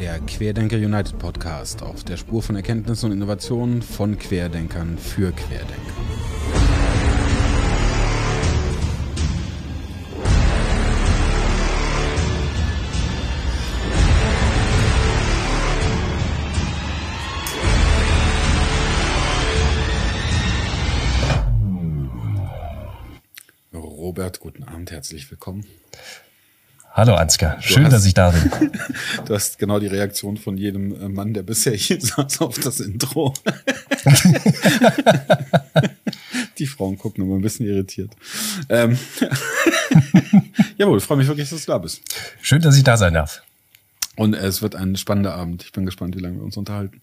der Querdenker United Podcast auf der Spur von Erkenntnissen und Innovationen von Querdenkern für Querdenker. Robert, guten Abend, herzlich willkommen. Hallo Ansgar, schön, hast, dass ich da bin. du hast genau die Reaktion von jedem äh, Mann, der bisher hier saß auf das Intro. die Frauen gucken immer ein bisschen irritiert. Ähm Jawohl, ich freue mich wirklich, dass du da bist. Schön, dass ich da sein darf. Und es wird ein spannender Abend. Ich bin gespannt, wie lange wir uns unterhalten.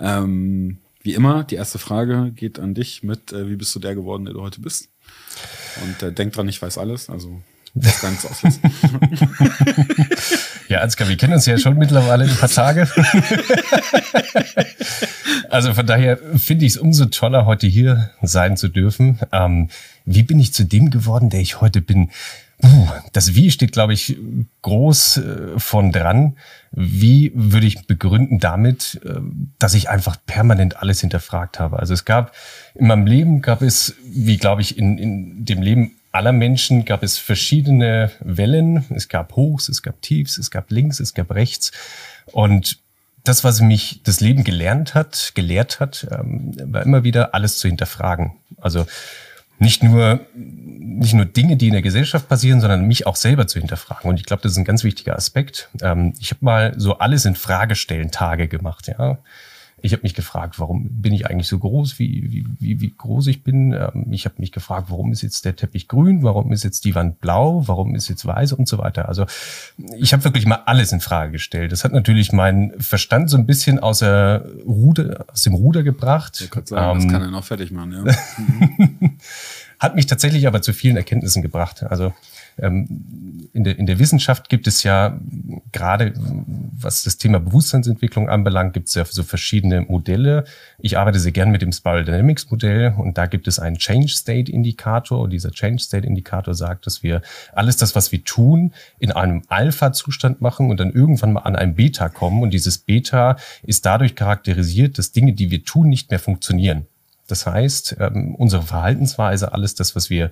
Ähm, wie immer, die erste Frage geht an dich mit, äh, wie bist du der geworden, der du heute bist? Und äh, denk dran, ich weiß alles. Also das ganz auslassen. ja, Ansgar, wir kennen uns ja schon mittlerweile ein paar Tage. also von daher finde ich es umso toller, heute hier sein zu dürfen. Ähm, wie bin ich zu dem geworden, der ich heute bin? Uh, das Wie steht, glaube ich, groß äh, von dran. Wie würde ich begründen damit, äh, dass ich einfach permanent alles hinterfragt habe? Also es gab in meinem Leben gab es, wie glaube ich, in, in dem Leben aller Menschen gab es verschiedene Wellen. Es gab Hochs, es gab Tiefs, es gab Links, es gab Rechts. Und das, was mich das Leben gelernt hat, gelehrt hat, ähm, war immer wieder alles zu hinterfragen. Also nicht nur, nicht nur Dinge, die in der Gesellschaft passieren, sondern mich auch selber zu hinterfragen. Und ich glaube, das ist ein ganz wichtiger Aspekt. Ähm, ich habe mal so alles in Fragestellen Tage gemacht, ja. Ich habe mich gefragt, warum bin ich eigentlich so groß, wie, wie, wie groß ich bin. Ähm, ich habe mich gefragt, warum ist jetzt der Teppich grün, warum ist jetzt die Wand blau, warum ist jetzt weiß und so weiter. Also ich habe wirklich mal alles in Frage gestellt. Das hat natürlich meinen Verstand so ein bisschen aus, der Ruder, aus dem Ruder gebracht. Ich sagen, ähm, das kann er noch fertig machen, ja. hat mich tatsächlich aber zu vielen Erkenntnissen gebracht. Also in, der, in der Wissenschaft gibt es ja gerade, was das Thema Bewusstseinsentwicklung anbelangt, gibt es ja so verschiedene Modelle. Ich arbeite sehr gern mit dem Spiral Dynamics Modell und da gibt es einen Change State Indikator und dieser Change State Indikator sagt, dass wir alles das, was wir tun, in einem Alpha-Zustand machen und dann irgendwann mal an ein Beta kommen und dieses Beta ist dadurch charakterisiert, dass Dinge, die wir tun, nicht mehr funktionieren. Das heißt, ähm, unsere Verhaltensweise, alles das, was wir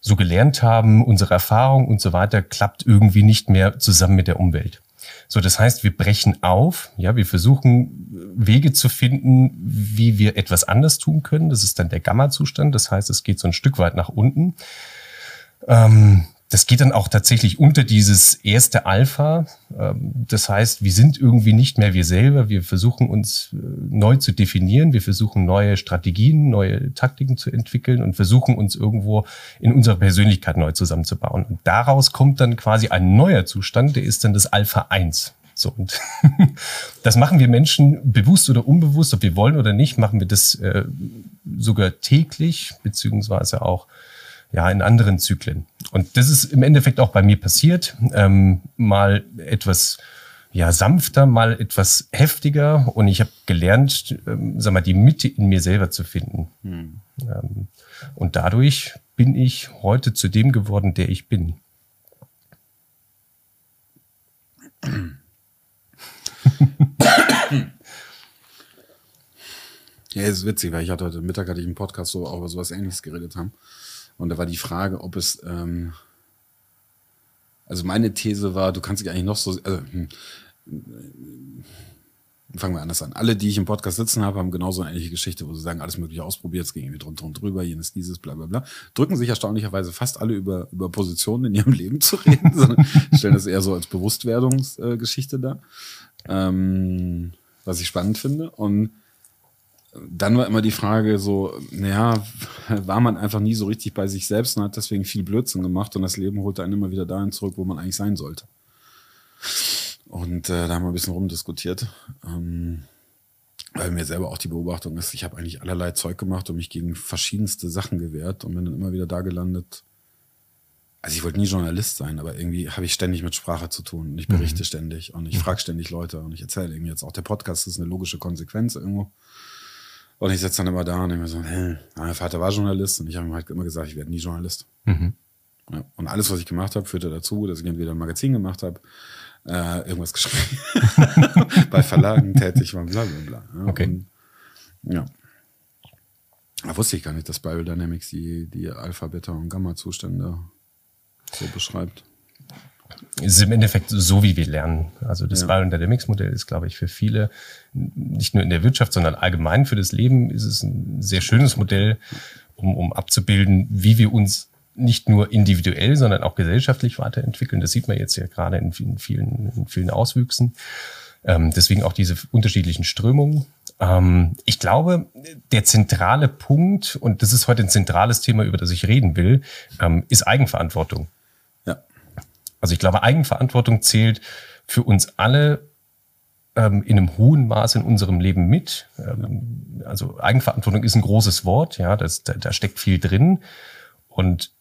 so gelernt haben, unsere Erfahrung und so weiter, klappt irgendwie nicht mehr zusammen mit der Umwelt. So, das heißt, wir brechen auf, ja, wir versuchen Wege zu finden, wie wir etwas anders tun können. Das ist dann der Gamma-Zustand. Das heißt, es geht so ein Stück weit nach unten. Ähm, das geht dann auch tatsächlich unter dieses erste Alpha. Ähm, das heißt, wir sind irgendwie nicht mehr wir selber. Wir versuchen uns äh, neu zu definieren. Wir versuchen neue Strategien, neue Taktiken zu entwickeln und versuchen uns irgendwo in unserer Persönlichkeit neu zusammenzubauen. Und daraus kommt dann quasi ein neuer Zustand, der ist dann das Alpha 1. So, und das machen wir Menschen bewusst oder unbewusst, ob wir wollen oder nicht, machen wir das äh, sogar täglich, beziehungsweise auch ja, in anderen Zyklen. Und das ist im Endeffekt auch bei mir passiert. Ähm, mal etwas ja, sanfter, mal etwas heftiger. Und ich habe gelernt, ähm, sag mal, die Mitte in mir selber zu finden. Hm. Ähm, und dadurch bin ich heute zu dem geworden, der ich bin. Ja, ist witzig, weil ich hatte heute Mittag hatte ich einen Podcast, so auch über sowas ähnliches geredet haben. Und da war die Frage, ob es, ähm, also meine These war, du kannst dich eigentlich noch so, also, hm, fangen wir anders an. Alle, die ich im Podcast sitzen habe, haben genauso eine ähnliche Geschichte, wo sie sagen, alles mögliche ausprobiert, es ging irgendwie drunter und drüber, jenes, dieses, bla bla bla. Drücken sich erstaunlicherweise fast alle über, über Positionen in ihrem Leben zu reden, sondern stellen das eher so als Bewusstwerdungsgeschichte äh, dar. Ähm, was ich spannend finde. Und dann war immer die Frage so, naja, war man einfach nie so richtig bei sich selbst und hat deswegen viel Blödsinn gemacht und das Leben holt einen immer wieder dahin zurück, wo man eigentlich sein sollte. Und äh, da haben wir ein bisschen rumdiskutiert, ähm, weil mir selber auch die Beobachtung ist, ich habe eigentlich allerlei Zeug gemacht und mich gegen verschiedenste Sachen gewehrt und bin dann immer wieder da gelandet. Also ich wollte nie Journalist sein, aber irgendwie habe ich ständig mit Sprache zu tun und ich berichte mhm. ständig und ich frage ständig Leute und ich erzähle irgendwie jetzt auch der Podcast ist eine logische Konsequenz irgendwo. Und ich sitze dann immer da und denke mir so, hey, mein Vater war Journalist und ich habe ihm halt immer gesagt, ich werde nie Journalist. Mhm. Ja, und alles, was ich gemacht habe, führte dazu, dass ich entweder ein Magazin gemacht habe, äh, irgendwas geschrieben. Bei Verlagen tätig war, bla bla bla. Ja, Okay. Und, ja. Da wusste ich gar nicht, dass Spiral Dynamics die, die Alpha, Beta und Gamma-Zustände so beschreibt. Es ist im Endeffekt so, wie wir lernen. Also das Ja. Spiral Dynamics Modell ist, glaube ich, für viele, nicht nur in der Wirtschaft, sondern allgemein für das Leben, ist es ein sehr schönes Modell, um, um abzubilden, wie wir uns nicht nur individuell, sondern auch gesellschaftlich weiterentwickeln. Das sieht man jetzt ja gerade in vielen, vielen, in vielen Auswüchsen. Ähm, deswegen auch diese unterschiedlichen Strömungen. Ähm, ich glaube, der zentrale Punkt, und das ist heute ein zentrales Thema, über das ich reden will, ähm, ist Eigenverantwortung. Also ich glaube, Eigenverantwortung zählt für uns alle ähm, in einem hohen Maß in unserem Leben mit. Ähm, also Eigenverantwortung ist ein großes Wort, ja, das, da, da steckt viel drin. Und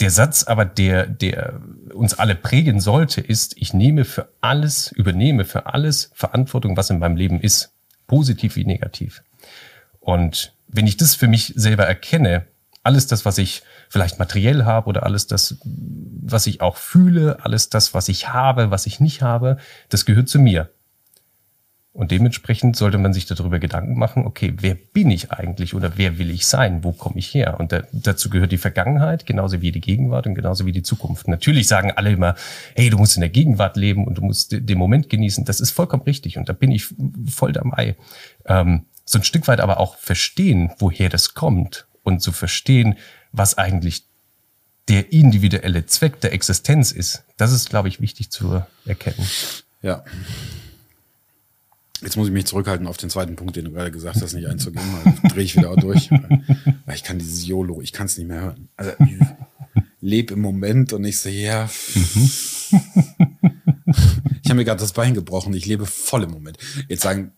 der Satz aber, der, der uns alle prägen sollte, ist, ich nehme für alles, übernehme für alles Verantwortung, was in meinem Leben ist. Positiv wie negativ. Und wenn ich das für mich selber erkenne, alles das, was ich vielleicht materiell habe oder alles das, was ich auch fühle, alles das, was ich habe, was ich nicht habe, das gehört zu mir. Und dementsprechend sollte man sich darüber Gedanken machen, okay, wer bin ich eigentlich oder wer will ich sein? Wo komme ich her? Und da, dazu gehört die Vergangenheit, genauso wie die Gegenwart und genauso wie die Zukunft. Natürlich sagen alle immer, hey, du musst in der Gegenwart leben und du musst de- den Moment genießen. Das ist vollkommen richtig und da bin ich voll dabei. Ähm, so ein Stück weit aber auch verstehen, woher das kommt und zu verstehen, was eigentlich der individuelle Zweck der Existenz ist. Das ist, glaube ich, wichtig zu erkennen. Ja. Jetzt muss ich mich zurückhalten, auf den zweiten Punkt, den du gerade gesagt hast, nicht einzugehen, weil drehe ich wieder auch durch. Weil ich kann dieses YOLO, ich kann es nicht mehr hören. Also, leb im Moment und ich so, ja. Ich habe mir gerade das Bein gebrochen, ich lebe voll im Moment. Jetzt sagen,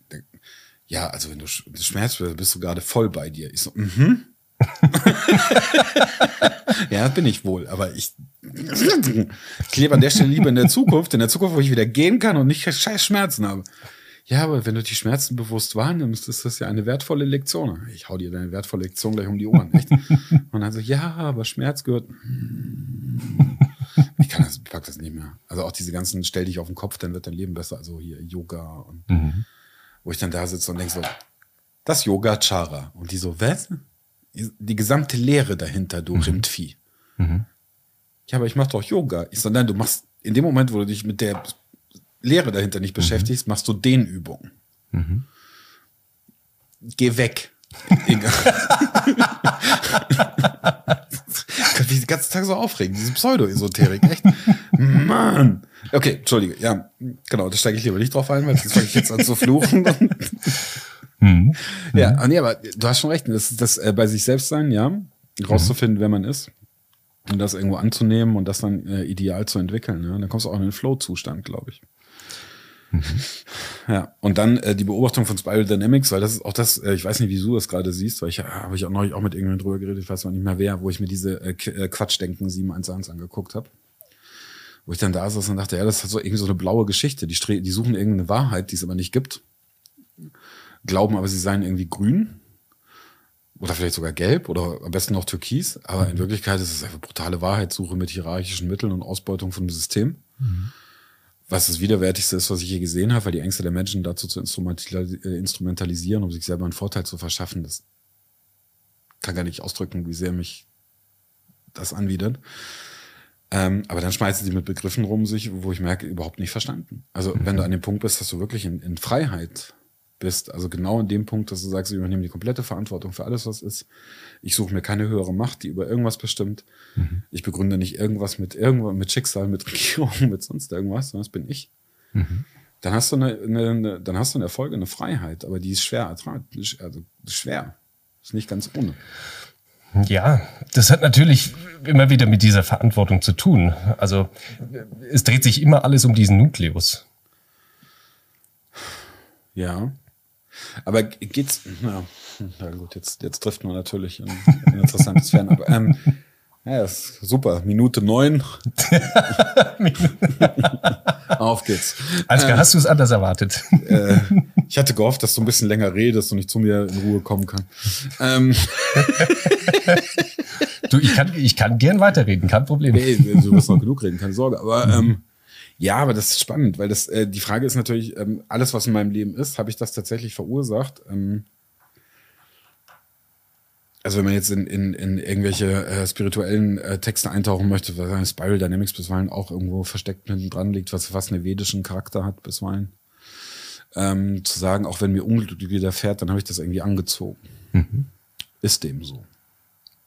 ja, also wenn du sch- Schmerz bist, bist du gerade voll bei dir. Ich so, mhm. ja, bin ich wohl, aber ich, ich lebe an der Stelle lieber in der Zukunft, in der Zukunft, wo ich wieder gehen kann und nicht scheiß Schmerzen habe. Ja, aber wenn du die Schmerzen bewusst wahrnimmst, ist das ja eine wertvolle Lektion. Ich hau dir deine wertvolle Lektion gleich um die Ohren, echt? Und dann so, ja, aber Schmerz gehört. Ich kann das, pack das nicht mehr. Also auch diese ganzen, stell dich auf den Kopf, dann wird dein Leben besser. Also hier Yoga und wo ich dann da sitze und denke so, das Yoga Chara. Und die so, was? Die gesamte Lehre dahinter, du Rindvieh. Ja, aber ich mach doch Yoga. Ich so, nein, du machst in dem Moment, wo du dich mit der Lehre dahinter nicht beschäftigst, machst du Dehnübungen. Geh weg. Egal. Ich kann mich den ganzen Tag so aufregen, diese Pseudo-Esoterik, echt. Mann. Okay, Entschuldige, ja, genau, da steige ich lieber nicht drauf ein, weil sonst fange ich jetzt an zu fluchen. Ja, ah, nee, aber du hast schon recht, das ist das äh, bei sich selbst sein, ja, rauszufinden, wer man ist und das irgendwo anzunehmen und das dann äh, ideal zu entwickeln. Ja? Dann kommst du auch in den Flow-Zustand, glaube ich. Ja, und dann äh, die Beobachtung von Spiral Dynamics, weil das ist auch das, äh, ich weiß nicht, wie du das gerade siehst, weil ich äh, habe ich auch neulich auch mit irgendjemandem drüber geredet, ich weiß noch nicht mehr wer, wo ich mir diese äh, äh, Quatschdenken 711 angeguckt habe. Wo ich dann da saß und dachte, ja, das hat so irgendwie so eine blaue Geschichte. Die, die suchen irgendeine Wahrheit, die es aber nicht gibt. Glauben aber, sie seien irgendwie grün. Oder vielleicht sogar gelb oder am besten noch türkis. Aber in Wirklichkeit ist es einfach brutale Wahrheitssuche mit hierarchischen Mitteln und Ausbeutung von einem System. Was das Widerwärtigste ist, was ich je gesehen habe, weil die Ängste der Menschen dazu zu äh, instrumentalisieren, um sich selber einen Vorteil zu verschaffen, das kann gar nicht ausdrücken, wie sehr mich das anwidert. Ähm, aber dann schmeißen sie mit Begriffen rum sich, wo ich merke, überhaupt nicht verstanden. Also wenn du an dem Punkt bist, dass du wirklich in, in Freiheit bist, also genau in dem Punkt, dass du sagst, ich übernehme die komplette Verantwortung für alles, was ist. Ich suche mir keine höhere Macht, die über irgendwas bestimmt. Ich begründe nicht irgendwas mit irgendwas, mit Schicksal, mit Regierung, mit sonst irgendwas, sondern das bin ich. Dann hast du eine, eine, eine, dann hast du einen Erfolg, eine Freiheit, aber die ist schwer ertrag, also schwer. Ist nicht ganz ohne. Ja, das hat natürlich immer wieder mit dieser Verantwortung zu tun. Also es dreht sich immer alles um diesen Nukleus. Ja. Aber geht's, na, na gut, jetzt, jetzt trifft man natürlich in, in interessante Sphären. Aber, ähm, ja, ist super. Minute neun. Auf geht's. Ansgar, hast du es anders erwartet? Äh, ich hatte gehofft, dass du ein bisschen länger redest und ich zu mir in Ruhe kommen kann. Ähm, Du, ich kann, ich kann gern weiterreden, kein Problem. nee, du wirst noch genug reden, keine Sorge. Aber ähm, Ja, aber das ist spannend, weil das äh, die Frage ist natürlich, ähm, alles, was in meinem Leben ist, habe ich das tatsächlich verursacht? Ähm, also wenn man jetzt in, in, in irgendwelche äh, spirituellen äh, Texte eintauchen möchte, was Spiral Dynamics bisweilen auch irgendwo versteckt hinten dran liegt, was fast einen vedischen Charakter hat bisweilen. Ähm, zu sagen, auch wenn mir Unglück widerfährt, dann habe ich das irgendwie angezogen. Mhm. Ist dem so?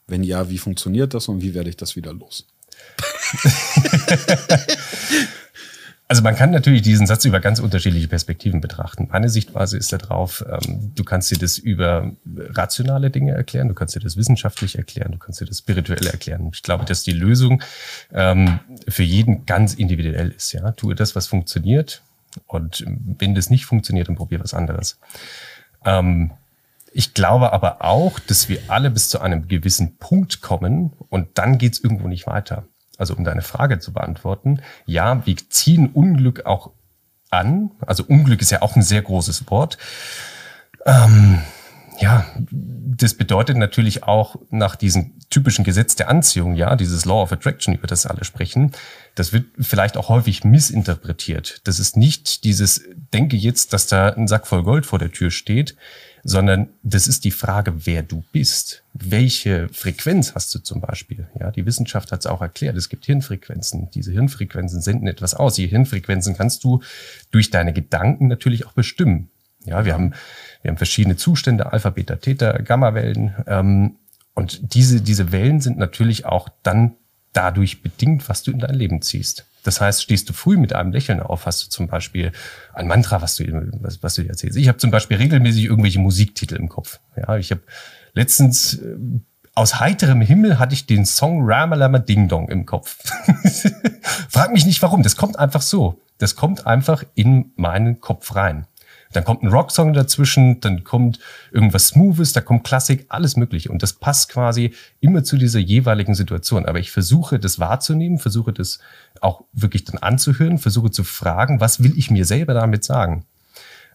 Wenn ja, wie funktioniert das und wie werde ich das wieder los? Also man kann natürlich diesen Satz über ganz unterschiedliche Perspektiven betrachten. Meine Sichtweise ist darauf, ähm, du kannst dir das über rationale Dinge erklären, du kannst dir das wissenschaftlich erklären, du kannst dir das spirituell erklären. Ich glaube, dass die Lösung ähm, für jeden ganz individuell ist. Ja, tue das, was funktioniert, und wenn das nicht funktioniert, dann probier was anderes. Ähm, ich glaube aber auch, dass wir alle bis zu einem gewissen Punkt kommen und dann geht's irgendwo nicht weiter also um deine Frage zu beantworten, ja, wir ziehen Unglück auch an. Also Unglück ist ja auch ein sehr großes Wort. Ähm, ja, das bedeutet natürlich auch nach diesem typischen Gesetz der Anziehung, ja, dieses Law of Attraction, über das alle sprechen, das wird vielleicht auch häufig missinterpretiert. Das ist nicht dieses, denke jetzt, dass da ein Sack voll Gold vor der Tür steht, sondern das ist die Frage, wer du bist. Welche Frequenz hast du zum Beispiel? Ja, die Wissenschaft hat es auch erklärt. Es gibt Hirnfrequenzen. Diese Hirnfrequenzen senden etwas aus. Die Hirnfrequenzen kannst du durch deine Gedanken natürlich auch bestimmen. Ja, wir haben, wir haben verschiedene Zustände, Alpha, Beta, Theta, Gamma-Wellen. Ähm, und diese, diese Wellen sind natürlich auch dann dadurch bedingt, was du in dein Leben ziehst. Das heißt, stehst du früh mit einem Lächeln auf, hast du zum Beispiel ein Mantra, was du, was, was du dir erzählst. Ich habe zum Beispiel regelmäßig irgendwelche Musiktitel im Kopf. Ja, ich habe letztens äh, aus heiterem Himmel hatte ich den Song Ramalama Ding Dong im Kopf. Frag mich nicht warum, das kommt einfach so. Das kommt einfach in meinen Kopf rein. Dann kommt ein Rocksong dazwischen, dann kommt irgendwas Smoothes, da kommt Klassik, alles Mögliche. Und das passt quasi immer zu dieser jeweiligen Situation. Aber ich versuche das wahrzunehmen, versuche das auch wirklich dann anzuhören, versuche zu fragen, was will ich mir selber damit sagen?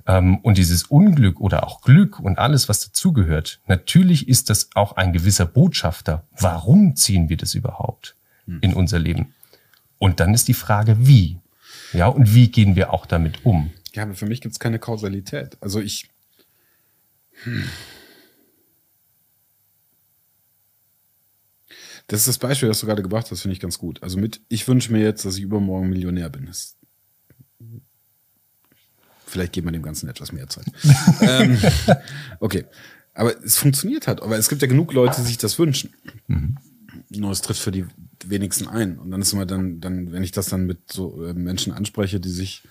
Ähm, und dieses Unglück oder auch Glück und alles, was dazugehört, natürlich ist das auch ein gewisser Botschafter. Warum ziehen wir das überhaupt hm. in unser Leben? Und dann ist die Frage, wie? Ja, und wie gehen wir auch damit um? Ja, aber für mich gibt es keine Kausalität. Also ich. Hm. Das ist das Beispiel, das du gerade gebracht hast, finde ich ganz gut. Also mit, ich wünsche mir jetzt, dass ich übermorgen Millionär bin. Das Vielleicht geben wir dem Ganzen etwas mehr Zeit. ähm, okay. Aber es funktioniert halt. Aber es gibt ja genug Leute, die sich das wünschen. Mhm. Nur es trifft für die wenigsten ein. Und dann ist immer dann, dann, wenn ich das dann mit so äh, Menschen anspreche, die sich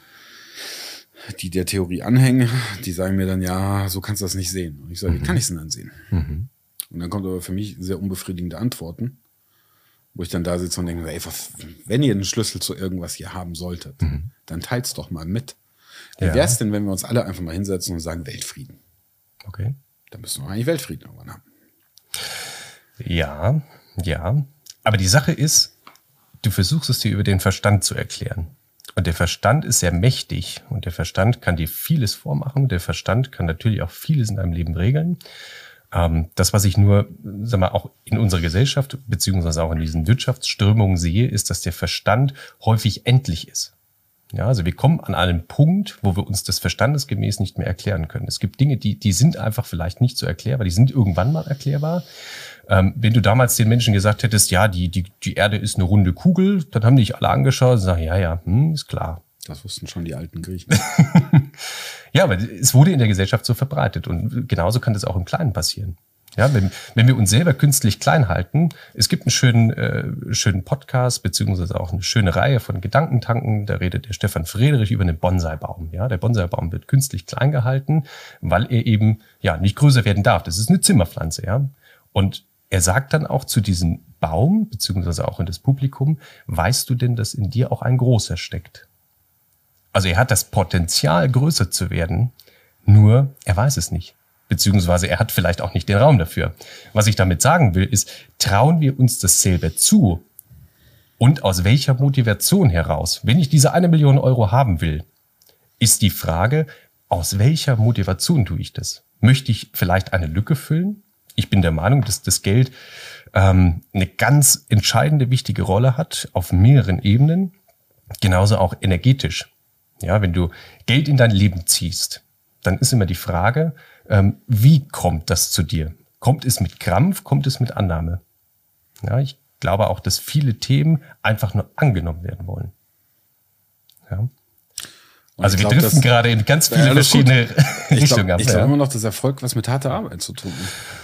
die der Theorie anhängen, die sagen mir dann, ja, so kannst du das nicht sehen. Und ich sage, mhm. wie kann ich es denn dann sehen? Mhm. Und dann kommt aber für mich sehr unbefriedigende Antworten, wo ich dann da sitze und denke, ey, wenn ihr einen Schlüssel zu irgendwas hier haben solltet, mhm. dann teilt's doch mal mit. Wie ja. wäre es denn, wenn wir uns alle einfach mal hinsetzen und sagen Weltfrieden? Okay. Dann müssen wir eigentlich Weltfrieden irgendwann haben. Ja, ja. Aber die Sache ist, du versuchst es dir über den Verstand zu erklären. Und der Verstand ist sehr mächtig und der Verstand kann dir vieles vormachen. Der Verstand kann natürlich auch vieles in deinem Leben regeln. Ähm, das, was ich nur, sag mal, auch in unserer Gesellschaft beziehungsweise auch in diesen Wirtschaftsströmungen sehe, ist, dass der Verstand häufig endlich ist. Ja, also wir kommen an einen Punkt, wo wir uns das verstandesgemäß nicht mehr erklären können. Es gibt Dinge, die, die sind einfach vielleicht nicht so erklärbar, die sind irgendwann mal erklärbar. Ähm, wenn du damals den Menschen gesagt hättest, ja, die, die, die Erde ist eine runde Kugel, dann haben die dich alle angeschaut und sagen, ja, ja, hm, ist klar. Das wussten schon die alten Griechen. ja, aber es wurde in der Gesellschaft so verbreitet und genauso kann das auch im Kleinen passieren. Ja, wenn, wenn wir uns selber künstlich klein halten, es gibt einen schönen, äh, schönen Podcast, beziehungsweise auch eine schöne Reihe von Gedankentanken, da redet der Stefan Friedrich über einen Bonsai-Baum. Ja, der Bonsai-Baum wird künstlich klein gehalten, weil er eben, ja, nicht größer werden darf. Das ist eine Zimmerpflanze, ja. Und er sagt dann auch zu diesem Baum, beziehungsweise auch in das Publikum, weißt du denn, dass in dir auch ein großer steckt? Also er hat das Potenzial, größer zu werden, nur er weiß es nicht beziehungsweise er hat vielleicht auch nicht den Raum dafür. Was ich damit sagen will, ist, trauen wir uns das selber zu? Und aus welcher Motivation heraus? Wenn ich diese eine Million Euro haben will, ist die Frage, aus welcher Motivation tue ich das? Möchte ich vielleicht eine Lücke füllen? Ich bin der Meinung, dass das Geld ähm, eine ganz entscheidende, wichtige Rolle hat auf mehreren Ebenen. Genauso auch energetisch. Ja, wenn du Geld in dein Leben ziehst, dann ist immer die Frage, ähm, wie kommt das zu dir? Kommt es mit Krampf? Kommt es mit Annahme? Ja, ich glaube auch, dass viele Themen einfach nur angenommen werden wollen. Ja. also wir glaub, driften gerade in ganz viele verschiedene Richtungen ab. Ich glaube ja. immer noch, dass Erfolg was mit harter Arbeit zu tun hat.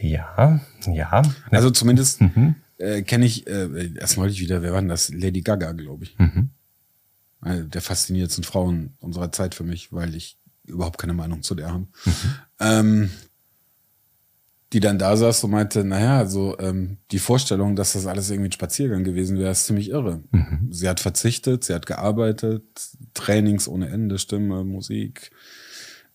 Ja, ja. Also zumindest mhm. äh, kenne ich äh, erst neulich wieder, wer war denn das? Lady Gaga, glaube ich. Mhm. Eine der faszinierendsten Frauen unserer Zeit für mich, weil ich überhaupt keine Meinung zu der habe. Mhm. Ähm, die dann da saß und meinte, naja, also ähm, die Vorstellung, dass das alles irgendwie ein Spaziergang gewesen wäre, ist ziemlich irre. Mhm. Sie hat verzichtet, sie hat gearbeitet, Trainings ohne Ende, Stimme, Musik,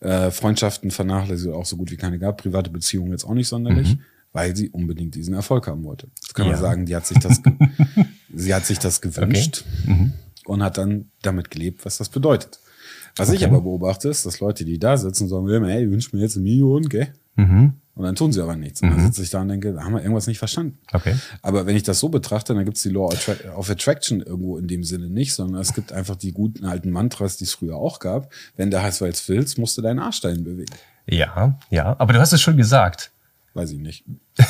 äh, Freundschaften vernachlässigt, auch so gut wie keine gab, private Beziehungen jetzt auch nicht sonderlich, mhm. weil sie unbedingt diesen Erfolg haben wollte. Das kann ja. man sagen, die hat sich das, sie hat sich das gewünscht okay. mhm. und hat dann damit gelebt, was das bedeutet. Was okay. ich aber beobachte, ist, dass Leute, die da sitzen, sagen, hey, ich wünsche mir jetzt eine Million, gell? Mhm. Und dann tun sie aber nichts. Und dann mhm. sitze ich da und denke, da haben wir irgendwas nicht verstanden. Okay. Aber wenn ich das so betrachte, dann gibt es die Law of Attraction irgendwo in dem Sinne nicht, sondern es gibt einfach die guten alten Mantras, die es früher auch gab. Wenn der heißt, weil es willst, musst du deinen Arschstein bewegen. Ja, ja. Aber du hast es schon gesagt. Weiß ich nicht.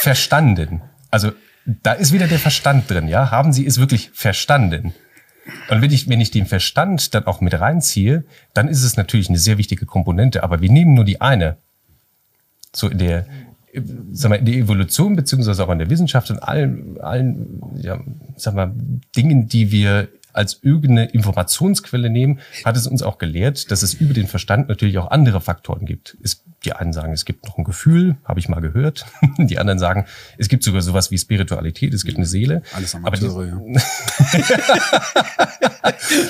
verstanden. Also da ist wieder der Verstand drin, ja? Haben Sie es wirklich verstanden? Und wenn ich, wenn ich den Verstand dann auch mit reinziehe, dann ist es natürlich eine sehr wichtige Komponente. Aber wir nehmen nur die eine so in der, sag mal, in der Evolution beziehungsweise auch in der Wissenschaft und allen, allen, ja, sag mal, Dingen, die wir als irgendeine Informationsquelle nehmen, hat es uns auch gelehrt, dass es über den Verstand natürlich auch andere Faktoren gibt. Es, die einen sagen, es gibt noch ein Gefühl, habe ich mal gehört. Die anderen sagen, es gibt sogar sowas wie Spiritualität, es gibt eine Seele. Alles Amateure, aber, die,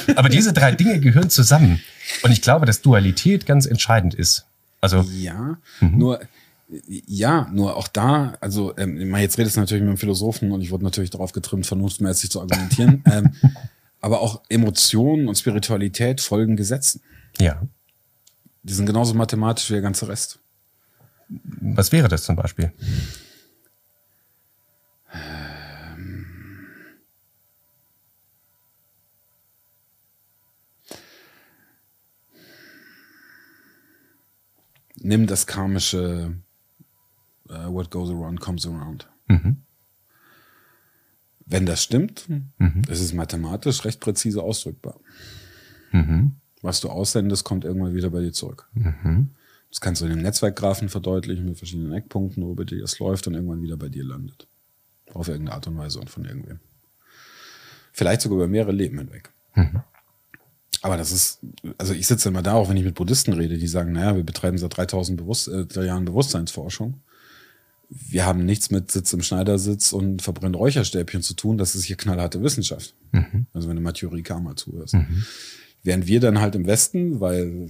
ja. aber diese drei Dinge gehören zusammen. Und ich glaube, dass Dualität ganz entscheidend ist. Also ja, mhm. nur ja, nur auch da, also ähm, jetzt redest du natürlich mit einem Philosophen und ich wurde natürlich darauf getrimmt, vernunftmäßig zu argumentieren. ähm, aber auch Emotionen und Spiritualität folgen Gesetzen. Ja. Die sind genauso mathematisch wie der ganze Rest. Was wäre das zum Beispiel? nimm das karmische uh, What goes around comes around. Mhm. Wenn das stimmt, mhm. ist es mathematisch recht präzise ausdrückbar. Mhm. Was du aussendest, kommt irgendwann wieder bei dir zurück. Mhm. Das kannst du in dem Netzwerkgrafen verdeutlichen mit verschiedenen Eckpunkten, wo bei dir das läuft und irgendwann wieder bei dir landet. Auf irgendeine Art und Weise und von irgendwem. Vielleicht sogar über mehrere Leben hinweg. Mhm. Aber das ist, also ich sitze immer da, auch wenn ich mit Buddhisten rede, die sagen, naja, wir betreiben seit 3000 Bewusst äh, Jahren Bewusstseinsforschung. Wir haben nichts mit Sitz im Schneidersitz und verbrennt Räucherstäbchen zu tun. Das ist hier knallharte Wissenschaft. Mhm. Also wenn du Mathieu Kama zuhörst. Mhm. Während wir dann halt im Westen, weil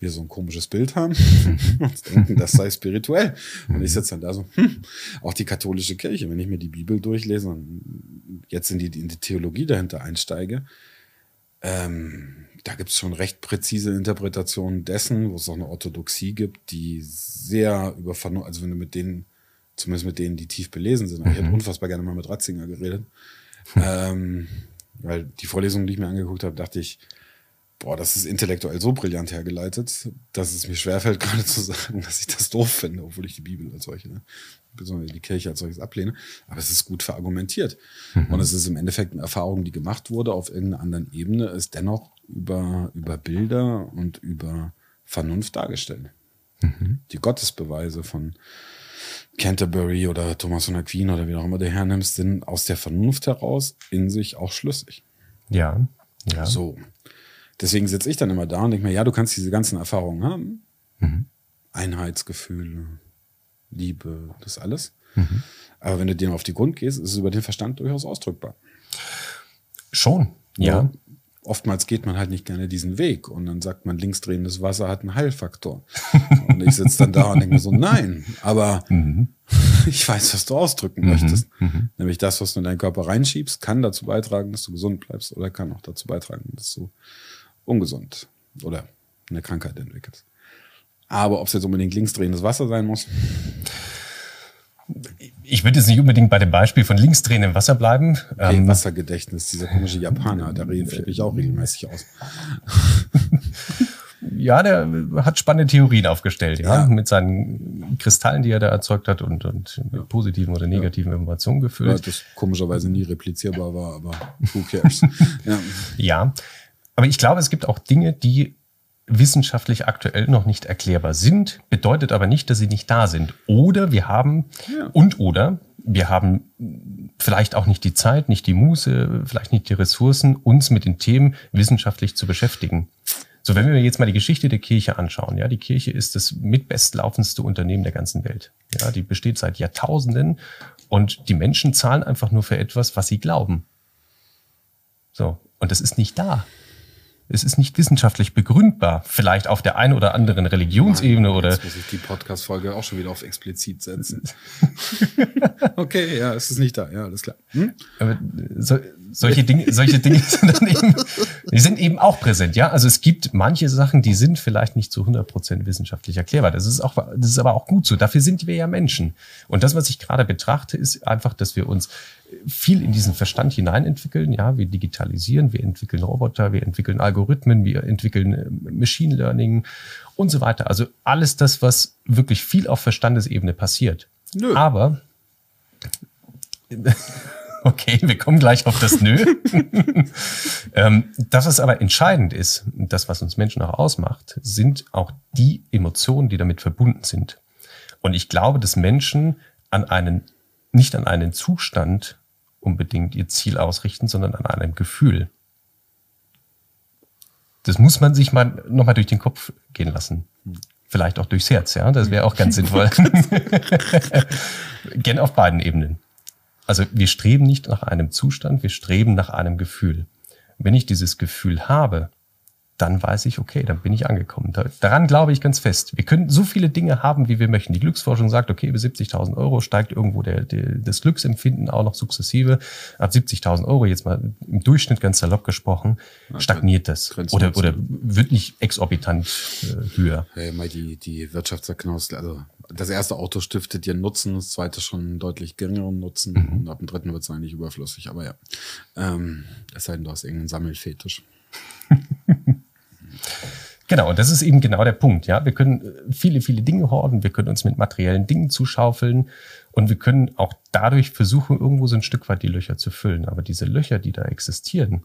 wir so ein komisches Bild haben und denken, das sei spirituell. Und ich sitze dann da so, hm, auch die katholische Kirche, wenn ich mir die Bibel durchlese und jetzt in die, in die Theologie dahinter einsteige, ähm, da gibt es schon recht präzise Interpretationen dessen, wo es auch eine Orthodoxie gibt, die sehr über also wenn du mit denen, zumindest mit denen, die tief belesen sind, mhm. ich hätte mhm. unfassbar gerne mal mit Ratzinger geredet, ähm, weil die Vorlesungen, die ich mir angeguckt habe, dachte ich, boah, das ist intellektuell so brillant hergeleitet, dass es mir schwerfällt, gerade zu sagen, dass ich das doof finde, obwohl ich die Bibel als solche, ne, besonders die Kirche als solches ablehne. Aber es ist gut verargumentiert. Mhm. Und es ist im Endeffekt eine Erfahrung, die gemacht wurde auf irgendeiner anderen Ebene, ist dennoch über, über Bilder und über Vernunft dargestellt. Mhm. Die Gottesbeweise von Canterbury oder Thomas von Aquin oder wie auch immer du hernimmst, sind aus der Vernunft heraus in sich auch schlüssig. Ja, ja. So. Deswegen sitze ich dann immer da und denke mir, ja, du kannst diese ganzen Erfahrungen haben. Mhm. Einheitsgefühle, Liebe, das alles. Mhm. Aber wenn du dem auf die Grund gehst, ist es über den Verstand durchaus ausdrückbar. Schon, ja. ja. Oftmals geht man halt nicht gerne diesen Weg und dann sagt man, linksdrehendes Wasser hat einen Heilfaktor. und ich sitze dann da und denke mir so, nein, aber mhm. ich weiß, was du ausdrücken mhm. möchtest. Mhm. Nämlich das, was du in deinen Körper reinschiebst, kann dazu beitragen, dass du gesund bleibst oder kann auch dazu beitragen, dass du ungesund oder eine Krankheit entwickelst. Aber ob es jetzt unbedingt linksdrehendes Wasser sein muss? Ich würde jetzt nicht unbedingt bei dem Beispiel von Linksdrehen im Wasser bleiben. Okay, ähm, Wassergedächtnis, dieser komische Japaner, der flippe ich auch regelmäßig aus. ja, der hat spannende Theorien aufgestellt, ja, ja, mit seinen Kristallen, die er da erzeugt hat und, und ja. positiven oder negativen ja. Informationen gefüllt. Ja, das komischerweise nie replizierbar war, aber who cares? ja. ja, aber ich glaube, es gibt auch Dinge, die wissenschaftlich aktuell noch nicht erklärbar sind, bedeutet aber nicht, dass sie nicht da sind. Oder wir haben ja. und oder wir haben vielleicht auch nicht die Zeit, nicht die Muße, vielleicht nicht die Ressourcen, uns mit den Themen wissenschaftlich zu beschäftigen. So, wenn wir jetzt mal die Geschichte der Kirche anschauen, ja, die Kirche ist das mitbestlaufendste Unternehmen der ganzen Welt. Ja, die besteht seit Jahrtausenden und die Menschen zahlen einfach nur für etwas, was sie glauben. So, und das ist nicht da es ist nicht wissenschaftlich begründbar. Vielleicht auf der einen oder anderen Religionsebene oder. Jetzt muss ich die Podcast-Folge auch schon wieder auf explizit setzen. okay, ja, es ist nicht da, ja, alles klar. Hm? Aber so, solche Dinge, solche Dinge sind dann eben, die sind eben auch präsent, ja. Also es gibt manche Sachen, die sind vielleicht nicht zu 100 Prozent wissenschaftlich erklärbar. Das ist auch, das ist aber auch gut so. Dafür sind wir ja Menschen. Und das, was ich gerade betrachte, ist einfach, dass wir uns viel in diesen Verstand hineinentwickeln. Ja, wir digitalisieren, wir entwickeln Roboter, wir entwickeln Algorithmen, wir entwickeln äh, Machine Learning und so weiter. Also alles das, was wirklich viel auf Verstandesebene passiert. Nö. Aber okay, wir kommen gleich auf das Nö. ähm, das, was aber entscheidend ist, das, was uns Menschen auch ausmacht, sind auch die Emotionen, die damit verbunden sind. Und ich glaube, dass Menschen an einen nicht an einen Zustand unbedingt ihr Ziel ausrichten, sondern an einem Gefühl. Das muss man sich mal nochmal durch den Kopf gehen lassen. Vielleicht auch durchs Herz, ja. Das wäre auch ganz sinnvoll. Gern auf beiden Ebenen. Also wir streben nicht nach einem Zustand, wir streben nach einem Gefühl. Wenn ich dieses Gefühl habe, dann weiß ich, okay, dann bin ich angekommen. daran glaube ich ganz fest. Wir können so viele Dinge haben, wie wir möchten. Die Glücksforschung sagt, okay, bis 70.000 Euro steigt irgendwo der, der, das Glücksempfinden auch noch sukzessive. Ab 70.000 Euro, jetzt mal im Durchschnitt ganz salopp gesprochen, stagniert das. Oder, oder wird nicht exorbitant äh, höher. Hey, mal die, die Wirtschaftserknaus, also das erste Auto stiftet dir Nutzen, das zweite schon deutlich geringeren Nutzen mhm. und ab dem dritten wird es eigentlich überflüssig. Aber ja, ähm, es sei denn, du hast irgendeinen Sammelfetisch. Genau, und das ist eben genau der Punkt. Ja, wir können äh, viele, viele Dinge horden, wir können uns mit materiellen Dingen zuschaufeln und wir können auch dadurch versuchen, irgendwo so ein Stück weit die Löcher zu füllen. Aber diese Löcher, die da existieren,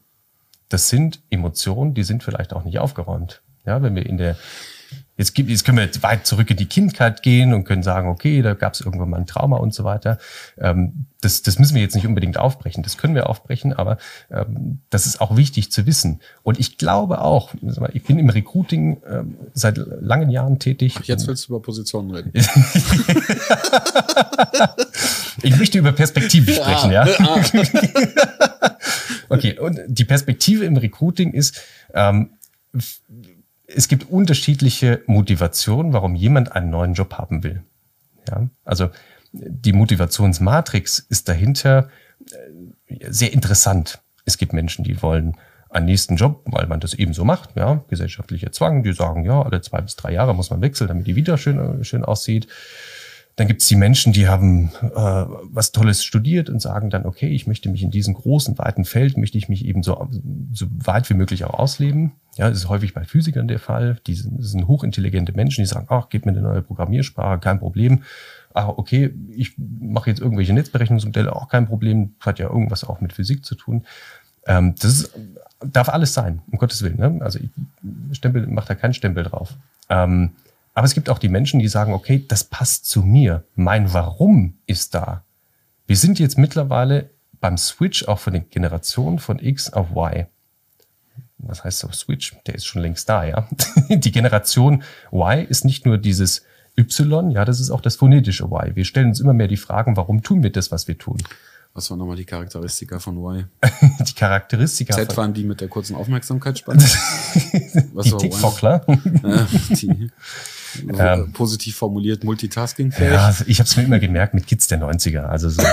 das sind Emotionen, die sind vielleicht auch nicht aufgeräumt. Ja, wenn wir in der Jetzt, gibt, jetzt können wir weit zurück in die Kindheit gehen und können sagen, okay, da gab es irgendwann mal ein Trauma und so weiter. Ähm, das, das müssen wir jetzt nicht unbedingt aufbrechen. Das können wir aufbrechen, aber ähm, das ist auch wichtig zu wissen. Und ich glaube auch, ich bin im Recruiting ähm, seit langen Jahren tätig. Jetzt willst du über Positionen reden. ich möchte über Perspektive sprechen, ja. ja. okay, und die Perspektive im Recruiting ist, ähm, es gibt unterschiedliche Motivationen, warum jemand einen neuen Job haben will. Ja, also die Motivationsmatrix ist dahinter äh, sehr interessant. Es gibt Menschen, die wollen einen nächsten Job, weil man das eben so macht, ja, gesellschaftlicher Zwang, die sagen, ja, alle zwei bis drei Jahre muss man wechseln, damit die wieder schön, schön aussieht. Dann gibt es die Menschen, die haben äh, was Tolles studiert und sagen dann, okay, ich möchte mich in diesem großen, weiten Feld, möchte ich mich eben so, so weit wie möglich auch ausleben. Ja, das ist häufig bei Physikern der Fall. Die sind, das sind hochintelligente Menschen, die sagen, ach, gib mir eine neue Programmiersprache, kein Problem. Ach, okay, ich mache jetzt irgendwelche Netzberechnungsmodelle, auch kein Problem, hat ja irgendwas auch mit Physik zu tun. Ähm, das ist, darf alles sein, um Gottes Willen. Ne? Also ich Stempel, macht da keinen Stempel drauf. Ähm, aber es gibt auch die Menschen, die sagen, okay, das passt zu mir. Mein Warum ist da. Wir sind jetzt mittlerweile beim Switch auch von den Generationen von X auf Y. Was heißt so Switch? Der ist schon längst da, ja. Die Generation Y ist nicht nur dieses Y, ja, das ist auch das phonetische Y. Wir stellen uns immer mehr die Fragen, warum tun wir das, was wir tun? Was waren nochmal die Charakteristika von Y? die Charakteristika. Z waren die mit der kurzen Aufmerksamkeitsspanne. Was die TikTokler. Ja, die. Ähm, positiv formuliert, multitaskingfähig. Ja, also ich habe es mir immer gemerkt mit Kids der 90er. Also so,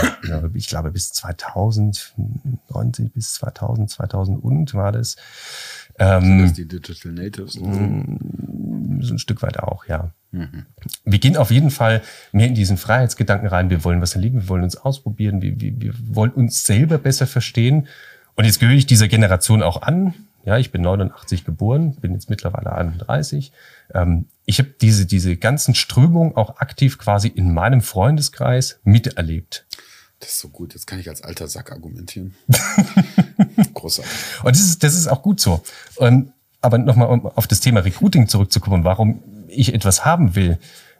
ich glaube bis 2000, 90 bis 2000, 2000 und war das. Ähm, Sind das die Digital Natives? Mm, so ein Stück weit auch, ja. Mhm. Wir gehen auf jeden Fall mehr in diesen Freiheitsgedanken rein. Wir wollen was erleben, wir wollen uns ausprobieren, wir, wir, wir wollen uns selber besser verstehen. Und jetzt gehöre ich dieser Generation auch an. Ja, ich bin 89 geboren, bin jetzt mittlerweile 31. Ähm, ich habe diese, diese ganzen Strömungen auch aktiv quasi in meinem Freundeskreis miterlebt. Das ist so gut. Jetzt kann ich als alter Sack argumentieren. Großartig. Und das ist, das ist auch gut so. Und, aber nochmal, um auf das Thema Recruiting zurückzukommen, warum ich etwas haben will.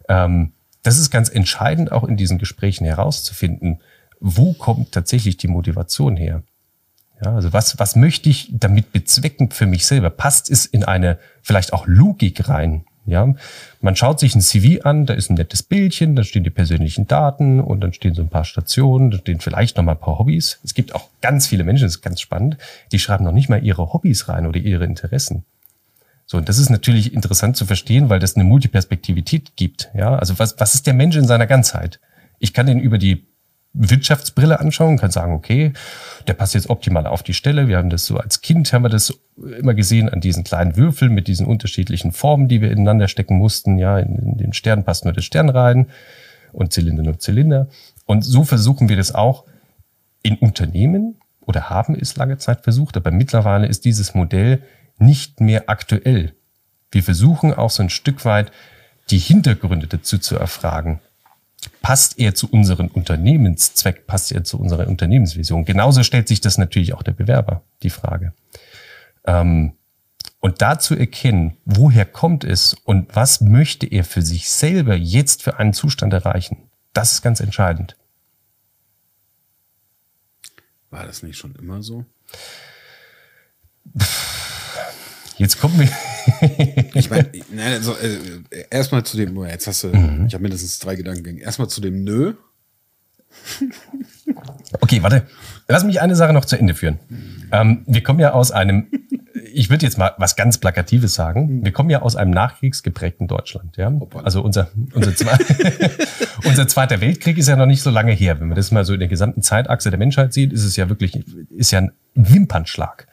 Ähm, das ist ganz entscheidend, auch in diesen Gesprächen herauszufinden, wo kommt tatsächlich die Motivation her? Ja, also was, was möchte ich damit bezwecken für mich selber? Passt es in eine vielleicht auch Logik rein? Ja, man schaut sich ein CV an, da ist ein nettes Bildchen, da stehen die persönlichen Daten und dann stehen so ein paar Stationen, da stehen vielleicht noch mal ein paar Hobbys. Es gibt auch ganz viele Menschen, das ist ganz spannend, die schreiben noch nicht mal ihre Hobbys rein oder ihre Interessen. So, und das ist natürlich interessant zu verstehen, weil das eine Multiperspektivität gibt. Ja, also was, was ist der Mensch in seiner Ganzheit? Ich kann den über die Wirtschaftsbrille anschauen, kann sagen, okay, der passt jetzt optimal auf die Stelle. Wir haben das so als Kind, haben wir das immer gesehen an diesen kleinen Würfeln mit diesen unterschiedlichen Formen, die wir ineinander stecken mussten. Ja, in, in den Stern passt nur der Stern rein und Zylinder nur Zylinder. Und so versuchen wir das auch in Unternehmen oder haben es lange Zeit versucht, aber mittlerweile ist dieses Modell nicht mehr aktuell. Wir versuchen auch so ein Stück weit die Hintergründe dazu zu erfragen passt er zu unserem Unternehmenszweck, passt er zu unserer Unternehmensvision? Genauso stellt sich das natürlich auch der Bewerber, die Frage. Ähm, und da zu erkennen, woher kommt es und was möchte er für sich selber jetzt für einen Zustand erreichen, das ist ganz entscheidend. War das nicht schon immer so? Jetzt kommen wir. ich meine, also, äh, erstmal zu dem, jetzt hast du, mhm. ich habe mindestens drei Gedanken. Erstmal zu dem Nö. okay, warte. Lass mich eine Sache noch zu Ende führen. Ähm, wir kommen ja aus einem, ich würde jetzt mal was ganz Plakatives sagen. Wir kommen ja aus einem nachkriegsgeprägten Deutschland. Ja? Also unser, unser, Zwe unser Zweiter Weltkrieg ist ja noch nicht so lange her. Wenn man das mal so in der gesamten Zeitachse der Menschheit sieht, ist es ja wirklich, ist ja ein Wimpernschlag.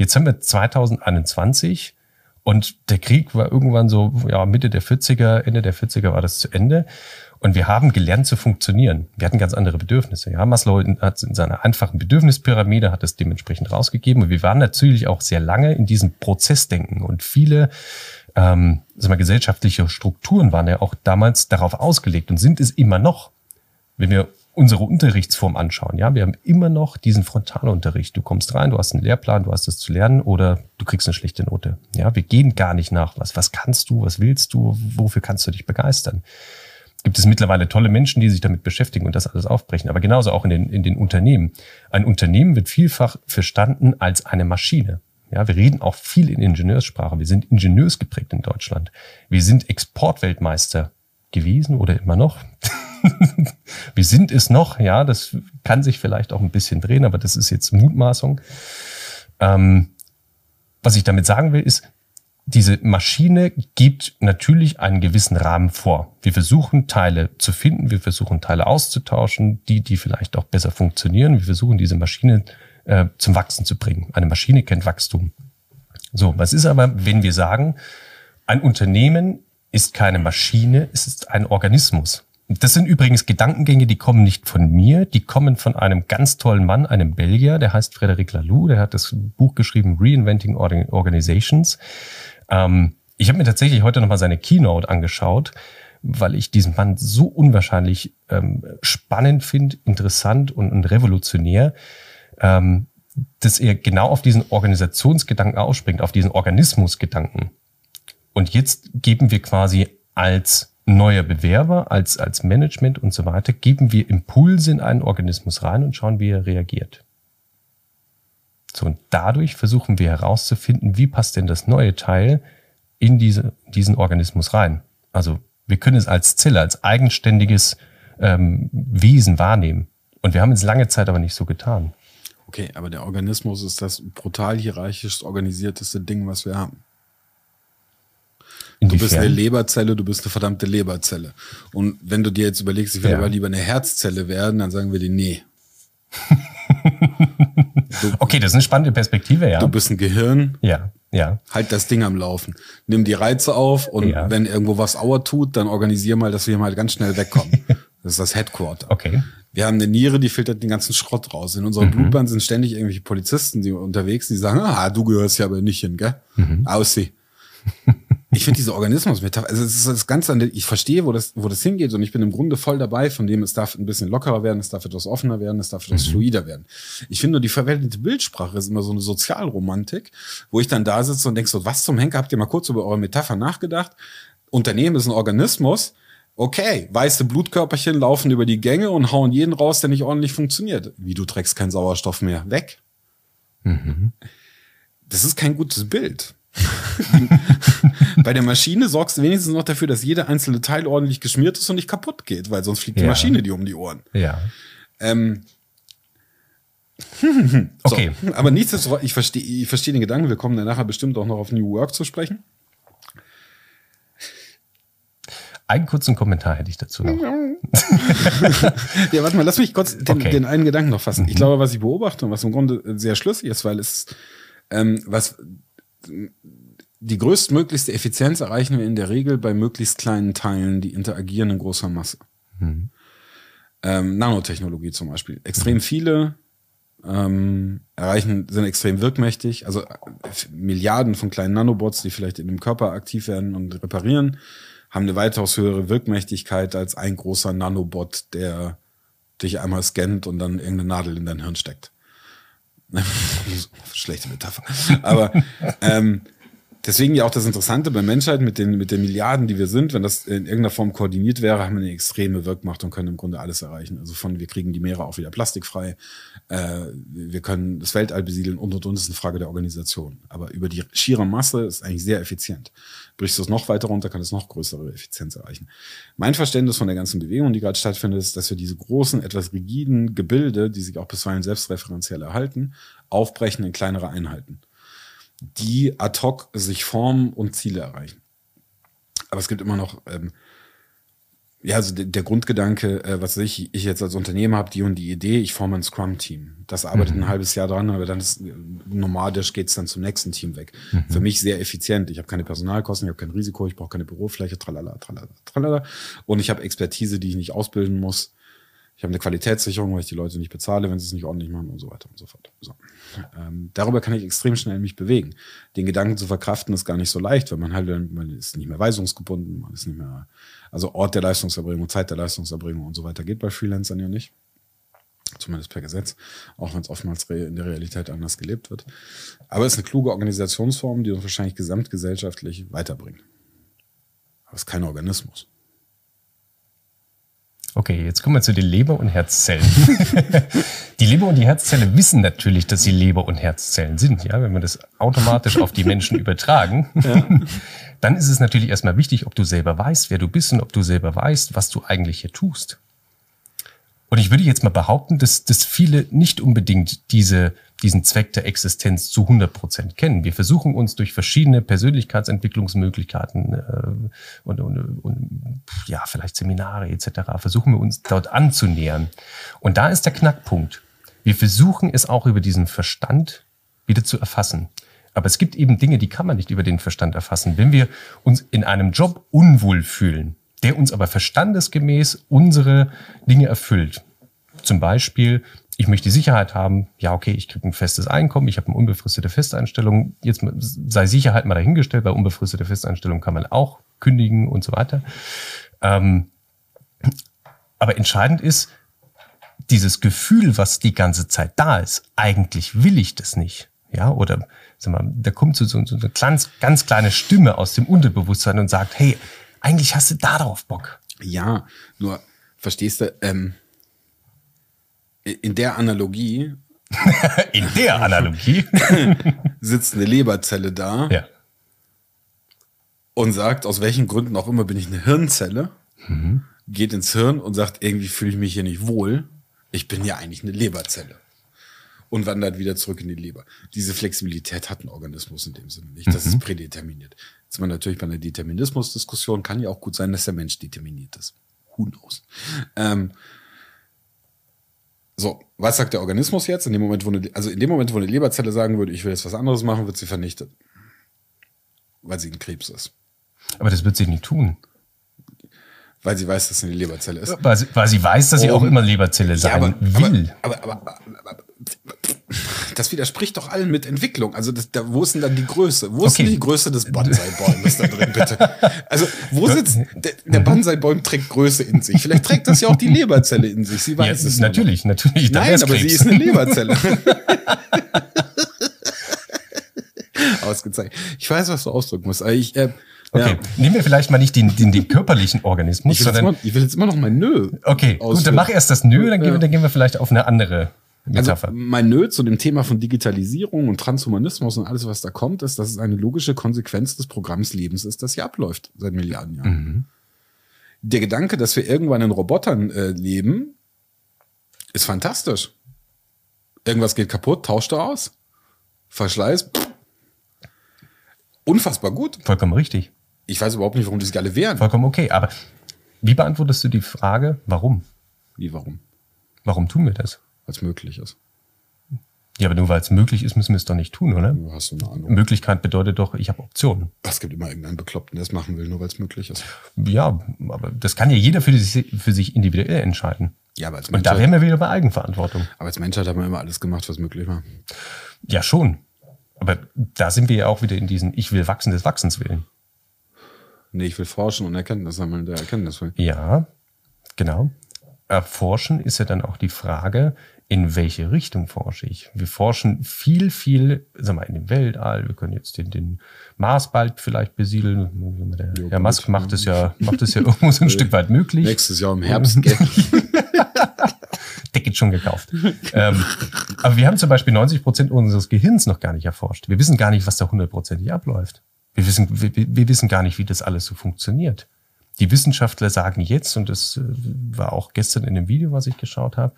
Jetzt haben wir 2021 und der Krieg war irgendwann so, ja, Mitte der 40er, Ende der 40er war das zu Ende. Und wir haben gelernt zu funktionieren. Wir hatten ganz andere Bedürfnisse. Ja, Maslow hat in seiner einfachen Bedürfnispyramide hat das dementsprechend rausgegeben. Und wir waren natürlich auch sehr lange in diesem Prozessdenken. Und viele ähm, sagen wir, gesellschaftliche Strukturen waren ja auch damals darauf ausgelegt und sind es immer noch. Wenn wir unsere Unterrichtsform anschauen. Ja, wir haben immer noch diesen Frontalunterricht. Du kommst rein, du hast einen Lehrplan, du hast es zu lernen oder du kriegst eine schlechte Note. Ja, wir gehen gar nicht nach was. Was kannst du? Was willst du? Wofür kannst du dich begeistern? Gibt es mittlerweile tolle Menschen, die sich damit beschäftigen und das alles aufbrechen. Aber genauso auch in den, in den Unternehmen. Ein Unternehmen wird vielfach verstanden als eine Maschine. Ja, wir reden auch viel in Ingenieurssprache. Wir sind ingenieursgeprägt in Deutschland. Wir sind Exportweltmeister gewesen oder immer noch. wir sind es noch, ja, das kann sich vielleicht auch ein bisschen drehen, aber das ist jetzt Mutmaßung. Ähm, was ich damit sagen will, ist, diese Maschine gibt natürlich einen gewissen Rahmen vor. Wir versuchen Teile zu finden, wir versuchen Teile auszutauschen, die, die vielleicht auch besser funktionieren. Wir versuchen diese Maschine äh, zum Wachsen zu bringen. Eine Maschine kennt Wachstum. So, was ist aber, wenn wir sagen, ein Unternehmen ist keine Maschine, es ist ein Organismus. Das sind übrigens Gedankengänge, die kommen nicht von mir, die kommen von einem ganz tollen Mann, einem Belgier, der heißt Frederic Laloux, der hat das Buch geschrieben Reinventing Organizations. Ähm, ich habe mir tatsächlich heute nochmal seine Keynote angeschaut, weil ich diesen Mann so unwahrscheinlich ähm, spannend finde, interessant und, und revolutionär, ähm, dass er genau auf diesen Organisationsgedanken ausspringt, auf diesen Organismusgedanken. Und jetzt geben wir quasi als neuer Bewerber, als, als Management und so weiter, geben wir Impulse in einen Organismus rein und schauen, wie er reagiert. So, und dadurch versuchen wir herauszufinden, wie passt denn das neue Teil in diese, diesen Organismus rein. Also wir können es als Zelle, als eigenständiges ähm, Wesen wahrnehmen. Und wir haben es lange Zeit aber nicht so getan. Okay, aber der Organismus ist das brutal hierarchisch organisierteste Ding, was wir haben. Inwiefern? Du bist eine Leberzelle, du bist eine verdammte Leberzelle. Und wenn du dir jetzt überlegst, ich will ja. aber lieber eine Herzzelle werden, dann sagen wir dir, nee. du, okay, das ist eine spannende Perspektive, ja. Du bist ein Gehirn. Ja. Ja. Halt das Ding am Laufen. Nimm die Reize auf und Ja. wenn irgendwo was Auer tut, dann organisier mal, dass wir mal ganz schnell wegkommen. das ist das Headquarter. Okay. Wir haben eine Niere, die filtert den ganzen Schrott raus. In unserer Blutbahn sind ständig irgendwelche Polizisten, die unterwegs, die sagen, ah, du gehörst ja aber nicht hin, gell? Aussie. Ich finde diese Organismusmetapher, also es ist das Ganze, ich verstehe, wo das, wo das hingeht und ich bin im Grunde voll dabei, von dem es darf ein bisschen lockerer werden, es darf etwas offener werden, es darf etwas fluider werden. Ich finde nur, die verwendete Bildsprache ist immer so eine Sozialromantik, wo ich dann da sitze und denke so, was zum Henker, habt ihr mal kurz über eure Metapher nachgedacht? Unternehmen ist ein Organismus, okay, weiße Blutkörperchen laufen über die Gänge und hauen jeden raus, der nicht ordentlich funktioniert. Wie, du trägst keinen Sauerstoff mehr? Weg. Das ist kein gutes Bild. Bei der Maschine sorgst du wenigstens noch dafür, dass jeder einzelne Teil ordentlich geschmiert ist und nicht kaputt geht, weil sonst fliegt die Ja. Maschine dir um die Ohren. Ja. Ähm, Okay. so. Aber nichtsdestotrotz, ich verstehe ich verstehe den Gedanken, wir kommen dann nachher bestimmt auch noch auf New Work zu sprechen. Einen kurzen Kommentar hätte ich dazu noch. Ja, warte mal, lass mich kurz den, Okay. den einen Gedanken noch fassen. Ich glaube, was ich beobachte und was im Grunde sehr schlüssig ist, weil es, ähm, was die größtmöglichste Effizienz erreichen wir in der Regel bei möglichst kleinen Teilen, die interagieren in großer Masse. Ähm, Nanotechnologie zum Beispiel. Extrem viele ähm, erreichen, sind extrem wirkmächtig. Also äh, Milliarden von kleinen Nanobots, die vielleicht in dem Körper aktiv werden und reparieren, haben eine weitaus höhere Wirkmächtigkeit als ein großer Nanobot, der dich einmal scannt und dann irgendeine Nadel in dein Hirn steckt. Schlechte Metapher. Aber ähm, deswegen ja auch das Interessante bei Menschheit mit den, mit den Milliarden, die wir sind, wenn das in irgendeiner Form koordiniert wäre, haben wir eine extreme Wirkmacht und können im Grunde alles erreichen. Also von, wir kriegen die Meere auch wieder plastikfrei, äh, wir können das Weltall besiedeln und und und ist eine Frage der Organisation. Aber über die schiere Masse ist eigentlich sehr effizient. Brichst du es noch weiter runter, kann es noch größere Effizienz erreichen. Mein Verständnis von der ganzen Bewegung, die gerade stattfindet, ist, dass wir diese großen, etwas rigiden Gebilde, die sich auch bisweilen selbstreferenziell erhalten, aufbrechen in kleinere Einheiten die ad hoc sich formen und Ziele erreichen. Aber es gibt immer noch, ähm, ja, also der, der Grundgedanke, äh, was ich, ich jetzt als Unternehmer habe, die und die Idee, ich forme ein Scrum-Team. Das arbeitet ein halbes Jahr dran, aber dann ist äh, nomadisch geht's dann zum nächsten Team weg. Für mich sehr effizient. Ich habe keine Personalkosten, ich habe kein Risiko, ich brauche keine Bürofläche, tralala, tralala, tralala. Und ich habe Expertise, die ich nicht ausbilden muss. Ich habe eine Qualitätssicherung, weil ich die Leute nicht bezahle, wenn sie es nicht ordentlich machen und so weiter und so fort. So. Ähm, darüber kann ich extrem schnell mich bewegen. Den Gedanken zu verkraften ist gar nicht so leicht, weil man halt, man ist nicht mehr weisungsgebunden, man ist nicht mehr, also Ort der Leistungserbringung, Zeit der Leistungserbringung und so weiter geht bei Freelancern ja nicht. Zumindest per Gesetz, auch wenn es oftmals in der Realität anders gelebt wird. Aber es ist eine kluge Organisationsform, die uns wahrscheinlich gesamtgesellschaftlich weiterbringt. Aber es ist kein Organismus. Okay, jetzt kommen wir zu den Leber- und Herzzellen. die Leber und die Herzzelle wissen natürlich, dass sie Leber- und Herzzellen sind. Ja, wenn wir das automatisch auf die Menschen übertragen, dann ist es natürlich erstmal wichtig, ob du selber weißt, wer du bist und ob du selber weißt, was du eigentlich hier tust. Und ich würde jetzt mal behaupten, dass, dass viele nicht unbedingt diese, diesen Zweck der Existenz zu 100 Prozent kennen. Wir versuchen uns durch verschiedene Persönlichkeitsentwicklungsmöglichkeiten äh, und, und, und ja, vielleicht Seminare etc. versuchen wir uns dort anzunähern. Und da ist der Knackpunkt. Wir versuchen es auch über diesen Verstand wieder zu erfassen. Aber es gibt eben Dinge, die kann man nicht über den Verstand erfassen. Wenn wir uns in einem Job unwohl fühlen, der uns aber verstandesgemäß unsere Dinge erfüllt. Zum Beispiel, ich möchte die Sicherheit haben, ja, okay, ich kriege ein festes Einkommen, ich habe eine unbefristete Festeinstellung, jetzt sei Sicherheit mal dahingestellt, bei unbefristete Festeinstellung kann man auch kündigen und so weiter. Ähm, aber entscheidend ist, dieses Gefühl, was die ganze Zeit da ist, eigentlich will ich das nicht. Ja, oder sag mal, da kommt so, so, so eine ganz, ganz kleine Stimme aus dem Unterbewusstsein und sagt, hey, eigentlich hast du darauf Bock. Ja, nur verstehst du, ähm, in der Analogie In der Analogie. sitzt eine Leberzelle da ja. und sagt, aus welchen Gründen auch immer bin ich eine Hirnzelle, geht ins Hirn und sagt, irgendwie fühle ich mich hier nicht wohl. Ich bin ja eigentlich eine Leberzelle. Und wandert wieder zurück in die Leber. Diese Flexibilität hat ein Organismus in dem Sinne nicht. Das ist prädeterminiert. Jetzt ist man natürlich bei einer Determinismus-Diskussion, kann ja auch gut sein, dass der Mensch determiniert ist. Who knows? Ähm, so, was sagt der Organismus jetzt? In dem Moment, wo eine, also in dem Moment, wo eine Leberzelle sagen würde, ich will jetzt was anderes machen, wird sie vernichtet. weil sie ein Krebs ist. Aber das wird sie nicht tun. Weil sie weiß, dass sie eine Leberzelle ist. Weil sie, weil sie weiß, dass sie auch immer Leberzelle sein aber, will. Aber, aber, aber, das widerspricht doch allen mit Entwicklung. Also das, da, wo ist denn dann die Größe? Wo ist Okay. denn die Größe des Bonsai-Bäumes da drin, bitte? Also wo sitzt, der, der Bonsai-Baum trägt Größe in sich. Vielleicht trägt das ja auch die Leberzelle in sich. Sie Ja, weiß es nur noch. natürlich, natürlich. Nein, aber sie Krebs. ist eine Leberzelle. Ausgezeichnet. Ich weiß, was du ausdrücken musst. Ich, äh, Okay, ja. nehmen wir vielleicht mal nicht den, den, den körperlichen Organismus, ich, will jetzt sondern immer, ich will jetzt immer noch mein Nö. okay, gut, ausführen. dann mach erst das Nö, dann, gehen, Ja. wir, dann gehen wir vielleicht auf eine andere Also mein Nö zu dem Thema von Digitalisierung und Transhumanismus und alles, was da kommt, ist, dass es eine logische Konsequenz des Programms Lebens ist, das hier abläuft seit Milliarden Jahren. Mhm. Der Gedanke, dass wir irgendwann in Robotern äh, leben, ist fantastisch. Irgendwas geht kaputt, tauscht er aus. Verschleiß. pff. Unfassbar gut. Vollkommen richtig. Ich weiß überhaupt nicht, warum die sich alle wehren. Vollkommen okay. Aber wie beantwortest du die Frage, warum? Wie, warum? Warum tun wir das? Es möglich ist. Ja, aber nur weil es möglich ist, müssen wir es doch nicht tun, oder? Du hast du eine Ahnung. Möglichkeit bedeutet doch, ich habe Optionen. Es gibt immer irgendeinen Bekloppten, der es machen will, nur weil es möglich ist. Ja, aber das kann ja jeder für sich, für sich individuell entscheiden. Ja, aber als Und da Menschheit, wären wir wieder bei Eigenverantwortung. aber als Menschheit haben wir immer alles gemacht, was möglich war. Ja, schon. Aber da sind wir ja auch wieder in diesen Ich will wachsen des Wachsens willen. Nee, ich will forschen und Erkenntnis sammeln, der Erkenntnis will. Ja, genau. Erforschen ist ja dann auch die Frage, in welche Richtung forsche ich? Wir forschen viel, viel, sag mal, in dem Weltall. Wir können jetzt den, den Mars bald vielleicht besiedeln. Der Jo, Herr gut. Musk macht es ja, macht es ja irgendwo so ein Stück weit möglich. Nächstes Jahr im Herbst, gell? Ticket schon gekauft. ähm, aber wir haben zum Beispiel 90 Prozent unseres Gehirns noch gar nicht erforscht. Wir wissen gar nicht, was da hundertprozentig abläuft. Wir wissen, wir, wir wissen gar nicht, wie das alles so funktioniert. Die Wissenschaftler sagen jetzt, und das äh, war auch gestern in dem Video, was ich geschaut habe,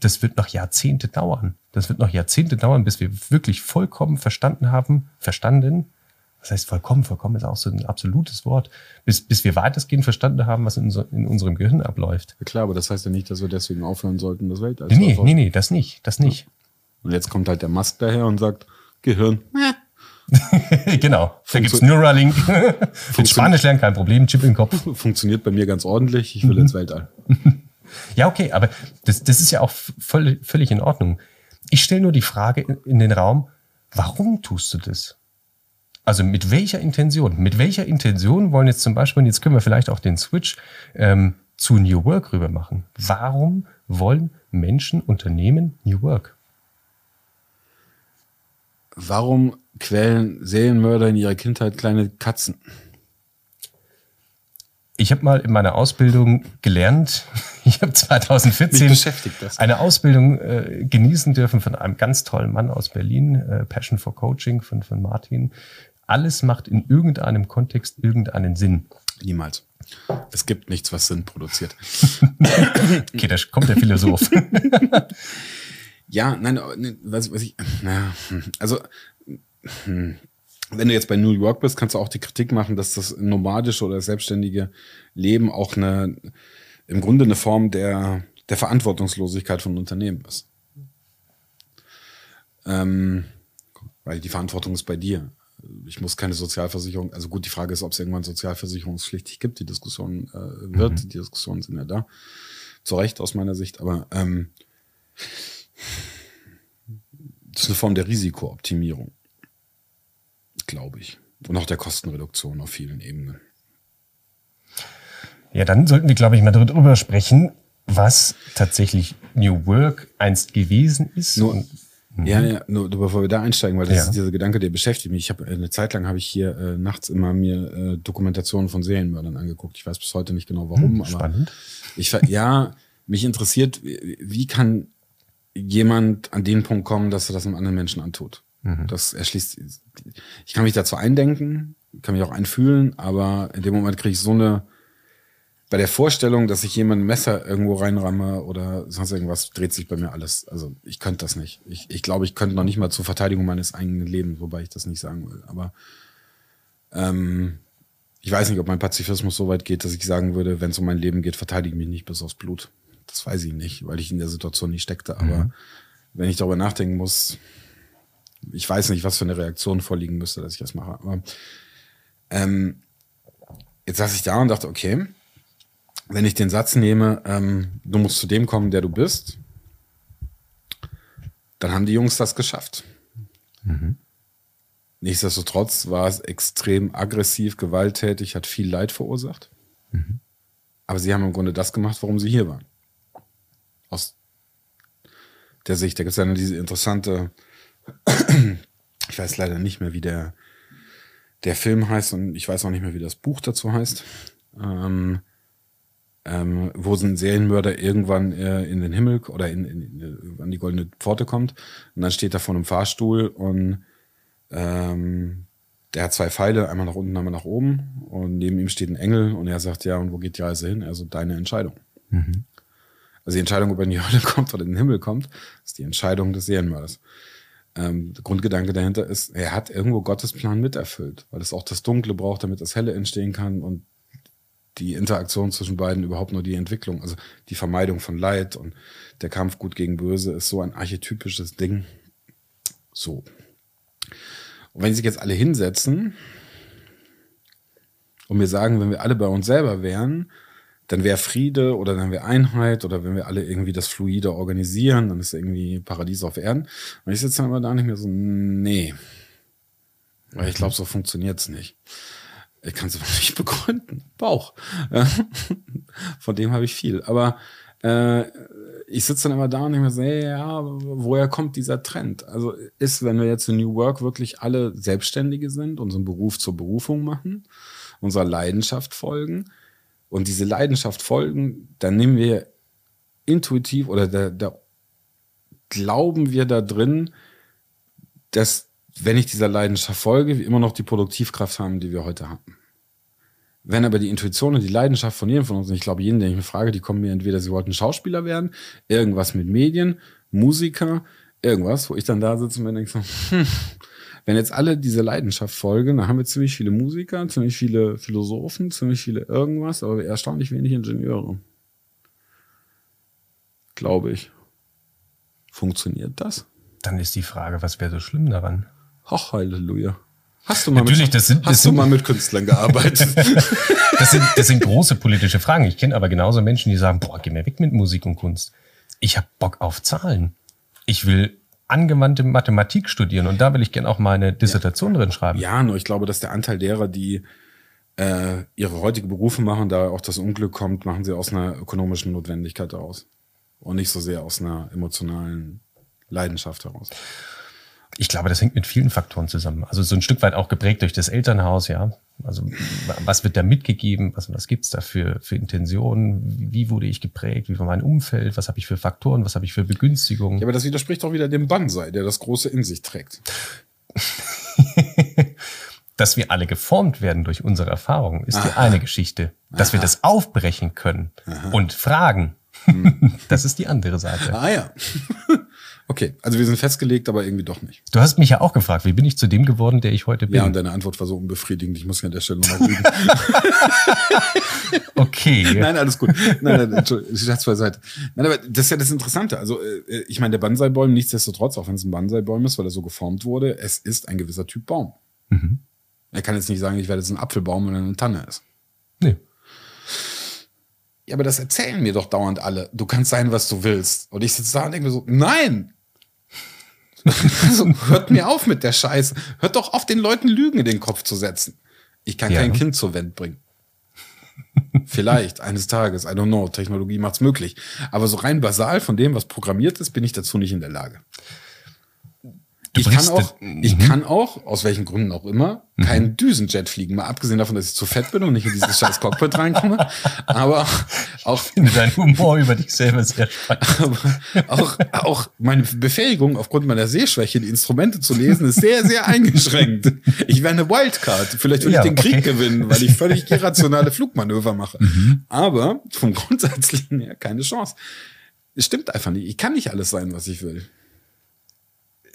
das wird noch Jahrzehnte dauern. Das wird noch Jahrzehnte dauern, bis wir wirklich vollkommen verstanden haben, verstanden, das heißt vollkommen, vollkommen ist auch so ein absolutes Wort, bis, bis wir weitestgehend verstanden haben, was in, unser, in unserem Gehirn abläuft. Ja, Klar, aber das heißt ja nicht, dass wir deswegen aufhören sollten, das Weltall zu Nee, erforschen. nee, nee, das nicht, das nicht. Und jetzt kommt halt der Musk daher und sagt, Gehirn. genau. Da gibt's Funktio- Neuralink. Mit Spanisch lernen kein Problem, Chip im Kopf. Funktioniert bei mir ganz ordentlich. Ich will ins Weltall. Ja, okay, aber das, das ist ja auch voll, völlig in Ordnung. Ich stelle nur die Frage in, den Raum, warum tust du das? Also mit welcher Intention? Mit welcher Intention wollen jetzt zum Beispiel, und jetzt können wir vielleicht auch den Switch ähm, zu New Work rüber machen. Warum wollen Menschen, Unternehmen New Work? Warum quälen Serienmörder in ihrer Kindheit kleine Katzen? Ich habe mal in meiner Ausbildung gelernt, ich habe 2014 Mich beschäftigt das. eine Ausbildung äh, genießen dürfen von einem ganz tollen Mann aus Berlin, äh, Passion for Coaching von, von Martin. Alles macht in irgendeinem Kontext irgendeinen Sinn. Niemals. Es gibt nichts, was Sinn produziert. Okay, da kommt der Philosoph. Ja, nein, aber, ne, was, was ich, naja, hm, also, hm, wenn du jetzt bei New York bist, kannst du auch die Kritik machen, dass das nomadische oder selbstständige Leben auch eine, im Grunde eine Form der, der Verantwortungslosigkeit von Unternehmen ist. Ähm, weil die Verantwortung ist bei dir. Ich muss keine Sozialversicherung, also gut, die Frage ist, ob es irgendwann sozialversicherungspflichtig gibt. Die Diskussion äh, wird, die Diskussionen sind ja da. Zu Recht aus meiner Sicht, aber ähm, das ist eine Form der Risikooptimierung, glaube ich. Und auch der Kostenreduktion auf vielen Ebenen. ja, dann sollten wir, glaube ich, mal darüber sprechen, was tatsächlich New Work einst gewesen ist. Nur, Und- ja, ja, nur bevor wir da einsteigen, weil das Ja. ist dieser Gedanke, der beschäftigt mich. Ich habe eine Zeit lang habe ich hier äh, nachts immer mir äh, Dokumentationen von Serienmördern angeguckt. Ich weiß bis heute nicht genau warum, aber spannend. ich ver- ja, mich interessiert, wie wie kann jemand an den Punkt kommen, dass er das einem anderen Menschen antut. Das erschließt. Ich kann mich dazu eindenken, kann mich auch einfühlen, aber in dem Moment kriege ich so eine bei der Vorstellung, dass ich jemand ein Messer irgendwo reinramme oder sonst irgendwas, dreht sich bei mir alles. Also ich könnte das nicht. Ich, ich glaube, ich könnte noch nicht mal zur Verteidigung meines eigenen Lebens, wobei ich das nicht sagen will. Aber ähm, ich weiß nicht, ob mein Pazifismus so weit geht, dass ich sagen würde, wenn es um mein Leben geht, verteidige mich nicht bis aufs Blut. Das weiß ich nicht, weil ich in der Situation nicht steckte. Aber wenn ich darüber nachdenken muss, ich weiß nicht, was für eine Reaktion vorliegen müsste, dass ich das mache. Aber ähm, jetzt saß ich da und dachte, okay, wenn ich den Satz nehme, ähm, du musst zu dem kommen, der du bist, dann haben die Jungs das geschafft. Mhm. Nichtsdestotrotz war es extrem aggressiv, gewalttätig, hat viel Leid verursacht. Mhm. Aber sie haben im Grunde das gemacht, warum sie hier waren. Aus der Sicht, da gibt es ja diese interessante, ich weiß leider nicht mehr, wie der, der Film heißt und ich weiß auch nicht mehr, wie das Buch dazu heißt. Ähm, ähm, wo so ein Serienmörder irgendwann äh, in den Himmel oder in, in, in, an die goldene Pforte kommt und dann steht er vor einem Fahrstuhl und ähm, der hat zwei Pfeile, einmal nach unten, einmal nach oben und neben ihm steht ein Engel und er sagt, ja, und wo geht die Reise hin? Also deine Entscheidung. Mhm. Also die Entscheidung, ob er in die Hölle kommt oder in den Himmel kommt, ist die Entscheidung des Serienmörders. Ähm, der Grundgedanke dahinter ist, er hat irgendwo Gottes Plan miterfüllt, weil es auch das Dunkle braucht, damit das Helle entstehen kann und die Interaktion zwischen beiden überhaupt nur die Entwicklung, also die Vermeidung von Leid und der Kampf gut gegen böse ist so ein archetypisches Ding. So. Und wenn sich jetzt alle hinsetzen und mir sagen, wenn wir alle bei uns selber wären, dann wäre Friede oder dann wäre Einheit oder wenn wir alle irgendwie das Fluide organisieren, dann ist irgendwie Paradies auf Erden. Und ich sitze dann aber da nicht mehr so, nee. Weil ich glaube, so funktioniert's nicht. Ich kann es aber nicht begründen. Bauch. Von dem habe ich viel. Aber äh, ich sitze dann immer da und ich mir so, ja, woher kommt dieser Trend? Also ist, wenn wir jetzt in New Work wirklich alle Selbstständige sind, unseren Beruf zur Berufung machen, unserer Leidenschaft folgen und diese Leidenschaft folgen, dann nehmen wir intuitiv oder da, da glauben wir da drin, dass wenn ich dieser Leidenschaft folge, wir immer noch die Produktivkraft haben, die wir heute haben. Wenn aber die Intuition und die Leidenschaft von jedem von uns, und ich glaube, jeden, den ich mir frage, die kommen mir entweder, sie wollten Schauspieler werden, irgendwas mit Medien, Musiker, irgendwas, wo ich dann da sitze und mir denke so, hm, wenn jetzt alle diese Leidenschaft folgen, dann haben wir ziemlich viele Musiker, ziemlich viele Philosophen, ziemlich viele irgendwas, aber erstaunlich wenig Ingenieure. Glaube ich. Funktioniert das? Dann ist die Frage, was wäre so schlimm daran? Ach, Halleluja. Hast du mal, Natürlich, mit, das sind, hast das du sind, mal mit Künstlern gearbeitet? das, sind, das sind große politische Fragen. Ich kenne aber genauso Menschen, die sagen, boah, geh mir weg mit Musik und Kunst. Ich habe Bock auf Zahlen. Ich will angewandte Mathematik studieren und da will ich gerne auch meine Dissertation ja. drin schreiben. Ja, nur ich glaube, dass der Anteil derer, die äh, ihre heutige Berufe machen, da auch das Unglück kommt, machen sie aus einer ökonomischen Notwendigkeit heraus und nicht so sehr aus einer emotionalen Leidenschaft heraus. Ich glaube, das hängt mit vielen Faktoren zusammen. Also so ein Stück weit auch geprägt durch das Elternhaus, ja. Also was wird da mitgegeben? Was, was gibt's da für, für Intentionen? Wie wurde ich geprägt? Wie war mein Umfeld? Was habe ich für Faktoren? Was habe ich für Begünstigungen? Ja, aber das widerspricht doch wieder dem Banzai, der das Große in sich trägt. Dass wir alle geformt werden durch unsere Erfahrungen, ist Aha. die eine Geschichte. Dass Aha. wir das aufbrechen können Aha. und fragen, hm. das ist die andere Seite. Ah ja. Okay, also wir sind festgelegt, aber irgendwie doch nicht. Du hast mich ja auch gefragt, wie bin ich zu dem geworden, der ich heute bin? Ja, und deine Antwort war so unbefriedigend. Ich muss ja an der Stelle nochmal üben. okay. Nein, alles gut. Nein, nein, Entschuldigung, Scherz beiseite. Nein, aber das ist ja das Interessante. Also, äh, ich meine, der Banzai-Baum, nichtsdestotrotz, auch wenn es ein Banzai-Baum ist, weil er so geformt wurde, es ist ein gewisser Typ Baum. Mhm. Er kann jetzt nicht sagen, ich werde jetzt ein Apfelbaum, wenn er eine Tanne ist. Nee. Ja, aber das erzählen mir doch dauernd alle. Du kannst sein, was du willst. Und ich sitze da und denke mir so, nein, also, hört mir auf mit der Scheiße. Hört doch auf, den Leuten Lügen in den Kopf zu setzen. Ich kann ja. kein Kind zur Welt bringen. Vielleicht, eines Tages, I don't know, Technologie macht's möglich. Aber so rein basal von dem, was programmiert ist, bin ich dazu nicht in der Lage. Du ich kann auch, ich mhm. kann auch, aus welchen Gründen auch immer, mhm. keinen Düsenjet fliegen. Mal abgesehen davon, dass ich zu fett bin und nicht in dieses scheiß Cockpit reinkomme. Aber auch. Ich finde deinen Humor über dich selber sehr spannend. Aber auch, auch meine Befähigung, aufgrund meiner Sehschwäche, die Instrumente zu lesen, ist sehr, sehr eingeschränkt. Ich wäre eine Wildcard. Vielleicht würde ja, ich den okay. Krieg gewinnen, weil ich völlig irrationale Flugmanöver mache. Mhm. Aber vom Grundsätzlichen her keine Chance. Es stimmt einfach nicht. Ich kann nicht alles sein, was ich will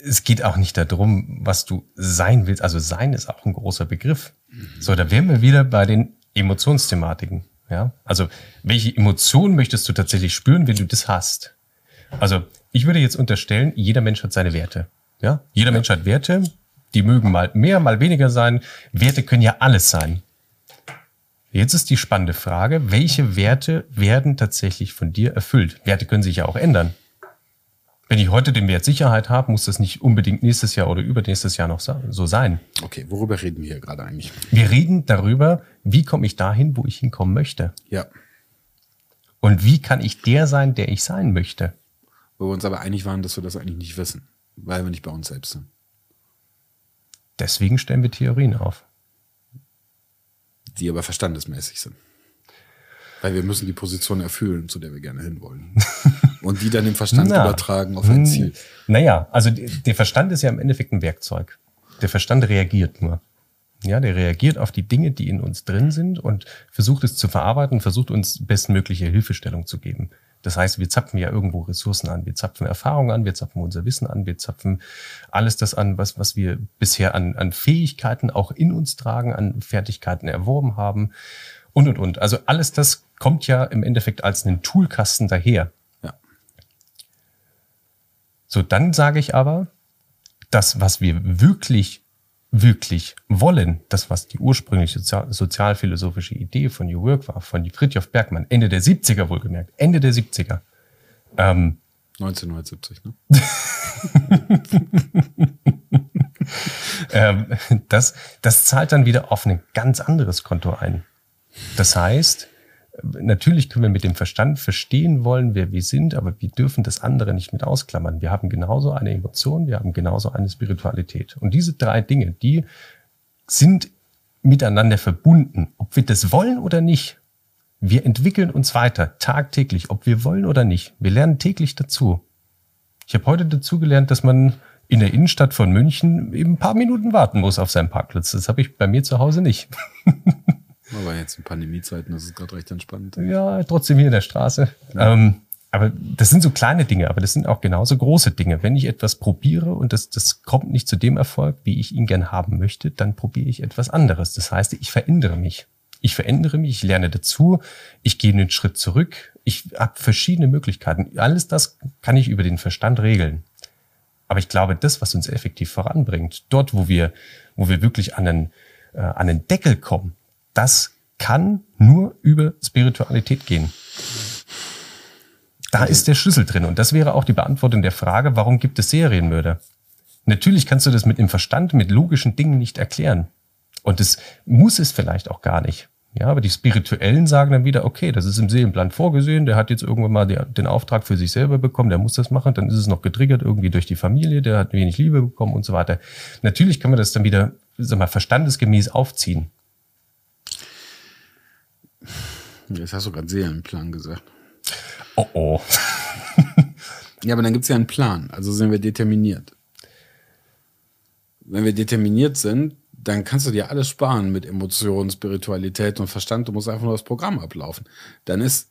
es geht auch nicht darum, was du sein willst. Also sein ist auch ein großer Begriff. So, da wären wir wieder bei den Emotionsthematiken. Ja, also welche Emotionen möchtest du tatsächlich spüren, wenn du das hast? Also ich würde jetzt unterstellen, jeder Mensch hat seine Werte. Ja, jeder Mensch hat Werte, die mögen mal mehr, mal weniger sein. Werte können ja alles sein. Jetzt ist die spannende Frage, welche Werte werden tatsächlich von dir erfüllt? Werte können sich ja auch ändern. Wenn ich heute den Wert Sicherheit habe, muss das nicht unbedingt nächstes Jahr oder übernächstes Jahr noch so sein. Okay, worüber reden wir hier gerade eigentlich? Wir reden darüber, wie komme ich dahin, wo ich hinkommen möchte. Ja. Und wie kann ich der sein, der ich sein möchte? Wo wir uns aber einig waren, dass wir das eigentlich nicht wissen, weil wir nicht bei uns selbst sind. Deswegen stellen wir Theorien auf. Die aber verstandesmäßig sind. Weil wir müssen die Position erfüllen, zu der wir gerne hinwollen. Und die dann im Verstand Na, übertragen auf ein Ziel. Naja, also der Verstand ist ja im Endeffekt ein Werkzeug. Der Verstand reagiert nur. Ja, der reagiert auf die Dinge, die in uns drin sind und versucht es zu verarbeiten, versucht uns bestmögliche Hilfestellung zu geben. Das heißt, wir zapfen ja irgendwo Ressourcen an, wir zapfen Erfahrungen an, wir zapfen unser Wissen an, wir zapfen alles das an, was, was wir bisher an, an Fähigkeiten auch in uns tragen, an Fertigkeiten erworben haben und, und, und. Also alles das kommt ja im Endeffekt als einen Toolkasten daher. So, dann sage ich aber, das, was wir wirklich, wirklich wollen, das, was die ursprüngliche sozialphilosophische Idee von New Work war, von Fritjof Bergmann, Ende der 70er wohlgemerkt, Ende der 70er. Ähm, 1970, ne? ähm, das, das zahlt dann wieder auf ein ganz anderes Konto ein. Das heißt, natürlich können wir mit dem Verstand verstehen wollen, wer wir sind, aber wir dürfen das andere nicht mit ausklammern. Wir haben genauso eine Emotion, wir haben genauso eine Spiritualität. Und diese drei Dinge, die sind miteinander verbunden, ob wir das wollen oder nicht. Wir entwickeln uns weiter, tagtäglich, ob wir wollen oder nicht. Wir lernen täglich dazu. Ich habe heute dazu gelernt, dass man in der Innenstadt von München eben ein paar Minuten warten muss auf seinen Parkplatz. Das habe ich bei mir zu Hause nicht. Aber jetzt in Pandemiezeiten ist es gerade recht entspannt. Ja, trotzdem hier in der Straße. Ja. Ähm, aber das sind so kleine Dinge, aber das sind auch genauso große Dinge. Wenn ich etwas probiere und das, das kommt nicht zu dem Erfolg, wie ich ihn gern haben möchte, dann probiere ich etwas anderes. Das heißt, ich verändere mich. Ich verändere mich, ich lerne dazu, ich gehe einen Schritt zurück, ich habe verschiedene Möglichkeiten. Alles das kann ich über den Verstand regeln. Aber ich glaube, das, was uns effektiv voranbringt, dort, wo wir, wo wir wirklich an einen, äh, an einen Deckel kommen, das kann nur über Spiritualität gehen. Da ist der Schlüssel drin. Und das wäre auch die Beantwortung der Frage, warum gibt es Serienmörder? Natürlich kannst du das mit dem Verstand, mit logischen Dingen nicht erklären. Und das muss es vielleicht auch gar nicht. Ja, aber die Spirituellen sagen dann wieder, okay, das ist im Seelenplan vorgesehen, der hat jetzt irgendwann mal den Auftrag für sich selber bekommen, der muss das machen, dann ist es noch getriggert irgendwie durch die Familie, der hat wenig Liebe bekommen und so weiter. Natürlich kann man das dann wieder, sag mal, verstandesgemäß aufziehen. Jetzt hast du gerade Seelenplan gesagt. Oh oh. ja, aber dann gibt es ja einen Plan. Also sind wir determiniert. Wenn wir determiniert sind, dann kannst du dir alles sparen mit Emotionen, Spiritualität und Verstand. Du musst einfach nur das Programm ablaufen. Dann ist.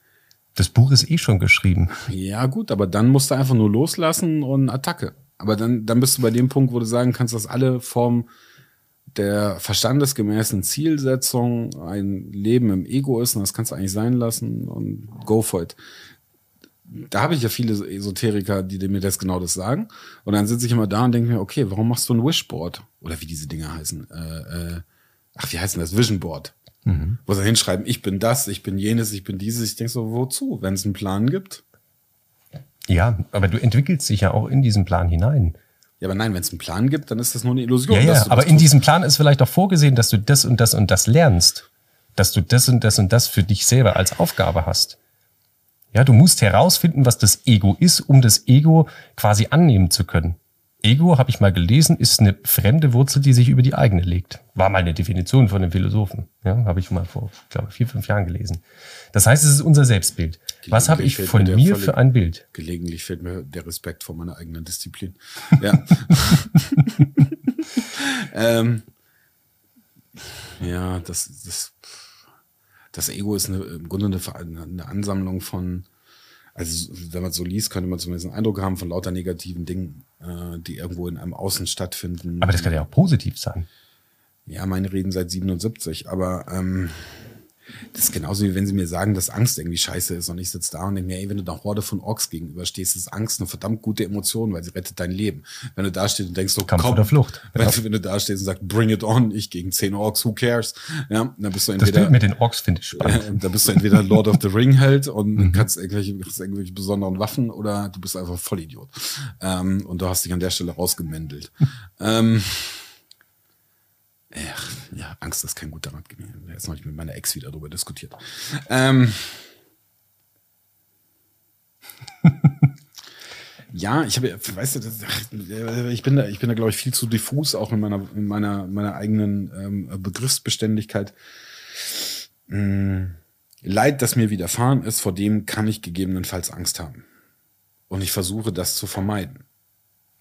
Das Buch ist eh schon geschrieben. Ja, gut, aber dann musst du einfach nur loslassen und Attacke. Aber dann, dann bist du bei dem Punkt, wo du sagen kannst, dass alle Formen der verstandesgemäßen Zielsetzung ein Leben im Ego ist und das kannst du eigentlich sein lassen und go for it. Da habe ich ja viele Esoteriker, die mir das genau das sagen. Und dann sitze ich immer da und denke mir, okay, warum machst du ein Wishboard? Oder wie diese Dinge heißen. Äh, äh, ach, wie heißen das? Vision Board. Mhm. Wo sie hinschreiben, ich bin das, ich bin jenes, ich bin dieses. Ich denke so, wozu? Wenn es einen Plan gibt? Ja, aber du entwickelst dich ja auch in diesen Plan hinein. Ja, aber nein, wenn es einen Plan gibt, dann ist das nur eine Illusion. Ja, ja, aber in diesem Plan ist vielleicht auch vorgesehen, dass du das und das und das lernst. Dass du das und das und das für dich selber als Aufgabe hast. Ja, du musst herausfinden, was das Ego ist, um das Ego quasi annehmen zu können. Ego, habe ich mal gelesen, ist eine fremde Wurzel, die sich über die eigene legt. War mal eine Definition von einem Philosophen. Ja, habe ich mal vor, ich glaube, vier, fünf Jahren gelesen. Das heißt, es ist unser Selbstbild. Was habe ich von mir, mir für ein Bild? Gelegentlich fehlt mir der Respekt vor meiner eigenen Disziplin. Ja. ähm, ja, das, das, das Ego ist eine, im Grunde eine, eine Ansammlung von, also wenn man so liest, könnte man zumindest einen Eindruck haben von lauter negativen Dingen, äh, die irgendwo in einem Außen stattfinden. Aber das kann ja auch positiv sein. Ja, meine reden seit 77, aber ähm, Das ist genauso wie wenn sie mir sagen, dass Angst irgendwie scheiße ist und ich sitze da und denke mir, ey, wenn du einer Horde von Orks gegenüberstehst, ist Angst eine verdammt gute Emotion, weil sie rettet dein Leben. Wenn du da stehst und denkst so, Kampf komm, oder Flucht. Wenn, ja. wenn, du da stehst und sagst, bring it on, ich gegen zehn Orks, who cares? Ja, dann bist du entweder. Das Bild mit den Orks finde ich spannend. Äh, da bist du entweder Lord of the Ring Held und mhm. kannst irgendwelche, kannst irgendwelche besonderen Waffen oder du bist einfach Vollidiot. Ähm, und du hast dich an der Stelle rausgemändelt. ähm, ja, Angst ist kein guter Rat gewesen. Jetzt habe ich mit meiner Ex wieder darüber diskutiert. Ähm, ja, ich habe, weißt du, ich bin da, ich bin da, glaube ich, viel zu diffus, auch in meiner, in meiner, meiner eigenen ähm, Begriffsbeständigkeit. Ähm, Leid, das mir widerfahren ist, vor dem kann ich gegebenenfalls Angst haben. Und ich versuche, das zu vermeiden.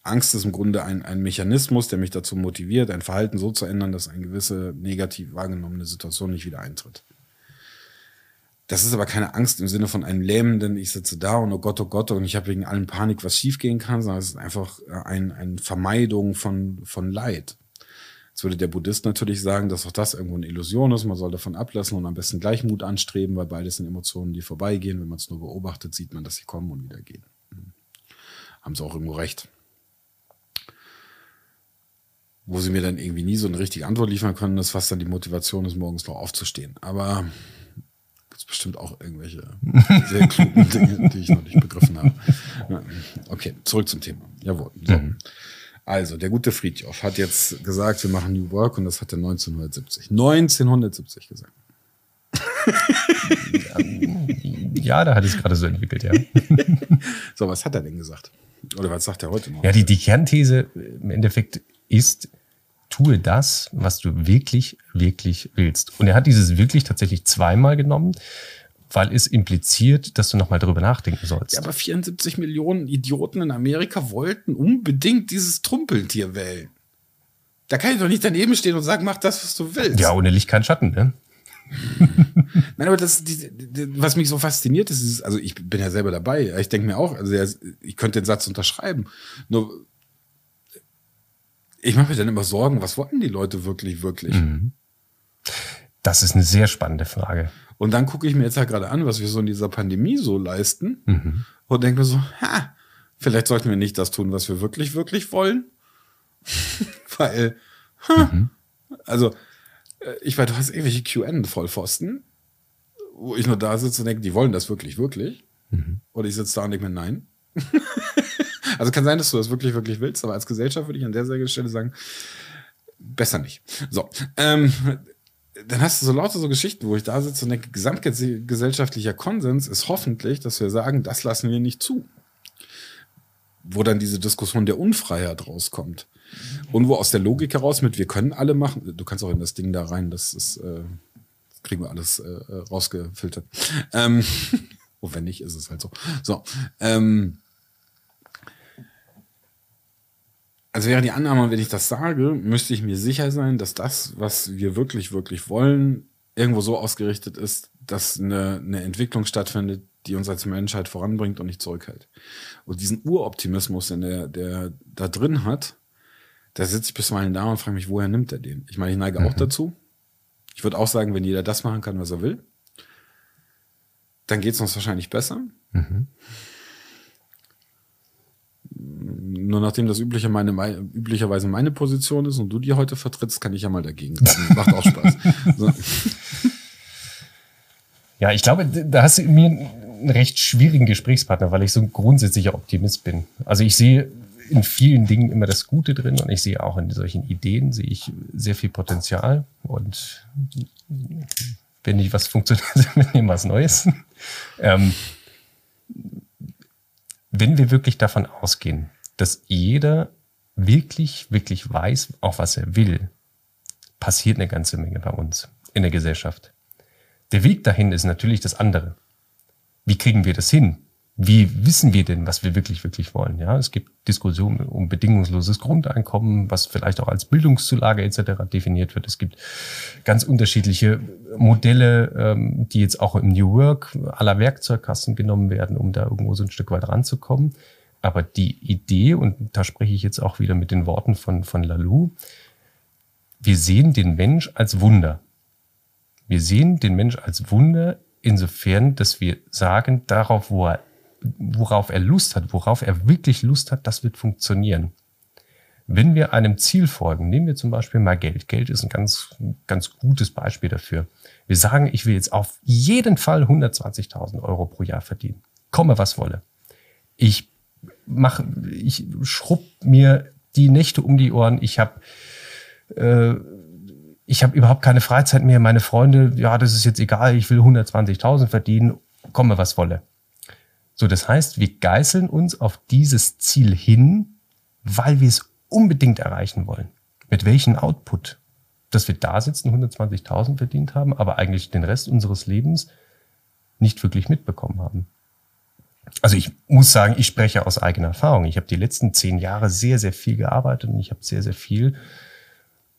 Angst ist im Grunde ein, ein Mechanismus, der mich dazu motiviert, ein Verhalten so zu ändern, dass eine gewisse negativ wahrgenommene Situation nicht wieder eintritt. Das ist aber keine Angst im Sinne von einem lähmenden, ich sitze da und oh Gott, oh Gott, und ich habe wegen allem Panik, was schiefgehen kann, sondern es ist einfach äh, ein, eine Vermeidung von, von Leid. Jetzt würde der Buddhist natürlich sagen, dass auch das irgendwo eine Illusion ist, man soll davon ablassen und am besten Gleichmut anstreben, weil beides sind Emotionen, die vorbeigehen. Wenn man es nur beobachtet, sieht man, dass sie kommen und wieder gehen. Hm. Haben sie auch irgendwo recht wo sie mir dann irgendwie nie so eine richtige Antwort liefern können, ist, was dann die Motivation ist, morgens noch aufzustehen. Aber gibt es bestimmt auch irgendwelche sehr klugen Dinge, die ich noch nicht begriffen habe. Okay, zurück zum Thema. Jawohl. So. Mhm. Also, der gute Friedjof hat jetzt gesagt, wir machen New Work und das hat er 1970. 1970 gesagt. ja, da hat es gerade so entwickelt, ja. so, was hat er denn gesagt? Oder was sagt er heute noch? Ja, die, die Kernthese im Endeffekt ist, tue das, was du wirklich, wirklich willst. Und er hat dieses wirklich tatsächlich zweimal genommen, weil es impliziert, dass du nochmal darüber nachdenken sollst. Ja, aber 74 Millionen Idioten in Amerika wollten unbedingt dieses Trumpeltier wählen. Da kann ich doch nicht daneben stehen und sagen, mach das, was du willst. Ja, ohne Licht kein Schatten, ne? Nein, aber das, die, die, was mich so fasziniert ist, ist, also ich bin ja selber dabei. Ich denke mir auch, also ich könnte den Satz unterschreiben. Nur ich mache mir dann immer Sorgen, was wollen die Leute wirklich, wirklich? Mhm. Das ist eine sehr spannende Frage. Und dann gucke ich mir jetzt halt gerade an, was wir so in dieser Pandemie so leisten mhm. und denke mir so, ha, vielleicht sollten wir nicht das tun, was wir wirklich, wirklich wollen. Weil, ha, mhm. also, äh, ich weiß, du hast irgendwelche QN-Vollpfosten, wo ich nur da sitze und denke, die wollen das wirklich, wirklich. Mhm. Oder ich sitze da und denke mir, nein. Also kann sein, dass du das wirklich, wirklich willst, aber als Gesellschaft würde ich an der Stelle sagen, besser nicht. So. Ähm, dann hast du so lauter so Geschichten, wo ich da sitze und denke, gesamtgesellschaftlicher Konsens ist hoffentlich, dass wir sagen, das lassen wir nicht zu. Wo dann diese Diskussion der Unfreiheit rauskommt. Und wo aus der Logik heraus mit, wir können alle machen, du kannst auch in das Ding da rein, das ist, äh, das kriegen wir alles äh, rausgefiltert. Ähm, oh, wenn nicht, ist es halt so. So. Ähm, Also wäre die Annahme, wenn ich das sage, müsste ich mir sicher sein, dass das, was wir wirklich, wirklich wollen, irgendwo so ausgerichtet ist, dass eine, eine Entwicklung stattfindet, die uns als Menschheit voranbringt und nicht zurückhält. Und diesen Uroptimismus, den der, der da drin hat, da sitze ich bisweilen da und frage mich, woher nimmt er den? Ich meine, ich neige mhm. auch dazu. Ich würde auch sagen, wenn jeder das machen kann, was er will, dann geht es uns wahrscheinlich besser. Mhm. Nur nachdem das übliche meine, üblicherweise meine Position ist und du die heute vertrittst, kann ich ja mal dagegen. Macht auch Spaß. So. Ja, ich glaube, da hast du mir einen recht schwierigen Gesprächspartner, weil ich so ein grundsätzlicher Optimist bin. Also ich sehe in vielen Dingen immer das Gute drin und ich sehe auch in solchen Ideen sehe ich sehr viel Potenzial und wenn nicht was funktioniert, dann nehmen wir was Neues. Ähm, wenn wir wirklich davon ausgehen, dass jeder wirklich, wirklich weiß, auch was er will, passiert eine ganze Menge bei uns in der Gesellschaft. Der Weg dahin ist natürlich das andere. Wie kriegen wir das hin? Wie wissen wir denn, was wir wirklich, wirklich wollen? Ja, es gibt Diskussionen um bedingungsloses Grundeinkommen, was vielleicht auch als Bildungszulage etc. definiert wird. Es gibt ganz unterschiedliche Modelle, ähm, die jetzt auch im New Work aller Werkzeugkassen genommen werden, um da irgendwo so ein Stück weit ranzukommen. Aber die Idee, und da spreche ich jetzt auch wieder mit den Worten von, von Lalou, wir sehen den Mensch als Wunder. Wir sehen den Mensch als Wunder insofern, dass wir sagen, darauf, wo er, worauf er Lust hat, worauf er wirklich Lust hat, das wird funktionieren. Wenn wir einem Ziel folgen, nehmen wir zum Beispiel mal Geld. Geld ist ein ganz, ganz gutes Beispiel dafür. Wir sagen, ich will jetzt auf jeden Fall 120.000 Euro pro Jahr verdienen. Komme, was wolle. Ich mache, ich schrubb mir die Nächte um die Ohren. Ich habe äh, ich habe überhaupt keine Freizeit mehr. Meine Freunde, ja, das ist jetzt egal. Ich will 120.000 verdienen. Komme, was wolle. So, das heißt, wir geißeln uns auf dieses Ziel hin, weil wir es unbedingt erreichen wollen. Mit welchem Output? Dass wir da sitzen, 120.000 verdient haben, aber eigentlich den Rest unseres Lebens nicht wirklich mitbekommen haben. Also ich muss sagen, ich spreche aus eigener Erfahrung. Ich habe die letzten zehn Jahre sehr, sehr viel gearbeitet und ich habe sehr, sehr viel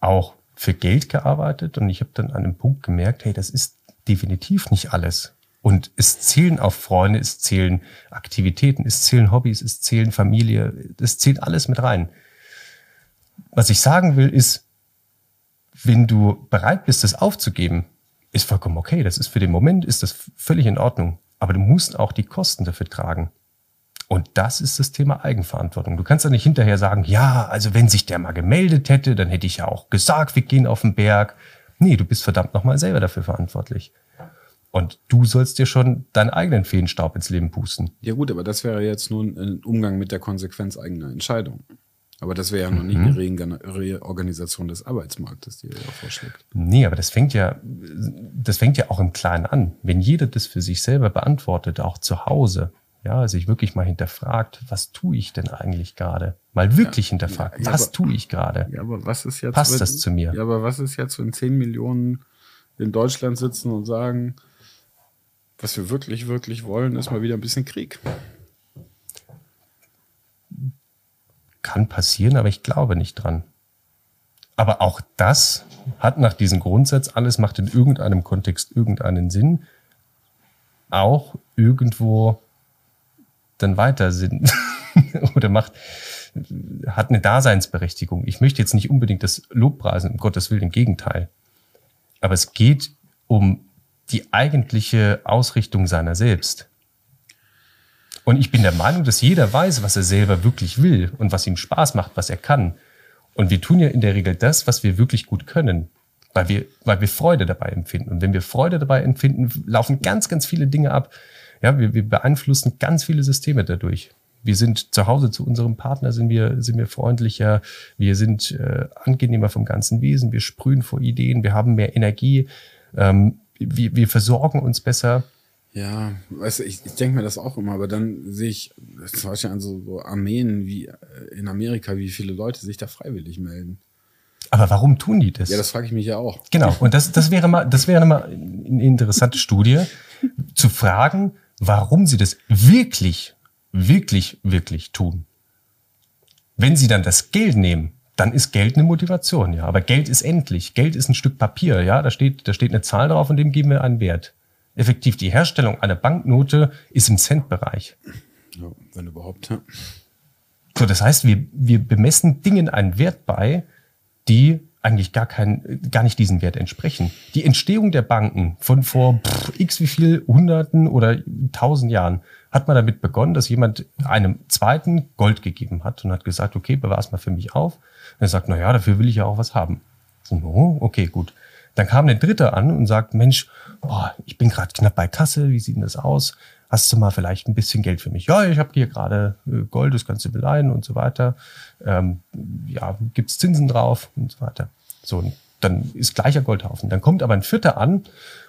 auch für Geld gearbeitet und ich habe dann an einem Punkt gemerkt, hey, das ist definitiv nicht alles. Und es zählen auch Freunde, es zählen Aktivitäten, es zählen Hobbys, es zählen Familie, es zählt alles mit rein. Was ich sagen will, ist, wenn du bereit bist, das aufzugeben, ist vollkommen okay. Das ist für den Moment, ist das völlig in Ordnung. Aber du musst auch die Kosten dafür tragen. Und das ist das Thema Eigenverantwortung. Du kannst ja nicht hinterher sagen, ja, also wenn sich der mal gemeldet hätte, dann hätte ich ja auch gesagt, wir gehen auf den Berg. Nee, du bist verdammt nochmal selber dafür verantwortlich. Und du sollst dir schon deinen eigenen Feenstaub ins Leben pusten. Ja gut, aber das wäre jetzt nun ein Umgang mit der Konsequenz eigener Entscheidung. Aber das wäre ja noch nicht mhm. eine Reorganisation des Arbeitsmarktes, die ihr ja vorschlägt. Nee, aber das fängt ja, das fängt ja auch im Kleinen an. Wenn jeder das für sich selber beantwortet, auch zu Hause, ja, sich wirklich mal hinterfragt, was tue ich denn eigentlich gerade? Mal wirklich ja, hinterfragt, ja, was aber, tue ich gerade? Ja, aber was ist jetzt, Passt wenn, das zu mir? Ja, aber was ist jetzt, wenn 10 Millionen in Deutschland sitzen und sagen, was wir wirklich, wirklich wollen, ist mal wieder ein bisschen Krieg? Kann passieren, aber ich glaube nicht dran. Aber auch das hat nach diesem Grundsatz, alles macht in irgendeinem Kontext irgendeinen Sinn, auch irgendwo dann weiter sind oder macht, hat eine Daseinsberechtigung. Ich möchte jetzt nicht unbedingt das Lobpreisen, um Gottes Willen, im Gegenteil. Aber es geht um die eigentliche Ausrichtung seiner selbst. Und ich bin der Meinung, dass jeder weiß, was er selber wirklich will und was ihm Spaß macht, was er kann. Und wir tun ja in der Regel das, was wir wirklich gut können, weil wir, weil wir Freude dabei empfinden. Und wenn wir Freude dabei empfinden, laufen ganz, ganz viele Dinge ab. Ja, wir, wir beeinflussen ganz viele Systeme dadurch. Wir sind zu Hause zu unserem Partner, sind wir, sind wir freundlicher, wir sind äh, angenehmer vom ganzen Wesen, wir sprühen vor Ideen, wir haben mehr Energie, ähm, wir, wir versorgen uns besser. Ja, weißt du, ich, ich denke mir das auch immer, aber dann sehe ich zum Beispiel an so, so Armeen wie äh, in Amerika, wie viele Leute sich da freiwillig melden. Aber warum tun die das? Ja, das frage ich mich ja auch. Genau, und das, das wäre mal, das wäre mal eine interessante Studie, zu fragen, warum sie das wirklich, wirklich, wirklich tun. Wenn sie dann das Geld nehmen, dann ist Geld eine Motivation, ja. Aber Geld ist endlich. Geld ist ein Stück Papier, ja. Da steht, da steht eine Zahl drauf und dem geben wir einen Wert effektiv die Herstellung einer Banknote ist im Centbereich. Ja, wenn überhaupt. Ja. So, das heißt, wir, wir bemessen Dingen einen Wert bei, die eigentlich gar kein, gar nicht diesen Wert entsprechen. Die Entstehung der Banken von vor pff, x wie viel Hunderten oder tausend Jahren hat man damit begonnen, dass jemand einem zweiten Gold gegeben hat und hat gesagt, okay, bewahr es mal für mich auf. Und er sagt, na ja, dafür will ich ja auch was haben. oh, okay, gut. Dann kam der Dritte an und sagt, Mensch, boah, ich bin gerade knapp bei Kasse, wie sieht denn das aus? Hast du mal vielleicht ein bisschen Geld für mich? Ja, ich habe hier gerade äh, Gold, das kannst du beleihen und so weiter. Ähm, ja, gibt's Zinsen drauf und so weiter. So, dann ist gleicher Goldhaufen. Dann kommt aber ein Vierter an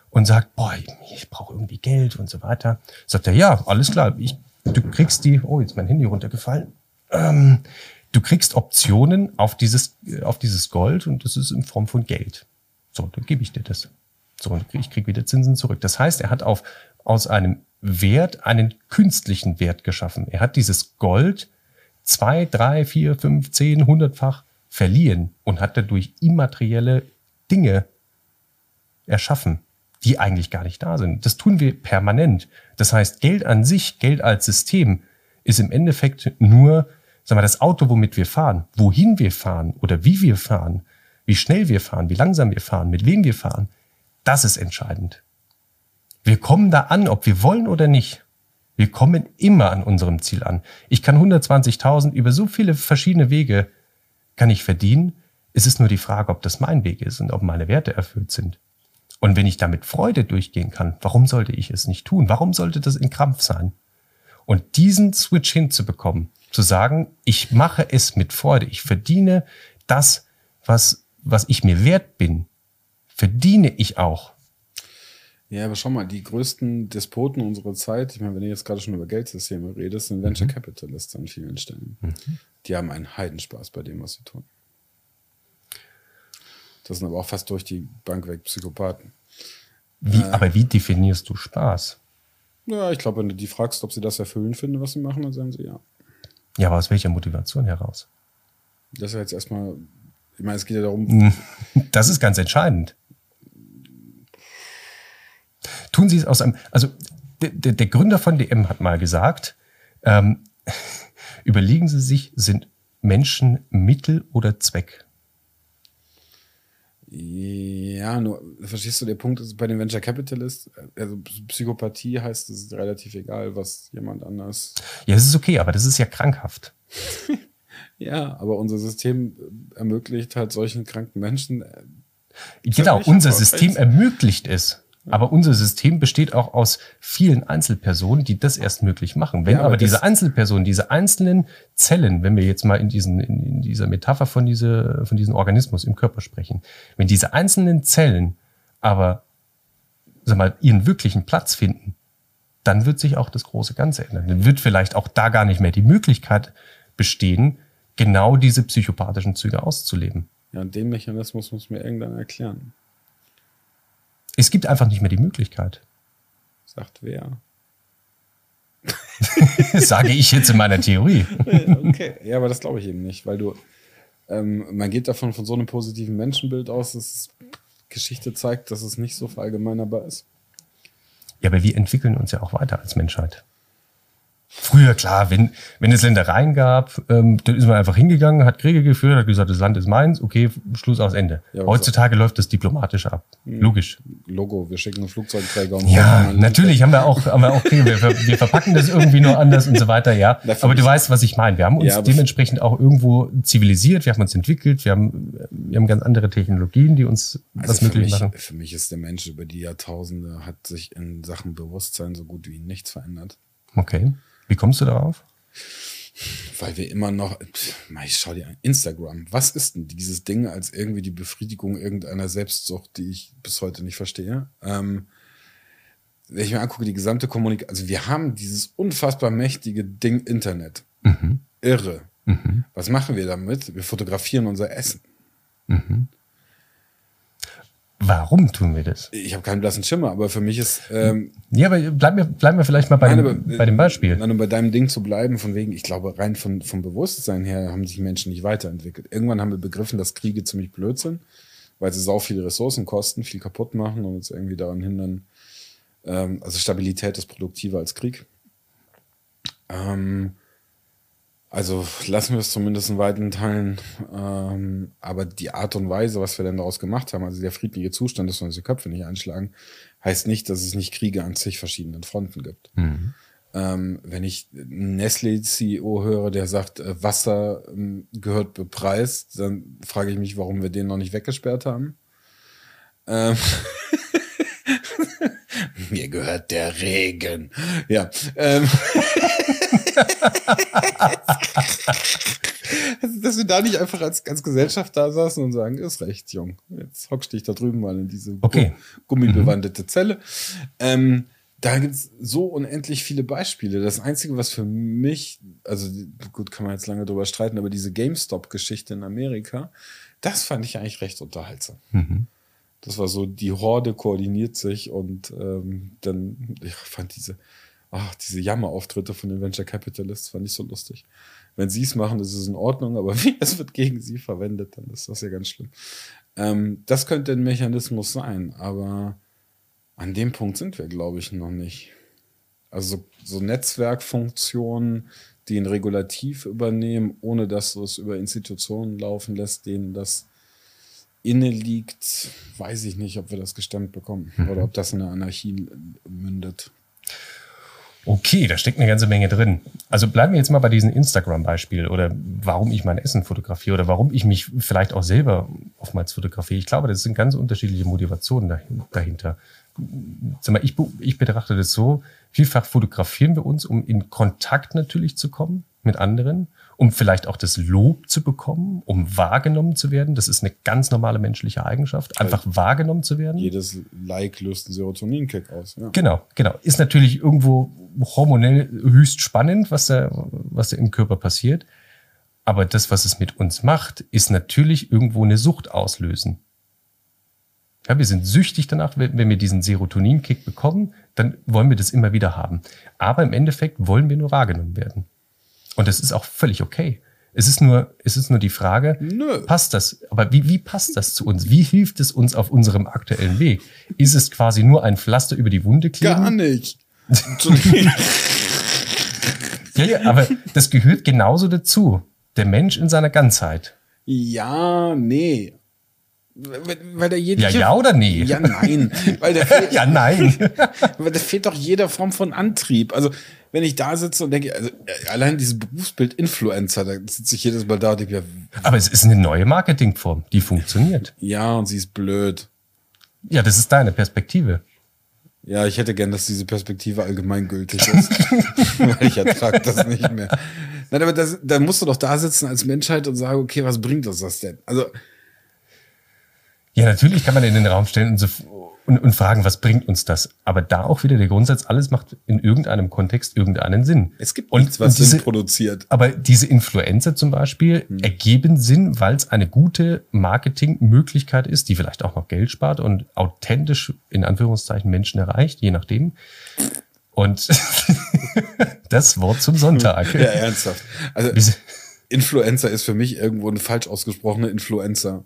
und sagt, boah, ich brauche irgendwie Geld und so weiter. Sagt er, ja, alles klar, ich, du kriegst die, oh, jetzt ist mein Handy runtergefallen. Ähm, du kriegst Optionen auf dieses, auf dieses Gold und das ist in Form von Geld. So, dann gebe ich dir das. So, ich kriege wieder Zinsen zurück. Das heißt, er hat auf, aus einem Wert einen künstlichen Wert geschaffen. Er hat dieses Gold zwei, drei, vier, fünf, zehn, hundertfach verliehen und hat dadurch immaterielle Dinge erschaffen, die eigentlich gar nicht da sind. Das tun wir permanent. Das heißt, Geld an sich, Geld als System, ist im Endeffekt nur, sag mal, das Auto, womit wir fahren, wohin wir fahren oder wie wir fahren, wie schnell wir fahren, wie langsam wir fahren, mit wem wir fahren, Das ist entscheidend. Wir kommen da an, ob wir wollen oder nicht. Wir kommen immer an unserem Ziel an. Ich kann 120.000 über so viele verschiedene Wege kann ich verdienen. Es ist nur die Frage, ob das mein Weg ist und ob meine Werte erfüllt sind. Und wenn ich damit Freude durchgehen kann, warum sollte ich es nicht tun? Warum sollte das in Krampf sein? Und diesen Switch hinzubekommen, zu sagen, ich mache es mit Freude, ich verdiene das, was, was ich mir wert bin, verdiene ich auch. Ja, aber schau mal, die größten Despoten unserer Zeit, ich meine, wenn du jetzt gerade schon über Geldsysteme redest, sind Venture mhm. Capitalists an vielen Stellen. Mhm. Die haben einen Heidenspaß bei dem, was sie tun. Das sind aber auch fast durch die Bank weg Psychopathen. Wie, äh, aber wie definierst du Spaß? Ja, ich glaube, wenn du die fragst, ob sie das erfüllen finden, was sie machen, dann sagen sie ja. Ja, aber aus welcher Motivation heraus? Das ist ja jetzt erstmal, ich meine, es geht ja darum. Das ist ganz entscheidend. Tun Sie es aus einem, also der, der Gründer von DM hat mal gesagt, ähm, überlegen Sie sich, sind Menschen Mittel oder Zweck? Ja, nur, verstehst du, der Punkt ist bei den Venture Capitalists, also Psychopathie heißt, es ist relativ egal, was jemand anders. Ja, das ist okay, aber das ist ja krankhaft. ja, aber unser System ermöglicht halt solchen kranken Menschen. Äh, genau, unser System ermöglicht es. Aber unser System besteht auch aus vielen Einzelpersonen, die das erst möglich machen. Wenn ja, aber, aber diese Einzelpersonen, diese einzelnen Zellen, wenn wir jetzt mal in, diesen, in dieser Metapher von, diese, von diesem Organismus im Körper sprechen, wenn diese einzelnen Zellen aber sag mal, ihren wirklichen Platz finden, dann wird sich auch das große Ganze ändern. Dann wird vielleicht auch da gar nicht mehr die Möglichkeit bestehen, genau diese psychopathischen Züge auszuleben. Ja, und den Mechanismus muss mir irgendwann erklären. Es gibt einfach nicht mehr die Möglichkeit. Sagt wer? Sage ich jetzt in meiner Theorie. okay, ja, aber das glaube ich eben nicht, weil du, ähm, man geht davon von so einem positiven Menschenbild aus, dass Geschichte zeigt, dass es nicht so verallgemeinerbar ist. Ja, aber wir entwickeln uns ja auch weiter als Menschheit. Früher, klar, wenn, wenn es Ländereien gab, ähm, dann ist man einfach hingegangen, hat Kriege geführt, hat gesagt, das Land ist meins, okay, Schluss aus Ende. Ja, Heutzutage so. läuft das diplomatisch ab. Mhm. Logisch. Logo, wir schicken Flugzeugträger und Ja, natürlich haben wir auch, haben wir auch Kriege. Wir, wir verpacken das irgendwie nur anders und so weiter, ja. Aber du weißt, was ich meine. Wir haben uns ja, dementsprechend auch irgendwo zivilisiert, wir haben uns entwickelt, wir haben, wir haben ganz andere Technologien, die uns also was möglich mich, machen. Für mich ist der Mensch über die Jahrtausende, hat sich in Sachen Bewusstsein so gut wie nichts verändert. Okay. Wie kommst du darauf? Weil wir immer noch, ich schau dir an, Instagram. Was ist denn dieses Ding als irgendwie die Befriedigung irgendeiner Selbstsucht, die ich bis heute nicht verstehe? Ähm, wenn ich mir angucke, die gesamte Kommunikation, also wir haben dieses unfassbar mächtige Ding Internet. Mhm. Irre. Mhm. Was machen wir damit? Wir fotografieren unser Essen. Mhm. Warum tun wir das? Ich habe keinen blassen Schimmer, aber für mich ist. Ähm, ja, aber bleiben wir, bleiben wir vielleicht mal bei, nein, dem, aber, bei dem Beispiel. Nein, um bei deinem Ding zu bleiben, von wegen, ich glaube, rein von, vom Bewusstsein her haben sich Menschen nicht weiterentwickelt. Irgendwann haben wir begriffen, dass Kriege ziemlich blöd sind, weil sie sau viele Ressourcen kosten, viel kaputt machen und uns irgendwie daran hindern. Ähm, also Stabilität ist produktiver als Krieg. Ähm, also lassen wir es zumindest in weiten Teilen. Ähm, aber die Art und Weise, was wir denn daraus gemacht haben, also der friedliche Zustand, dass wir unsere Köpfe nicht einschlagen, heißt nicht, dass es nicht Kriege an zig verschiedenen Fronten gibt. Mhm. Ähm, wenn ich Nestle-CEO höre, der sagt, äh, Wasser ähm, gehört bepreist, dann frage ich mich, warum wir den noch nicht weggesperrt haben. Ähm Mir gehört der Regen. Ja. Dass wir da nicht einfach als, als Gesellschaft da saßen und sagen, ist recht, Jung. Jetzt hockst dich da drüben mal in diese okay. gummibewandete mhm. Zelle. Ähm, da gibt es so unendlich viele Beispiele. Das Einzige, was für mich, also gut, kann man jetzt lange drüber streiten, aber diese GameStop-Geschichte in Amerika, das fand ich eigentlich recht unterhaltsam. Mhm. Das war so, die Horde koordiniert sich und ähm, dann, ich fand diese, ach, diese Jammerauftritte von den Venture Capitalists fand ich so lustig. Wenn sie es machen, ist es in Ordnung, aber wie es wird gegen sie verwendet, dann ist das ja ganz schlimm. Ähm, das könnte ein Mechanismus sein, aber an dem Punkt sind wir, glaube ich, noch nicht. Also so, Netzwerkfunktionen, die ein Regulativ übernehmen, ohne dass du es über Institutionen laufen lässt, denen das inne liegt, weiß ich nicht, ob wir das gestemmt bekommen mhm. oder ob das in der Anarchie mündet. Okay, da steckt eine ganze Menge drin. Also bleiben wir jetzt mal bei diesem Instagram-Beispiel oder warum ich mein Essen fotografiere oder warum ich mich vielleicht auch selber oftmals fotografiere. Ich glaube, das sind ganz unterschiedliche Motivationen dahinter. Ich betrachte das so, vielfach fotografieren wir uns, um in Kontakt natürlich zu kommen mit anderen um vielleicht auch das Lob zu bekommen, um wahrgenommen zu werden. Das ist eine ganz normale menschliche Eigenschaft, einfach also wahrgenommen zu werden. Jedes Like löst einen Serotoninkick aus. Ja. Genau, genau. Ist natürlich irgendwo hormonell höchst spannend, was da, was da im Körper passiert. Aber das, was es mit uns macht, ist natürlich irgendwo eine Sucht auslösen. Ja, wir sind süchtig danach, wenn wir diesen Serotoninkick bekommen, dann wollen wir das immer wieder haben. Aber im Endeffekt wollen wir nur wahrgenommen werden. Und das ist auch völlig okay. Es ist nur, es ist nur die Frage, Nö. passt das? Aber wie, wie passt das zu uns? Wie hilft es uns auf unserem aktuellen Weg? Ist es quasi nur ein Pflaster über die Wunde kleben? Gar nicht. ja, ja, aber das gehört genauso dazu. Der Mensch in seiner Ganzheit. Ja, nee. Weil der jede, ja, ja oder nee? Ja, nein. Weil der fehlt, ja, nein. weil da fehlt doch jeder Form von Antrieb. Also, wenn ich da sitze und denke, also, äh, allein dieses Berufsbild Influencer, da sitze ich jedes Mal da und denke, ja, Aber es ist eine neue Marketingform, die funktioniert. Ja, und sie ist blöd. Ja, das ist deine Perspektive. Ja, ich hätte gern, dass diese Perspektive allgemeingültig ist. weil ich ertrage das nicht mehr. Nein, aber das, da musst du doch da sitzen als Menschheit und sagen, okay, was bringt uns das denn? Also, ja, natürlich kann man in den Raum stellen und, so, und, und, fragen, was bringt uns das? Aber da auch wieder der Grundsatz, alles macht in irgendeinem Kontext irgendeinen Sinn. Es gibt und, nichts, was diese, Sinn produziert. Aber diese Influencer zum Beispiel hm. ergeben Sinn, weil es eine gute Marketingmöglichkeit ist, die vielleicht auch noch Geld spart und authentisch in Anführungszeichen Menschen erreicht, je nachdem. Und das Wort zum Sonntag. Ja, ernsthaft. Also Influencer ist für mich irgendwo eine falsch ausgesprochene Influencer.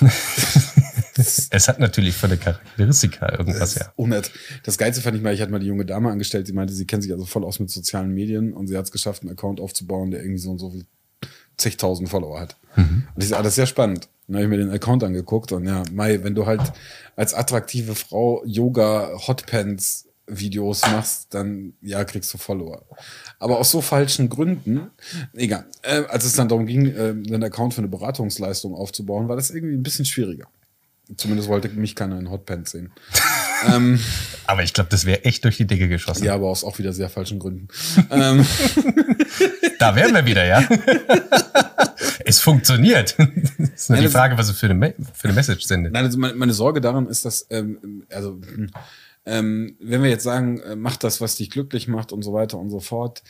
es hat natürlich von der Charakteristika irgendwas, ja. Unnett. Das Geilste fand ich mal, ich hatte mal die junge Dame angestellt, die meinte, sie kennt sich also voll aus mit sozialen Medien und sie hat es geschafft, einen Account aufzubauen, der irgendwie so und so viel zigtausend Follower hat. Mhm. Und ich sage, das ist sehr spannend. Dann habe ich mir den Account angeguckt und ja, Mai, wenn du halt als attraktive Frau Yoga Hotpants Videos machst, dann ja, kriegst du Follower. Aber aus so falschen Gründen, egal. Äh, als es dann darum ging, äh, einen Account für eine Beratungsleistung aufzubauen, war das irgendwie ein bisschen schwieriger. Zumindest wollte mich keiner in Hotpants sehen. ähm, aber ich glaube, das wäre echt durch die Decke geschossen. Ja, aber aus auch wieder sehr falschen Gründen. ähm. Da wären wir wieder, ja. es funktioniert. Das ist nur Nein, die Frage, was es für eine, für eine Message sendet. Nein, also meine, meine Sorge daran ist, dass, ähm, also, hm, ähm, wenn wir jetzt sagen, äh, mach das, was dich glücklich macht und so weiter und so fort,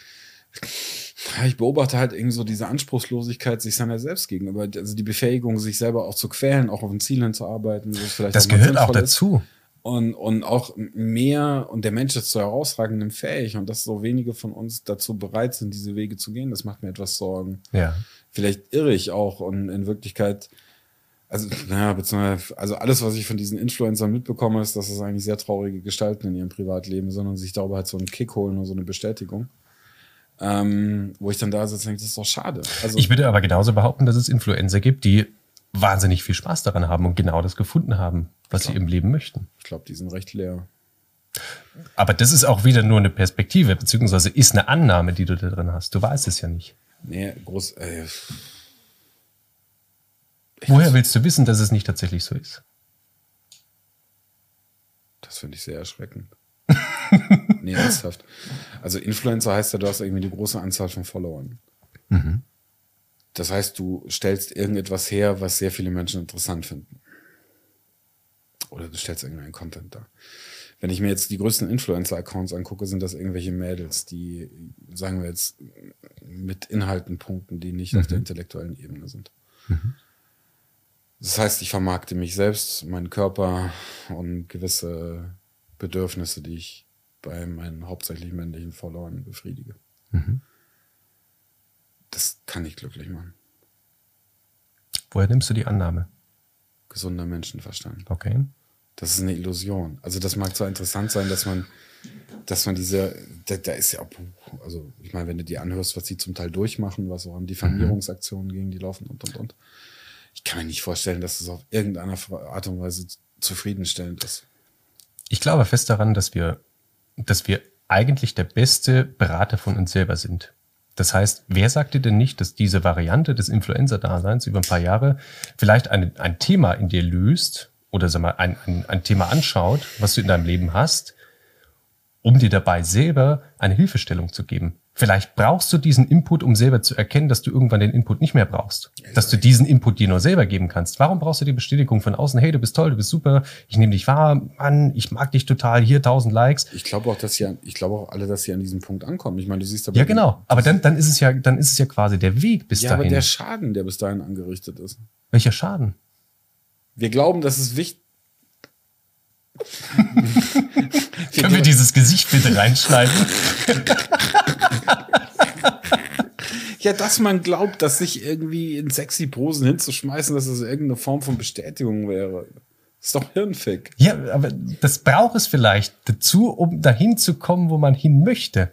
ich beobachte halt irgendwie so diese Anspruchslosigkeit sich seiner selbst gegenüber, also die Befähigung, sich selber auch zu quälen, auch auf ein Ziel hinzuarbeiten. Das, gehört auch dazu. Und, und auch mehr, und der Mensch ist zu herausragendem fähig und dass so wenige von uns dazu bereit sind, diese Wege zu gehen, das macht mir etwas Sorgen. Ja. Vielleicht irre ich auch und in Wirklichkeit also, naja, beziehungsweise, also alles, was ich von diesen Influencern mitbekomme, ist, dass es eigentlich sehr traurige Gestalten in ihrem Privatleben sind und sich darüber halt so einen Kick holen oder so eine Bestätigung. Ähm, wo ich dann da sitze und denke, das ist doch schade. Also, ich würde aber genauso behaupten, dass es Influencer gibt, die wahnsinnig viel Spaß daran haben und genau das gefunden haben, was glaub, sie im Leben möchten. Ich glaube, die sind recht leer. Aber das ist auch wieder nur eine Perspektive, beziehungsweise ist eine Annahme, die du da drin hast. Du weißt es ja nicht. Nee, groß. Äh, Woher willst du wissen, dass es nicht tatsächlich so ist? Das finde ich sehr erschreckend. nee, ernsthaft. Also Influencer heißt ja, du hast irgendwie eine große Anzahl von Followern. Mhm. Das heißt, du stellst irgendetwas her, was sehr viele Menschen interessant finden. Oder du stellst irgendeinen Content da. Wenn ich mir jetzt die größten Influencer-Accounts angucke, sind das irgendwelche Mädels, die, sagen wir jetzt, mit Inhalten punkten, die nicht mhm. auf der intellektuellen Ebene sind. Mhm. Das heißt, ich vermarkte mich selbst, meinen Körper und gewisse Bedürfnisse, die ich bei meinen hauptsächlich männlichen Followern befriedige. Mhm. Das kann ich glücklich machen. Woher nimmst du die Annahme? Gesunder Menschenverstand. Okay. Das ist eine Illusion. Also das mag zwar interessant sein, dass man, dass man diese, da, da ist ja, also ich meine, wenn du dir anhörst, was sie zum Teil durchmachen, was auch an Diffamierungsaktionen gegen die laufen und und und ich kann mir nicht vorstellen, dass es auf irgendeine Art und Weise zufriedenstellend ist. Ich glaube fest daran, dass wir, dass wir eigentlich der beste Berater von uns selber sind. Das heißt, wer sagt dir denn nicht, dass diese Variante des Influencer-Daseins über ein paar Jahre vielleicht ein, ein Thema in dir löst oder sag mal, ein, ein, ein Thema anschaut, was du in deinem Leben hast, um dir dabei selber eine Hilfestellung zu geben? Vielleicht brauchst du diesen Input, um selber zu erkennen, dass du irgendwann den Input nicht mehr brauchst. Dass du diesen Input dir nur selber geben kannst. Warum brauchst du die Bestätigung von außen? Hey, du bist toll, du bist super, ich nehme dich wahr, Mann, ich mag dich total, hier tausend Likes. Ich glaube auch, dass sie, ich glaube auch alle, dass sie an diesem Punkt ankommen. Ich meine, du siehst aber. Ja, genau. Aber dann, dann ist es ja, dann ist es ja quasi der Weg bis ja, dahin. Ja, aber der Schaden, der bis dahin angerichtet ist. Welcher Schaden? Wir glauben, dass es wichtig, Können wir dieses Gesicht bitte reinschneiden? ja, dass man glaubt, dass sich irgendwie in sexy Posen hinzuschmeißen, dass es irgendeine Form von Bestätigung wäre. Das ist doch Hirnfick. Ja, aber das braucht es vielleicht dazu, um dahin zu kommen, wo man hin möchte.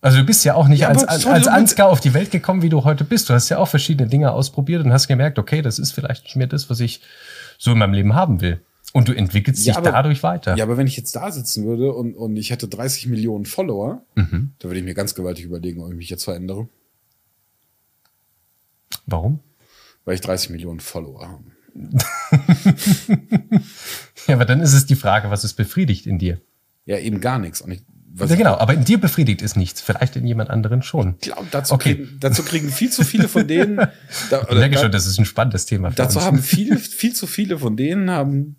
Also du bist ja auch nicht ja, als, als, als Ansgar auf die Welt gekommen, wie du heute bist. Du hast ja auch verschiedene Dinge ausprobiert und hast gemerkt, okay, das ist vielleicht nicht mehr das, was ich so in meinem Leben haben will. Und du entwickelst ja, dich aber, dadurch weiter. Ja, aber wenn ich jetzt da sitzen würde und, und ich hätte 30 Millionen Follower, mhm. da würde ich mir ganz gewaltig überlegen, ob ich mich jetzt verändere. Warum? Weil ich 30 Millionen Follower habe. ja, aber dann ist es die Frage, was ist befriedigt in dir? Ja, eben gar nichts. Und ich, ja, genau, aber in dir befriedigt ist nichts. Vielleicht in jemand anderen schon. Ich glaube, dazu, okay. kriegen, dazu kriegen viel zu viele von denen. Da, ich merke da, schon, das ist ein spannendes Thema. dazu uns. haben viel, viel zu viele von denen haben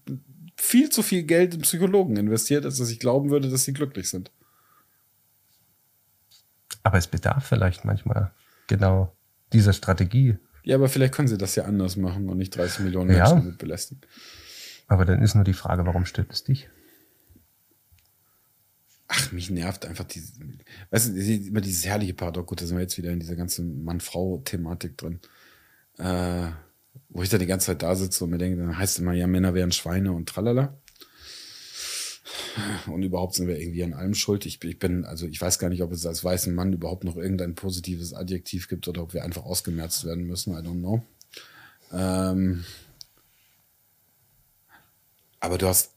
viel zu viel Geld in Psychologen investiert, als dass ich glauben würde, dass sie glücklich sind. Aber es bedarf vielleicht manchmal genau dieser Strategie. Ja, aber vielleicht können sie das ja anders machen und nicht 30 Millionen Menschen ja. damit belästigen. Aber dann ist nur die Frage, warum stört es dich? Ach, mich nervt einfach diese, weißt du, immer dieses herrliche Paradox. Gut, da sind wir jetzt wieder in dieser ganzen Mann-Frau-Thematik drin. Äh, wo ich da die ganze Zeit da sitze und mir denke, dann heißt es immer, ja, Männer wären Schweine und tralala. Und überhaupt sind wir irgendwie an allem schuld. Ich, ich bin, also ich weiß gar nicht, ob es als weißen Mann überhaupt noch irgendein positives Adjektiv gibt oder ob wir einfach ausgemerzt werden müssen. I don't know. Ähm, aber du hast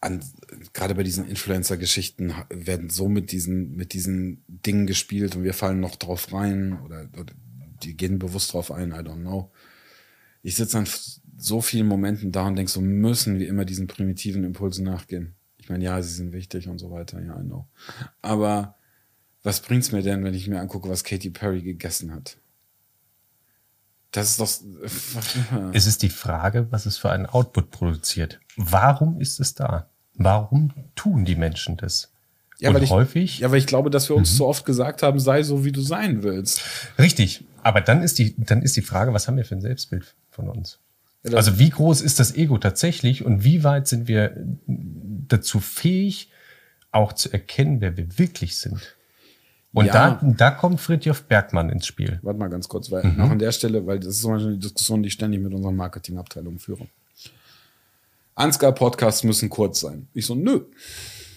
an, gerade bei diesen Influencer-Geschichten werden so mit diesen, mit diesen Dingen gespielt und wir fallen noch drauf rein oder, oder die gehen bewusst drauf ein, I don't know ich sitze an so vielen Momenten da und denke, so müssen wir immer diesen primitiven Impulsen nachgehen. Ich meine, ja, sie sind wichtig und so weiter, ja, I know. Aber was bringt's mir denn, wenn ich mir angucke, was Katy Perry gegessen hat? Das ist doch. Es ist die Frage, was es für einen Output produziert. Warum ist es da? Warum tun die Menschen das? Ja, und weil häufig. Ich, ja, weil ich glaube, dass wir uns mhm. so oft gesagt haben, sei so, wie du sein willst. Richtig. Aber dann ist die, dann ist die Frage, was haben wir für ein Selbstbild von uns? Ja, also wie groß ist das Ego tatsächlich und wie weit sind wir dazu fähig, auch zu erkennen, wer wir wirklich sind? Und ja. da, da kommt Fritjof Bergmann ins Spiel. Warte mal ganz kurz, weil mhm. noch an der Stelle, weil das ist zum Beispiel eine Diskussion, die ich ständig mit unserer Marketingabteilung führe. Ansgar-Podcasts müssen kurz sein. Ich so, nö.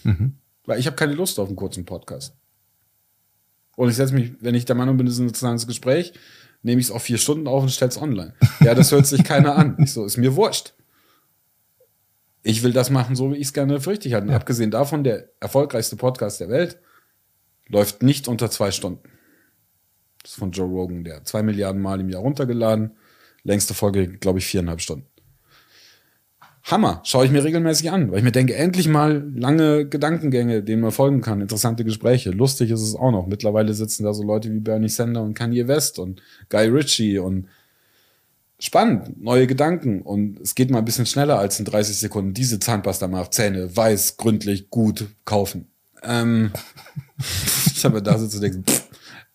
Mhm. Weil ich habe keine Lust auf einen kurzen Podcast. Und ich setze mich, wenn ich der Meinung bin, das ist ein interessantes Gespräch, nehme ich es auf vier Stunden auf und stelle es online. Ja, das hört sich keiner an. Ich so, ist mir wurscht. Ich will das machen, so wie ich es gerne für richtig halte. Ja. Abgesehen davon, der erfolgreichste Podcast der Welt läuft nicht unter zwei Stunden. Das ist von Joe Rogan, der zwei Milliarden Mal im Jahr runtergeladen. Längste Folge, glaube ich, viereinhalb Stunden. Hammer, schaue ich mir regelmäßig an, weil ich mir denke, endlich mal lange Gedankengänge, denen man folgen kann, interessante Gespräche. Lustig ist es auch noch. Mittlerweile sitzen da so Leute wie Bernie Sander und Kanye West und Guy Ritchie und spannend, neue Gedanken und es geht mal ein bisschen schneller als in 30 Sekunden. Diese Zahnpasta macht Zähne weiß, gründlich, gut kaufen. Ähm, ich habe da sitzen und denke, pff,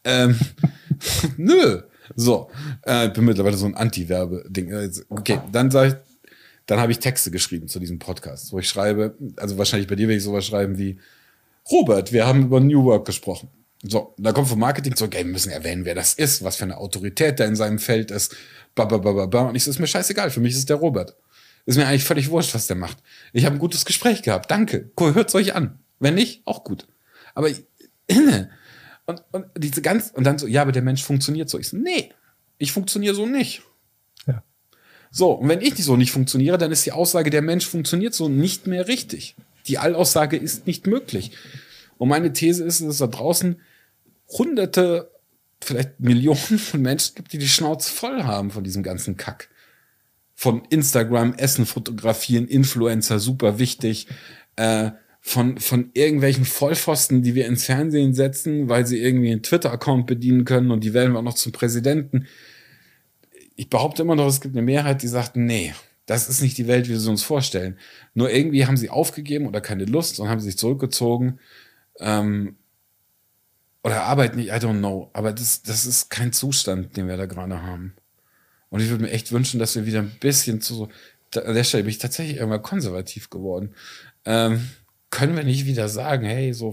ähm, nö. So, äh, bin mittlerweile so ein Anti-Werbe-Ding. Okay, dann sage ich, dann habe ich Texte geschrieben zu diesem Podcast, wo ich schreibe, also wahrscheinlich bei dir werde ich sowas schreiben wie, Robert, wir haben über New Work gesprochen. So, da kommt vom Marketing zurück, ey, wir müssen erwähnen, wer das ist, was für eine Autorität da in seinem Feld ist. Bababababa. Und ich so, ist mir scheißegal, für mich ist der Robert. Ist mir eigentlich völlig wurscht, was der macht. Ich habe ein gutes Gespräch gehabt, danke. Cool, hört's euch an. Wenn nicht, auch gut. Aber und, und diese ganz, und dann so, ja, aber der Mensch funktioniert so. Ich so, nee, ich funktioniere so nicht. So, und wenn ich so nicht funktioniere, dann ist die Aussage, der Mensch funktioniert so nicht mehr richtig. Die Allaussage ist nicht möglich. Und meine These ist, dass es da draußen hunderte, vielleicht Millionen von Menschen gibt, die die Schnauze voll haben von diesem ganzen Kack. Von Instagram, Essen fotografieren, Influencer, super wichtig. Äh, von, von irgendwelchen Vollpfosten, die wir ins Fernsehen setzen, weil sie irgendwie einen Twitter-Account bedienen können und die wählen wir auch noch zum Präsidenten. Ich behaupte immer noch, es gibt eine Mehrheit, die sagt, nee, das ist nicht die Welt, wie sie uns vorstellen. Nur irgendwie haben sie aufgegeben oder keine Lust und haben sich zurückgezogen. Ähm, oder arbeiten nicht, I don't know. Aber das, das ist kein Zustand, den wir da gerade haben. Und ich würde mir echt wünschen, dass wir wieder ein bisschen zu, an der Stelle bin ich tatsächlich irgendwann konservativ geworden. Ähm, können wir nicht wieder sagen, hey, so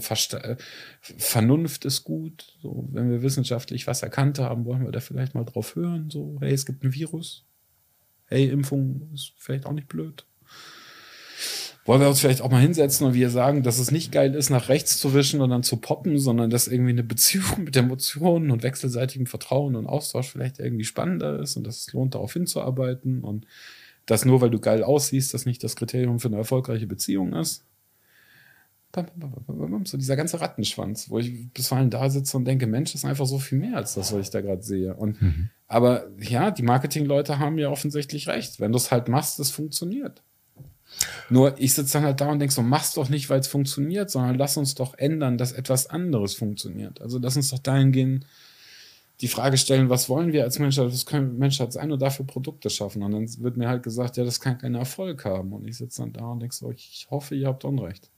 Vernunft ist gut, so wenn wir wissenschaftlich was erkannt haben, wollen wir da vielleicht mal drauf hören, so hey, es gibt ein Virus, hey, Impfung ist vielleicht auch nicht blöd. Wollen wir uns vielleicht auch mal hinsetzen und wir sagen, dass es nicht geil ist, nach rechts zu wischen und dann zu poppen, sondern dass irgendwie eine Beziehung mit Emotionen und wechselseitigem Vertrauen und Austausch vielleicht irgendwie spannender ist und dass es lohnt, darauf hinzuarbeiten und dass nur weil du geil aussiehst, das nicht das Kriterium für eine erfolgreiche Beziehung ist. So dieser ganze Rattenschwanz, wo ich bisweilen da sitze und denke, Mensch, das ist einfach so viel mehr als das, was ich da gerade sehe. Und, mhm. Aber ja, die Marketingleute haben ja offensichtlich recht. Wenn du es halt machst, das funktioniert. Nur ich sitze dann halt da und denke so, mach's doch nicht, weil es funktioniert, sondern lass uns doch ändern, dass etwas anderes funktioniert. Also lass uns doch dahingehend die Frage stellen, was wollen wir als Menschheit, was können Menschheit sein und dafür Produkte schaffen. Und dann wird mir halt gesagt, ja, das kann keinen Erfolg haben. Und ich sitze dann da und denke so, ich hoffe, ihr habt Unrecht.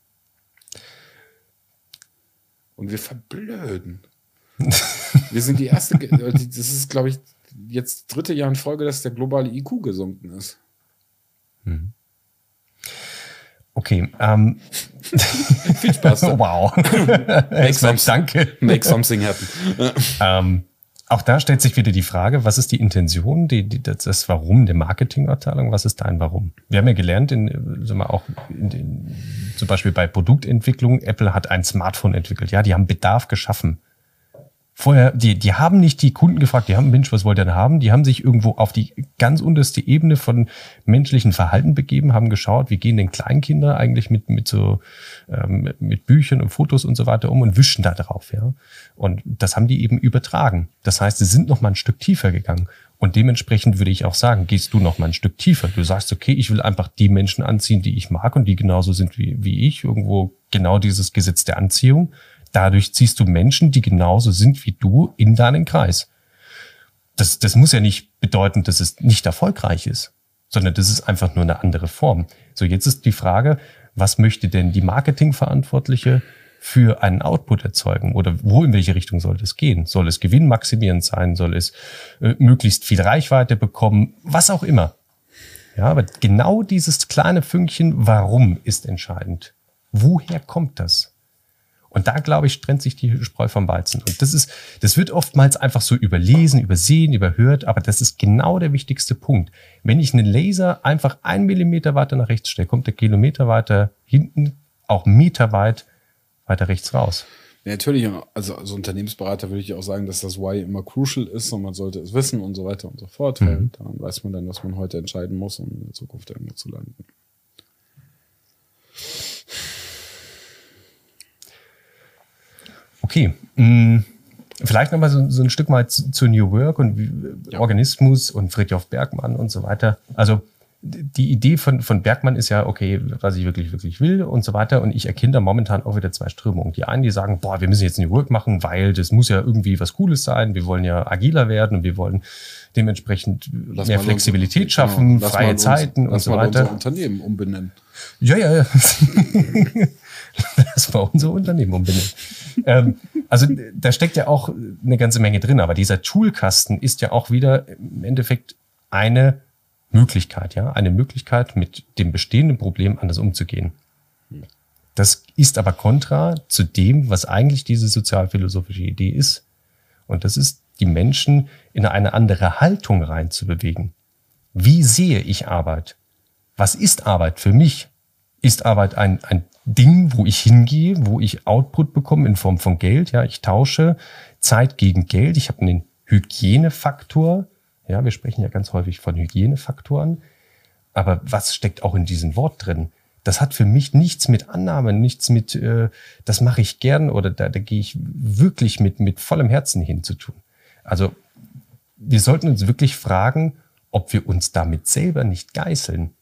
Und wir verblöden. wir sind die erste, äh, das ist, glaube ich, jetzt dritte Jahr in Folge, dass der globale IQ gesunken ist. Mhm. Okay. Ähm. Viel Spaß. Oh, wow. Make some, Danke. Make something happen. ähm, auch da stellt sich wieder die Frage, was ist die Intention, die, die, das Warum der Marketingabteilung, was ist dein Warum? Wir haben ja gelernt, in, sagen wir auch in, in, zum Beispiel bei Produktentwicklung, Apple hat ein Smartphone entwickelt, ja, die haben Bedarf geschaffen. Vorher, die, die haben nicht die Kunden gefragt, die haben, Mensch, was wollt ihr denn haben? Die haben sich irgendwo auf die ganz unterste Ebene von menschlichen Verhalten begeben, haben geschaut, wie gehen denn Kleinkinder eigentlich mit, mit so, ähm, mit Büchern und Fotos und so weiter um und wischen da drauf, ja. Und das haben die eben übertragen. Das heißt, sie sind noch mal ein Stück tiefer gegangen. Und dementsprechend würde ich auch sagen, gehst du noch mal ein Stück tiefer. Du sagst, okay, ich will einfach die Menschen anziehen, die ich mag und die genauso sind wie, wie ich. Irgendwo genau dieses Gesetz der Anziehung. Dadurch ziehst du Menschen, die genauso sind wie du, in deinen Kreis. Das, das muss ja nicht bedeuten, dass es nicht erfolgreich ist, sondern das ist einfach nur eine andere Form. So, jetzt ist die Frage, was möchte denn die Marketingverantwortliche für einen Output erzeugen oder wo in welche Richtung soll das gehen? Soll es gewinnmaximierend sein? Soll es äh, möglichst viel Reichweite bekommen? Was auch immer. Ja, aber genau dieses kleine Fünkchen, warum ist entscheidend. Woher kommt das? Und da, glaube ich, trennt sich die Spreu vom Weizen. Und das ist, das wird oftmals einfach so überlesen, übersehen, überhört, aber das ist genau der wichtigste Punkt. Wenn ich einen Laser einfach einen Millimeter weiter nach rechts stelle, kommt der Kilometer weiter hinten, auch meterweit weiter rechts raus. Ja, natürlich, also als Unternehmensberater würde ich auch sagen, dass das Why immer crucial ist und man sollte es wissen und so weiter und so fort. Mhm. Daran weiß man dann, was man heute entscheiden muss, um in der Zukunft irgendwo zu landen. Okay. Mm, vielleicht nochmal so, so ein Stück mal zu, zu New Work und ja. Organismus und Friedhof Bergmann und so weiter. Also die Idee von, von Bergmann ist ja, okay, was ich wirklich, wirklich will und so weiter. Und ich erkenne da momentan auch wieder zwei Strömungen. Die einen, die sagen, boah, wir müssen jetzt New Work machen, weil das muss ja irgendwie was Cooles sein. Wir wollen ja agiler werden und wir wollen dementsprechend lass mehr Flexibilität uns, genau, schaffen, genau, freie uns, Zeiten und so weiter. Unser Unternehmen umbenennen. Ja, ja, ja. lass mal unser Unternehmen umbenennen. ähm, also da steckt ja auch eine ganze Menge drin, aber dieser Toolkasten ist ja auch wieder im Endeffekt eine Möglichkeit, ja, eine Möglichkeit, mit dem bestehenden Problem anders umzugehen. Das ist aber kontra zu dem, was eigentlich diese sozialphilosophische Idee ist. Und das ist, die Menschen in eine andere Haltung reinzubewegen. Wie sehe ich Arbeit? Was ist Arbeit für mich? Ist Arbeit ein, ein Ding, wo ich hingehe, wo ich Output bekomme in Form von Geld? Ja, ich tausche Zeit gegen Geld. Ich habe einen Hygienefaktor Ja, wir sprechen ja ganz häufig von Hygienefaktoren. Aber was steckt auch in diesem Wort drin? Das hat für mich nichts mit Annahme, nichts mit, äh, das mache ich gern oder da, da gehe ich wirklich mit, mit vollem Herzen hin zu tun. Also wir sollten uns wirklich fragen, ob wir uns damit selber nicht geißeln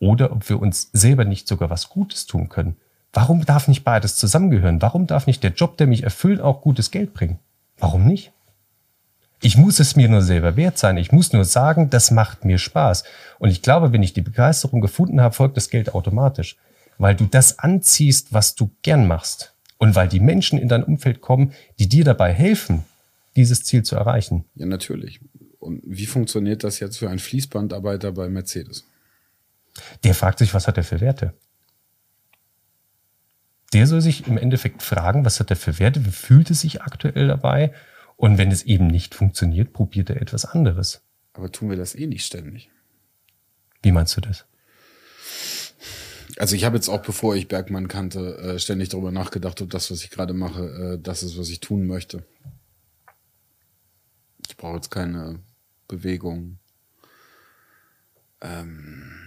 oder ob wir uns selber nicht sogar was Gutes tun können. Warum darf nicht beides zusammengehören? Warum darf nicht der Job, der mich erfüllt, auch gutes Geld bringen? Warum nicht? Ich muss es mir nur selber wert sein. Ich muss nur sagen, das macht mir Spaß. Und ich glaube, wenn ich die Begeisterung gefunden habe, folgt das Geld automatisch. Weil du das anziehst, was du gern machst. Und weil die Menschen in dein Umfeld kommen, die dir dabei helfen, dieses Ziel zu erreichen. Ja, natürlich. Und wie funktioniert das jetzt für einen Fließbandarbeiter bei Mercedes? Der fragt sich, was hat er für Werte? Der soll sich im Endeffekt fragen, was hat er für Werte, wie fühlt es sich aktuell dabei und wenn es eben nicht funktioniert, probiert er etwas anderes. Aber tun wir das eh nicht ständig? Wie meinst du das? Also ich habe jetzt auch, bevor ich Bergmann kannte, äh, ständig darüber nachgedacht, ob das, was ich gerade mache, äh, das ist, was ich tun möchte. Ich brauche jetzt keine Bewegung. Ähm.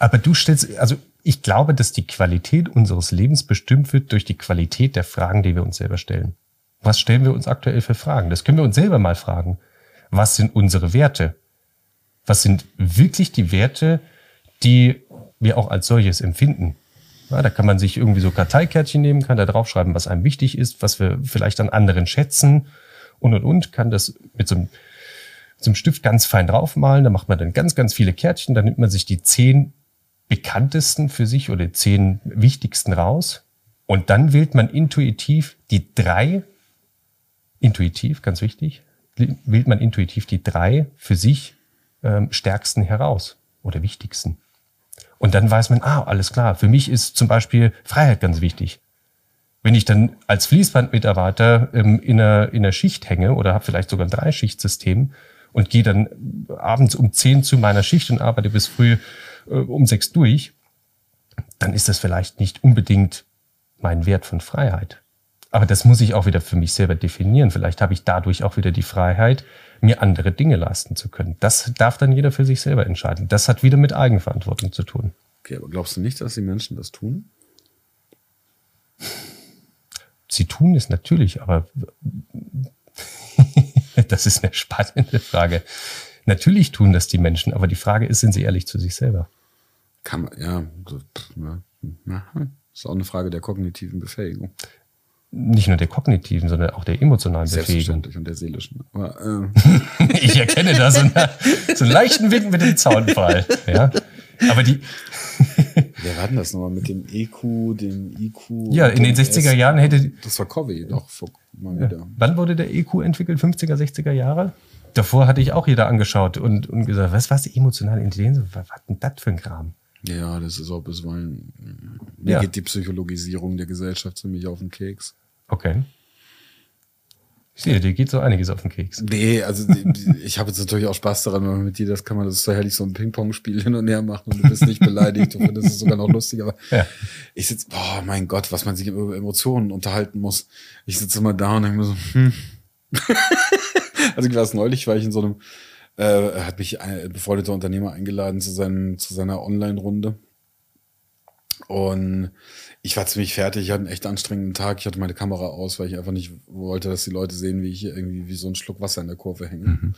Aber du stellst, also ich glaube, dass die Qualität unseres Lebens bestimmt wird durch die Qualität der Fragen, die wir uns selber stellen. Was stellen wir uns aktuell für Fragen? Das können wir uns selber mal fragen. Was sind unsere Werte? Was sind wirklich die Werte, die wir auch als solches empfinden? Ja, da kann man sich irgendwie so Karteikärtchen nehmen, kann da draufschreiben, was einem wichtig ist, was wir vielleicht an anderen schätzen und und und, kann das mit so einem, einem Stift ganz fein draufmalen. Da macht man dann ganz, ganz viele Kärtchen. Dann nimmt man sich die zehn bekanntesten für sich oder zehn wichtigsten raus. Und dann wählt man intuitiv die drei intuitiv, ganz wichtig, wählt man intuitiv die drei für sich ähm, stärksten heraus oder wichtigsten. Und dann weiß man, ah, alles klar, für mich ist zum Beispiel Freiheit ganz wichtig. Wenn ich dann als Fließbandmitarbeiter ähm, in, einer, in einer Schicht hänge oder habe vielleicht sogar ein Dreischichtsystem und gehe dann abends um zehn zu meiner Schicht und arbeite bis früh äh, um sechs durch, dann ist das vielleicht nicht unbedingt mein Wert von Freiheit. Aber das muss ich auch wieder für mich selber definieren. Vielleicht habe ich dadurch auch wieder die Freiheit, mir andere Dinge leisten zu können. Das darf dann jeder für sich selber entscheiden. Das hat wieder mit Eigenverantwortung zu tun. Okay, aber glaubst du nicht, dass die Menschen das tun? Sie tun es natürlich, aber das ist eine spannende Frage. Natürlich tun das die Menschen, aber die Frage ist, sind sie ehrlich zu sich selber? Kann man, ja, ja, ist auch eine Frage der kognitiven Befähigung nicht nur der kognitiven, sondern auch der emotionalen Befähigung. und der seelischen. Aber, äh. ich erkenne da so, eine, so einen leichten Wink mit dem Zaunfall. Ja. Aber die. Wer war denn das nochmal mit dem EQ, dem IQ? Ja, in den 60er Jahren hätte. Das war Covey doch mal wieder. Ja. Wann wurde der EQ entwickelt? 50er, 60er Jahre? Davor hatte ich auch jeder angeschaut und, und gesagt, was war die emotionale Intelligenz? Was war denn das für ein Kram? Ja, das ist auch bisweilen. Mir ja. geht die Psychologisierung der Gesellschaft ziemlich auf den Keks. Okay. Ich sehe, dir geht so einiges auf den Keks. Nee, also ich habe jetzt natürlich auch Spaß daran, wenn man mit dir das kann man das ist so herrlich so ein Ping-Pong-Spiel hin und her machen und du bist nicht beleidigt. und das ist sogar noch lustig, aber ja. ich sitze, oh mein Gott, was man sich über Emotionen unterhalten muss. Ich sitze immer da und denke mir so, hm. also ich war es neulich, war ich in so einem, äh, hat mich ein befreundeter Unternehmer eingeladen zu, seinem, zu seiner Online-Runde. Und ich war ziemlich fertig, ich hatte einen echt anstrengenden Tag. Ich hatte meine Kamera aus, weil ich einfach nicht wollte, dass die Leute sehen, wie ich hier irgendwie wie so ein Schluck Wasser in der Kurve hänge. Mhm.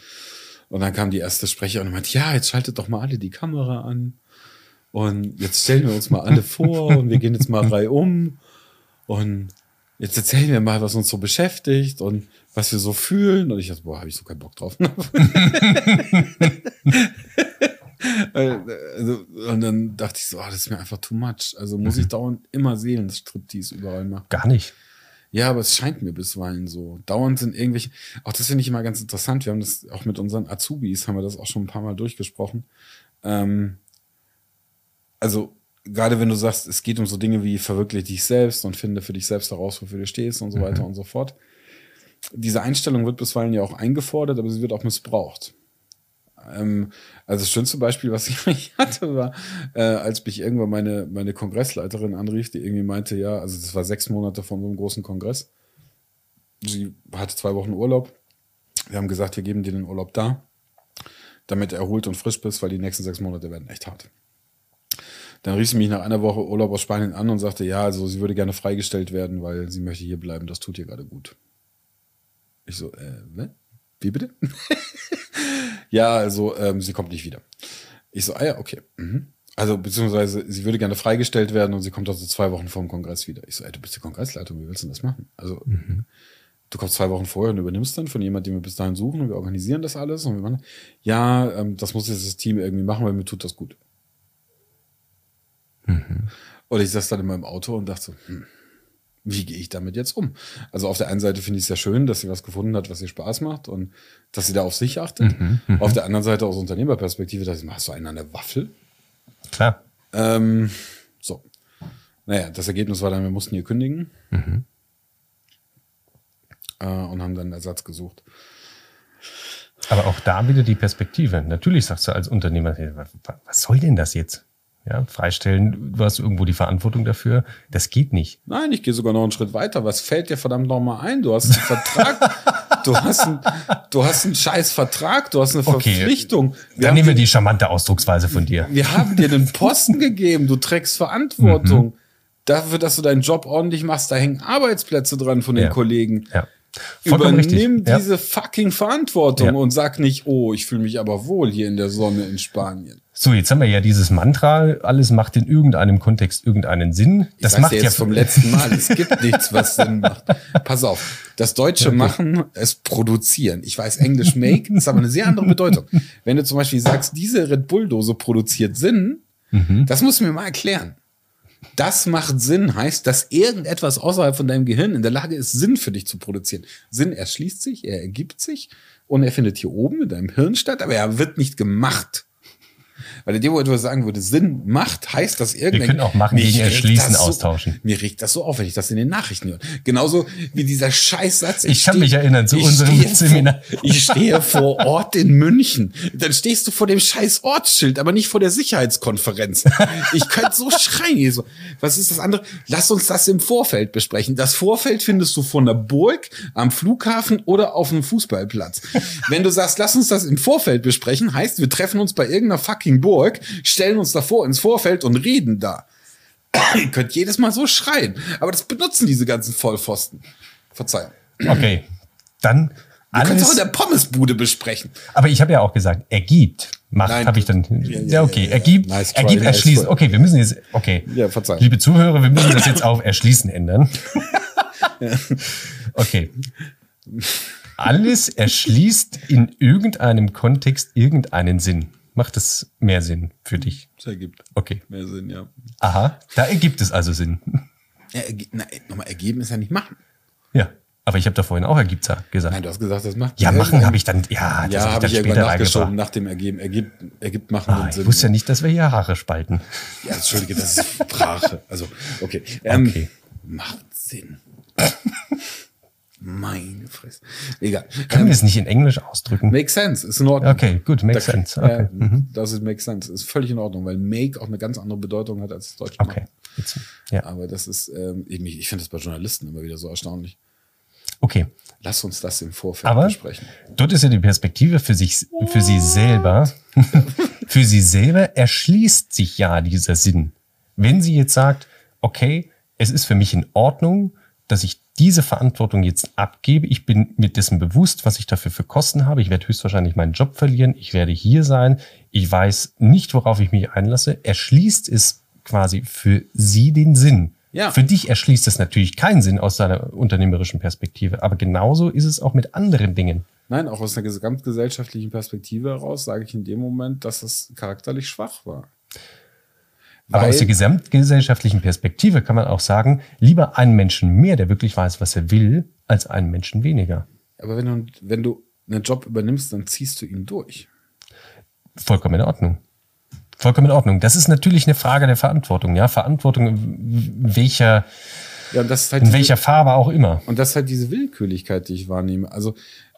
Und dann kam die erste Sprecherin und meinte, ja, jetzt schaltet doch mal alle die Kamera an. Und jetzt stellen wir uns mal alle vor und wir gehen jetzt mal reihum. Und jetzt erzählen wir mal, was uns so beschäftigt und was wir so fühlen. Und ich dachte, boah, habe ich so keinen Bock drauf. also, und dann dachte ich so, oh, das ist mir einfach too much. Also muss mhm. ich dauernd immer Seelenstriptease überall machen. Gar nicht. Ja, aber es scheint mir bisweilen so. Dauernd sind irgendwelche, auch das finde ich immer ganz interessant. Wir haben das auch mit unseren Azubis, haben wir das auch schon ein paar Mal durchgesprochen. Ähm, also, gerade wenn du sagst, es geht um so Dinge wie verwirkliche dich selbst und finde für dich selbst heraus, wofür du stehst und so mhm. weiter und so fort. Diese Einstellung wird bisweilen ja auch eingefordert, aber sie wird auch missbraucht. Ähm, also das schönste Beispiel, was ich hatte, war, äh, als mich irgendwann meine, meine Kongressleiterin anrief, die irgendwie meinte, ja, also das war sechs Monate von so einem großen Kongress. Sie hatte zwei Wochen Urlaub. Wir haben gesagt, wir geben dir den Urlaub da. damit du erholt und frisch bist, weil die nächsten sechs Monate werden echt hart. Dann rief sie mich nach einer Woche Urlaub aus Spanien an und sagte, ja, also sie würde gerne freigestellt werden, weil sie möchte hier bleiben, das tut ihr gerade gut. Ich so, äh, wie bitte? ja, also ähm, sie kommt nicht wieder. Ich so, ah ja, okay. Mhm. Also, beziehungsweise, sie würde gerne freigestellt werden und sie kommt also zwei Wochen vor dem Kongress wieder. Ich so, ey, du bist die Kongressleitung, wie willst du denn das machen? Also, mhm. du kommst zwei Wochen vorher und übernimmst dann von jemandem, den wir bis dahin suchen und wir organisieren das alles und wir machen, ja, ähm, das muss jetzt das Team irgendwie machen, weil mir tut das gut. Mhm. Und ich saß dann in meinem Auto und dachte so, hm, wie gehe ich damit jetzt um? Also auf der einen Seite finde ich es ja schön, dass sie was gefunden hat, was ihr Spaß macht und dass sie da auf sich achtet. Mhm, mhm. auf der anderen Seite aus Unternehmerperspektive, dass ich, hast du einen an der Waffel? Klar. Ähm, so. Naja, das Ergebnis war dann, wir mussten hier kündigen. Mhm. Äh, und haben dann einen Ersatz gesucht. Aber auch da wieder die Perspektive. Natürlich sagst du als Unternehmer, was soll denn das jetzt? Ja, freistellen, du hast irgendwo die Verantwortung dafür. Das geht nicht. Nein, ich gehe sogar noch einen Schritt weiter. Was fällt dir verdammt nochmal ein? Du hast einen Vertrag, du hast einen, du hast einen scheiß Vertrag, du hast eine okay. Verpflichtung. Wir Dann nehmen wir die charmante Ausdrucksweise von dir. Wir haben dir einen Posten gegeben, du trägst Verantwortung. Mhm. Dafür, dass du deinen Job ordentlich machst, da hängen Arbeitsplätze dran von den ja. Kollegen. Ja. Vollkommen Übernimm richtig. diese ja. fucking Verantwortung ja. und sag nicht, oh, ich fühle mich aber wohl hier in der Sonne in Spanien. So, jetzt haben wir ja dieses Mantra, alles macht in irgendeinem Kontext irgendeinen Sinn. Das macht jetzt ja vom letzten Mal, es gibt nichts, was Sinn macht. Pass auf, das Deutsche okay. machen, es produzieren. Ich weiß, Englisch make, ist aber eine sehr andere Bedeutung. Wenn du zum Beispiel sagst, diese Red Bull-Dose produziert Sinn, mhm. das musst du mir mal erklären. Das macht Sinn, heißt, dass irgendetwas außerhalb von deinem Gehirn in der Lage ist, Sinn für dich zu produzieren. Sinn erschließt sich, er ergibt sich und er findet hier oben in deinem Hirn statt, aber er wird nicht gemacht. Weil in dem Moment, wo ich sagen würde, Sinn macht, heißt das irgendwie. Wir können auch machen gegen Erschließen austauschen. So, mir regt das so auf, wenn ich das in den Nachrichten höre. Genauso wie dieser Scheißsatz. Ich, ich kann mich erinnern zu unserem Seminar. Vor, ich stehe vor Ort in München. Dann stehst du vor dem scheiß Ortsschild, aber nicht vor der Sicherheitskonferenz. Ich könnte so schreien. So. Was ist das andere? Lass uns das im Vorfeld besprechen. Das Vorfeld findest du von der Burg, am Flughafen oder auf einem Fußballplatz. Wenn du sagst, lass uns das im Vorfeld besprechen, heißt, wir treffen uns bei irgendeiner fucking Burg Burg, stellen uns davor ins Vorfeld und reden da. Ihr könnt jedes Mal so schreien. Aber das benutzen diese ganzen Vollpfosten. Verzeihung. Okay. Dann. Wir können es auch in der Pommesbude besprechen. Aber ich habe ja auch gesagt, er gibt. Macht, habe ich dann. Ja, okay. Er gibt, nice er gibt, erschließen. Okay, wir müssen jetzt. Okay. Ja, verzeihung. Liebe Zuhörer, wir müssen das jetzt auf erschließen ändern. Okay. Alles erschließt in irgendeinem Kontext irgendeinen Sinn macht es mehr Sinn für dich? Es ergibt okay. mehr Sinn, ja. Aha, da ergibt es also Sinn. Ja, na, nochmal, ergeben ist ja nicht machen. Ja, aber ich habe da vorhin auch ergibt gesagt. Nein, du hast gesagt, das macht. Ja, machen habe ich dann, ja, das ja, habe hab ich, ich irgendwann nachgeschoben nach dem Ergeben. Ergibt, ergibt machen ah, Sinn. Ich wusste ja nicht, dass wir hier Haare spalten. Ja, entschuldige, das ist Sprache. Also, okay. Ähm, okay. Macht Sinn. Meine Fresse. Egal. Können ähm, wir es nicht in Englisch ausdrücken? Make sense, ist in Ordnung. Okay, gut, make da, sense. Okay. Äh, mhm. Das ist make sense, ist völlig in Ordnung, weil make auch eine ganz andere Bedeutung hat als das deutsche Okay. Jetzt, ja. Aber das ist, ähm, ich, ich finde das bei Journalisten immer wieder so erstaunlich. Okay. Lass uns das im Vorfeld Aber besprechen. Dort ist ja die Perspektive für sich, für sie selber. für sie selber erschließt sich ja dieser Sinn. Wenn sie jetzt sagt, okay, es ist für mich in Ordnung, dass ich diese Verantwortung jetzt abgebe. Ich bin mir dessen bewusst, was ich dafür für Kosten habe. Ich werde höchstwahrscheinlich meinen Job verlieren. Ich werde hier sein. Ich weiß nicht, worauf ich mich einlasse. Erschließt es quasi für Sie den Sinn. Ja. Für dich erschließt es natürlich keinen Sinn aus deiner unternehmerischen Perspektive. Aber genauso ist es auch mit anderen Dingen. Nein, auch aus einer gesamtgesellschaftlichen Perspektive heraus sage ich in dem Moment, dass es charakterlich schwach war. Aber aus der gesamtgesellschaftlichen Perspektive kann man auch sagen, lieber einen Menschen mehr, der wirklich weiß, was er will, als einen Menschen weniger. Aber wenn du, wenn du einen Job übernimmst, dann ziehst du ihn durch. Vollkommen in Ordnung. Vollkommen in Ordnung. Das ist natürlich eine Frage der Verantwortung, ja. Verantwortung in welcher, ja, halt in diese, welcher Farbe auch immer. Und das ist halt diese Willkürlichkeit, die ich wahrnehme. Also,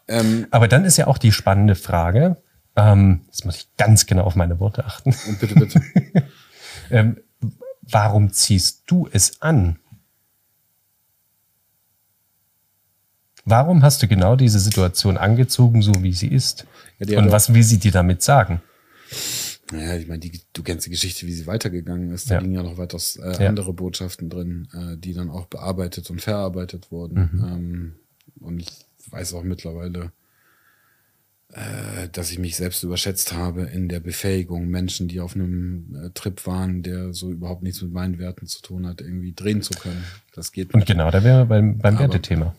ähm, Aber dann ist ja auch die spannende Frage, ähm, jetzt muss ich ganz genau auf meine Worte achten. Und bitte, bitte. Ähm, warum ziehst du es an? Warum hast du genau diese Situation angezogen, so wie sie ist? Ja, Und was will sie dir damit sagen? Naja, ich meine, die, du kennst die Geschichte, wie sie weitergegangen ist. Da Ja. liegen ja noch weitaus äh, Ja. andere Botschaften drin, äh, die dann auch bearbeitet und verarbeitet wurden. Mhm. Ähm, und ich weiß auch mittlerweile, äh, dass ich mich selbst überschätzt habe in der Befähigung, Menschen, die auf einem äh, Trip waren, der so überhaupt nichts mit meinen Werten zu tun hat, irgendwie drehen zu können. Das geht Und nicht. genau, da wären wir beim, beim Aber- Wertethema.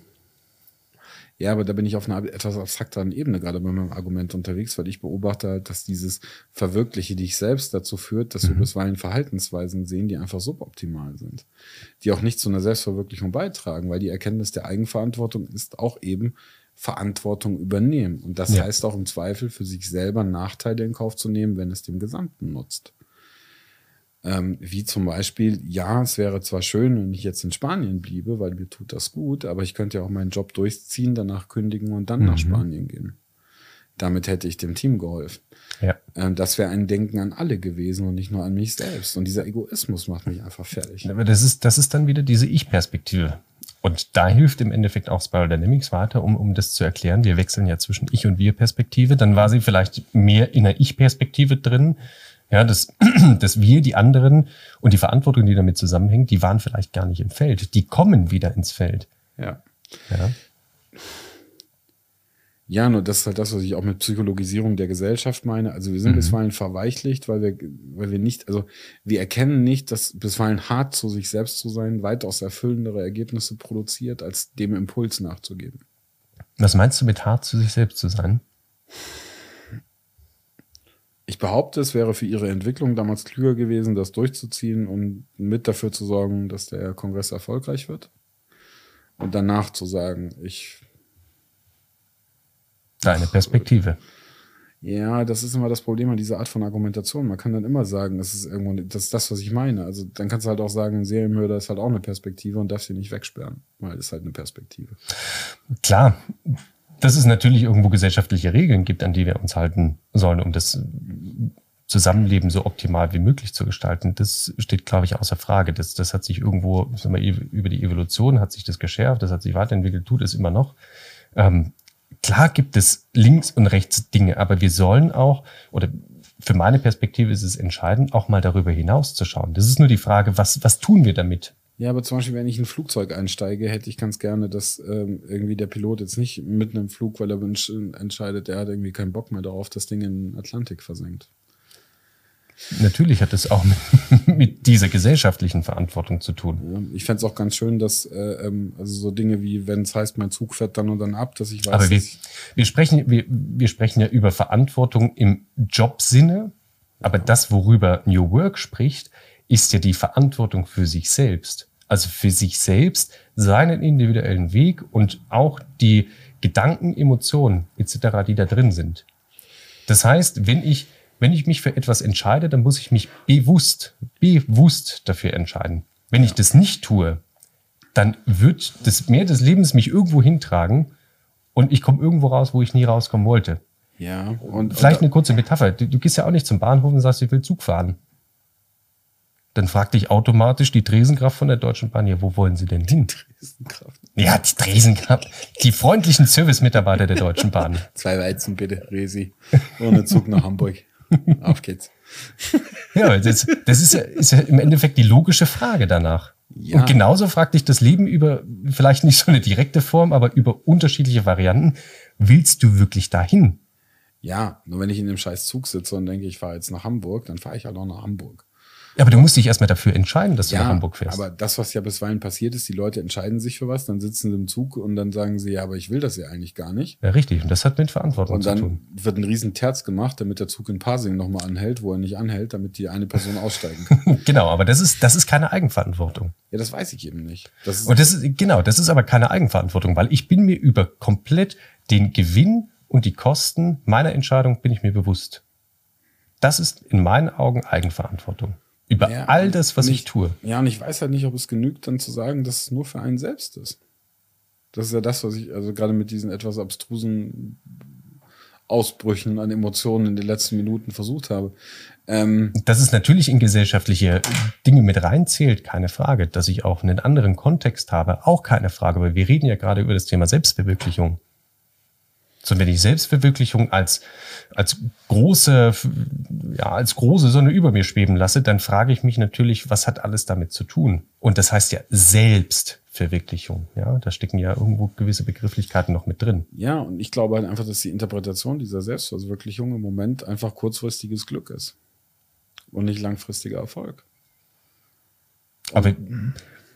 Ja, aber da bin ich auf einer etwas abstrakteren Ebene gerade bei meinem Argument unterwegs, weil ich beobachte halt, dass dieses Verwirkliche dich selbst dazu führt, dass wir bisweilen Verhaltensweisen sehen, die einfach suboptimal sind, die auch nicht zu einer Selbstverwirklichung beitragen, weil die Erkenntnis der Eigenverantwortung ist auch eben Verantwortung übernehmen. Und das Ja. heißt auch im Zweifel für sich selber Nachteile in Kauf zu nehmen, wenn es dem Gesamten nutzt. Ähm, wie zum Beispiel, ja, es wäre zwar schön, wenn ich jetzt in Spanien bliebe, weil mir tut das gut, aber ich könnte ja auch meinen Job durchziehen, danach kündigen und dann nach Spanien gehen. Damit hätte ich dem Team geholfen. Ja. Ähm, das wäre ein Denken an alle gewesen und nicht nur an mich selbst. Und dieser Egoismus macht mich einfach fertig. Aber das ist, das ist dann wieder diese Ich-Perspektive. Und da hilft im Endeffekt auch Spiral Dynamics weiter, um, um das zu erklären. Wir wechseln ja zwischen Ich- und Wir-Perspektive. Dann war sie vielleicht mehr in der Ich-Perspektive drin. Ja, dass, dass wir, die anderen und die Verantwortung, die damit zusammenhängt, die waren vielleicht gar nicht im Feld. Die kommen wieder ins Feld. Ja. Ja. Ja, nur das ist halt das, was ich auch mit Psychologisierung der Gesellschaft meine. Also wir sind bisweilen verweichlicht, weil wir, weil wir nicht, also wir erkennen nicht, dass bisweilen hart zu sich selbst zu sein weitaus erfüllendere Ergebnisse produziert, als dem Impuls nachzugeben. Was meinst du mit hart zu sich selbst zu sein? Ich behaupte, es wäre für ihre Entwicklung damals klüger gewesen, das durchzuziehen und mit dafür zu sorgen, dass der Kongress erfolgreich wird. Und danach zu sagen, ich Deine Perspektive. Ja, das ist immer das Problem an dieser Art von Argumentation. Man kann dann immer sagen, das ist irgendwo, das ist das, was ich meine. Also dann kannst du halt auch sagen, ein Serienmörder ist halt auch eine Perspektive und darfst sie nicht wegsperren, weil es halt eine Perspektive. Klar, dass es natürlich irgendwo gesellschaftliche Regeln gibt, an die wir uns halten sollen, um das Zusammenleben so optimal wie möglich zu gestalten, das steht, glaube ich, außer Frage. Das, das hat sich irgendwo, sagen wir, über die Evolution hat sich das geschärft, das hat sich weiterentwickelt, tut es immer noch. Ähm, klar gibt es links und rechts Dinge, aber wir sollen auch, oder für meine Perspektive ist es entscheidend, auch mal darüber hinaus zu schauen. Das ist nur die Frage, was, was tun wir damit? Ja, aber zum Beispiel, wenn ich in ein Flugzeug einsteige, hätte ich ganz gerne, dass ähm, irgendwie der Pilot jetzt nicht mitten im Flug, weil er entsch- entscheidet, er hat irgendwie keinen Bock mehr darauf, das Ding in den Atlantik versenkt. Natürlich hat es auch mit, mit dieser gesellschaftlichen Verantwortung zu tun. Ja, ich fände es auch ganz schön, dass äh, ähm, also so Dinge wie, wenn es heißt, mein Zug fährt dann und dann ab, dass ich weiß, Aber wir, wir, sprechen, wir, wir sprechen ja über Verantwortung im Jobsinne, aber das, worüber New Work spricht, ist ja die Verantwortung für sich selbst. Also für sich selbst, seinen individuellen Weg und auch die Gedanken, Emotionen etc., die da drin sind. Das heißt, wenn ich, wenn ich mich für etwas entscheide, dann muss ich mich bewusst, bewusst dafür entscheiden. Wenn ich das nicht tue, dann wird das Meer des Lebens mich irgendwo hintragen und ich komme irgendwo raus, wo ich nie rauskommen wollte. ja, und Vielleicht und, eine kurze Metapher. Du, du gehst ja auch nicht zum Bahnhof und sagst, ich will Zug fahren. Dann fragt dich automatisch die Tresenkraft von der Deutschen Bahn, ja, wo wollen Sie denn hin? Kraft. Ja, die Tresenkraft. Die freundlichen Service-Mitarbeiter der Deutschen Bahn. Zwei Weizen bitte, Resi. Ohne Zug nach Hamburg. Auf geht's. Ja, das, das ist, ja, ist ja im Endeffekt die logische Frage danach. Ja. Und genauso fragt dich das Leben über, vielleicht nicht so eine direkte Form, aber über unterschiedliche Varianten. Willst du wirklich dahin? Ja, nur wenn ich in dem scheiß Zug sitze und denke, ich fahre jetzt nach Hamburg, dann fahre ich halt auch nach Hamburg. Ja, aber du musst dich erstmal dafür entscheiden, dass du nach Hamburg fährst. aber das, was ja bisweilen passiert ist, die Leute entscheiden sich für was, dann sitzen sie im Zug und dann sagen sie, ja, aber ich will das ja eigentlich gar nicht. ja, richtig. Und das hat mit Verantwortung Und zu dann tun. wird ein riesen Terz gemacht, damit der Zug in Pasing nochmal anhält, wo er nicht anhält, damit die eine Person aussteigen kann. Genau, aber das ist, das ist keine Eigenverantwortung. ja, das weiß ich eben nicht. Das Und das ist, genau, das ist aber keine Eigenverantwortung, weil ich bin mir über komplett den Gewinn und die Kosten meiner Entscheidung bin ich mir bewusst. Das ist in meinen Augen Eigenverantwortung. Über Ja, all das, was und ich tue. Ja, und ich weiß halt nicht, ob es genügt, dann zu sagen, dass es nur für einen selbst ist. Das ist ja das, was ich, also gerade mit diesen etwas abstrusen Ausbrüchen an Emotionen in den letzten Minuten versucht habe. Ähm, Dass es natürlich in gesellschaftliche Dinge mit reinzählt, keine Frage. Dass ich auch einen anderen Kontext habe, auch keine Frage. Aber wir reden ja gerade über das Thema Selbstverwirklichung. So, wenn ich Selbstverwirklichung als, als große, ja, als große Sonne über mir schweben lasse, dann frage ich mich natürlich, was hat alles damit zu tun? Und das heißt ja Selbstverwirklichung. Ja, da stecken ja irgendwo gewisse Begrifflichkeiten noch mit drin. Ja, und ich glaube halt einfach, dass die Interpretation dieser Selbstverwirklichung im Moment einfach kurzfristiges Glück ist und nicht langfristiger Erfolg. Aber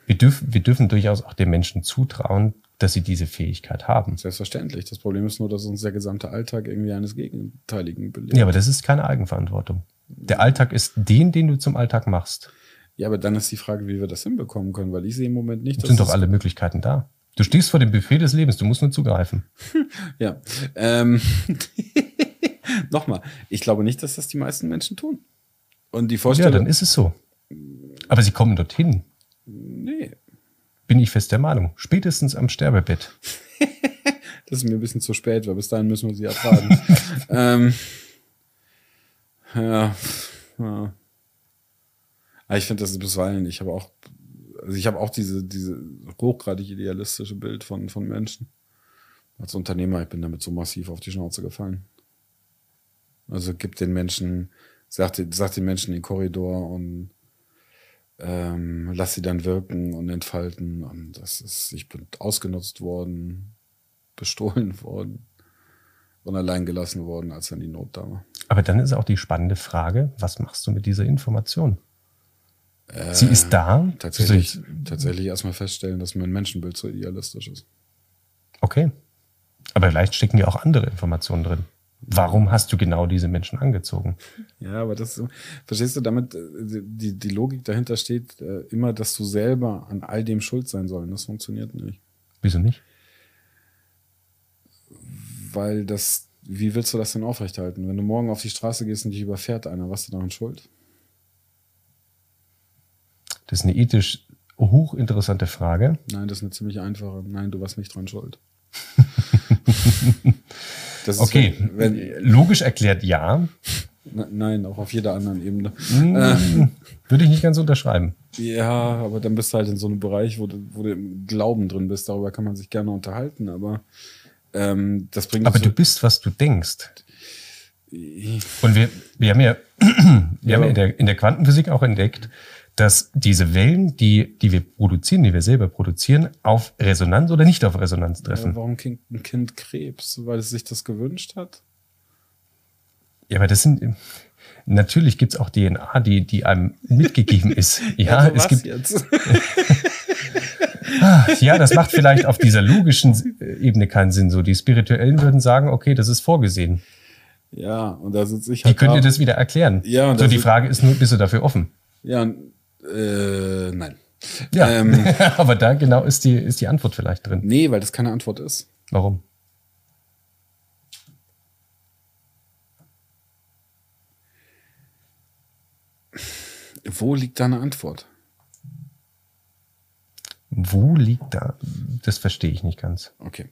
wir dürfen, wir dürfen durchaus auch den Menschen zutrauen, dass sie diese Fähigkeit haben. Selbstverständlich. Das Problem ist nur, dass uns der gesamte Alltag irgendwie eines Gegenteiligen belehrt. Ja, aber das ist keine Eigenverantwortung. Der Alltag ist den, den du zum Alltag machst. Ja, aber dann ist die Frage, wie wir das hinbekommen können, weil ich sehe im Moment nicht, dass. Sind doch alle Möglichkeiten da. Du stehst vor dem Buffet des Lebens, du musst nur zugreifen. ja. Ähm, Nochmal, ich glaube nicht, dass das die meisten Menschen tun. Und die Vorstellung. Ja, dann ist es so. Aber sie kommen dorthin. Nee, bin ich fest der Meinung. Spätestens am Sterbebett. das ist mir ein bisschen zu spät, weil bis dahin müssen wir sie ertragen. ähm, ja, ja. Aber ich finde das bisweilen, ich habe auch, also ich habe auch diese, diese hochgradig idealistische Bild von, von Menschen. Als Unternehmer, ich bin damit so massiv auf die Schnauze gefallen. Also gibt den Menschen, sagt, sagt den Menschen den Korridor und ähm, lass sie dann wirken und entfalten. Und das ist, ich bin ausgenutzt worden, bestohlen worden und allein gelassen worden, als dann die Not da war. Aber dann ist auch die spannende Frage, was machst du mit dieser Information? Äh, sie ist da. Tatsächlich, tatsächlich erstmal feststellen, dass mein Menschenbild so idealistisch ist. Okay. Aber vielleicht stecken ja auch andere Informationen drin. Warum hast du genau diese Menschen angezogen? Ja, aber das, verstehst du, damit äh, die, die Logik dahinter steht äh, immer, dass du selber an all dem schuld sein sollst. Das funktioniert nicht. Wieso nicht? Weil das, wie willst du das denn aufrechthalten? Wenn du morgen auf die Straße gehst und dich überfährt einer, was du daran schuld? Das ist eine ethisch hochinteressante Frage. Nein, das ist eine ziemlich einfache. Nein, du warst nicht dran schuld. okay, wenn, wenn, logisch erklärt ja. Nein, auch auf jeder anderen Ebene. Hm, äh, würde ich nicht ganz unterschreiben. Ja, aber dann bist du halt in so einem Bereich, wo du, wo du im Glauben drin bist. Darüber kann man sich gerne unterhalten, aber ähm, das bringt. Aber so du bist, was du denkst. Und wir, wir haben ja, wir ja, haben in der, in der Quantenphysik auch entdeckt, dass diese Wellen, die, die wir produzieren, die wir selber produzieren, auf Resonanz oder nicht auf Resonanz treffen. Ja, warum kriegt ein Kind Krebs? Weil es sich das gewünscht hat? Ja, aber das sind. Natürlich gibt es auch DNA, die, die einem mitgegeben ist. Ja, also es gibt. Jetzt? Ah, ja, das macht vielleicht auf dieser logischen Ebene keinen Sinn. So, die Spirituellen würden sagen, okay, das ist vorgesehen. Ja, und da sitze ich halt. Wie könnt ihr das wieder erklären? Ja, und so, die Frage ist nur, bist du dafür offen? Ja, äh, nein. Ja, ähm, aber da genau ist die, ist die Antwort vielleicht drin. Nee, weil das keine Antwort ist. Warum? Wo liegt da eine Antwort? Wo liegt da? Das verstehe ich nicht ganz. Okay.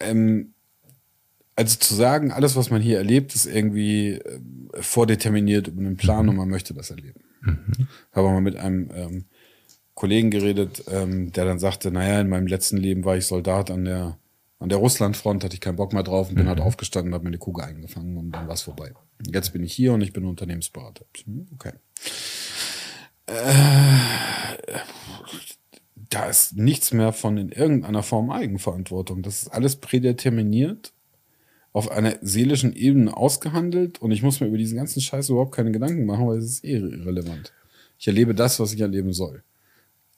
Ähm, also zu sagen, alles, was man hier erlebt, ist irgendwie äh, vordeterminiert über einen Plan mhm. und man möchte das erleben. Mhm. Habe mal mit einem ähm, Kollegen geredet, ähm, der dann sagte, naja, in meinem letzten Leben war ich Soldat an der, an der Russlandfront, hatte ich keinen Bock mehr drauf und bin halt mhm. halt aufgestanden und habe mir eine Kugel eingefangen und dann war es vorbei. Jetzt bin ich hier und ich bin Unternehmensberater. Hm, okay. Äh, da ist nichts mehr von in irgendeiner Form Eigenverantwortung. Das ist alles prädeterminiert auf einer seelischen Ebene ausgehandelt und ich muss mir über diesen ganzen Scheiß überhaupt keine Gedanken machen, weil es ist eh irrelevant. Ich erlebe das, was ich erleben soll.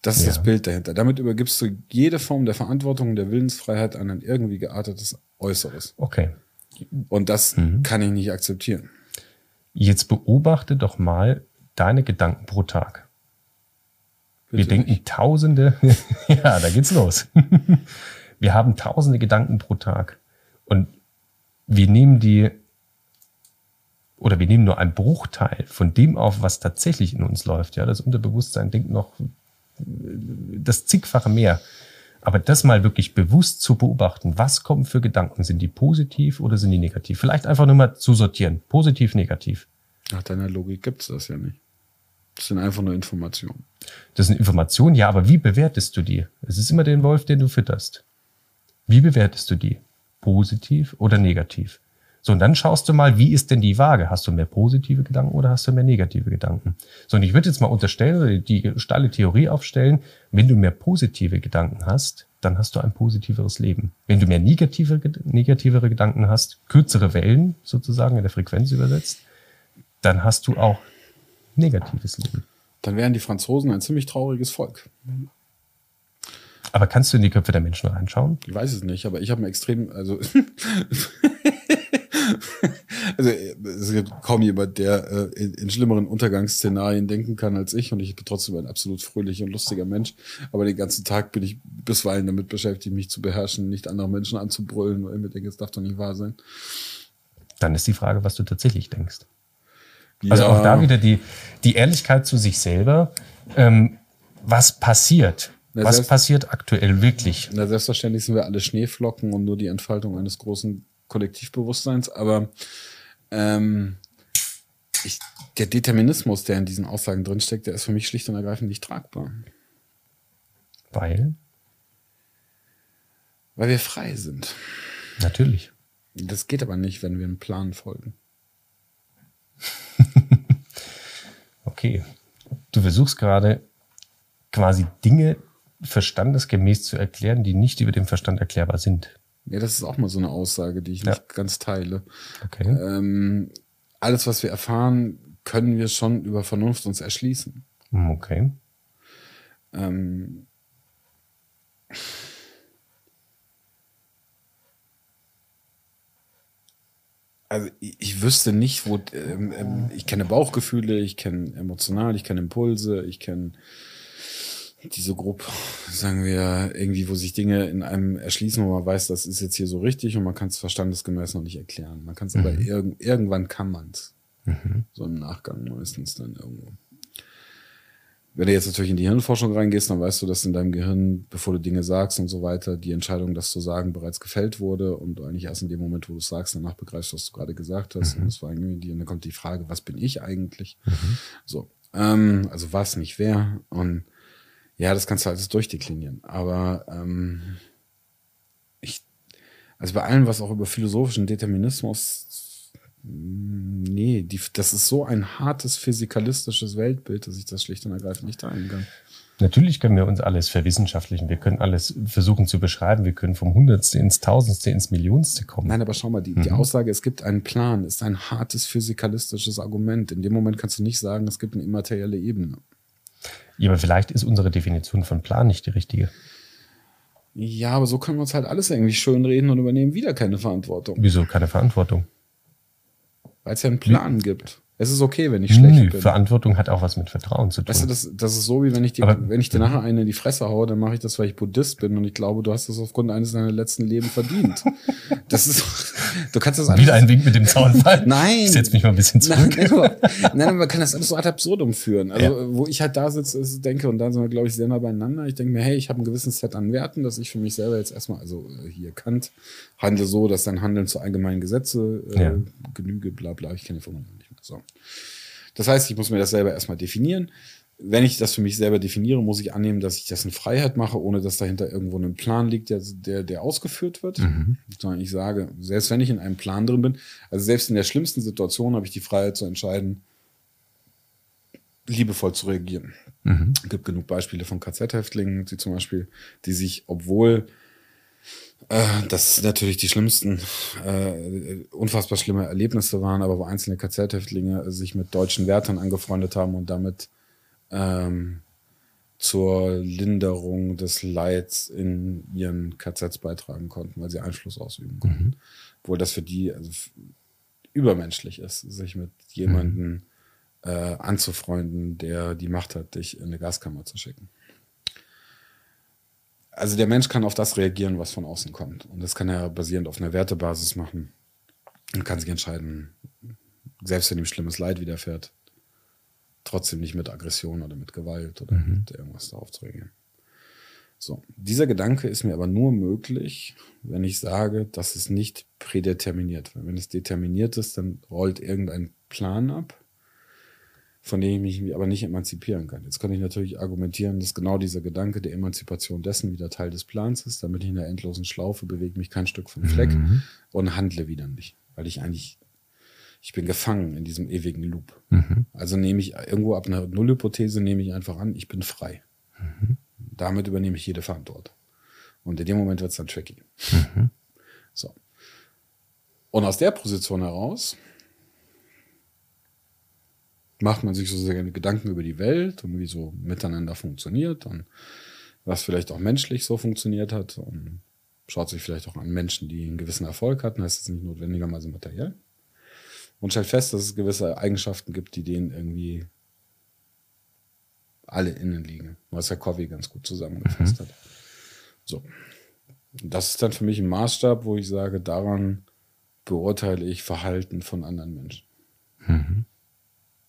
Das ist ja. das Bild dahinter. Damit übergibst du jede Form der Verantwortung, der Willensfreiheit an ein irgendwie geartetes Äußeres. Okay. Und das mhm. kann ich nicht akzeptieren. Jetzt beobachte doch mal deine Gedanken pro Tag. Bitte Wir denken nicht. tausende, ja, da geht's los. Wir haben tausende Gedanken pro Tag. Und wir nehmen die oder wir nehmen nur einen Bruchteil von dem auf, was tatsächlich in uns läuft. Ja, das Unterbewusstsein denkt noch das zigfache mehr Aber das mal wirklich bewusst zu beobachten, was kommen für Gedanken? Sind die positiv oder sind die negativ? Vielleicht einfach nur mal zu sortieren. Positiv, negativ. Nach deiner Logik gibt es das ja nicht. Das sind einfach nur Informationen. Das sind Informationen, ja, aber wie bewertest du die? Es ist immer den Wolf, den du fütterst. Wie bewertest du die? Positiv oder negativ? So, und dann schaust du mal, wie ist denn die Waage? Hast du mehr positive Gedanken oder hast du mehr negative Gedanken? So, und ich würde jetzt mal unterstellen oder die steile Theorie aufstellen, wenn du mehr positive Gedanken hast, dann hast du ein positiveres Leben. Wenn du mehr negative, negativere Gedanken hast, kürzere Wellen sozusagen in der Frequenz übersetzt, dann hast du auch negatives Leben. Dann wären die Franzosen ein ziemlich trauriges Volk. Aber kannst du in die Köpfe der Menschen reinschauen? Ich weiß es nicht, aber ich habe ein extrem, also also es gibt kaum jemand, der äh, in, in, schlimmeren Untergangsszenarien denken kann als ich und ich bin trotzdem ein absolut fröhlicher und lustiger Mensch. Aber den ganzen Tag bin ich bisweilen damit beschäftigt, mich zu beherrschen, nicht andere Menschen anzubrüllen, weil ich mir denke, es darf doch nicht wahr sein. Dann ist die Frage, was du tatsächlich denkst. Ja. Also auch da wieder die, die Ehrlichkeit zu sich selber. Ähm, was passiert? Na, was passiert aktuell wirklich? Na, selbstverständlich sind wir alle Schneeflocken und nur die Entfaltung eines großen Kollektivbewusstseins, aber ähm, ich, der Determinismus, der in diesen Aussagen drinsteckt, der ist für mich schlicht und ergreifend nicht tragbar. Weil? Weil wir frei sind. Natürlich. Das geht aber nicht, wenn wir einem Plan folgen. okay. Du versuchst gerade quasi Dinge verstandesgemäß zu erklären, die nicht über den Verstand erklärbar sind. Ja, das ist auch mal so eine Aussage, die ich ja. nicht ganz teile. Okay. Ähm, alles, was wir erfahren, können wir schon über Vernunft uns erschließen. Hm, okay. Ähm, also ich, ich, wüsste nicht, wo ähm, ähm, ich kenne Bauchgefühle, ich kenne emotional, ich kenne Impulse, ich kenne diese Gruppe, sagen wir, irgendwie, wo sich Dinge in einem erschließen, wo man weiß, das ist jetzt hier so richtig und man kann es verstandesgemäß noch nicht erklären. Man kann es mhm. aber irg irgendwann kann man es. Mhm. So im Nachgang meistens dann irgendwo. Wenn du jetzt natürlich in die Hirnforschung reingehst, dann weißt du, dass in deinem Gehirn, bevor du Dinge sagst und so weiter, die Entscheidung, das zu sagen, bereits gefällt wurde und du eigentlich erst in dem Moment, wo du es sagst, danach begreifst, was du gerade gesagt hast. Mhm. Und das war irgendwie die, und dann kommt die Frage, was bin ich eigentlich? Mhm. So. Ähm, also was, nicht wer. Und ja, das kannst du alles durchdeklinieren. Aber ähm, ich, also bei allem, was auch über philosophischen Determinismus, nee, die, das ist so ein hartes physikalistisches Weltbild, dass ich das schlicht und ergreifend nicht teilen kann. Natürlich können wir uns alles verwissenschaftlichen. Wir können alles versuchen zu beschreiben. Wir können vom Hundertste ins Tausendste ins Millionste kommen. Nein, aber schau mal, die, mhm. die Aussage, es gibt einen Plan, ist ein hartes physikalistisches Argument. In dem Moment kannst du nicht sagen, es gibt eine immaterielle Ebene. Ja, aber vielleicht ist unsere Definition von Plan nicht die richtige. Ja, aber so können wir uns halt alles irgendwie schön reden und übernehmen wieder keine Verantwortung. Wieso keine Verantwortung? Weil es ja einen Plan Wie? gibt. Es ist okay, wenn ich schlecht Nö, bin. Verantwortung hat auch was mit Vertrauen zu tun. Weißt du, das, das ist so, wie wenn ich dir, wenn ich dir nachher eine in die Fresse haue, dann mache ich das, weil ich Buddhist bin und ich glaube, du hast das aufgrund eines deiner letzten Leben verdient. das ist, du kannst das alles. Wieder ein Wink mit dem Zaunfall. Nein. Ich setz mich mal ein bisschen zurück. Nein, aber, nein, man kann das alles so ad absurdum führen. Also, ja. wo ich halt da sitze, denke, und da sind wir, glaube ich, sehr nah beieinander. Ich denke mir, hey, ich habe ein gewisses Set an Werten, dass ich für mich selber jetzt erstmal, also äh, hier Kant, handle so, dass dein Handeln zu allgemeinen Gesetze äh, ja. genüge, bla bla. Ich kenne die Formulierung nicht. So. Das heißt, ich muss mir das selber erstmal definieren. Wenn ich das für mich selber definiere, muss ich annehmen, dass ich das in Freiheit mache, ohne dass dahinter irgendwo ein Plan liegt, der, der, der ausgeführt wird. Mhm. Sondern ich sage, selbst wenn ich in einem Plan drin bin, also selbst in der schlimmsten Situation habe ich die Freiheit zu entscheiden, liebevoll zu reagieren. Mhm. Es gibt genug Beispiele von KZ-Häftlingen, die zum Beispiel, die sich, obwohl das natürlich die schlimmsten, äh, unfassbar schlimme Erlebnisse waren, aber wo einzelne KZ-Häftlinge sich mit deutschen Wärtern angefreundet haben und damit ähm, zur Linderung des Leids in ihren KZs beitragen konnten, weil sie Einfluss ausüben konnten. Mhm. Obwohl das für die also übermenschlich ist, sich mit jemandem mhm. äh, anzufreunden, der die Macht hat, dich in eine Gaskammer zu schicken also der Mensch kann auf das reagieren, was von außen kommt. Und das kann er basierend auf einer Wertebasis machen und kann sich entscheiden, selbst wenn ihm schlimmes Leid widerfährt, trotzdem nicht mit Aggression oder mit Gewalt oder mhm. mit irgendwas darauf zu reagieren. So, dieser Gedanke ist mir aber nur möglich, wenn ich sage, dass es nicht prädeterminiert. Weil wenn es determiniert ist, dann rollt irgendein Plan ab, von dem ich mich aber nicht emanzipieren kann. Jetzt kann ich natürlich argumentieren, dass genau dieser Gedanke der Emanzipation dessen wieder Teil des Plans ist, damit ich in der endlosen Schlaufe bewege mich kein Stück vom Fleck Mhm. und handle wieder nicht. Weil ich eigentlich, ich bin gefangen in diesem ewigen Loop. Mhm. Also nehme ich irgendwo ab einer Nullhypothese, nehme ich einfach an, ich bin frei. Damit übernehme ich jede Verantwortung. Und in dem Moment wird es dann tricky. So. Und aus der Position heraus macht man sich so sehr Gedanken über die Welt und wie so miteinander funktioniert und was vielleicht auch menschlich so funktioniert hat und schaut sich vielleicht auch an Menschen, die einen gewissen Erfolg hatten, heißt es nicht notwendigerweise materiell und stellt fest, dass es gewisse Eigenschaften gibt, die denen irgendwie alle innen liegen, was Herr Covey ganz gut zusammengefasst hat. So. Das ist dann für mich ein Maßstab, wo ich sage, daran beurteile ich Verhalten von anderen Menschen.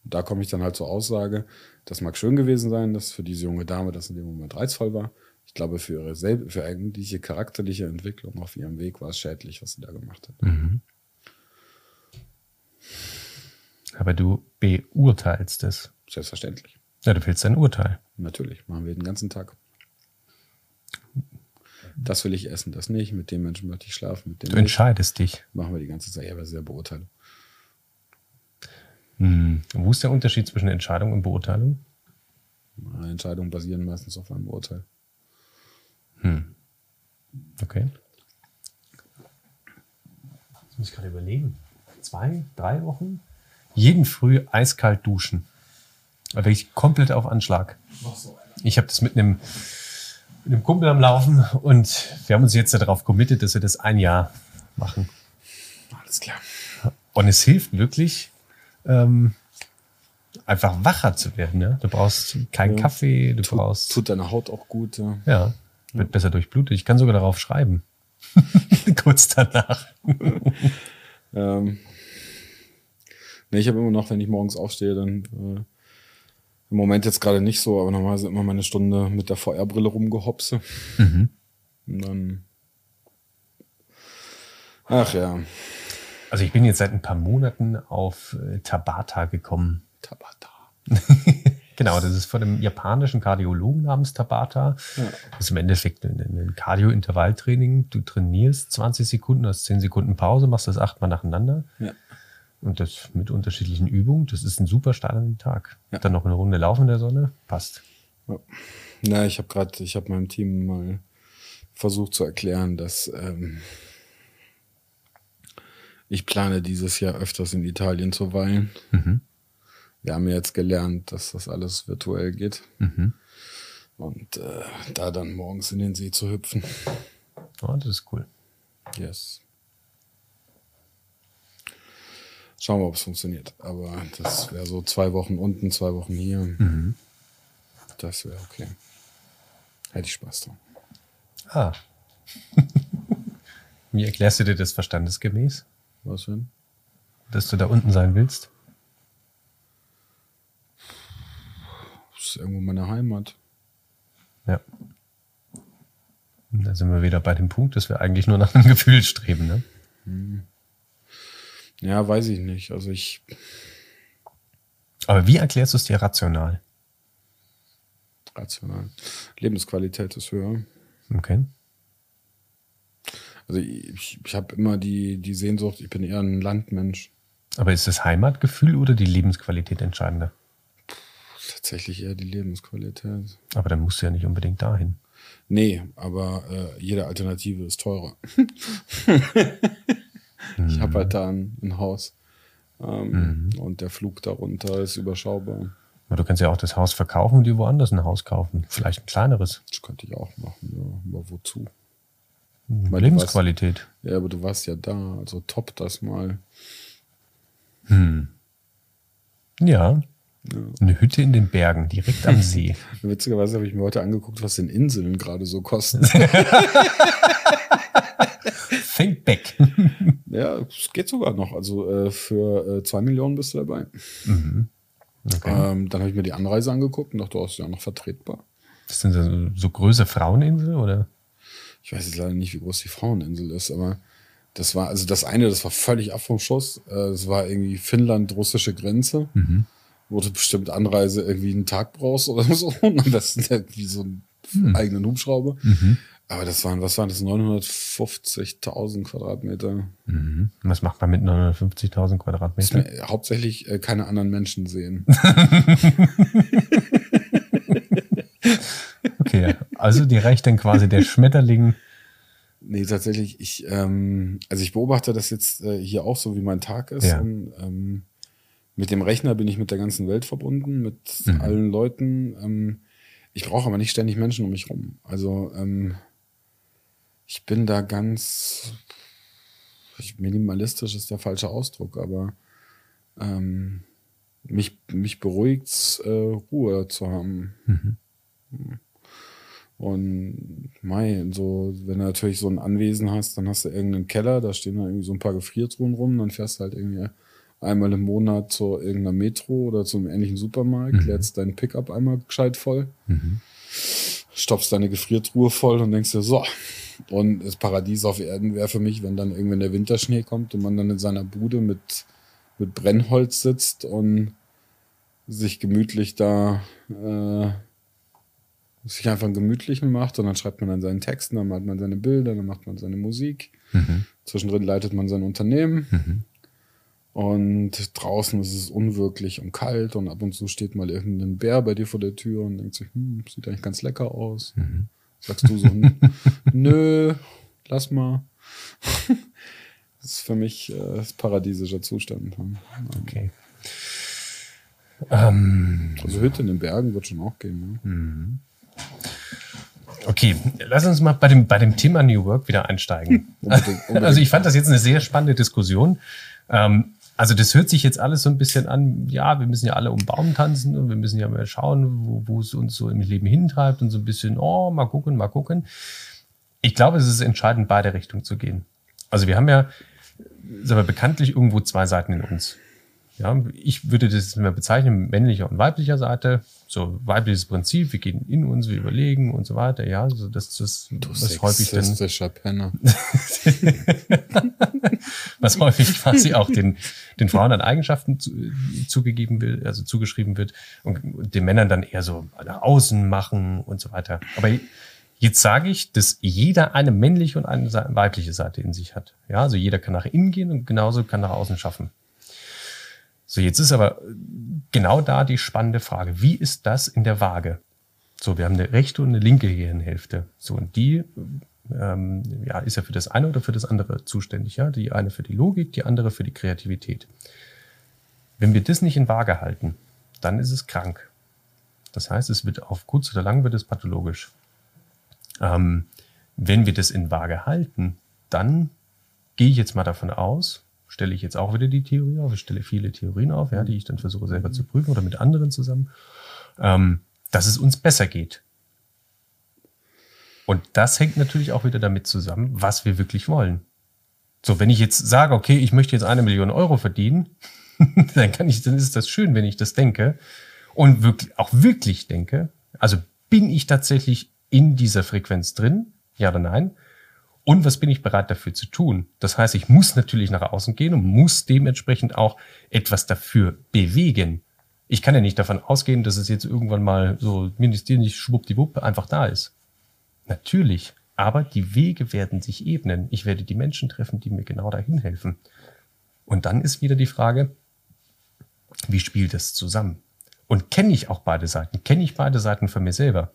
Da komme ich dann halt zur Aussage, das mag schön gewesen sein, dass für diese junge Dame das in dem Moment reizvoll war. Ich glaube, für ihre sel- für eigentliche charakterliche Entwicklung auf ihrem Weg war es schädlich, was sie da gemacht hat. Aber du beurteilst es. Selbstverständlich. Ja, du fällst dein Urteil. Natürlich, machen wir den ganzen Tag. Das will ich essen, das nicht. Mit dem Menschen möchte ich schlafen, mit dem Du nicht. entscheidest dich. Machen wir die ganze Zeit. Ja, aber sehr beurteilen. Hm. Wo ist der Unterschied zwischen Entscheidung und Beurteilung? Entscheidungen basieren meistens auf einem Urteil. Okay. Jetzt muss ich gerade überlegen. Zwei, drei Wochen? Jeden Früh eiskalt duschen. Aber wirklich komplett auf Anschlag. Ich habe das mit einem, mit einem Kumpel am Laufen und wir haben uns jetzt darauf committed, dass wir das ein Jahr machen. Alles klar. Und es hilft wirklich, ähm, einfach wacher zu werden. Ja? Du brauchst keinen Ja. Kaffee, du Tut, brauchst. tut deiner Haut auch gut. Ja. Ja, wird besser durchblutet. Ich kann sogar darauf schreiben. Kurz danach. Ähm, nee, ich habe immer noch, wenn ich morgens aufstehe, dann äh, im Moment jetzt gerade nicht so, aber normalerweise immer meine Stunde mit der VR-Brille rumgehopse. Und dann. Ach ja, Also ich bin jetzt seit ein paar Monaten auf äh, Tabata gekommen. Tabata. Genau, das ist von einem japanischen Kardiologen namens Tabata. Ja. Das ist im Endeffekt ein, ein Cardio-Intervalltraining. Du trainierst 20 Sekunden, hast 10 Sekunden Pause, machst das achtmal nacheinander. Ja. Und das mit unterschiedlichen Übungen. Das ist ein super Start an den Tag. Ja. Dann noch eine Runde laufen in der Sonne. Passt. Ja. Na, ich habe gerade, ich habe meinem Team mal versucht zu erklären, dass ähm, ich plane dieses Jahr öfters in Italien zu weilen. Mhm. Wir haben ja jetzt gelernt, dass das alles virtuell geht. Mhm. Und äh, da dann morgens in den See zu hüpfen. Oh, das ist cool. Yes. Schauen wir, ob es funktioniert. Aber das wäre so zwei Wochen unten, zwei Wochen hier. Das wäre okay. Hätte ich Spaß dran. Ah. Wie erklärst du dir das verstandesgemäß, Was denn? dass du da unten sein willst? Das ist irgendwo meine Heimat. Ja. Und Da sind wir wieder bei dem Punkt, dass wir eigentlich nur nach einem Gefühl streben. Ne? Ja, weiß ich nicht. Also ich, Aber wie erklärst du es dir rational? rational. Lebensqualität ist höher. Okay. Also ich, ich habe immer die, die Sehnsucht, ich bin eher ein Landmensch. Aber ist das Heimatgefühl oder die Lebensqualität entscheidender? Tatsächlich eher die Lebensqualität. Aber dann musst du ja nicht unbedingt dahin. Nee, aber äh, jede Alternative ist teurer. ich habe halt da ein, ein Haus. Ähm, Und der Flug darunter ist überschaubar. Aber du kannst ja auch das Haus verkaufen und dir woanders ein Haus kaufen. Vielleicht ein kleineres. Das könnte ich auch machen, ja. Aber wozu? Hm, Weil Lebensqualität. Ja, aber du warst ja da, also top das mal. Ja. Eine Hütte in den Bergen, direkt am See. Witzigerweise habe ich mir heute angeguckt, was denn Inseln gerade so kosten. Think back. ja, es geht sogar noch. Also äh, für äh, zwei Millionen bist du dabei. Okay. Ähm, dann habe ich mir die Anreise angeguckt und dachte, du hast ja noch vertretbar. Das sind so, so größere Fraueninsel oder? Ich weiß jetzt leider nicht, wie groß die Fraueninsel ist, aber das war, also das eine, das war völlig ab vom Schuss. Äh, das war irgendwie Finnland-russische Grenze. Mhm. Wo du bestimmt Anreise irgendwie einen Tag brauchst oder so. Und am besten irgendwie so einen mhm. eigenen Hubschrauber. Mhm. Aber das waren, was waren das? 950.000 Quadratmeter. Mhm. Was macht man mit 950.000 Quadratmetern? Hauptsächlich äh, keine anderen Menschen sehen. okay, also die reicht dann quasi der Schmetterling. Nee, tatsächlich, ich, ähm, also ich beobachte das jetzt äh, hier auch so, wie mein Tag ist. Ja. Und, ähm, mit dem Rechner bin ich mit der ganzen Welt verbunden, mit mhm. allen Leuten. Ähm, ich brauche aber nicht ständig Menschen um mich rum. Also ähm, ich bin da ganz minimalistisch ist der falsche Ausdruck, aber ähm, mich, mich beruhigt äh, Ruhe zu haben. Mhm. Und mei, so, wenn du natürlich so ein Anwesen hast, dann hast du irgendeinen Keller, da stehen da irgendwie so ein paar Gefriertruhen rum, dann fährst du halt irgendwie einmal im Monat zu irgendeiner Metro oder zum ähnlichen Supermarkt, mhm. lädst deinen Pickup einmal gescheit voll, mhm. stopfst deine Gefriertruhe voll und denkst dir, so, und das Paradies auf Erden wäre für mich, wenn dann irgendwann der Winterschnee kommt und man dann in seiner Bude mit, mit Brennholz sitzt und sich gemütlich da äh, sich einfach einen gemütlichen macht und dann schreibt man dann seinen Texten, dann malt man seine Bilder, dann macht man seine Musik. Mhm. Zwischendrin leitet man sein Unternehmen. Mhm. Und draußen ist es unwirklich und kalt und ab und zu steht mal irgendein Bär bei dir vor der Tür und denkt sich, hm, sieht eigentlich ganz lecker aus. Mhm. Sagst du so, nö, lass mal. das ist für mich äh, paradiesischer Zustand. Okay. Ähm, also Hütte in den Bergen wird schon auch gehen. Ne? Mhm. Okay, lass uns mal bei dem, bei dem Thema New Work wieder einsteigen. unbedingt, unbedingt. Also ich fand das jetzt eine sehr spannende Diskussion. Ähm, also das hört sich jetzt alles so ein bisschen an, ja, wir müssen ja alle um Baum tanzen und wir müssen ja mal schauen, wo, wo es uns so im Leben hintreibt und so ein bisschen, oh, mal gucken, mal gucken. Ich glaube, es ist entscheidend, beide Richtungen zu gehen. Also wir haben ja, sagen wir, bekanntlich irgendwo zwei Seiten in uns. Ja, ich würde das mal bezeichnen, männlicher und weiblicher Seite. So weibliches Prinzip, wir gehen in uns, wir überlegen und so weiter. Ja, so das, das du was häufig dann, Penner. was häufig quasi auch den, den Frauen an Eigenschaften zu, zugegeben wird, also zugeschrieben wird und den Männern dann eher so nach außen machen und so weiter. Aber Jetzt sage ich, dass jeder eine männliche und eine weibliche Seite in sich hat. Ja, also jeder kann nach innen gehen und genauso kann nach außen schaffen. So, jetzt ist aber genau da die spannende Frage. Wie ist das in der Waage? So, wir haben eine rechte und eine linke Gehirnhälfte. So, und die ähm, ja, ist ja für das eine oder für das andere zuständig. Ja? Die eine für die Logik, die andere für die Kreativität. Wenn wir das nicht in Waage halten, dann ist es krank. Das heißt, es wird auf kurz oder lang wird es pathologisch. Ähm, wenn wir das in Waage halten, dann gehe ich jetzt mal davon aus, stelle ich jetzt auch wieder die Theorie auf. Ich stelle viele Theorien auf, ja, die ich dann versuche selber zu prüfen oder mit anderen zusammen, ähm, dass es uns besser geht. Und das hängt natürlich auch wieder damit zusammen, was wir wirklich wollen. So, wenn ich jetzt sage, okay, ich möchte jetzt eine Million Euro verdienen, dann kann ich, dann ist das schön, wenn ich das denke und wirklich, auch wirklich denke. Also bin ich tatsächlich in dieser Frequenz drin? Ja oder nein? Und was bin ich bereit dafür zu tun? Das heißt, ich muss natürlich nach außen gehen und muss dementsprechend auch etwas dafür bewegen. Ich kann ja nicht davon ausgehen, dass es jetzt irgendwann mal so ministerisch schwuppdiwupp einfach da ist. Natürlich. Aber die Wege werden sich ebnen. Ich werde die Menschen treffen, die mir genau dahin helfen. Und dann ist wieder die Frage, wie spielt das zusammen? Und kenne ich auch beide Seiten? Kenne ich beide Seiten von mir selber?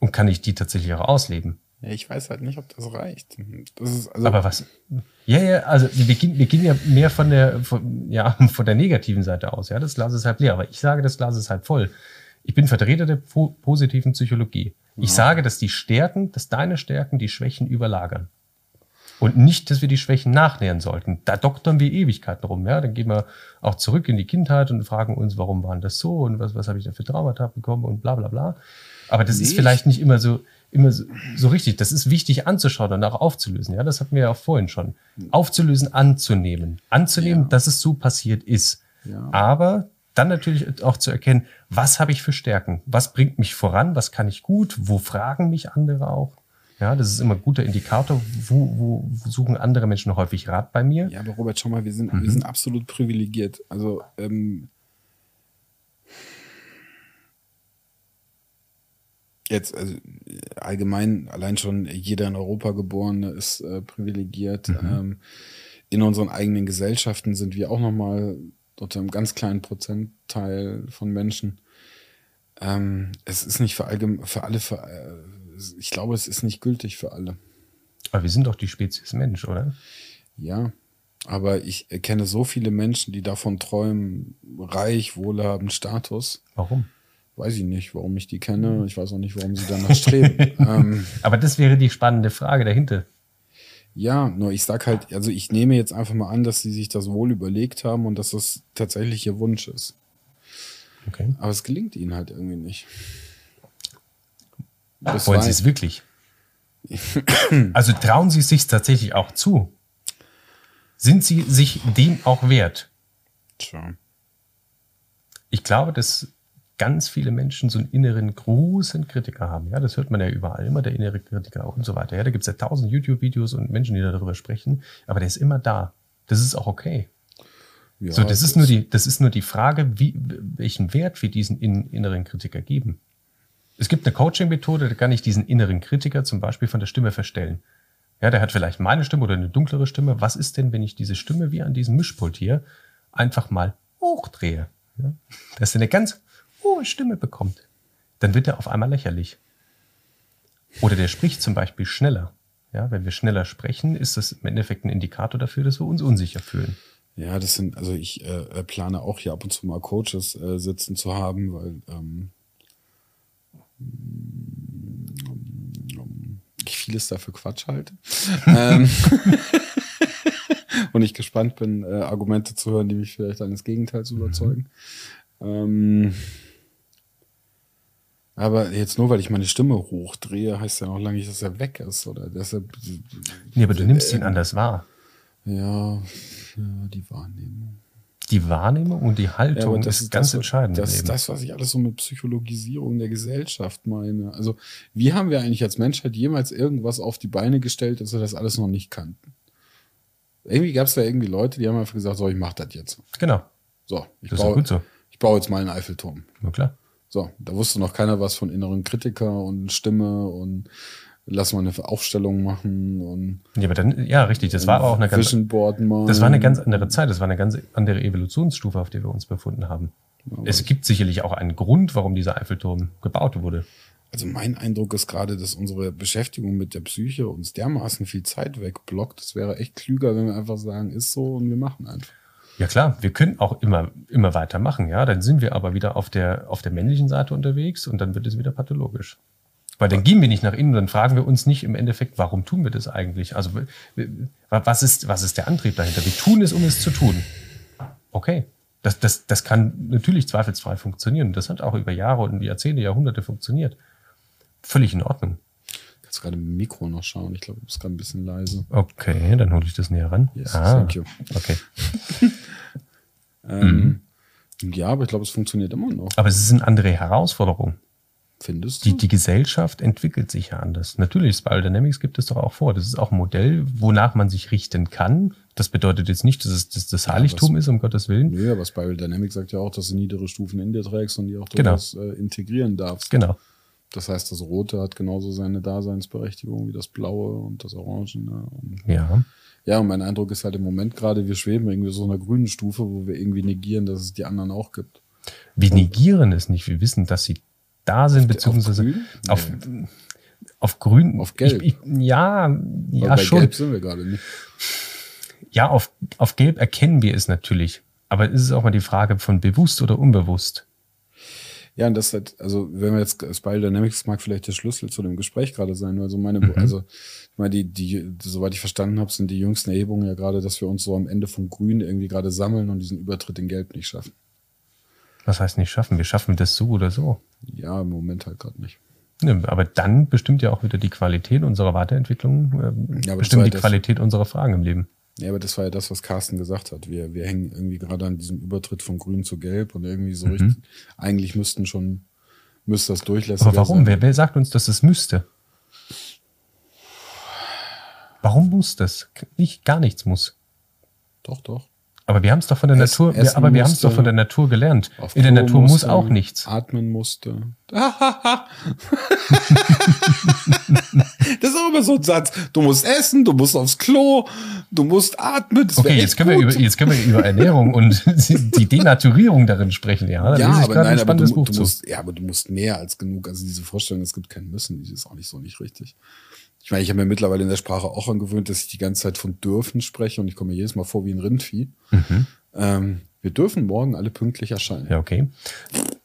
Und kann ich die tatsächlich auch ausleben? Ja, ich weiß halt nicht, ob das reicht. Das also Aber was? Ja, ja, also wir gehen, wir gehen ja mehr von der, von, ja, von der negativen Seite aus. Ja, das Glas ist halb leer. Aber ich sage, das Glas ist halb voll. Ich bin Vertreter der po positiven Psychologie. Ich ja. sage, dass die Stärken, dass deine Stärken die Schwächen überlagern. Und nicht, dass wir die Schwächen nachnähern sollten. Da doktern wir Ewigkeiten rum. Ja, dann gehen wir auch zurück in die Kindheit und fragen uns, warum waren das so und was, was habe ich da für Traumata bekommen und bla bla bla. Aber das nee. ist vielleicht nicht immer so, immer so, so, richtig. Das ist wichtig anzuschauen und auch aufzulösen. Ja, das hatten wir ja auch vorhin schon. Aufzulösen, anzunehmen. Anzunehmen, ja. dass es so passiert ist. Ja. Aber dann natürlich auch zu erkennen, was habe ich für Stärken? Was bringt mich voran? Was kann ich gut? Wo fragen mich andere auch? Ja, das ist immer ein guter Indikator. Wo, wo suchen andere Menschen häufig Rat bei mir? Ja, aber Robert, schau mal, wir sind, mhm. wir sind absolut privilegiert. Also, ähm, jetzt, also allgemein, allein schon jeder in Europa geborene ist äh, privilegiert. Mhm. Ähm, in unseren eigenen Gesellschaften sind wir auch nochmal unter einem ganz kleinen Prozentteil von Menschen. Ähm, es ist nicht für, für alle, für, äh, ich glaube, es ist nicht gültig für alle. Aber wir sind doch die Spezies Mensch, oder? Ja, aber ich kenne so viele Menschen, die davon träumen, reich, wohlhabend, Status. Warum? Weiß ich nicht, warum ich die kenne. Ich weiß auch nicht, warum sie danach streben. ähm, aber das wäre die spannende Frage dahinter. Ja, nur ich sag halt, also ich nehme jetzt einfach mal an, dass sie sich das wohl überlegt haben und dass das tatsächlich ihr Wunsch ist. Okay. Aber es gelingt ihnen halt irgendwie nicht. Das Wollen sie es wirklich? also trauen sie es sich tatsächlich auch zu? Sind sie sich dem auch wert? Tja. Ich glaube, dass ganz viele Menschen so einen inneren großen Kritiker haben. Ja, das hört man ja überall, immer der innere Kritiker und so weiter. Ja, da gibt es ja tausend YouTube-Videos und Menschen, die darüber sprechen, aber der ist immer da. Das ist auch okay. Ja, so, das, das ist nur die, das ist nur die Frage, wie, welchen Wert wir diesen in, inneren Kritiker geben. Es gibt eine Coaching-Methode, da kann ich diesen inneren Kritiker zum Beispiel von der Stimme verstellen. Ja, der hat vielleicht meine Stimme oder eine dunklere Stimme. Was ist denn, wenn ich diese Stimme wie an diesem Mischpult hier einfach mal hochdrehe? Ja? Das ist eine ganz hohe Stimme bekommt, dann wird er auf einmal lächerlich. Oder der spricht zum Beispiel schneller. Ja, wenn wir schneller sprechen, ist das im Endeffekt ein Indikator dafür, dass wir uns unsicher fühlen. Ja, das sind, also ich äh, plane auch hier ab und zu mal Coaches äh, sitzen zu haben, weil ähm, ich vieles dafür Quatsch halte. ähm, und ich gespannt bin, äh, Argumente zu hören, die mich vielleicht eines Gegenteils überzeugen. Mhm. Ähm, aber jetzt nur, weil ich meine Stimme hochdrehe, heißt ja noch lange nicht, dass er weg ist. Oder dass er, nee, aber du nimmst ihn anders wahr. Ja, ja, die Wahrnehmung. Die Wahrnehmung und die Haltung ja, das ist ganz das, entscheidend. Das ist das, was ich alles so mit Psychologisierung der Gesellschaft meine. Also, wie haben wir eigentlich als Menschheit jemals irgendwas auf die Beine gestellt, dass wir das alles noch nicht kannten? Irgendwie gab es da irgendwie Leute, die haben einfach gesagt, so, ich mach das jetzt. Genau. So, ich, das baue, so. ich baue jetzt mal einen Eiffelturm. Na klar. So, da wusste noch keiner was von inneren Kritiker und Stimme und lass mal eine Aufstellung machen und ja, aber dann ja richtig, das war auch eine ganz das war eine ganz andere Zeit, das war eine ganz andere Evolutionsstufe, auf der wir uns befunden haben. Ja, es gibt sicherlich auch einen Grund, warum dieser Eiffelturm gebaut wurde. Also mein Eindruck ist gerade, dass unsere Beschäftigung mit der Psyche uns dermaßen viel Zeit wegblockt. Es wäre echt klüger, wenn wir einfach sagen, ist so und wir machen einfach. Ja klar, wir können auch immer, immer weitermachen, ja. Dann sind wir aber wieder auf der, auf der männlichen Seite unterwegs und dann wird es wieder pathologisch. Weil dann gehen wir nicht nach innen, dann fragen wir uns nicht im Endeffekt, warum tun wir das eigentlich? Also was ist, was ist der Antrieb dahinter? Wir tun es, um es zu tun. Okay. Das, das, das kann natürlich zweifelsfrei funktionieren. Das hat auch über Jahre und Jahrzehnte, Jahrhunderte funktioniert. Völlig in Ordnung jetzt gerade im Mikro noch schauen. Ich glaube, du bist gerade ein bisschen leise. Okay, dann hole ich das näher ran. Yes, ah, thank you. Okay. ähm, mhm. Ja, aber ich glaube, es funktioniert immer noch. Aber es ist eine andere Herausforderung. Findest du? Die, die Gesellschaft entwickelt sich ja anders. Natürlich, Spiral Dynamics gibt es doch auch vor. Das ist auch ein Modell, wonach man sich richten kann. Das bedeutet jetzt nicht, dass es das, das Heiligtum ja, ist, um Gottes Willen. Nö, aber Spiral Dynamics sagt ja auch, dass du niedere Stufen in dir trägst und die auch genau. durchaus äh, integrieren darfst. Genau. Das heißt, das Rote hat genauso seine Daseinsberechtigung wie das Blaue und das Orange. Ne? ja. Ja, und mein Eindruck ist halt im Moment gerade, wir schweben irgendwie so einer grünen Stufe, wo wir irgendwie negieren, dass es die anderen auch gibt. Wir negieren es nicht. Wir wissen, dass sie da sind, beziehungsweise auf, grün? auf, nee. auf grün. Auf gelb. Ich, ich, ja, ja, bei schon. Gelb sind wir gerade nicht. Ja, auf, auf gelb erkennen wir es natürlich. Aber ist es auch mal die Frage von bewusst oder unbewusst? Ja, und das halt, also wenn wir jetzt Spiral Dynamics mag vielleicht der Schlüssel zu dem Gespräch gerade sein. Also meine, mhm. also ich meine, die, die, soweit ich verstanden habe, sind die jüngsten Erhebungen ja gerade, dass wir uns so am Ende vom Grün irgendwie gerade sammeln und diesen Übertritt in Gelb nicht schaffen. Was heißt nicht schaffen? Wir schaffen das so oder so. Ja, im Moment halt gerade nicht. Ja, aber dann bestimmt ja auch wieder die Qualität unserer Weiterentwicklung, äh, ja, bestimmt die Qualität unserer Fragen im Leben. Ja, aber das war ja das, was Carsten gesagt hat. Wir, wir hängen irgendwie gerade an diesem Übertritt von grün zu gelb und irgendwie so richtig, eigentlich müssten schon, müsste das durchlässiger Aber warum? sein. Wer, wer sagt uns, dass es müsste? Warum muss das? Nicht, gar nichts muss. Doch, doch. Aber wir haben es doch von der Natur, wir, aber wir haben es doch von der Natur gelernt. In der Natur muss auch nichts. Atmen musste. das ist auch immer so ein Satz. Du musst essen, du musst aufs Klo, du musst atmen. Okay, jetzt können, wir über, jetzt können wir über Ernährung und die Denaturierung darin sprechen. Ja, da ja, lese ich aber gerade nein, ein aber du, spannendes mu- Buch du zu. musst, ja, aber du musst mehr als genug. Also diese Vorstellung, es gibt kein Müssen, die ist auch nicht so nicht richtig. Ich meine, ich habe mir mittlerweile in der Sprache auch angewöhnt, dass ich die ganze Zeit von dürfen spreche und ich komme mir jedes Mal vor wie ein Rindvieh. Ähm, wir dürfen morgen alle pünktlich erscheinen. Mhm. Ja, okay.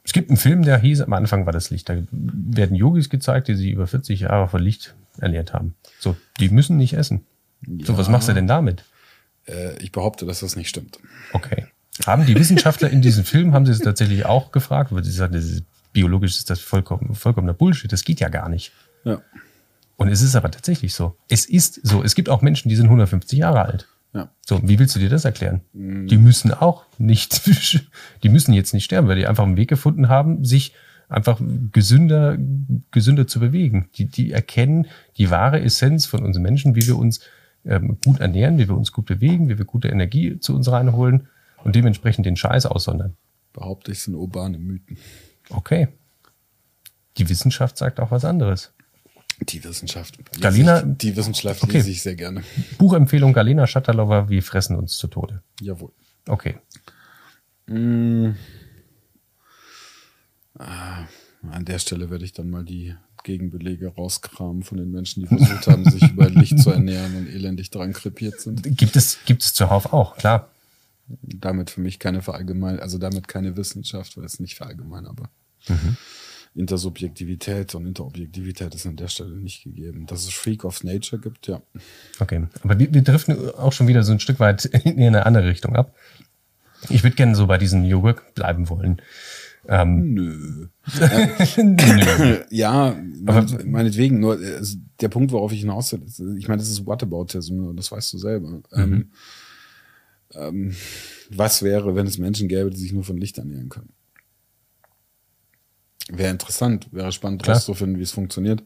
Es gibt einen Film, der hieß, am Anfang war das Licht. Da werden Yogis gezeigt, die sich über 40 Jahre von Licht ernährt haben. So, die müssen nicht essen. So, was Ja. machst du denn damit? Äh, ich behaupte, dass das nicht stimmt. Okay. Haben die Wissenschaftler in diesem Film, haben sie es tatsächlich auch gefragt, weil sie sagen, das ist, biologisch ist das vollkommen, vollkommener Bullshit, das geht ja gar nicht. Ja. Und es ist aber tatsächlich so. Es ist so. Es gibt auch Menschen, die sind 150 Jahre alt. Ja. So, wie willst du dir das erklären? Mm. Die müssen auch nicht, die müssen jetzt nicht sterben, weil die einfach einen Weg gefunden haben, sich einfach gesünder, gesünder zu bewegen. Die, die erkennen die wahre Essenz von uns Menschen, wie wir uns ähm, gut ernähren, wie wir uns gut bewegen, wie wir gute Energie zu uns reinholen und dementsprechend den Scheiß aussondern. Behaupte ich, sind urbane Mythen. Okay. Die Wissenschaft sagt auch was anderes. Die Wissenschaft. Galina- ich, die Wissenschaft Okay. lese ich sehr gerne. Buchempfehlung Galena Schatterlover, wir fressen uns zu Tode. Jawohl. Okay. Mm. Ah, an der Stelle werde ich dann mal die Gegenbelege rauskramen von den Menschen, die versucht haben, sich über Licht zu ernähren und elendig daran krepiert sind. Gibt es, gibt es zuhauf auch, klar. Damit für mich keine Verallgemein, also damit keine Wissenschaft, weil es nicht verallgemeinerbar. Intersubjektivität und Interobjektivität ist an der Stelle nicht gegeben. Dass es Freak of Nature gibt, ja. Okay. Aber wir, wir driften auch schon wieder so ein Stück weit in eine andere Richtung ab. Ich würde gerne so bei diesem Work bleiben wollen. Ähm, Nö. nö. Ja, Aber- mein, meinetwegen, nur es- der Punkt, worauf ich hinaus will, ich meine, das ist Whataboutism, und das weißt du selber. Ähm, ähm, was wäre, wenn es Menschen gäbe, die sich nur von Licht ernähren können? Wäre interessant, wäre spannend Klar. rauszufinden, wie es funktioniert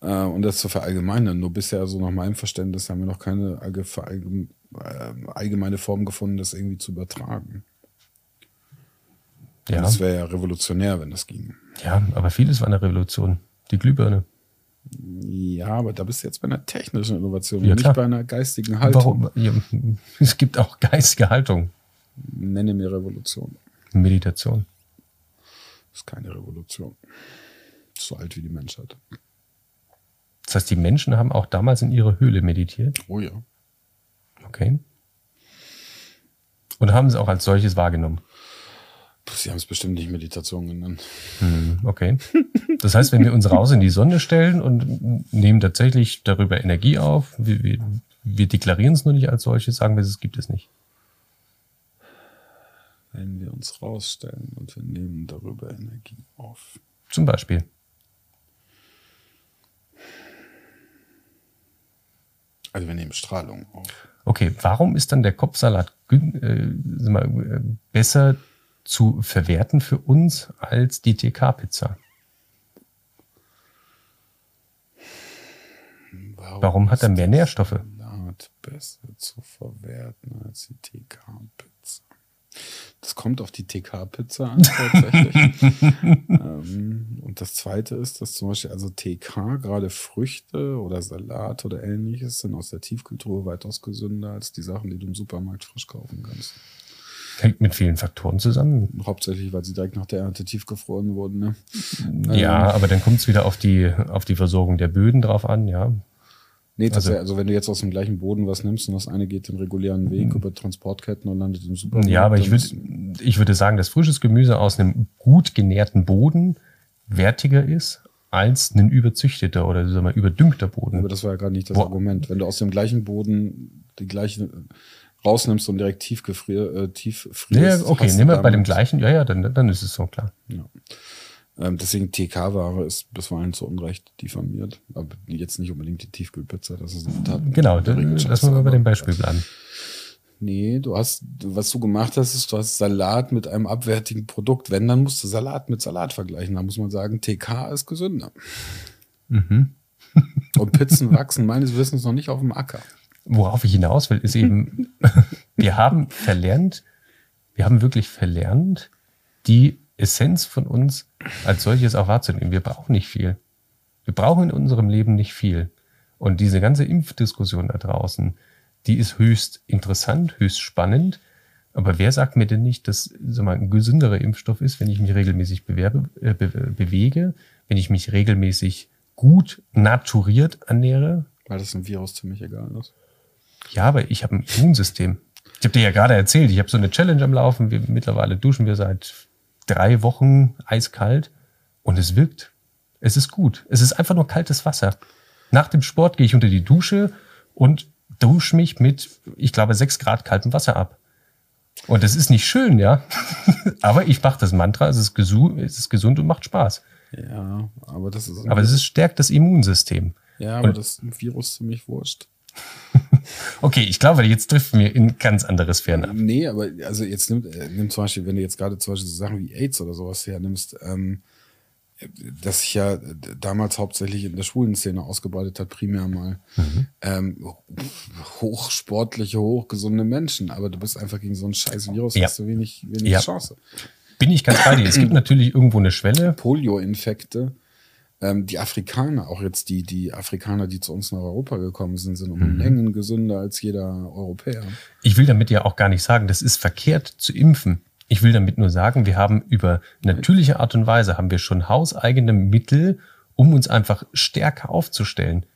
äh, und das zu verallgemeinern. Nur bisher, so nach meinem Verständnis, haben wir noch keine äh, allgemeine Form gefunden, das irgendwie zu übertragen. ja, Das wäre ja revolutionär, wenn das ging. ja, aber vieles war eine Revolution. Die Glühbirne. Ja, aber da bist du jetzt bei einer technischen Innovation, Ja, nicht klar. bei einer geistigen Haltung. Warum? Es gibt auch geistige Haltung. Nenne mir Revolution. Meditation. Ist keine Revolution. So alt wie die Menschheit. Das heißt, die Menschen haben auch damals in ihrer Höhle meditiert. Oh ja. Okay. Und haben es auch als solches wahrgenommen. Sie haben es bestimmt nicht Meditation genannt. Hm, Okay. Das heißt, wenn wir uns raus in die Sonne stellen und nehmen tatsächlich darüber Energie auf, wir, wir, wir deklarieren es nur nicht als solches, sagen wir, es gibt es nicht. Wenn wir uns rausstellen und wir nehmen darüber Energie auf. Zum Beispiel. Also wir nehmen Strahlung auf. Okay, warum ist dann der Kopfsalat äh, äh, besser zu verwerten für uns als die TK-Pizza? Warum hat er mehr Nährstoffe? Besser zu verwerten als die TK-Pizza. Das kommt auf die TK-Pizza an, tatsächlich. ähm, und das zweite ist, dass zum Beispiel also TK, gerade Früchte oder Salat oder ähnliches, sind aus der Tiefkultur weitaus gesünder als die Sachen, die du im Supermarkt frisch kaufen kannst. Hängt mit vielen Faktoren zusammen. Hauptsächlich, weil sie direkt nach der Ernte tiefgefroren wurden. Ne? Ja, aber dann kommt es wieder auf die, auf die Versorgung der Böden drauf an, ja. Nee, Also- also, wenn du jetzt aus dem gleichen Boden was nimmst und das eine geht den regulären Weg über Transportketten und landet im Supermarkt. Ja, aber ich würde, ich würde sagen, dass frisches Gemüse aus einem gut genährten Boden wertiger ist als ein überzüchteter oder sagen wir, überdüngter Boden. Aber das war ja gerade nicht das Wo- Argument. Wenn du aus dem gleichen Boden die gleichen rausnimmst und direkt tief gefrier, äh, tief Ja, frierst. okay, hast du nehmen wir bei dem gleichen, ja, ja, dann, dann ist es so klar. Ja. Ähm, deswegen TK-Ware ist bisweilen zu Unrecht diffamiert. Aber jetzt nicht unbedingt die Tiefkühlpizza. Das ist eine Tat. Genau, lass mal bei dem Beispiel bleiben. Nee, du hast, was du gemacht hast, ist, du hast Salat mit einem abwertigen Produkt. Wenn, dann musst du Salat mit Salat vergleichen. Da muss man sagen, TK ist gesünder. Mhm. Und Pizzen wachsen meines Wissens noch nicht auf dem Acker. Worauf ich hinaus will, ist eben, wir haben verlernt, wir haben wirklich verlernt, die Essenz von uns als solches auch wahrzunehmen. Wir brauchen nicht viel. Wir brauchen in unserem Leben nicht viel. Und diese ganze Impfdiskussion da draußen, die ist höchst interessant, höchst spannend. Aber wer sagt mir denn nicht, dass sag mal, ein gesünderer Impfstoff ist, wenn ich mich regelmäßig bewerbe, äh, be bewege, wenn ich mich regelmäßig gut naturiert ernähre? Weil das ein Virus ziemlich egal ist. Ja, aber ich habe ein Immunsystem. Ich habe dir ja gerade erzählt, ich habe so eine Challenge am Laufen. Wir, mittlerweile duschen wir seit drei Wochen eiskalt und es wirkt. Es ist gut. Es ist einfach nur kaltes Wasser. Nach dem Sport gehe ich unter die Dusche und dusche mich mit, ich glaube, sechs Grad kaltem Wasser ab. Und das ist nicht schön, ja. aber ich mache das Mantra, es ist, gesund, es ist gesund und macht Spaß. Ja, aber das ist. Aber es stärkt das Immunsystem. Ja, aber und, das ist ein Virus ziemlich wurscht. okay, ich glaube, jetzt trifft mir in ganz andere Sphären ab. Nee, aber also jetzt nimm, äh, nimm zum Beispiel, wenn du jetzt gerade zum Beispiel so Sachen wie AIDS oder sowas hernimmst, ähm, das sich ja damals hauptsächlich in der schwulen Szene ausgebreitet hat, primär mal. Mhm. Ähm, hochsportliche, hochgesunde Menschen, aber du bist einfach gegen so ein scheiß Virus, ja. hast du wenig, wenig ja. Chance. Bin ich ganz bei dir. Es gibt natürlich irgendwo eine Schwelle. Polio-Infekte ähm, die Afrikaner, auch jetzt die, die Afrikaner, die zu uns nach Europa gekommen sind, sind um mhm. Längen gesünder als jeder Europäer. Ich will damit ja auch gar nicht sagen, das ist verkehrt zu impfen. Ich will damit nur sagen, wir haben über natürliche Art und Weise haben wir schon hauseigene Mittel, um uns einfach stärker aufzustellen.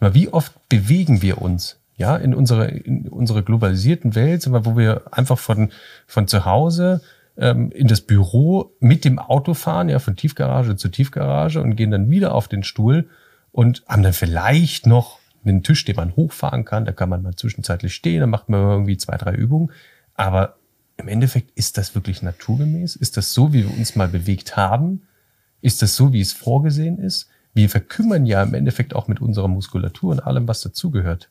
Wie oft bewegen wir uns? Ja, in unserer, in unserer globalisierten Welt, wo wir einfach von, von zu Hause ähm, in das Büro mit dem Auto fahren, ja, von Tiefgarage zu Tiefgarage und gehen dann wieder auf den Stuhl und haben dann vielleicht noch einen Tisch, den man hochfahren kann. Da kann man mal zwischenzeitlich stehen, dann macht man irgendwie zwei, drei Übungen. Aber im Endeffekt ist das wirklich naturgemäß? Ist das so, wie wir uns mal bewegt haben? Ist das so, wie es vorgesehen ist? Wir verkümmern ja im Endeffekt auch mit unserer Muskulatur und allem, was dazugehört.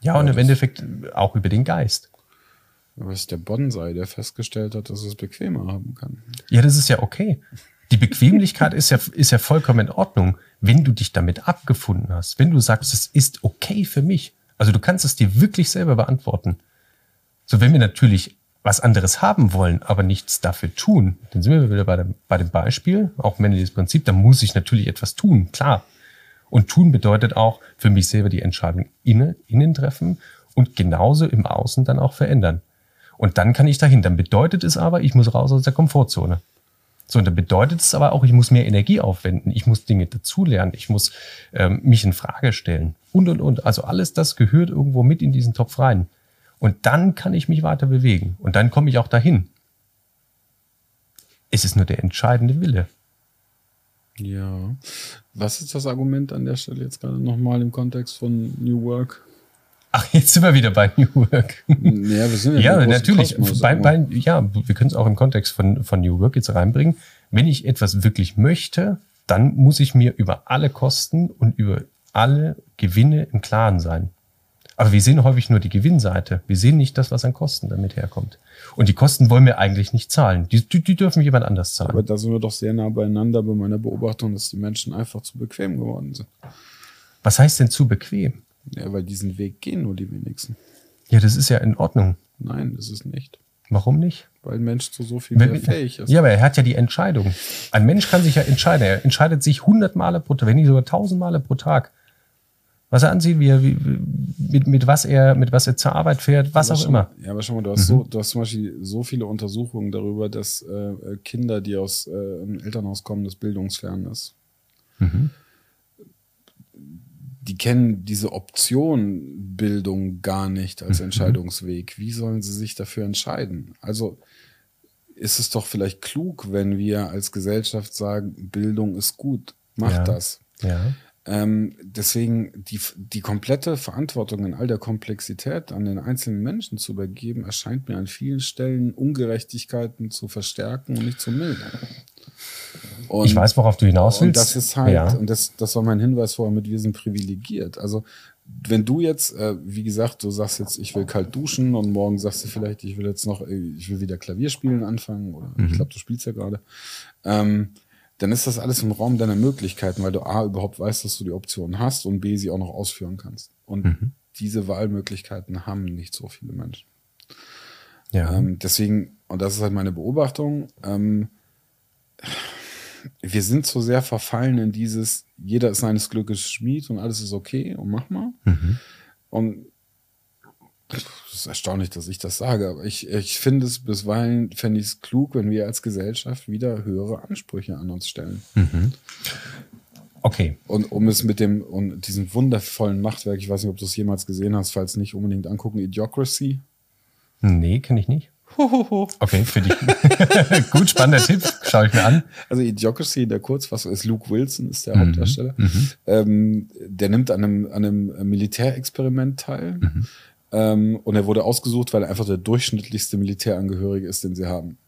Ja, und im Endeffekt auch über den Geist. Aber der Bonsai, der festgestellt hat, dass es bequemer haben kann. Ja, das ist ja okay. Die Bequemlichkeit ist ja, ist ja vollkommen in Ordnung, wenn du dich damit abgefunden hast. Wenn du sagst, es ist okay für mich. Also du kannst es dir wirklich selber beantworten. So, wenn wir natürlich was anderes haben wollen, aber nichts dafür tun, dann sind wir wieder bei dem, bei dem Beispiel, auch männliches Prinzip, da muss ich natürlich etwas tun, klar. Und tun bedeutet auch für mich selber die Entscheidung innen, innen treffen und genauso im Außen dann auch verändern. Und dann kann ich dahin. Dann bedeutet es aber, ich muss raus aus der Komfortzone. So, und dann bedeutet es aber auch, ich muss mehr Energie aufwenden, ich muss Dinge dazulernen, ich muss ähm, mich in Frage stellen und und und. Also alles das gehört irgendwo mit in diesen Topf rein. Und dann kann ich mich weiter bewegen und dann komme ich auch dahin. Es ist nur der entscheidende Wille. Ja. Was ist das Argument an der Stelle jetzt gerade nochmal im Kontext von New Work? Ach, jetzt sind wir wieder bei New Work. Ja, wir sind ja, ja natürlich. Bei, bei, ja, wir können es auch im Kontext von, von New Work jetzt reinbringen. Wenn ich etwas wirklich möchte, dann muss ich mir über alle Kosten und über alle Gewinne im Klaren sein. Aber wir sehen häufig nur die Gewinnseite. Wir sehen nicht das, was an Kosten damit herkommt. Und die Kosten wollen wir eigentlich nicht zahlen. Die, die, die dürfen jemand anders zahlen. Aber da sind wir doch sehr nah beieinander bei meiner Beobachtung, dass die Menschen einfach zu bequem geworden sind. Was heißt denn zu bequem? Ja, weil diesen Weg gehen nur die wenigsten. Ja, das ist ja in Ordnung. Nein, das ist nicht. Warum nicht? Weil ein Mensch zu so viel mehr wenn, fähig ist. Ja, aber er hat ja die Entscheidung. Ein Mensch kann sich ja entscheiden. Er entscheidet sich hundert Male pro Tag, wenn nicht sogar tausend Male pro Tag. Was er ansieht, wie er, wie, mit, mit, was er, mit was er zur Arbeit fährt, was aber auch schon, immer. Ja, aber schau mal, du hast, mhm. so, du hast zum Beispiel so viele Untersuchungen darüber, dass äh, Kinder, die aus äh, einem Elternhaus kommen, das bildungsfern ist. Mhm die kennen diese Option Bildung gar nicht als mhm. Entscheidungsweg. Wie sollen sie sich dafür entscheiden? Also ist es doch vielleicht klug, wenn wir als Gesellschaft sagen, Bildung ist gut, mach ja. das. Ja. Ähm, deswegen die, die komplette Verantwortung in all der Komplexität an den einzelnen Menschen zu übergeben, erscheint mir an vielen Stellen Ungerechtigkeiten zu verstärken und nicht zu mildern. Und, ich weiß, worauf du hinaus willst. Und das ist halt, ja. und das, das war mein Hinweis vorher mit, wir sind privilegiert. Also, wenn du jetzt, äh, wie gesagt, du sagst jetzt, ich will kalt duschen und morgen sagst du vielleicht, ich will jetzt noch, äh, ich will wieder Klavier spielen anfangen oder mhm. ich glaube, du spielst ja gerade, ähm, dann ist das alles im Raum deiner Möglichkeiten, weil du A, überhaupt weißt, dass du die Option hast und B, sie auch noch ausführen kannst. Und mhm. diese Wahlmöglichkeiten haben nicht so viele Menschen. Ja. Ähm, deswegen, und das ist halt meine Beobachtung, ähm, wir sind so sehr verfallen in dieses, jeder ist seines Glückes Schmied und alles ist okay und mach mal. Mhm. Und es ist erstaunlich, dass ich das sage, aber ich, ich finde es bisweilen, fände ich es klug, wenn wir als Gesellschaft wieder höhere Ansprüche an uns stellen. Mhm. Okay. Und um es mit dem, und diesem wundervollen Machtwerk, ich weiß nicht, ob du es jemals gesehen hast, falls nicht unbedingt angucken, Idiocracy. Nee, kenne ich nicht. Okay, für dich. Gut, spannender Tipp. Schaue ich mir an. Also Idiocracy in der Kurzfassung ist Luke Wilson, ist der mhm. Hauptdarsteller. Mhm. Ähm, der nimmt an einem, an einem Militärexperiment teil. Mhm. Ähm, und er wurde ausgesucht, weil er einfach der durchschnittlichste Militärangehörige ist, den sie haben.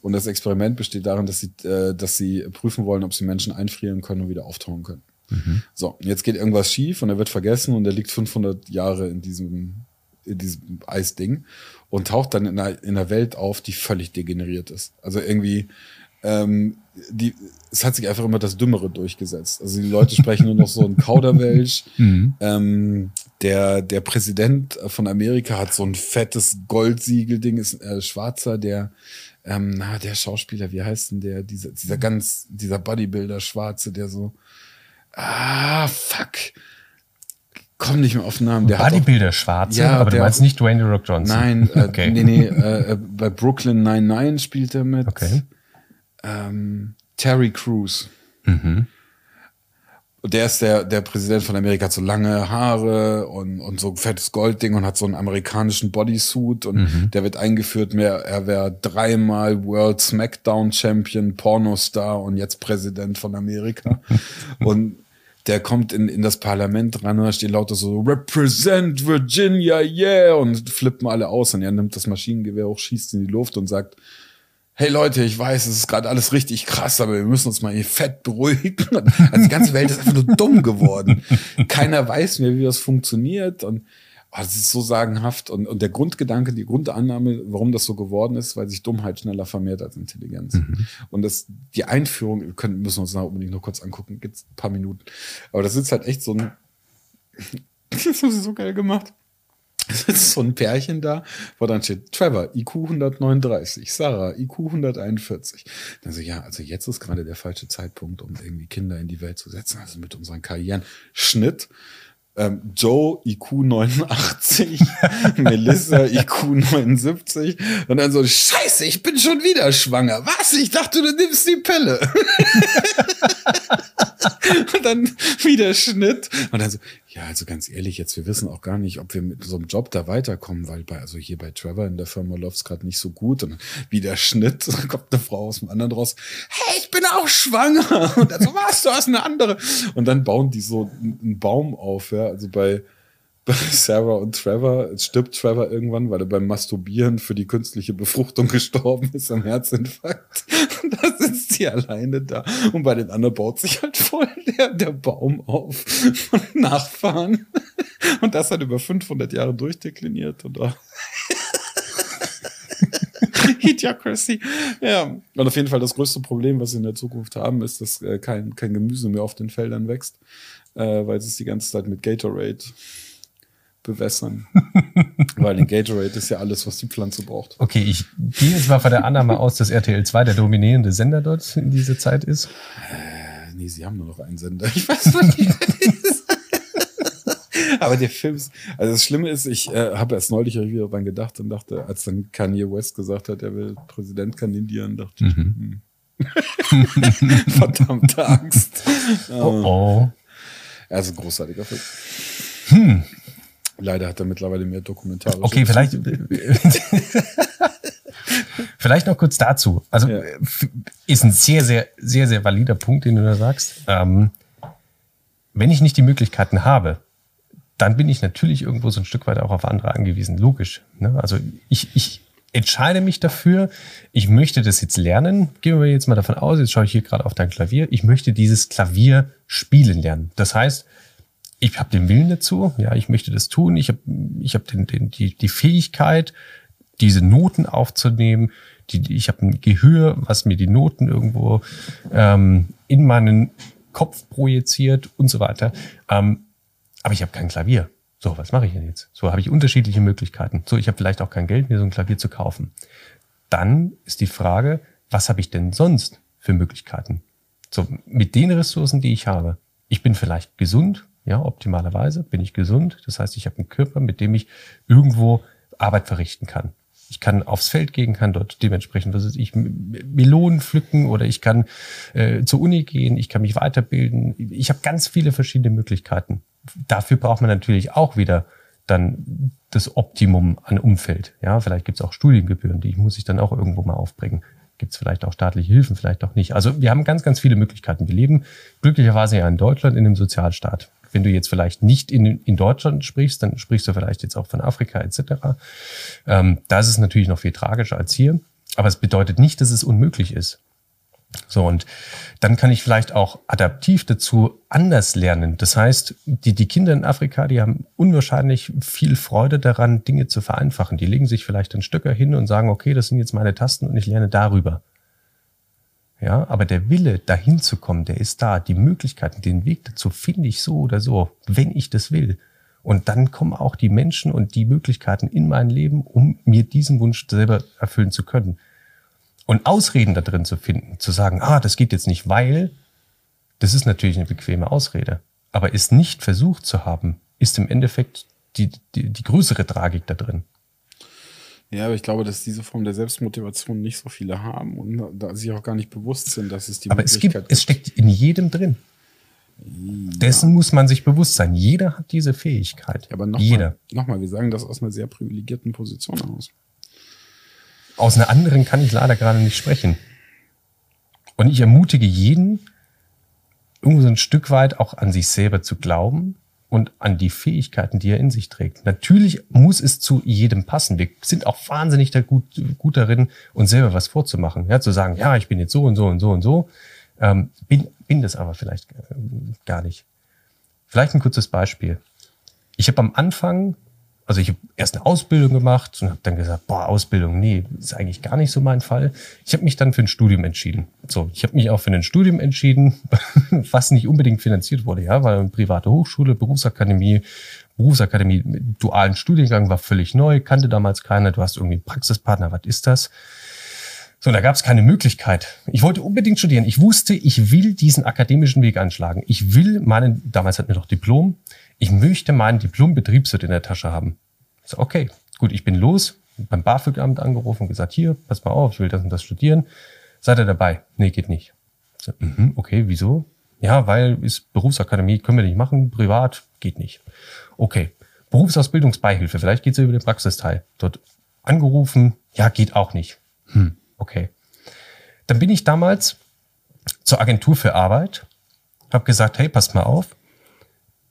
Und das Experiment besteht darin, dass sie, äh, dass sie prüfen wollen, ob sie Menschen einfrieren können und wieder auftauchen können. Mhm. So, jetzt geht irgendwas schief und er wird vergessen und er liegt 500 Jahre in diesem, in diesem Eisding und taucht dann in einer, in einer Welt auf, die völlig degeneriert ist. Also irgendwie, ähm, die, es hat sich einfach immer das Dümmere durchgesetzt. Also die Leute sprechen nur noch so ein Kauderwelsch. Mhm. Ähm, der, der Präsident von Amerika hat so ein fettes Goldsiegelding, ist äh, schwarzer, der, ähm, na, der Schauspieler, wie heißt denn der, dieser, dieser ganz, dieser Bodybuilder Schwarze, der so, ah, fuck komm nicht mehr auf den Namen. Der Bodybuilder Schwarze, ja, aber du meinst nicht Dwayne The Rock Johnson. Nein, äh, okay. nee, nee, äh, äh bei Brooklyn 99 spielt er mit. Okay. Ähm, Terry Crews. Mhm. Der ist der, der Präsident von Amerika, hat so lange Haare und, und so fettes Goldding und hat so einen amerikanischen Bodysuit und mhm. der wird eingeführt, mehr, er wäre dreimal World Smackdown Champion, Pornostar und jetzt Präsident von Amerika. und der kommt in, in das Parlament ran und da steht lauter so Represent Virginia, yeah und flippen alle aus und er nimmt das Maschinengewehr hoch, schießt in die Luft und sagt, hey Leute, ich weiß, es ist gerade alles richtig krass, aber wir müssen uns mal hier fett beruhigen. Also die ganze Welt ist einfach nur dumm geworden. Keiner weiß mehr, wie das funktioniert und oh, das ist so sagenhaft. Und, und der Grundgedanke, die Grundannahme, warum das so geworden ist, weil sich Dummheit schneller vermehrt als Intelligenz. Mhm. Und das, die Einführung, wir können, müssen uns da unbedingt noch kurz angucken, gibt's ein paar Minuten. Aber das ist halt echt so ein, das haben sie so geil gemacht. Es ist so ein Pärchen da, wo dann steht, Trevor, IQ 139, Sarah, IQ 141. Dann so, ja, also jetzt ist gerade der falsche Zeitpunkt, um irgendwie Kinder in die Welt zu setzen, also mit unseren Karrieren. Schnitt ähm, Joe IQ 89, Melissa IQ 79 und dann so, scheiße, ich bin schon wieder schwanger. Was? Ich dachte, du nimmst die Pille. und dann wieder Schnitt und dann so, ja, also ganz ehrlich, jetzt wir wissen auch gar nicht, ob wir mit so einem Job da weiterkommen, weil bei, also hier bei Trevor in der Firma läuft's gerade nicht so gut und wieder Schnitt, dann kommt eine Frau aus dem anderen raus, hey, ich bin auch schwanger. Und dann so, was, du hast eine andere. Und dann bauen die so einen Baum auf, ja, also bei Sarah und Trevor stirbt Trevor irgendwann, weil er beim Masturbieren für die künstliche Befruchtung gestorben ist am Herzinfarkt. Und da sitzt sie alleine da. Und bei den anderen baut sich halt voll der, der Baum auf von Nachfahren. Und das hat über 500 Jahre durchdekliniert. Und Idiocracy. Ja. Und auf jeden Fall das größte Problem, was sie in der Zukunft haben, ist, dass äh, kein, kein Gemüse mehr auf den Feldern wächst, äh, weil es die ganze Zeit mit Gatorade bewässern. Weil in Gatorade ist ja alles, was die Pflanze braucht. Okay, ich gehe jetzt mal von der Annahme aus, dass RTL 2 der dominierende Sender dort in dieser Zeit ist. Äh, nee, sie haben nur noch einen Sender. Ich weiß nicht, Aber der Film ist, also das Schlimme ist, ich äh, habe erst neulich wieder daran gedacht und dachte, als dann Kanye West gesagt hat, er will Präsident kandidieren, dachte ich, mhm. hm. verdammte Angst. Oh oh. Er ist ein großartiger Film. Hm. Leider hat er mittlerweile mehr Dokumentare. Okay, vielleicht. vielleicht noch kurz dazu. Also ja. ist ein sehr, sehr, sehr, sehr valider Punkt, den du da sagst. Ähm, wenn ich nicht die Möglichkeiten habe, dann bin ich natürlich irgendwo so ein Stück weit auch auf andere angewiesen. Logisch. Ne? Also ich, ich entscheide mich dafür, ich möchte das jetzt lernen. Gehen wir jetzt mal davon aus, jetzt schaue ich hier gerade auf dein Klavier, ich möchte dieses Klavier spielen lernen. Das heißt, ich habe den Willen dazu, ja, ich möchte das tun, ich habe ich hab den, den, die, die Fähigkeit, diese Noten aufzunehmen, die, ich habe ein Gehör, was mir die Noten irgendwo ähm, in meinen Kopf projiziert und so weiter. Ähm, aber ich habe kein Klavier. So, was mache ich denn jetzt? So habe ich unterschiedliche Möglichkeiten. So, ich habe vielleicht auch kein Geld, mir so ein Klavier zu kaufen. Dann ist die Frage, was habe ich denn sonst für Möglichkeiten? So, mit den Ressourcen, die ich habe. Ich bin vielleicht gesund, ja, optimalerweise bin ich gesund. Das heißt, ich habe einen Körper, mit dem ich irgendwo Arbeit verrichten kann. Ich kann aufs Feld gehen, kann dort dementsprechend, was ist ich, Melonen pflücken oder ich kann äh, zur Uni gehen, ich kann mich weiterbilden. Ich habe ganz viele verschiedene Möglichkeiten dafür braucht man natürlich auch wieder dann das Optimum an Umfeld. Ja, vielleicht gibt es auch Studiengebühren, die muss ich dann auch irgendwo mal aufbringen. Gibt es vielleicht auch staatliche Hilfen, vielleicht auch nicht. Also wir haben ganz, ganz viele Möglichkeiten. Wir leben glücklicherweise ja in Deutschland in einem Sozialstaat. Wenn du jetzt vielleicht nicht in, in Deutschland sprichst, dann sprichst du vielleicht jetzt auch von Afrika etc. Ähm, da ist natürlich noch viel tragischer als hier. Aber es bedeutet nicht, dass es unmöglich ist. So, und dann kann ich vielleicht auch adaptiv dazu anders lernen. Das heißt, die, die Kinder in Afrika, die haben unwahrscheinlich viel Freude daran, Dinge zu vereinfachen. Die legen sich vielleicht ein Stöcker hin und sagen, okay, das sind jetzt meine Tasten und ich lerne darüber. Ja, aber der Wille, dahin zu kommen, der ist da. Die Möglichkeiten, den Weg dazu finde ich so oder so, wenn ich das will. Und dann kommen auch die Menschen und die Möglichkeiten in mein Leben, um mir diesen Wunsch selber erfüllen zu können. Und Ausreden da drin zu finden, zu sagen, ah, das geht jetzt nicht, weil, das ist natürlich eine bequeme Ausrede. Aber es nicht versucht zu haben, ist im Endeffekt die, die, die größere Tragik da drin. Ja, aber ich glaube, dass diese Form der Selbstmotivation nicht so viele haben und da sich auch gar nicht bewusst sind, dass es die aber Möglichkeit es gibt. Es steckt in jedem drin. Ja. Dessen muss man sich bewusst sein. Jeder hat diese Fähigkeit. Ja, aber nochmal, noch wir sagen das aus einer sehr privilegierten Position aus. Aus einer anderen kann ich leider gerade nicht sprechen. Und ich ermutige jeden, irgendwo so ein Stück weit auch an sich selber zu glauben und an die Fähigkeiten, die er in sich trägt. Natürlich muss es zu jedem passen. Wir sind auch wahnsinnig da gut, gut darin, uns selber was vorzumachen. Ja, zu sagen, ja, ich bin jetzt so und so und so und so. Ähm, bin, bin das aber vielleicht äh, gar nicht. Vielleicht ein kurzes Beispiel. Ich habe am Anfang also ich habe erst eine Ausbildung gemacht und habe dann gesagt, boah, Ausbildung, nee, ist eigentlich gar nicht so mein Fall. Ich habe mich dann für ein Studium entschieden. So, ich habe mich auch für ein Studium entschieden, was nicht unbedingt finanziert wurde, ja, weil private Hochschule, Berufsakademie, Berufsakademie, dualen Studiengang war völlig neu, kannte damals keiner, du hast irgendwie einen Praxispartner, was ist das? So, da gab es keine Möglichkeit. Ich wollte unbedingt studieren. Ich wusste, ich will diesen akademischen Weg anschlagen. Ich will meinen, damals hatten wir noch Diplom, ich möchte meinen Diplom-Betriebswirt in der Tasche haben. So, okay, gut, ich bin los, beim BAföG-Amt angerufen und gesagt, hier, pass mal auf, ich will das und das studieren. Seid ihr dabei? Nee, geht nicht. So, mh, okay, wieso? Ja, weil ist Berufsakademie, können wir nicht machen, privat, geht nicht. Okay, Berufsausbildungsbeihilfe, vielleicht geht's ja über den Praxisteil. Dort angerufen, ja, geht auch nicht. Hm, okay. Dann bin ich damals zur Agentur für Arbeit, habe gesagt, hey, passt mal auf,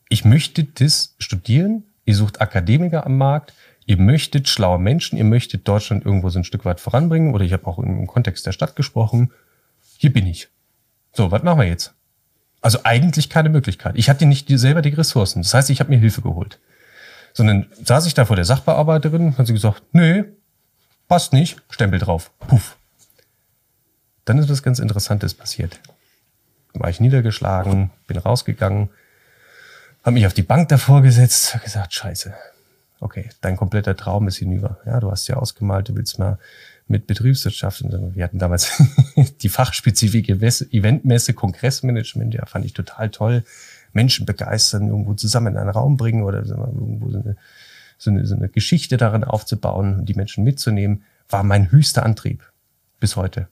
ich möchte das studieren, ihr sucht Akademiker am Markt, ihr möchtet schlaue Menschen, ihr möchtet Deutschland irgendwo so ein Stück weit voranbringen oder ich habe auch im Kontext der Stadt gesprochen. Hier bin ich. So, was machen wir jetzt? Also eigentlich keine Möglichkeit. Ich hatte nicht selber die Ressourcen. Das heißt, ich habe mir Hilfe geholt. Sondern saß ich da vor der Sachbearbeiterin, hat sie gesagt, nö, passt nicht, Stempel drauf. Puff. Dann ist was ganz Interessantes passiert. War ich niedergeschlagen, bin rausgegangen, habe mich auf die Bank davor gesetzt, habe gesagt, scheiße, okay, dein kompletter Traum ist hinüber. Ja, du hast ja ausgemalt, du willst mal mit Betriebswirtschaft und wir hatten damals die fachspezifische Eventmesse, Kongressmanagement, ja, fand ich total toll. Menschen begeistern, irgendwo zusammen in einen Raum bringen oder irgendwo so eine, so eine, so eine Geschichte darin aufzubauen und die Menschen mitzunehmen, war mein höchster Antrieb bis heute.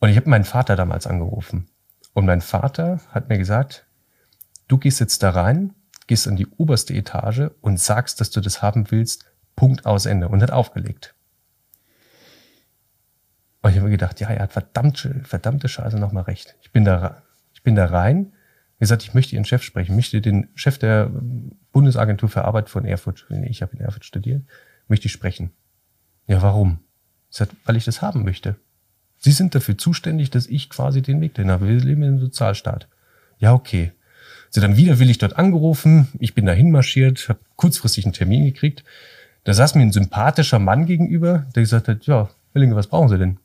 Und ich habe meinen Vater damals angerufen. Und mein Vater hat mir gesagt, Du gehst jetzt da rein, gehst an die oberste Etage und sagst, dass du das haben willst, Punkt aus Ende und hat aufgelegt. Und ich habe mir gedacht, ja, er hat verdammt, verdammte Scheiße nochmal recht. Ich bin da, ich bin da rein, gesagt, ich möchte Ihren Chef sprechen, möchte den Chef der Bundesagentur für Arbeit von Erfurt, ich habe in Erfurt studiert, möchte ich sprechen. Ja, warum? Sagt, weil ich das haben möchte. Sie sind dafür zuständig, dass ich quasi den Weg dahin habe. Wir leben in einem Sozialstaat. Ja, okay. Sie dann widerwillig dort angerufen. Ich bin dahin marschiert, habe kurzfristig einen Termin gekriegt. Da saß mir ein sympathischer Mann gegenüber, der gesagt hat, ja, Willinge, was brauchen Sie denn?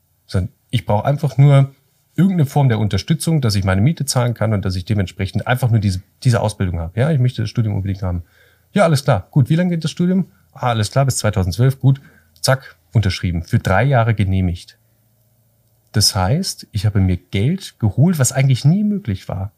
Ich brauche einfach nur irgendeine Form der Unterstützung, dass ich meine Miete zahlen kann und dass ich dementsprechend einfach nur diese, diese Ausbildung habe. Ja, ich möchte das Studium unbedingt haben. Ja, alles klar. Gut, wie lange geht das Studium? Ah, alles klar, bis 2012. Gut, zack, unterschrieben. Für drei Jahre genehmigt. Das heißt, ich habe mir Geld geholt, was eigentlich nie möglich war.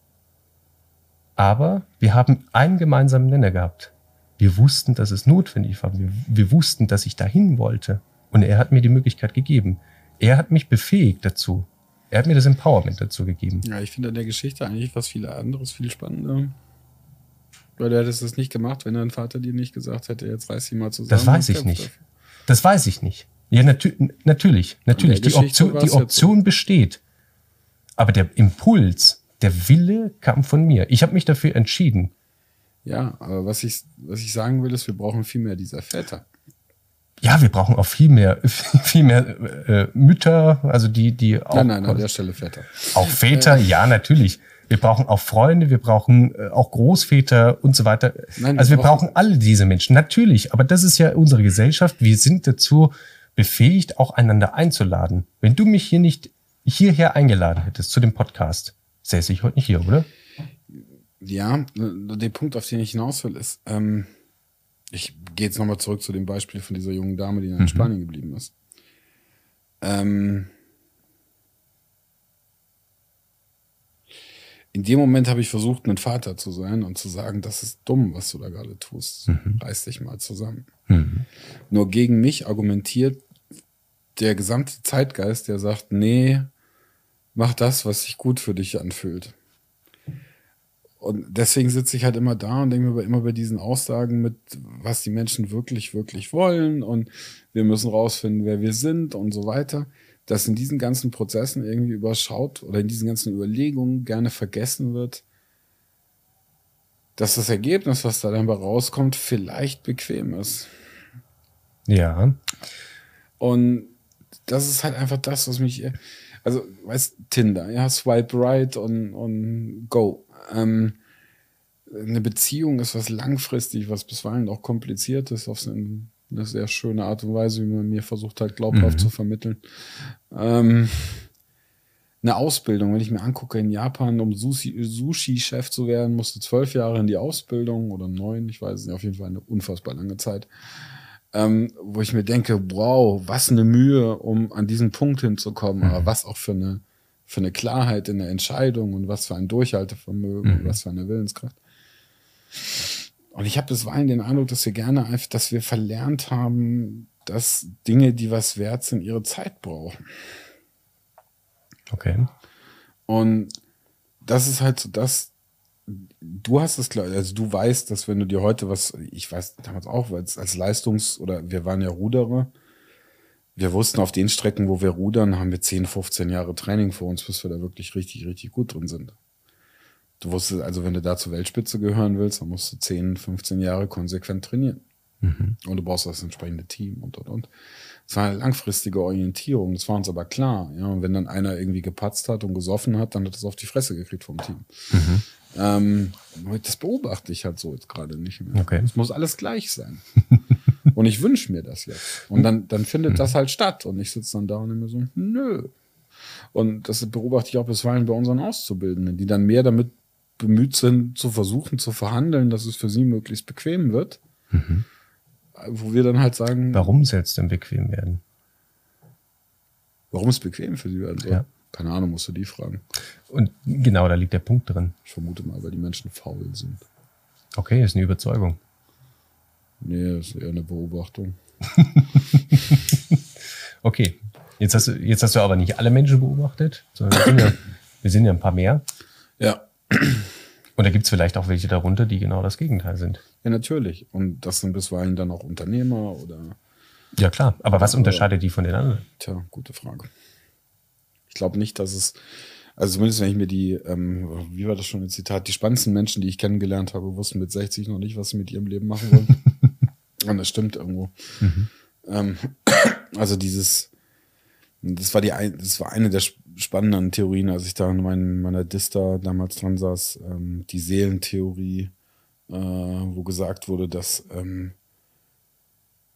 Aber wir haben einen gemeinsamen Nenner gehabt. Wir wussten, dass es notwendig war. Wir, wir wussten, dass ich dahin wollte. Und er hat mir die Möglichkeit gegeben. Er hat mich befähigt dazu. Er hat mir das Empowerment dazu gegeben. Ja, ich finde an der Geschichte eigentlich was viel anderes, viel spannender. Weil du hättest es nicht gemacht, wenn dein Vater dir nicht gesagt hätte, jetzt reiß dich mal zusammen. Das weiß ich nicht. Dafür. Das weiß ich nicht. Ja, natür natürlich, natürlich. Die Option, die Option so. besteht. Aber der Impuls, der Wille kam von mir. Ich habe mich dafür entschieden. Ja, aber was ich, was ich sagen will, ist, wir brauchen viel mehr dieser Väter. Ja, wir brauchen auch viel mehr, viel mehr äh, Mütter, also die, die auch. Nein, nein, an der Stelle Väter. Auch Väter, äh, ja, natürlich. Wir brauchen auch Freunde, wir brauchen äh, auch Großväter und so weiter. Nein, also wir brauchen, brauchen alle diese Menschen, natürlich. Aber das ist ja unsere Gesellschaft. Wir sind dazu befähigt, auch einander einzuladen. Wenn du mich hier nicht hierher eingeladen hättest zu dem Podcast, säße ich heute nicht hier, oder? Ja, der Punkt, auf den ich hinaus will, ist, ähm, ich gehe jetzt nochmal zurück zu dem Beispiel von dieser jungen Dame, die in mhm. Spanien geblieben ist. Ähm, in dem Moment habe ich versucht, ein Vater zu sein und zu sagen, das ist dumm, was du da gerade tust. Mhm. Reiß dich mal zusammen. Mhm. Nur gegen mich argumentiert der gesamte Zeitgeist, der sagt, nee, mach das, was sich gut für dich anfühlt. Und deswegen sitze ich halt immer da und denke mir immer bei diesen Aussagen mit, was die Menschen wirklich, wirklich wollen und wir müssen rausfinden, wer wir sind und so weiter, dass in diesen ganzen Prozessen irgendwie überschaut oder in diesen ganzen Überlegungen gerne vergessen wird, dass das Ergebnis, was da dann bei rauskommt, vielleicht bequem ist. Ja. Und das ist halt einfach das, was mich, also, weißt, Tinder, ja, swipe right und, und go. Ähm, eine Beziehung ist was langfristig, was bisweilen auch kompliziert ist, auf eine, sehr schöne Art und Weise, wie man mir versucht hat, glaubhaft mhm. zu vermitteln. Ähm, eine Ausbildung, wenn ich mir angucke, in Japan, um Sushi-Chef zu werden, musste zwölf Jahre in die Ausbildung oder neun, ich weiß es nicht, auf jeden Fall eine unfassbar lange Zeit. Ähm, wo ich mir denke, wow, was eine Mühe, um an diesen Punkt hinzukommen, mhm. aber was auch für eine für eine Klarheit in der Entscheidung und was für ein Durchhaltevermögen mhm. und was für eine Willenskraft. Und ich habe bisweilen den Eindruck, dass wir gerne einfach, dass wir verlernt haben, dass Dinge, die was wert sind, ihre Zeit brauchen. Okay. Und das ist halt so das, du hast es klar, also du weißt, dass wenn du dir heute was, ich weiß damals auch, weil als Leistungs- oder wir waren ja Ruderer, wir wussten, auf den Strecken, wo wir rudern, haben wir 10, 15 Jahre Training vor uns, bis wir da wirklich richtig, richtig gut drin sind. Du wusstest, also wenn du da zur Weltspitze gehören willst, dann musst du 10, 15 Jahre konsequent trainieren. Mhm. Und du brauchst das entsprechende Team und, und, und. Es war eine langfristige Orientierung, das war uns aber klar. Ja, und wenn dann einer irgendwie gepatzt hat und gesoffen hat, dann hat es auf die Fresse gekriegt vom Team. Mhm. Ähm, das beobachte ich halt so jetzt gerade nicht mehr. Okay. Es muss alles gleich sein. Und ich wünsche mir das jetzt. Und dann, dann findet das halt statt. Und ich sitze dann da und mir so, nö. Und das beobachte ich auch bisweilen bei unseren Auszubildenden, die dann mehr damit bemüht sind, zu versuchen, zu verhandeln, dass es für sie möglichst bequem wird. Mhm. Wo wir dann halt sagen. Warum soll es denn bequem werden? Warum es bequem für sie werden soll? Ja. Keine Ahnung, musst du die fragen. Und genau, da liegt der Punkt drin. Ich vermute mal, weil die Menschen faul sind. Okay, ist eine Überzeugung. Nee, ist eher eine Beobachtung. okay. Jetzt hast, du, jetzt hast du aber nicht alle Menschen beobachtet, sondern wir sind ja, wir sind ja ein paar mehr. Ja. Und da gibt es vielleicht auch welche darunter, die genau das Gegenteil sind. Ja, natürlich. Und das sind bisweilen dann auch Unternehmer oder. Ja, klar. Aber was unterscheidet die von den anderen? Tja, gute Frage. Ich glaube nicht, dass es. Also zumindest wenn ich mir die, ähm, wie war das schon ein Zitat, die spannendsten Menschen, die ich kennengelernt habe, wussten mit 60 noch nicht, was sie mit ihrem Leben machen wollen. Und das stimmt irgendwo. Mhm. Ähm, Also dieses, das war die, das war eine der spannenden Theorien, als ich da in meinem, meiner Dista damals dran saß, ähm, die Seelentheorie, äh, wo gesagt wurde, dass ähm,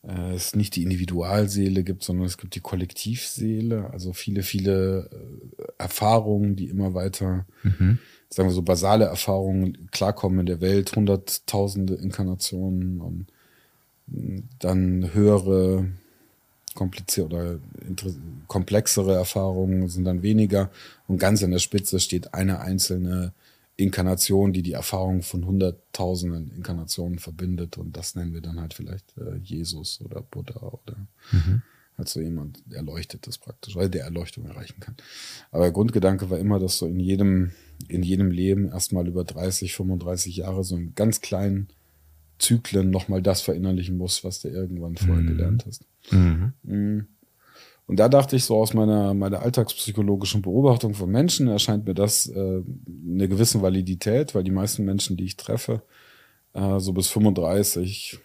äh, es nicht die Individualseele gibt, sondern es gibt die Kollektivseele, also viele, viele äh, Erfahrungen, die immer weiter, mhm. sagen wir so, basale Erfahrungen klarkommen in der Welt, hunderttausende Inkarnationen und dann höhere, komplizierte oder komplexere Erfahrungen sind dann weniger. Und ganz an der Spitze steht eine einzelne Inkarnation, die die Erfahrung von hunderttausenden Inkarnationen verbindet. Und das nennen wir dann halt vielleicht äh, Jesus oder Buddha oder mhm. halt so jemand Erleuchtetes praktisch, weil der Erleuchtung erreichen kann. Aber der Grundgedanke war immer, dass du in jedem, in jedem Leben erstmal über 30, 35 Jahre so einen ganz kleinen Zyklen nochmal das verinnerlichen musst, was du irgendwann vorher mhm. gelernt hast. Mhm. Und da dachte ich so aus meiner, meiner alltagspsychologischen Beobachtung von Menschen erscheint mir das äh, eine gewisse Validität, weil die meisten Menschen, die ich treffe, äh, so bis 35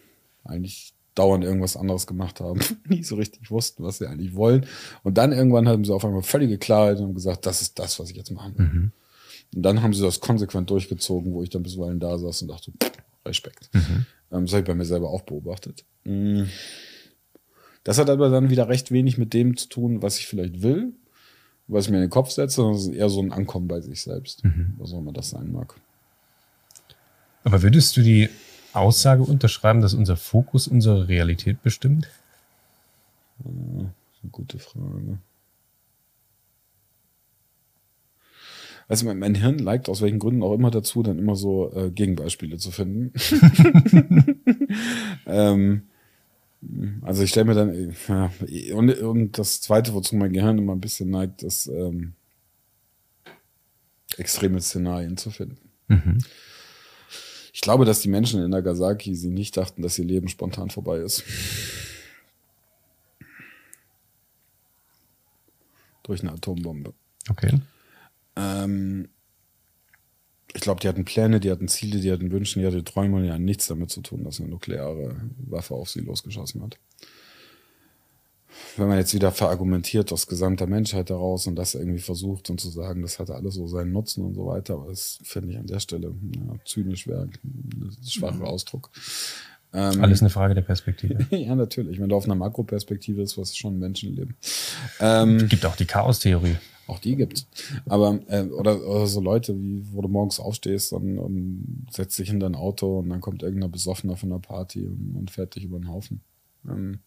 eigentlich dauernd irgendwas anderes gemacht haben, nie so richtig wussten, was sie eigentlich wollen. Und dann irgendwann haben sie auf einmal völlige Klarheit und gesagt, das ist das, was ich jetzt machen will. Mhm. Und dann haben sie das konsequent durchgezogen, wo ich dann bisweilen da saß und dachte, Respekt. Mhm. Ähm, das habe ich bei mir selber auch beobachtet. Mhm. Das hat aber dann wieder recht wenig mit dem zu tun, was ich vielleicht will, was ich mir in den Kopf setze, sondern es ist eher so ein Ankommen bei sich selbst, mhm. was auch immer das sein mag. Aber würdest du die Aussage unterschreiben, dass unser Fokus unsere Realität bestimmt? Ja, das ist eine gute Frage. Also mein, mein Hirn neigt aus welchen Gründen auch immer dazu, dann immer so äh, Gegenbeispiele zu finden. ähm, also ich stelle mir dann, ja, und, und, das Zweite, wozu mein Gehirn immer ein bisschen neigt, ist ähm, extreme Szenarien zu finden. Mhm. Ich glaube, dass die Menschen in Nagasaki sie nicht dachten, dass ihr Leben spontan vorbei ist. Durch eine Atombombe. Okay. Ähm, ich glaube, die hatten Pläne, die hatten Ziele, die hatten Wünsche, die hatten Träume und die hatten nichts damit zu tun, dass eine nukleare Waffe auf sie losgeschossen hat. Wenn man jetzt wieder verargumentiert aus gesamter Menschheit heraus und das irgendwie versucht und zu sagen, das hatte alles so seinen Nutzen und so weiter, aber das finde ich an der Stelle ja, zynisch wäre ein schwacher Ausdruck. Ähm, Alles eine Frage der Perspektive. ja, natürlich. Wenn du auf einer Makroperspektive ist, was schon Menschenleben. Ähm, es gibt auch die Chaos-Theorie. Auch die gibt's. Aber, äh, oder, oder so Leute, wie, wo du morgens aufstehst und, und setzt dich in dein Auto und dann kommt irgendeiner Besoffener von der Party und, und fährt dich über den Haufen. Ähm,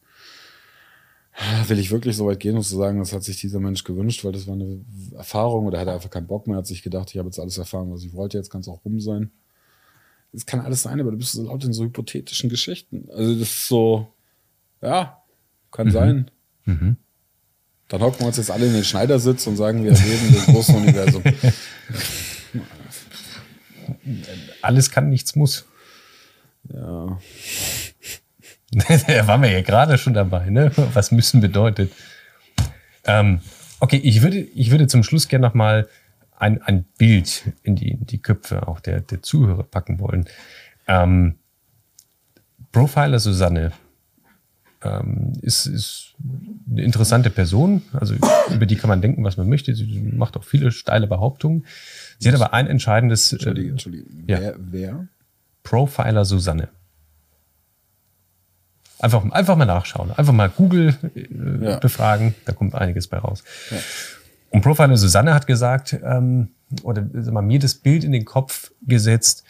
will ich wirklich so weit gehen, um zu sagen, das hat sich dieser Mensch gewünscht, weil das war eine Erfahrung oder hat er einfach keinen Bock mehr, hat sich gedacht, ich habe jetzt alles erfahren, was ich wollte, jetzt kann es auch rum sein. Es kann alles sein, aber du bist so laut in so hypothetischen Geschichten. Also das ist so, ja, kann mhm. sein. Mhm. Dann hocken wir uns jetzt alle in den Schneidersitz und sagen, wir leben im großen Universum. Alles kann, nichts muss. Ja. da waren wir ja gerade schon dabei, ne? Was müssen bedeutet. Ähm, okay, ich würde, ich würde zum Schluss gerne nochmal ein, ein Bild in die, in die Köpfe auch der, der Zuhörer packen wollen. Ähm, Profiler Susanne ähm, ist, ist eine interessante Person. Also über die kann man denken, was man möchte. Sie macht auch viele steile Behauptungen. Sie hat aber ein entscheidendes. Entschuldige, äh, Entschuldige. Ja. Wer, wer? Profiler Susanne. Einfach, einfach mal nachschauen. Einfach mal Google äh, ja. befragen. Da kommt einiges bei raus. Ja. Und Profiler Susanne hat gesagt, ähm, oder sag mal, mir das Bild in den Kopf gesetzt,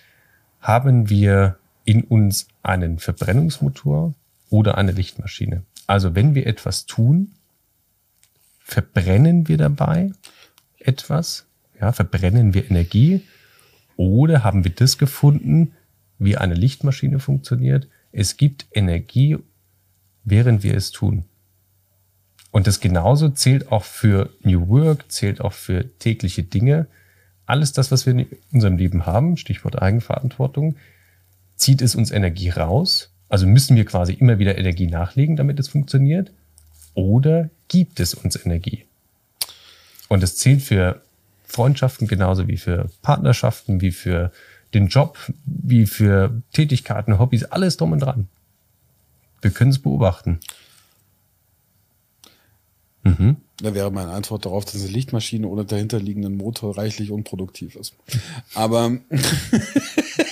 haben wir in uns einen Verbrennungsmotor oder eine Lichtmaschine. Also wenn wir etwas tun, verbrennen wir dabei etwas, ja, verbrennen wir Energie oder haben wir das gefunden, wie eine Lichtmaschine funktioniert? Es gibt Energie, während wir es tun. Und das genauso zählt auch für New Work, zählt auch für tägliche Dinge. Alles das, was wir in unserem Leben haben, Stichwort Eigenverantwortung, zieht es uns Energie raus also müssen wir quasi immer wieder Energie nachlegen, damit es funktioniert? Oder gibt es uns Energie? Und das zählt für Freundschaften genauso wie für Partnerschaften, wie für den Job, wie für Tätigkeiten, Hobbys, alles drum und dran. Wir können es beobachten. Mhm. Da wäre meine Antwort darauf, dass eine Lichtmaschine ohne dahinterliegenden Motor reichlich unproduktiv ist. Aber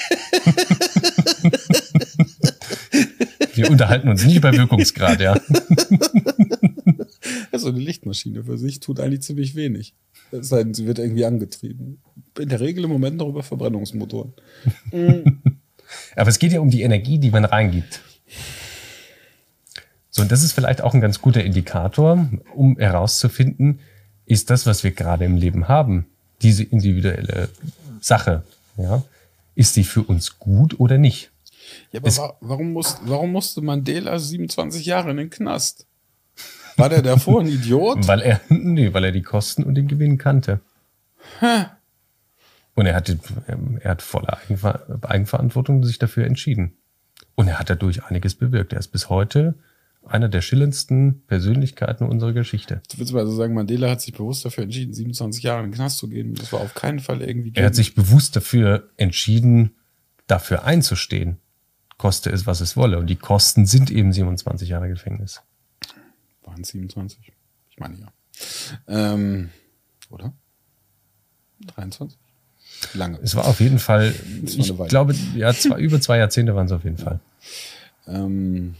wir unterhalten uns nicht über Wirkungsgrad, ja. So eine Lichtmaschine für sich tut eigentlich ziemlich wenig. Es sei denn, sie wird irgendwie angetrieben. In der Regel im Moment noch über Verbrennungsmotoren. Aber es geht ja um die Energie, die man reingibt. So, und das ist vielleicht auch ein ganz guter Indikator, um herauszufinden, ist das, was wir gerade im Leben haben, diese individuelle Sache, ja, ist sie für uns gut oder nicht? Ja, aber wa warum, muss, warum musste Mandela 27 Jahre in den Knast? War der davor ein Idiot? weil er, nee, weil er die Kosten und den Gewinn kannte. Hä? Und er hat, er hat volle Eigenver Eigenverantwortung sich dafür entschieden. Und er hat dadurch einiges bewirkt. Er ist bis heute einer der schillerndsten Persönlichkeiten unserer Geschichte. Du willst also sagen, Mandela hat sich bewusst dafür entschieden, 27 Jahre in den Knast zu gehen. Das war auf keinen Fall irgendwie. Er hat sich bewusst dafür entschieden, dafür einzustehen. Koste es, was es wolle. Und die Kosten sind eben 27 Jahre Gefängnis. Waren 27? Ich meine ja. Ähm, oder? 23? Lange. Es war auf jeden Fall, ich glaube, ja, zwei, über zwei Jahrzehnte waren es auf jeden Fall. Ähm,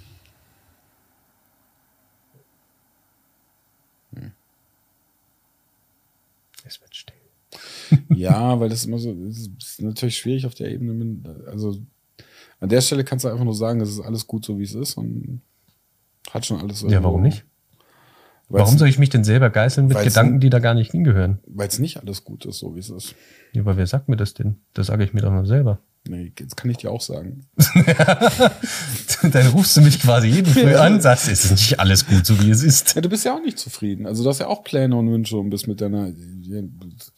Es wird still. ja, weil das immer so, das ist natürlich schwierig auf der Ebene. Also an der Stelle kannst du einfach nur sagen, es ist alles gut so, wie es ist und hat schon alles. Ja, warum nicht? Warum soll ich mich denn selber geißeln mit Gedanken, die da gar nicht hingehören? Weil es nicht alles gut ist, so wie es ist. Ja, aber wer sagt mir das denn? Das sage ich mir doch mal selber. Nee, jetzt kann ich dir auch sagen. Dann rufst du mich quasi jeden Früh an, sagst, es ist nicht alles gut, so wie es ist. Ja, du bist ja auch nicht zufrieden. Also du hast ja auch Pläne und Wünsche und bist mit deiner,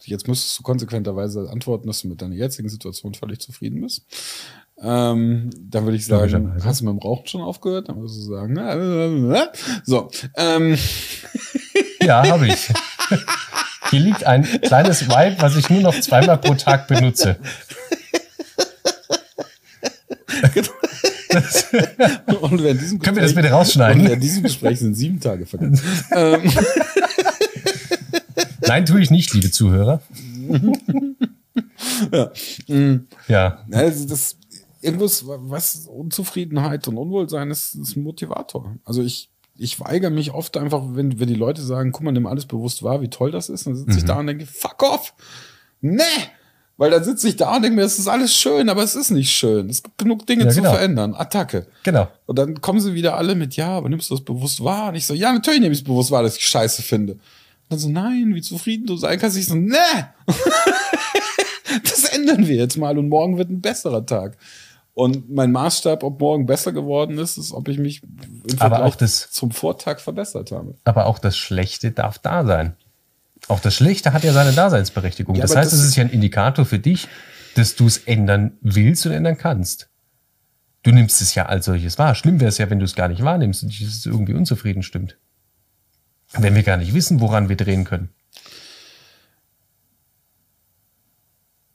jetzt müsstest du konsequenterweise antworten, dass du mit deiner jetzigen Situation völlig zufrieden bist. Ähm, dann würde ich sagen, hast du mit dem Rauchen schon aufgehört? Dann würdest du sagen, na, so. Ähm. Ja, habe ich. Hier liegt ein kleines Vibe, was ich nur noch zweimal pro Tag benutze. und während diesem Können wir das bitte rausschneiden? Und während diesem Gespräch sind sieben Tage vergangen. Ähm. Nein, tue ich nicht, liebe Zuhörer. ja. ja. Also das, irgendwas, was Unzufriedenheit und Unwohlsein ist, ist ein Motivator. Also ich, ich weigere mich oft einfach, wenn, wenn die Leute sagen, guck mal, nimm alles bewusst wahr, wie toll das ist, dann sitze mhm. ich da und denke, fuck off! Nee! Weil dann sitze ich da und denke mir, es ist alles schön, aber es ist nicht schön. Es gibt genug Dinge ja, zu genau. verändern. Attacke. Genau. Und dann kommen sie wieder alle mit, ja, aber nimmst du das bewusst wahr? Und ich so, ja, natürlich nehme ich es bewusst wahr, dass ich Scheiße finde. Und dann so, nein, wie zufrieden du sein kannst. Ich so, nee! das ändern wir jetzt mal und morgen wird ein besserer Tag. Und mein Maßstab, ob morgen besser geworden ist, ist, ob ich mich im auch das, zum Vortag verbessert habe. Aber auch das Schlechte darf da sein. Auch das Schlechte hat ja seine Daseinsberechtigung. Ja, das heißt, das es ist ja ein Indikator für dich, dass du es ändern willst und ändern kannst. Du nimmst es ja als solches wahr. Schlimm wäre es ja, wenn du es gar nicht wahrnimmst und dich irgendwie unzufrieden stimmt. Wenn wir gar nicht wissen, woran wir drehen können.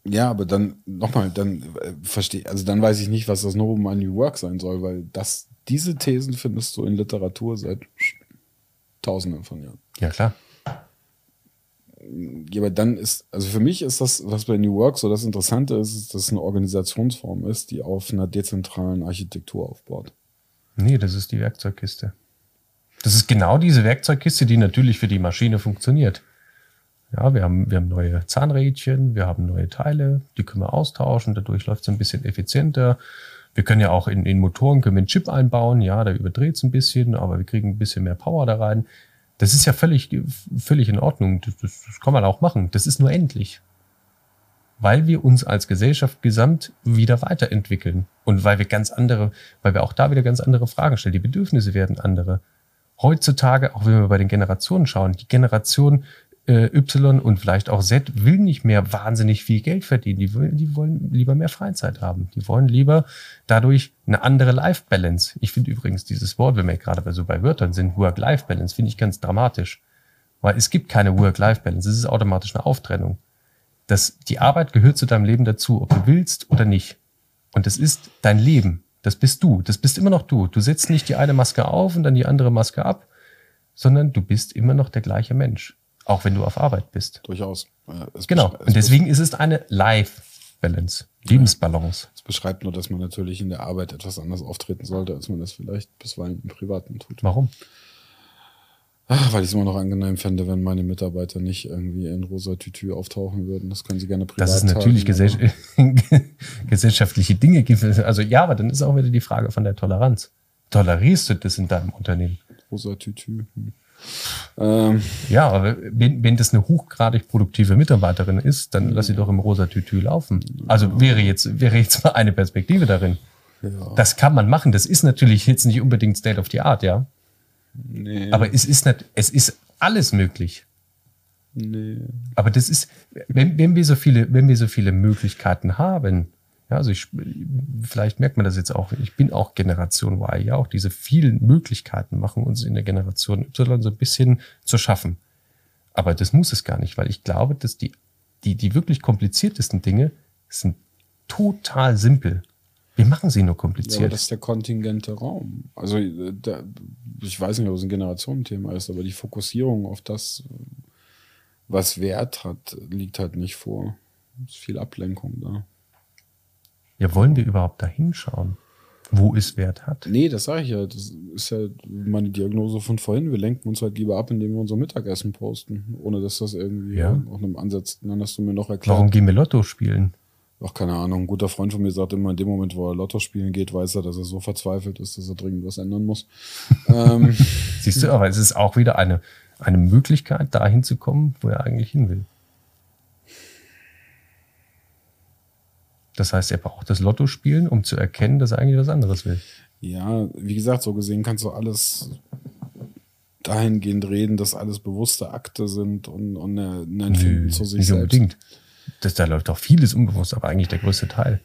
Ja, aber dann nochmal, dann äh, verstehe, also dann weiß ich nicht, was das No New Work sein soll, weil das, diese Thesen findest du in Literatur seit Tausenden von Jahren. Ja, klar. Ja, aber dann ist, also für mich ist das, was bei New Work so das Interessante ist, ist, dass es eine Organisationsform ist, die auf einer dezentralen Architektur aufbaut. Nee, das ist die Werkzeugkiste. Das ist genau diese Werkzeugkiste, die natürlich für die Maschine funktioniert. Ja, wir haben, wir haben neue Zahnrädchen, wir haben neue Teile, die können wir austauschen, dadurch läuft es ein bisschen effizienter. Wir können ja auch in, in Motoren können wir einen Chip einbauen, ja, da überdreht es ein bisschen, aber wir kriegen ein bisschen mehr Power da rein. Das ist ja völlig, völlig in Ordnung. Das, das, das kann man auch machen. Das ist nur endlich. Weil wir uns als Gesellschaft gesamt wieder weiterentwickeln. Und weil wir ganz andere, weil wir auch da wieder ganz andere Fragen stellen. Die Bedürfnisse werden andere. Heutzutage, auch wenn wir bei den Generationen schauen, die Generation äh, Y und vielleicht auch Z will nicht mehr wahnsinnig viel Geld verdienen. Die, will, die wollen lieber mehr Freizeit haben. Die wollen lieber dadurch eine andere Life-Balance. Ich finde übrigens dieses Wort, wenn wir gerade so bei Wörtern sind, Work-Life-Balance, finde ich ganz dramatisch. Weil es gibt keine Work-Life-Balance. Es ist automatisch eine Auftrennung. Das, die Arbeit gehört zu deinem Leben dazu, ob du willst oder nicht. Und das ist dein Leben. Das bist du. Das bist immer noch du. Du setzt nicht die eine Maske auf und dann die andere Maske ab, sondern du bist immer noch der gleiche Mensch, auch wenn du auf Arbeit bist. Durchaus. genau. Und deswegen ist es eine Life-Balance, Lebensbalance. Es beschreibt nur, dass man natürlich in der Arbeit etwas anders auftreten sollte, als man das vielleicht bisweilen im Privaten tut. Warum? Ach, weil ich es immer noch angenehm fände, wenn meine Mitarbeiter nicht irgendwie in rosa Tütü auftauchen würden. Das können sie gerne privat Dass es natürlich gesell gesellschaftliche Dinge gibt. Also ja, aber dann ist auch wieder die Frage von der Toleranz. Tolerierst du das in deinem Unternehmen? Rosa Tütü. Hm. Ähm. Ja, aber wenn, wenn das eine hochgradig produktive Mitarbeiterin ist, dann lass sie doch im rosa Tütü laufen. Also wäre jetzt, wäre jetzt mal eine Perspektive darin. Ja. Das kann man machen. Das ist natürlich jetzt nicht unbedingt State of the Art, ja. Nee. Aber es ist nicht, es ist alles möglich. Nee. Aber das ist, wenn, wenn wir so viele, wenn wir so viele Möglichkeiten haben, ja, also ich, vielleicht merkt man das jetzt auch, ich bin auch Generation Y, ja, auch diese vielen Möglichkeiten machen uns in der Generation Y so ein bisschen zu schaffen. Aber das muss es gar nicht, weil ich glaube, dass die, die, die wirklich kompliziertesten Dinge sind total simpel. Wir machen sie nur kompliziert. Ja, aber das ist der kontingente Raum. Also äh, der, ich weiß nicht, ob es ein Generationenthema ist, aber die Fokussierung auf das, was Wert hat, liegt halt nicht vor. Es ist viel Ablenkung da. Ja, wollen wir überhaupt da hinschauen, wo es Wert hat? Nee, das sage ich ja. Das ist ja meine Diagnose von vorhin. Wir lenken uns halt lieber ab, indem wir unser Mittagessen posten, ohne dass das irgendwie ja. auch einem Ansatz, dann hast du mir noch erklärt. Warum gehen wir Lotto spielen? Ach, keine Ahnung. Ein guter Freund von mir sagt immer, in dem Moment, wo er Lotto spielen geht, weiß er, dass er so verzweifelt ist, dass er dringend was ändern muss. ähm. Siehst du, aber es ist auch wieder eine, eine Möglichkeit, dahin zu kommen, wo er eigentlich hin will. Das heißt, er braucht das Lotto spielen, um zu erkennen, dass er eigentlich was anderes will. Ja, wie gesagt, so gesehen kannst du alles dahingehend reden, dass alles bewusste Akte sind und, und ein Empfinden zu sich nicht selbst. Unbedingt das, da läuft auch vieles unbewusst, aber eigentlich der größte Teil.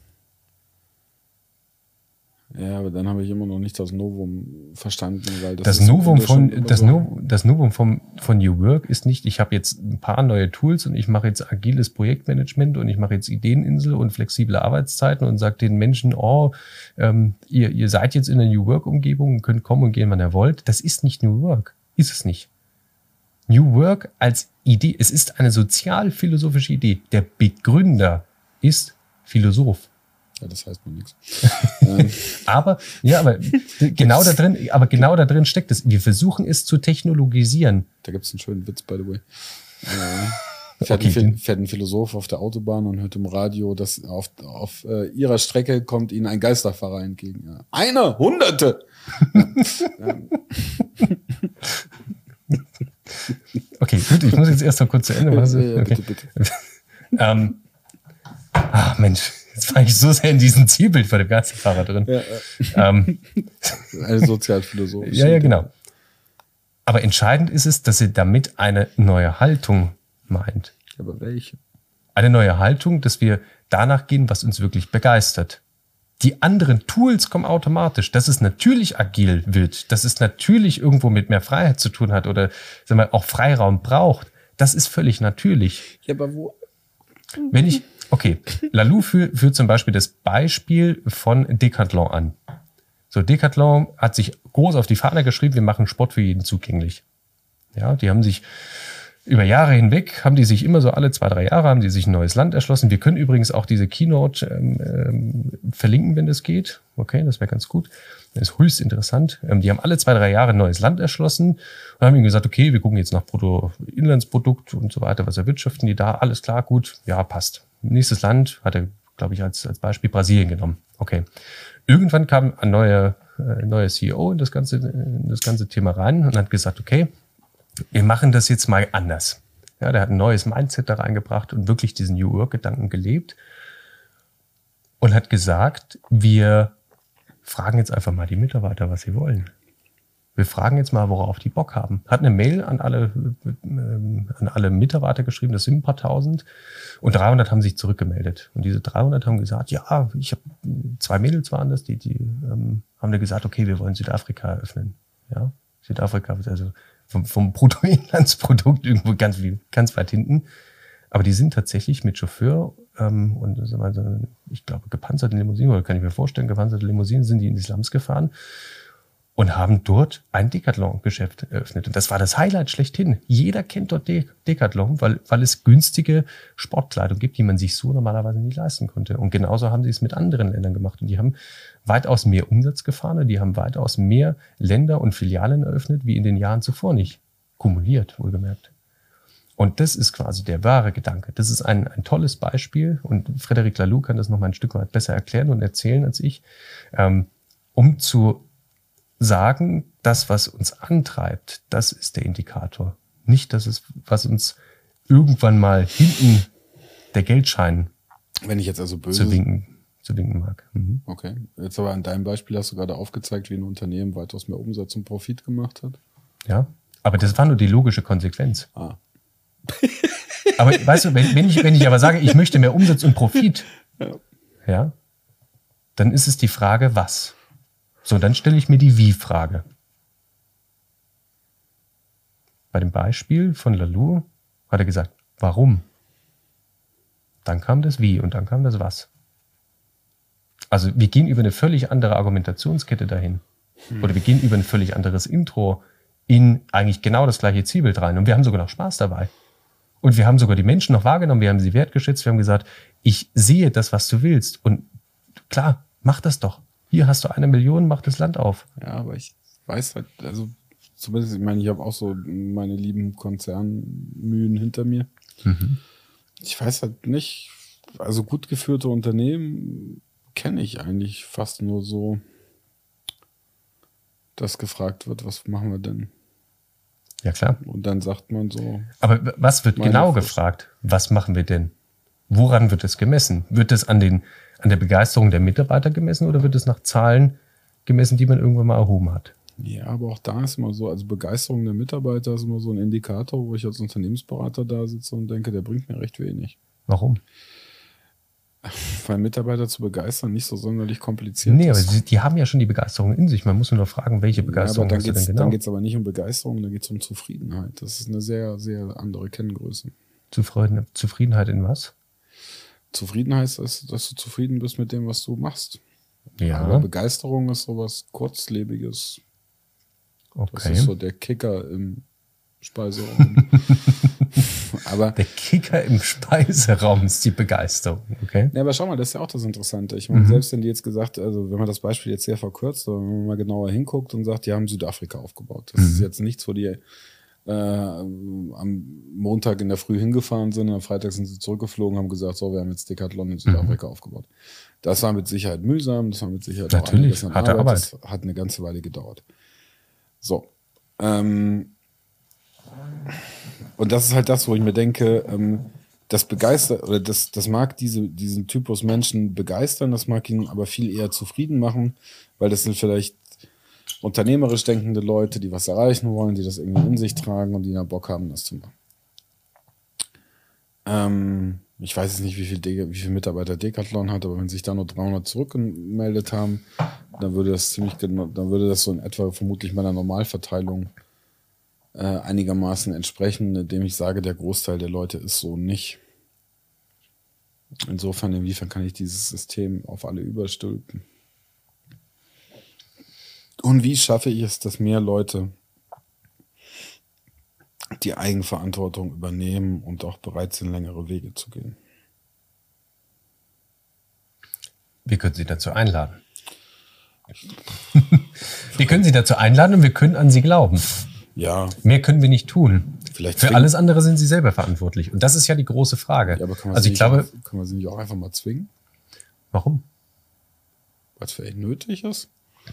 Ja, aber dann habe ich immer noch nicht das Novum verstanden, weil das, das Novum von das, no, das Novum vom, von New Work ist nicht, ich habe jetzt ein paar neue Tools und ich mache jetzt agiles Projektmanagement und ich mache jetzt Ideeninsel und flexible Arbeitszeiten und sage den Menschen, oh, ähm, ihr, ihr seid jetzt in der New Work Umgebung und könnt kommen und gehen, wann ihr wollt. Das ist nicht New Work, ist es nicht. New Work als Idee, es ist eine sozialphilosophische Idee. Der Begründer ist Philosoph. Ja, das heißt mir nichts. aber, ja, aber genau da drin, aber genau da drin steckt es. Wir versuchen es zu technologisieren. Da gibt es einen schönen Witz, by the way. Äh, fährt, okay. ein, fährt, ein, Philosoph auf der Autobahn und hört im Radio, dass auf, auf äh, ihrer Strecke kommt ihnen ein Geisterfahrer entgegen. Ja. Eine, hunderte! ja. Okay, gut, ich muss jetzt erst mal kurz zu Ende machen. Ja, okay. bitte, bitte. ähm, ach Mensch, jetzt war ich so sehr in diesem Zielbild von dem Geisterfahrer drin. Ja. Ähm, eine Sozialphilosophische. ja, ja, genau. Aber entscheidend ist es, dass sie damit eine neue Haltung meint. Aber welche? Eine neue Haltung, dass wir danach gehen, was uns wirklich begeistert. Die anderen Tools kommen automatisch, dass es natürlich agil wird, dass es natürlich irgendwo mit mehr Freiheit zu tun hat oder sagen wir, auch Freiraum braucht. Das ist völlig natürlich. Ja, aber wo? Wenn ich, okay, Lalou führt, führt zum Beispiel das Beispiel von Decathlon an. So, Decathlon hat sich groß auf die Fahne geschrieben, wir machen Sport für jeden zugänglich. Ja, die haben sich über Jahre hinweg haben die sich immer so alle zwei, drei Jahre haben die sich ein neues Land erschlossen. Wir können übrigens auch diese Keynote ähm, ähm, verlinken, wenn das geht. Okay, das wäre ganz gut. Das ist höchst interessant. Ähm, die haben alle zwei, drei Jahre ein neues Land erschlossen und haben ihnen gesagt, okay, wir gucken jetzt nach Bruttoinlandsprodukt und so weiter. Was erwirtschaften die da? Alles klar, gut. Ja, passt. Nächstes Land hat er, glaube ich, als, als Beispiel Brasilien genommen. Okay. Irgendwann kam ein neuer, äh, neuer CEO in das ganze, in das ganze Thema rein und hat gesagt, okay, wir machen das jetzt mal anders. Ja, der hat ein neues Mindset da reingebracht und wirklich diesen New Work-Gedanken gelebt und hat gesagt, wir fragen jetzt einfach mal die Mitarbeiter, was sie wollen. Wir fragen jetzt mal, worauf die Bock haben. Hat eine Mail an alle, ähm, an alle Mitarbeiter geschrieben, das sind ein paar tausend. Und 300 haben sich zurückgemeldet. Und diese 300 haben gesagt, ja, ich habe zwei Mädels waren das, die, die ähm, haben da gesagt, okay, wir wollen Südafrika eröffnen. Ja, Südafrika, also vom, vom Bruttoinlandsprodukt irgendwo ganz, ganz weit hinten. Aber die sind tatsächlich mit Chauffeur ähm, und ich glaube gepanzerte Limousinen, oder kann ich mir vorstellen, gepanzerte Limousinen sind die in die Slums gefahren und haben dort ein Decathlon-Geschäft eröffnet. Und das war das Highlight schlechthin. Jeder kennt dort De Decathlon, weil, weil es günstige Sportkleidung gibt, die man sich so normalerweise nie leisten konnte. Und genauso haben sie es mit anderen Ländern gemacht. Und die haben weitaus mehr Umsatz gefahren, die haben weitaus mehr Länder und Filialen eröffnet, wie in den Jahren zuvor nicht. Kumuliert, wohlgemerkt. Und das ist quasi der wahre Gedanke. Das ist ein, ein tolles Beispiel und Frederic Laloux kann das noch mal ein Stück weit besser erklären und erzählen als ich, ähm, um zu sagen, das, was uns antreibt, das ist der Indikator. Nicht das ist, was uns irgendwann mal hinten der Geldschein Wenn ich jetzt also böse. zu winken, zu winken mag. Mhm. Okay. Jetzt aber an deinem Beispiel hast du gerade aufgezeigt, wie ein Unternehmen weitaus mehr Umsatz und Profit gemacht hat. Ja. Aber das war nur die logische Konsequenz. Ah. Aber weißt du, wenn, wenn, ich, wenn ich aber sage, ich möchte mehr Umsatz und Profit, Ja. ja, dann ist es die Frage, was? So, dann stelle ich mir die Wie-Frage. Bei dem Beispiel von Lalou hat er gesagt, warum? Dann kam das Wie und dann kam das Was. Also wir gehen über eine völlig andere Argumentationskette dahin. Oder wir gehen über ein völlig anderes Intro in eigentlich genau das gleiche Zielbild rein. Und wir haben sogar noch Spaß dabei. Und wir haben sogar die Menschen noch wahrgenommen, wir haben sie wertgeschätzt, wir haben gesagt, ich sehe das, was du willst. Und klar, mach das doch. Hier hast du eine Million, mach das Land auf. Ja, aber ich weiß halt, also zumindest, ich meine, ich habe auch so meine lieben Konzernmühen hinter mir. Ich weiß halt nicht, also gut geführte Unternehmen kenne ich eigentlich fast nur so, dass gefragt wird, was machen wir denn? Ja, klar. Und dann sagt man so, Aber was wird genau Frist. gefragt? Was machen wir denn? Woran wird es gemessen? Wird es an, den, an der Begeisterung der Mitarbeiter gemessen oder wird es nach Zahlen gemessen, die man irgendwann mal erhoben hat? ja, aber auch da ist immer so, also Begeisterung der Mitarbeiter ist immer so ein Indikator, wo ich als Unternehmensberater da sitze und denke, der bringt mir recht wenig. Warum? Weil Mitarbeiter zu begeistern nicht so sonderlich kompliziert Nee, aber ist. sie, die haben ja schon die Begeisterung in sich. Man muss nur noch fragen, welche Ja, aber Begeisterung dann hast du geht's, denn genau? dann geht's aber nicht um Begeisterung, dann geht's um Zufriedenheit. Das ist eine sehr, sehr andere Kenngröße. Zufrieden, Zufriedenheit in was? Zufriedenheit ist, dass du zufrieden bist mit dem, was du machst. Aber Ja, Begeisterung ist sowas Kurzlebiges. Das okay. ist so der Kicker im Speiseraum. aber, Der Kicker im Speiseraum ist die Begeisterung, okay? ja, aber schau mal, das ist ja auch das Interessante. Ich meine, selbst wenn die jetzt gesagt, also wenn man das Beispiel jetzt sehr verkürzt, aber wenn man mal genauer hinguckt und sagt, die haben Südafrika aufgebaut. Das ist jetzt nichts, wo die äh, am Montag in der Früh hingefahren sind, am Freitag sind sie zurückgeflogen, haben gesagt, so, wir haben jetzt Decathlon in Südafrika aufgebaut. Das war mit Sicherheit mühsam, das war mit Sicherheit Natürlich, einiges an harte Arbeit. Das hat eine ganze Weile gedauert. So. Ähm, und das ist halt das, wo ich mir denke, ähm, das begeistert, oder das, das mag diese, diesen Typus Menschen begeistern, das mag ihn aber viel eher zufrieden machen, weil das sind vielleicht unternehmerisch denkende Leute, die was erreichen wollen, die das irgendwie in sich tragen und die da Bock haben, das zu machen. Ähm, ich weiß jetzt nicht, wie viel, De wie viel Mitarbeiter Decathlon hat, aber wenn sich da nur 300 zurückgemeldet haben, dann würde das ziemlich dann würde das so in etwa vermutlich meiner Normalverteilung äh, einigermaßen entsprechen, indem ich sage, der Großteil der Leute ist so nicht. Insofern, inwiefern kann ich dieses System auf alle überstülpen? Und wie schaffe ich es, dass mehr Leute die Eigenverantwortung übernehmen und auch bereit sind, längere Wege zu gehen? Wir können Sie dazu einladen. wir können Sie dazu einladen und wir können an Sie glauben. Ja, Mehr können wir nicht tun. Vielleicht Für zwingen- alles andere sind Sie selber verantwortlich. Und das ist ja die große Frage. ja aber kann man, also ich glaube, nicht, auch- kann man sie nicht auch einfach mal zwingen, warum? weil es vielleicht nötig ist?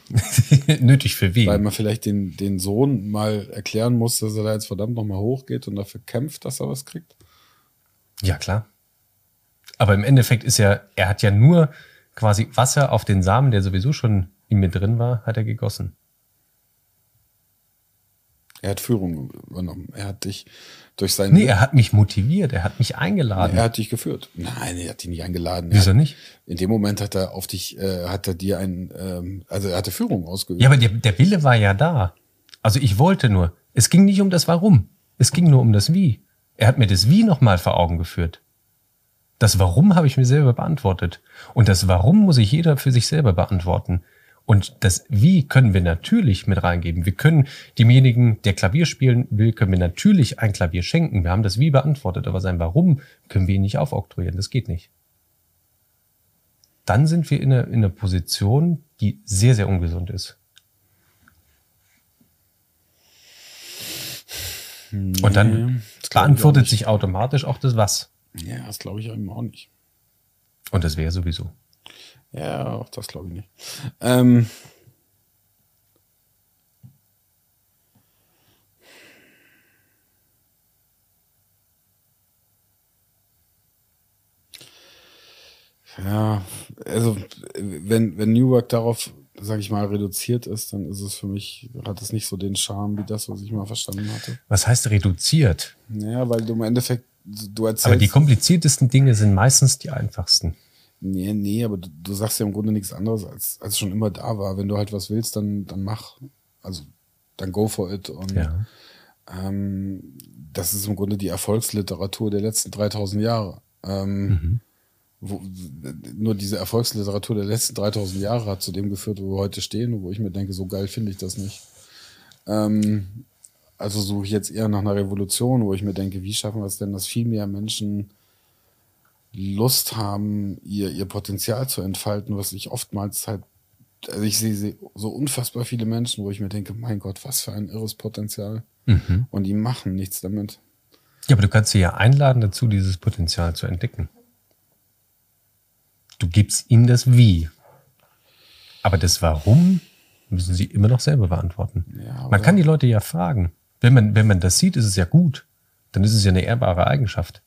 Nötig für wen? Weil man vielleicht den, den Sohn mal erklären muss, dass er da jetzt verdammt nochmal hochgeht und dafür kämpft, dass er was kriegt. Ja, klar. Aber im Endeffekt ist ja, er hat ja nur quasi Wasser auf den Samen, der sowieso schon in mir drin war, hat er gegossen. Er hat Führung übernommen. Er hat dich durch seinen. Nee, er hat mich motiviert, er hat mich eingeladen. er hat dich geführt. Nein, er hat dich nicht eingeladen. Wieso er, nicht? In dem Moment hat er auf dich, äh, hat er dir ein, ähm, also er hatte Führung ausgeübt. Ja, aber der, der Wille war ja da. Also ich wollte nur. Es ging nicht um das Warum. Es ging nur um das Wie. Er hat mir das Wie nochmal vor Augen geführt. Das Warum habe ich mir selber beantwortet. Und das Warum muss sich jeder für sich selber beantworten. Und das Wie können wir natürlich mit reingeben. Wir können demjenigen, der Klavier spielen will, können wir natürlich ein Klavier schenken. Wir haben das Wie beantwortet, aber sein Warum können wir ihn nicht aufoktroyieren. Das geht nicht. Dann sind wir in einer, in einer Position, die sehr, sehr ungesund ist. Nee, Und dann beantwortet sich automatisch auch das Was. Ja, das glaube ich eben auch nicht. Und das wäre sowieso. Ja, auch das glaube ich nicht. Ähm, ja, also wenn, wenn New Work darauf, sage ich mal, reduziert ist, dann ist es für mich, hat es nicht so den Charme wie das, was ich mal verstanden hatte. Was heißt reduziert? Ja, weil du im Endeffekt, du erzählst. Aber die kompliziertesten Dinge sind meistens die einfachsten. Nee, nee, aber du, du, sagst ja im Grunde nichts anderes, als, als schon immer da war. Wenn du halt was willst, dann, dann mach. Also, dann go for it. Und ja. ähm, das ist im Grunde die Erfolgsliteratur der letzten 3000 Jahre. Ähm, mhm. wo, nur diese Erfolgsliteratur der letzten 3000 Jahre hat zu dem geführt, wo wir heute stehen, wo ich mir denke, so geil finde ich das nicht. Ähm, also suche ich jetzt eher nach einer Revolution, wo ich mir denke, wie schaffen wir es denn, dass viel mehr Menschen Lust haben, ihr, ihr Potenzial zu entfalten, was ich oftmals halt, also ich sehe so unfassbar viele Menschen, wo ich mir denke, mein Gott, was für ein irres Potenzial. Mhm. Und die machen nichts damit. Ja, aber du kannst sie ja einladen dazu, dieses Potenzial zu entdecken. Du gibst ihnen das Wie. Aber das Warum müssen sie immer noch selber beantworten. Ja, man kann die Leute ja fragen. Wenn man, wenn man das sieht, ist es ja gut. Dann ist es ja eine ehrbare Eigenschaft.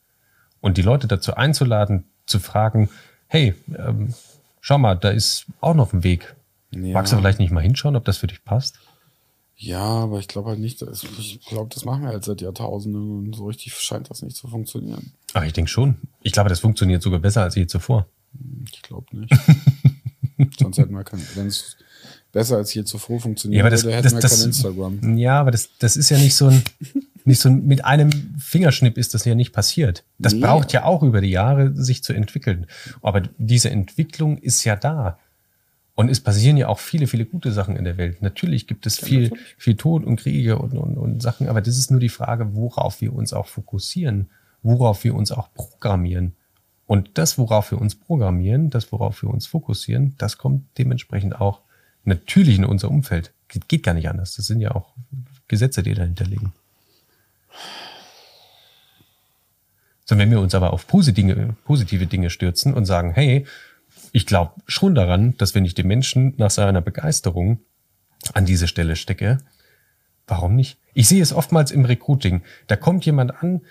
Und die Leute dazu einzuladen, zu fragen, hey, ähm, schau mal, da ist auch noch ein Weg. Ja. Magst du vielleicht nicht mal hinschauen, ob das für dich passt? Ja, aber ich glaube halt nicht, dass, ich glaube, das machen wir halt seit Jahrtausenden und so richtig scheint das nicht zu funktionieren. Ach, ich denke schon. Ich glaube, das funktioniert sogar besser als je zuvor. Ich glaube nicht. Sonst hätten wir kein, wenn es besser als je zuvor funktioniert ja, aber das, würde, hätten das, wir kein Instagram. Ja, aber das, das ist ja nicht so ein, nicht so mit einem Fingerschnipp ist das ja nicht passiert. Das nee. braucht ja auch über die Jahre, sich zu entwickeln. Aber diese Entwicklung ist ja da. Und es passieren ja auch viele, viele gute Sachen in der Welt. Natürlich gibt es viel, viel Tod und Kriege und, und, und Sachen, aber das ist nur die Frage, worauf wir uns auch fokussieren, worauf wir uns auch programmieren. Und das, worauf wir uns programmieren, das, worauf wir uns fokussieren, das kommt dementsprechend auch natürlich in unser Umfeld. Geht gar nicht anders. Das sind ja auch Gesetze, die dahinter liegen. So, wenn wir uns aber auf positive, positive Dinge stürzen und sagen, hey, ich glaube schon daran, dass wenn ich den Menschen nach seiner Begeisterung an diese Stelle stecke, warum nicht? Ich sehe es oftmals im Recruiting. Da kommt jemand an,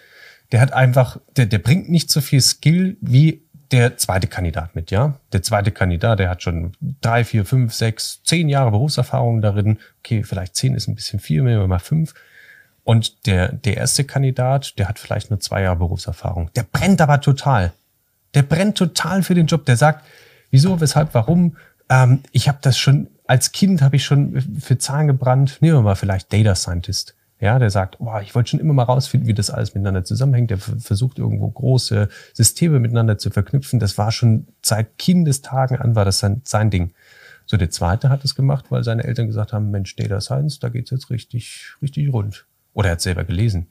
der hat einfach, der, der bringt nicht so viel Skill wie der zweite Kandidat mit, ja. Der zweite Kandidat, der hat schon drei, vier, fünf, sechs, zehn Jahre Berufserfahrung darin. Okay, vielleicht zehn ist ein bisschen viel, nehmen wir mal fünf. Und der, der erste Kandidat, der hat vielleicht nur zwei Jahre Berufserfahrung. Der brennt aber total. Der brennt total für den Job. Der sagt, wieso, weshalb, warum? Ähm, ich habe das schon, als Kind habe ich schon für Zahlen gebrannt. Nehmen wir mal vielleicht Data Scientist. Ja, der sagt, boah, ich wollte schon immer mal rausfinden, wie das alles miteinander zusammenhängt. Der versucht irgendwo große Systeme miteinander zu verknüpfen. Das war schon seit Kindestagen an, war das sein, sein Ding. So, der zweite hat es gemacht, weil seine Eltern gesagt haben, Mensch, Data Science, da geht's jetzt richtig, richtig rund. Oder er hat selber gelesen.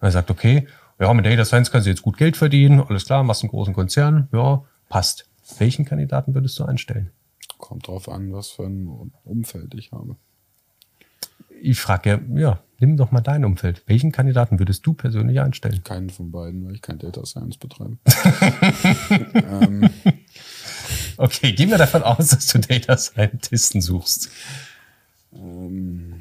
Und er sagt, okay, ja, mit Data Science kannst du jetzt gut Geld verdienen, alles klar, machst einen großen Konzern, ja, passt. Welchen Kandidaten würdest du einstellen? Kommt drauf an, was für ein Umfeld ich habe. Ich frage ja, ja, nimm doch mal dein Umfeld. Welchen Kandidaten würdest du persönlich einstellen? Keinen von beiden, weil ich kein Data Science betreibe. ähm. Okay, gehen wir davon aus, dass du Data Scientisten suchst. Ähm,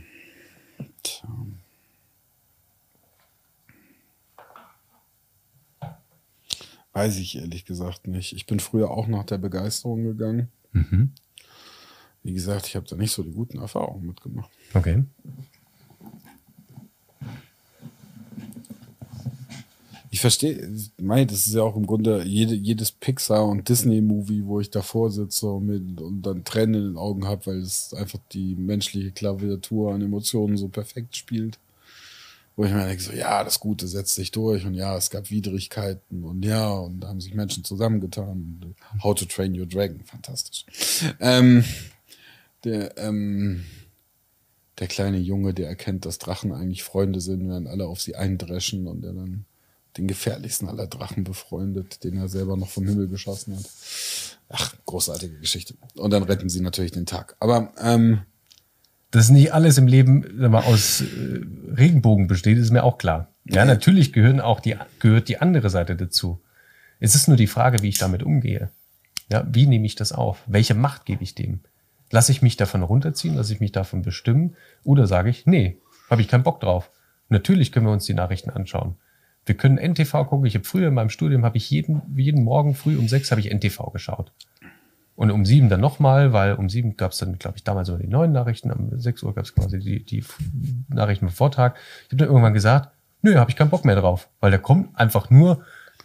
Weiß ich ehrlich gesagt nicht. Ich bin früher auch nach der Begeisterung gegangen. Mhm. Wie gesagt, ich habe da nicht so die guten Erfahrungen mitgemacht. Okay. Ich verstehe, mein, das ist ja auch im Grunde jede, jedes Pixar- und Disney-Movie, wo ich davor sitze und, mit, und dann Tränen in den Augen habe, weil es einfach die menschliche Klaviatur an Emotionen so perfekt spielt wo ich mir denke, so, ja, das Gute setzt sich durch und ja, es gab Widrigkeiten und ja, und da haben sich Menschen zusammengetan. How to Train Your Dragon, fantastisch. Ähm, Der, ähm, der kleine Junge, der erkennt, dass Drachen eigentlich Freunde sind, während alle auf sie eindreschen und der dann den gefährlichsten aller Drachen befreundet, den er selber noch vom Himmel geschossen hat. Ach, großartige Geschichte. Und dann retten sie natürlich den Tag. Aber ähm, dass nicht alles im Leben mal, aus äh, Regenbogen besteht, ist mir auch klar. Ja, natürlich gehören auch die, gehört die andere Seite dazu. Es ist nur die Frage, wie ich damit umgehe. Ja, wie nehme ich das auf? Welche Macht gebe ich dem? Lasse ich mich davon runterziehen? Lasse ich mich davon bestimmen? Oder sage ich, nee, habe ich keinen Bock drauf. Natürlich können wir uns die Nachrichten anschauen. Wir können NTV gucken. Ich habe früher in meinem Studium habe ich jeden, jeden Morgen früh um sechs habe ich NTV geschaut. Und um sieben dann nochmal, weil um sieben gab es dann, glaube ich, damals nur die neuen Nachrichten. Um sechs Uhr gab es quasi die, die Nachrichten im Vortrag. Ich habe dann irgendwann gesagt, nö, habe ich keinen Bock mehr drauf, weil der kommt einfach nur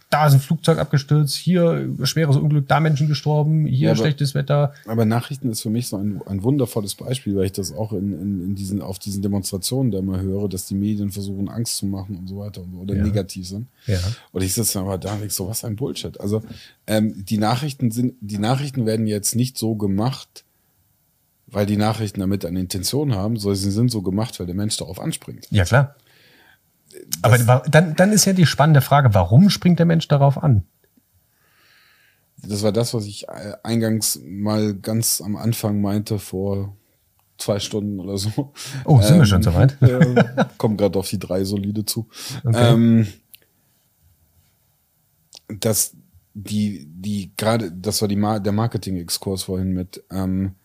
da ist ein Flugzeug abgestürzt, hier schweres Unglück, da Menschen gestorben, hier ja, aber, schlechtes Wetter. Aber Nachrichten ist für mich so ein, ein wundervolles Beispiel, weil ich das auch in, in, in diesen, auf diesen Demonstrationen da immer höre, dass die Medien versuchen, Angst zu machen und so weiter und so, oder ja. negativ sind. Ja. Und ich sitze aber da und denke so, was ein Bullshit. Also ähm, die Nachrichten sind, die Nachrichten werden jetzt nicht so gemacht, weil die Nachrichten damit eine Intention haben, sondern sie sind so gemacht, weil der Mensch darauf anspringt. Ja, klar. Aber dann, dann ist ja die spannende Frage, warum springt der Mensch darauf an? Das war das, was ich äh, eingangs mal ganz am Anfang meinte, vor zwei Stunden oder so. Oh, sind ähm, wir schon soweit? Äh, kommt gerade auf die drei solide zu. Okay. Ähm, dass die, die gerade, das war die Mar der Marketing-Exkurs vorhin mit, ähm,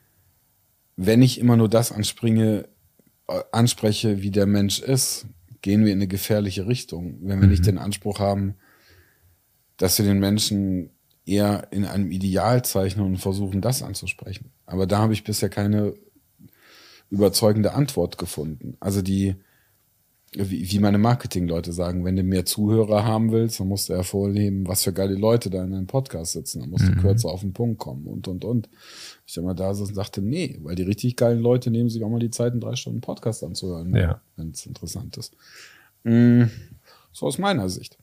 wenn ich immer nur das anspringe, äh, anspreche, wie der Mensch ist, gehen wir in eine gefährliche Richtung, wenn wir mhm. nicht den Anspruch haben, dass wir den Menschen eher in einem Ideal zeichnen und versuchen, das anzusprechen. Aber da habe ich bisher keine überzeugende Antwort gefunden. Also die, wie, wie meine Marketingleute sagen, wenn du mehr Zuhörer haben willst, dann musst du hervorheben, was für geile Leute da in deinem Podcast sitzen. Dann musst mhm. du kürzer auf den Punkt kommen und, und, und. Ich immer da so und sagte, nee, weil die richtig geilen Leute nehmen sich auch mal die Zeit, einen drei Stunden Podcast anzuhören, ja. wenn es interessant ist. Mhm. So aus meiner Sicht.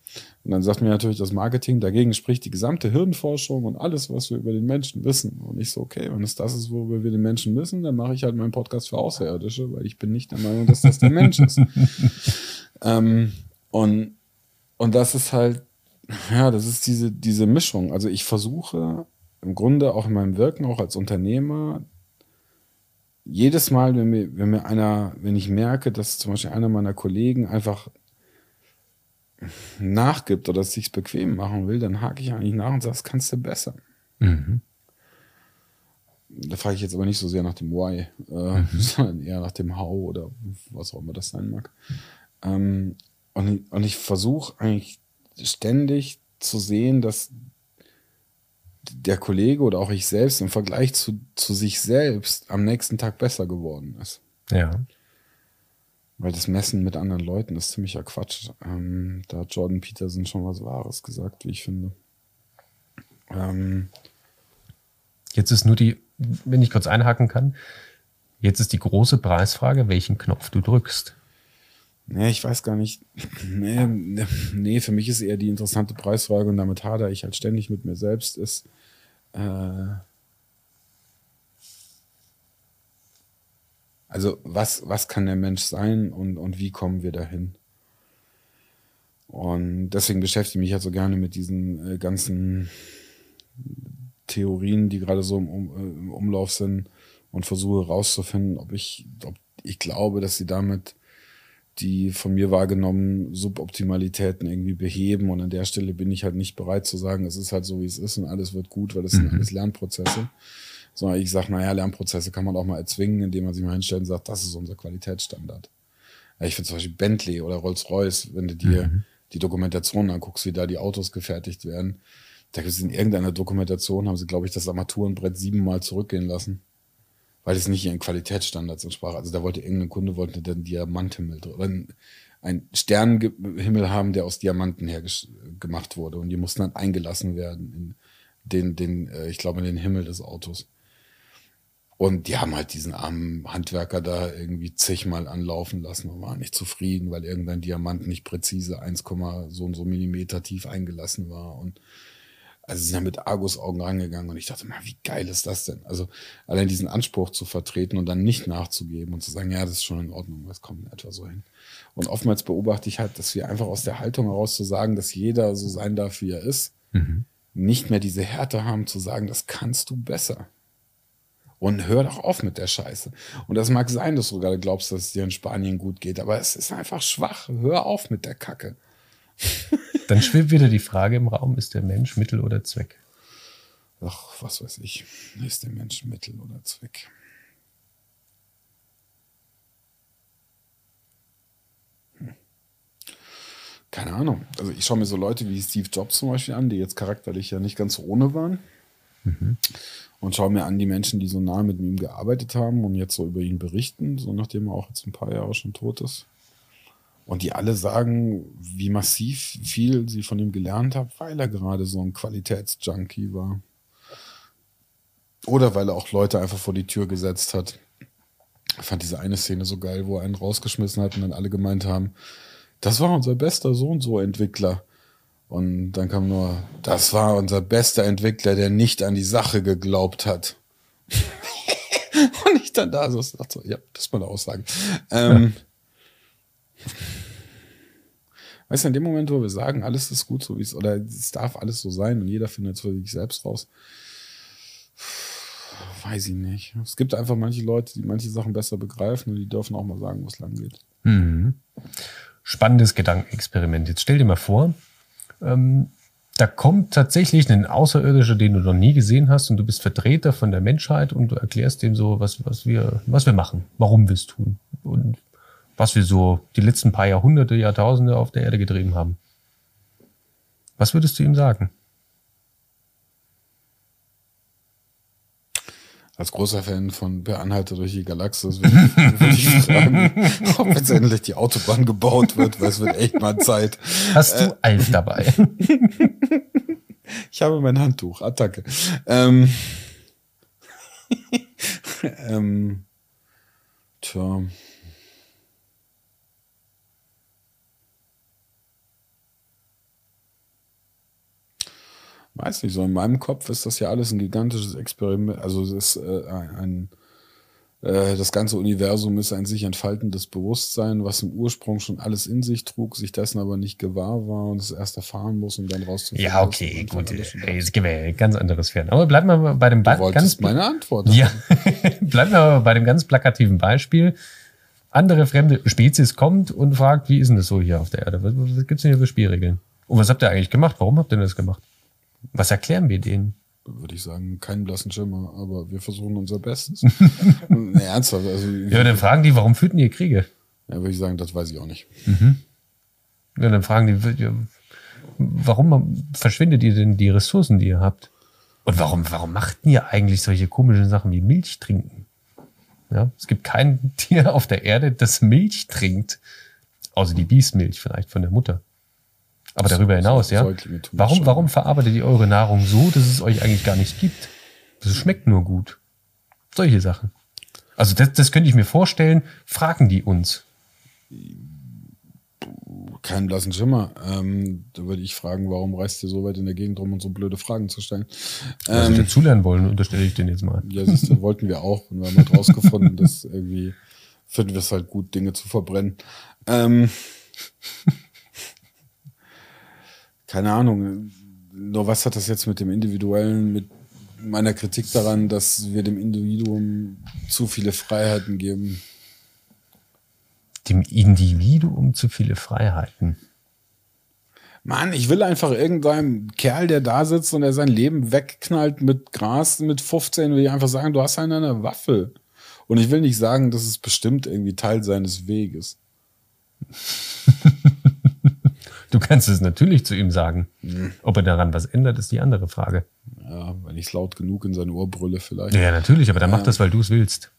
Und dann sagt mir natürlich das Marketing, dagegen spricht die gesamte Hirnforschung und alles, was wir über den Menschen wissen. Und ich so, okay, wenn es das ist, worüber wir den Menschen wissen, dann mache ich halt meinen Podcast für Außerirdische, weil ich bin nicht der Meinung, dass das der Mensch ist. ähm, und, und das ist halt, ja, das ist diese, diese Mischung. Also ich versuche im Grunde auch in meinem Wirken, auch als Unternehmer, jedes Mal, wenn mir, wenn mir einer, wenn ich merke, dass zum Beispiel einer meiner Kollegen einfach nachgibt oder es sich bequem machen will, dann hake ich eigentlich nach und sage, das kannst du besser. Mhm. Da frage ich jetzt aber nicht so sehr nach dem Why, äh, mhm. sondern eher nach dem How oder was auch immer das sein mag. Ähm, und, und ich versuche eigentlich ständig zu sehen, dass der Kollege oder auch ich selbst im Vergleich zu, zu sich selbst am nächsten Tag besser geworden ist. Ja. Weil das Messen mit anderen Leuten ist ziemlicher Quatsch. Ähm, da hat Jordan Peterson schon was Wahres gesagt, wie ich finde. Ähm, jetzt ist nur die, wenn ich kurz einhaken kann, jetzt ist die große Preisfrage, welchen Knopf du drückst. Nee, ich weiß gar nicht. Nee, nee, für mich ist eher die interessante Preisfrage und damit hadere ich halt ständig mit mir selbst, ist, äh, also was, was kann der Mensch sein und, und wie kommen wir dahin? Und deswegen beschäftige ich mich halt so gerne mit diesen äh, ganzen Theorien, die gerade so im, um, im Umlauf sind und versuche herauszufinden, ob ich, ob ich glaube, dass sie damit die von mir wahrgenommenen Suboptimalitäten irgendwie beheben. Und an der Stelle bin ich halt nicht bereit zu sagen, es ist halt so, wie es ist und alles wird gut, weil das mhm. sind alles Lernprozesse. Sondern ich sage, naja, Lernprozesse kann man auch mal erzwingen, indem man sich mal hinstellt und sagt, das ist unser Qualitätsstandard. Ja, ich finde zum Beispiel Bentley oder Rolls-Royce, wenn du dir mhm. die Dokumentation anguckst, wie da die Autos gefertigt werden, da gibt es in irgendeiner Dokumentation, haben sie, glaube ich, das Armaturenbrett siebenmal zurückgehen lassen weil es nicht ihren Qualitätsstandards entsprach. Also da wollte irgendein Kunde wollte den Diamanthimmel oder ein Sternenhimmel haben, der aus Diamanten her gemacht wurde und die mussten dann eingelassen werden in den, den, äh, ich glaube, in den Himmel des Autos. Und die haben halt diesen armen Handwerker da irgendwie zigmal anlaufen lassen und waren nicht zufrieden, weil irgendein Diamant nicht präzise 1, so und so Millimeter tief eingelassen war. Und Also sie sind ja mit Argusaugen rangegangen und ich dachte mal, wie geil ist das denn? Also allein diesen Anspruch zu vertreten und dann nicht nachzugeben und zu sagen, ja, das ist schon in Ordnung, das kommt in etwa so hin. Und oftmals beobachte ich halt, dass wir einfach aus der Haltung heraus zu sagen, dass jeder so sein darf, wie er ist, mhm. nicht mehr diese Härte haben zu sagen, das kannst du besser. Und hör doch auf mit der Scheiße. Und das mag sein, dass du gerade glaubst, dass es dir in Spanien gut geht, aber es ist einfach schwach. Hör auf mit der Kacke. Dann schwebt wieder die Frage im Raum, ist der Mensch Mittel oder Zweck? Ach, was weiß ich. Ist der Mensch Mittel oder Zweck? Hm. Keine Ahnung. Also ich schaue mir so Leute wie Steve Jobs zum Beispiel an, die jetzt charakterlich ja nicht ganz ohne waren. Mhm. Und schaue mir an die Menschen, die so nah mit ihm gearbeitet haben und jetzt so über ihn berichten, so nachdem er auch jetzt ein paar Jahre schon tot ist. Und die alle sagen, wie massiv viel sie von ihm gelernt haben, weil er gerade so ein Qualitätsjunkie war. Oder weil er auch Leute einfach vor die Tür gesetzt hat. Ich fand diese eine Szene so geil, wo er einen rausgeschmissen hat und dann alle gemeint haben, das war unser bester so und dann kam nur, das war unser bester Entwickler, der nicht an die Sache geglaubt hat. und ich dann da so, so, ja, das ist meine Aussage. Ähm, Weißt du, in dem Moment, wo wir sagen, alles ist gut so, wie es, oder es darf alles so sein und jeder findet es für sich selbst raus, weiß ich nicht. Es gibt einfach manche Leute, die manche Sachen besser begreifen und die dürfen auch mal sagen, wo es lang geht. Mhm. Spannendes Gedankenexperiment. Jetzt stell dir mal vor, ähm, da kommt tatsächlich ein Außerirdischer, den du noch nie gesehen hast und du bist Vertreter von der Menschheit und du erklärst dem so, was, was, wir, was wir machen, warum wir es tun. Und was wir so die letzten paar Jahrhunderte, Jahrtausende auf der Erde getrieben haben. Was würdest du ihm sagen? Als großer Fan von Per Anhalter durch die Galaxis würde ich, würd ich fragen, ob jetzt endlich die Autobahn gebaut wird, weil es wird echt mal Zeit. Hast du äh, dabei? ich habe mein Handtuch. Attacke. Ähm, ähm, tja. Weiß nicht, so in meinem Kopf ist das ja alles ein gigantisches Experiment. Also es ist äh, ein, äh, das ganze Universum ist ein sich entfaltendes Bewusstsein, was im Ursprung schon alles in sich trug, sich dessen aber nicht gewahr war und es erst erfahren muss, um dann rauszufinden. Ja, okay, gut. Hey, es gibt ja ganz anderes Fern. Aber bleiben wir bei dem du ganz meine Antwort. Ja, bleiben wir bei dem ganz plakativen Beispiel. Andere fremde Spezies kommt und fragt, wie ist denn das so hier auf der Erde? Was, was gibt's denn hier für Spielregeln? Und was habt ihr eigentlich gemacht? Warum habt ihr das gemacht? Was erklären wir denen? Würde ich sagen, keinen blassen Schimmer, aber wir versuchen unser Bestes. nee, ernsthaft. Also, ja, dann fragen die, warum führten ihr Kriege? Ja, würde ich sagen, das weiß ich auch nicht. Mhm. Ja, dann fragen die, warum verschwindet ihr denn die Ressourcen, die ihr habt? Und warum, warum macht ihr eigentlich solche komischen Sachen wie Milch trinken? Ja, es gibt kein Tier auf der Erde, das Milch trinkt. Außer die Biesmilch vielleicht von der Mutter. Aber darüber hinaus, ja. Warum, warum verarbeitet ihr eure Nahrung so, dass es euch eigentlich gar nicht gibt? Das schmeckt nur gut. Solche Sachen. Also das, das könnte ich mir vorstellen, fragen die uns. Keinen blassen Schimmer. Ähm, da würde ich fragen, warum reist ihr so weit in der Gegend rum, um so blöde Fragen zu stellen? Ähm, sie dazulernen wollen, unterstelle ich den jetzt mal. Ja, du, wollten wir auch. Und wir haben halt rausgefunden, dass irgendwie finden wir es halt gut, Dinge zu verbrennen. Ähm, keine Ahnung, nur was hat das jetzt mit dem Individuellen, mit meiner Kritik daran, dass wir dem Individuum zu viele Freiheiten geben? Dem Individuum zu viele Freiheiten. Mann, ich will einfach irgendeinem Kerl, der da sitzt und der sein Leben wegknallt mit Gras mit 15, will ich einfach sagen, du hast eine Waffe. Und ich will nicht sagen, dass es bestimmt irgendwie Teil seines Weges. Du kannst es natürlich zu ihm sagen. Mhm. Ob er daran was ändert, ist die andere Frage. Ja, wenn ich es laut genug in seine Ohr brülle vielleicht. Ja, natürlich, aber dann ja. macht das, weil du es willst.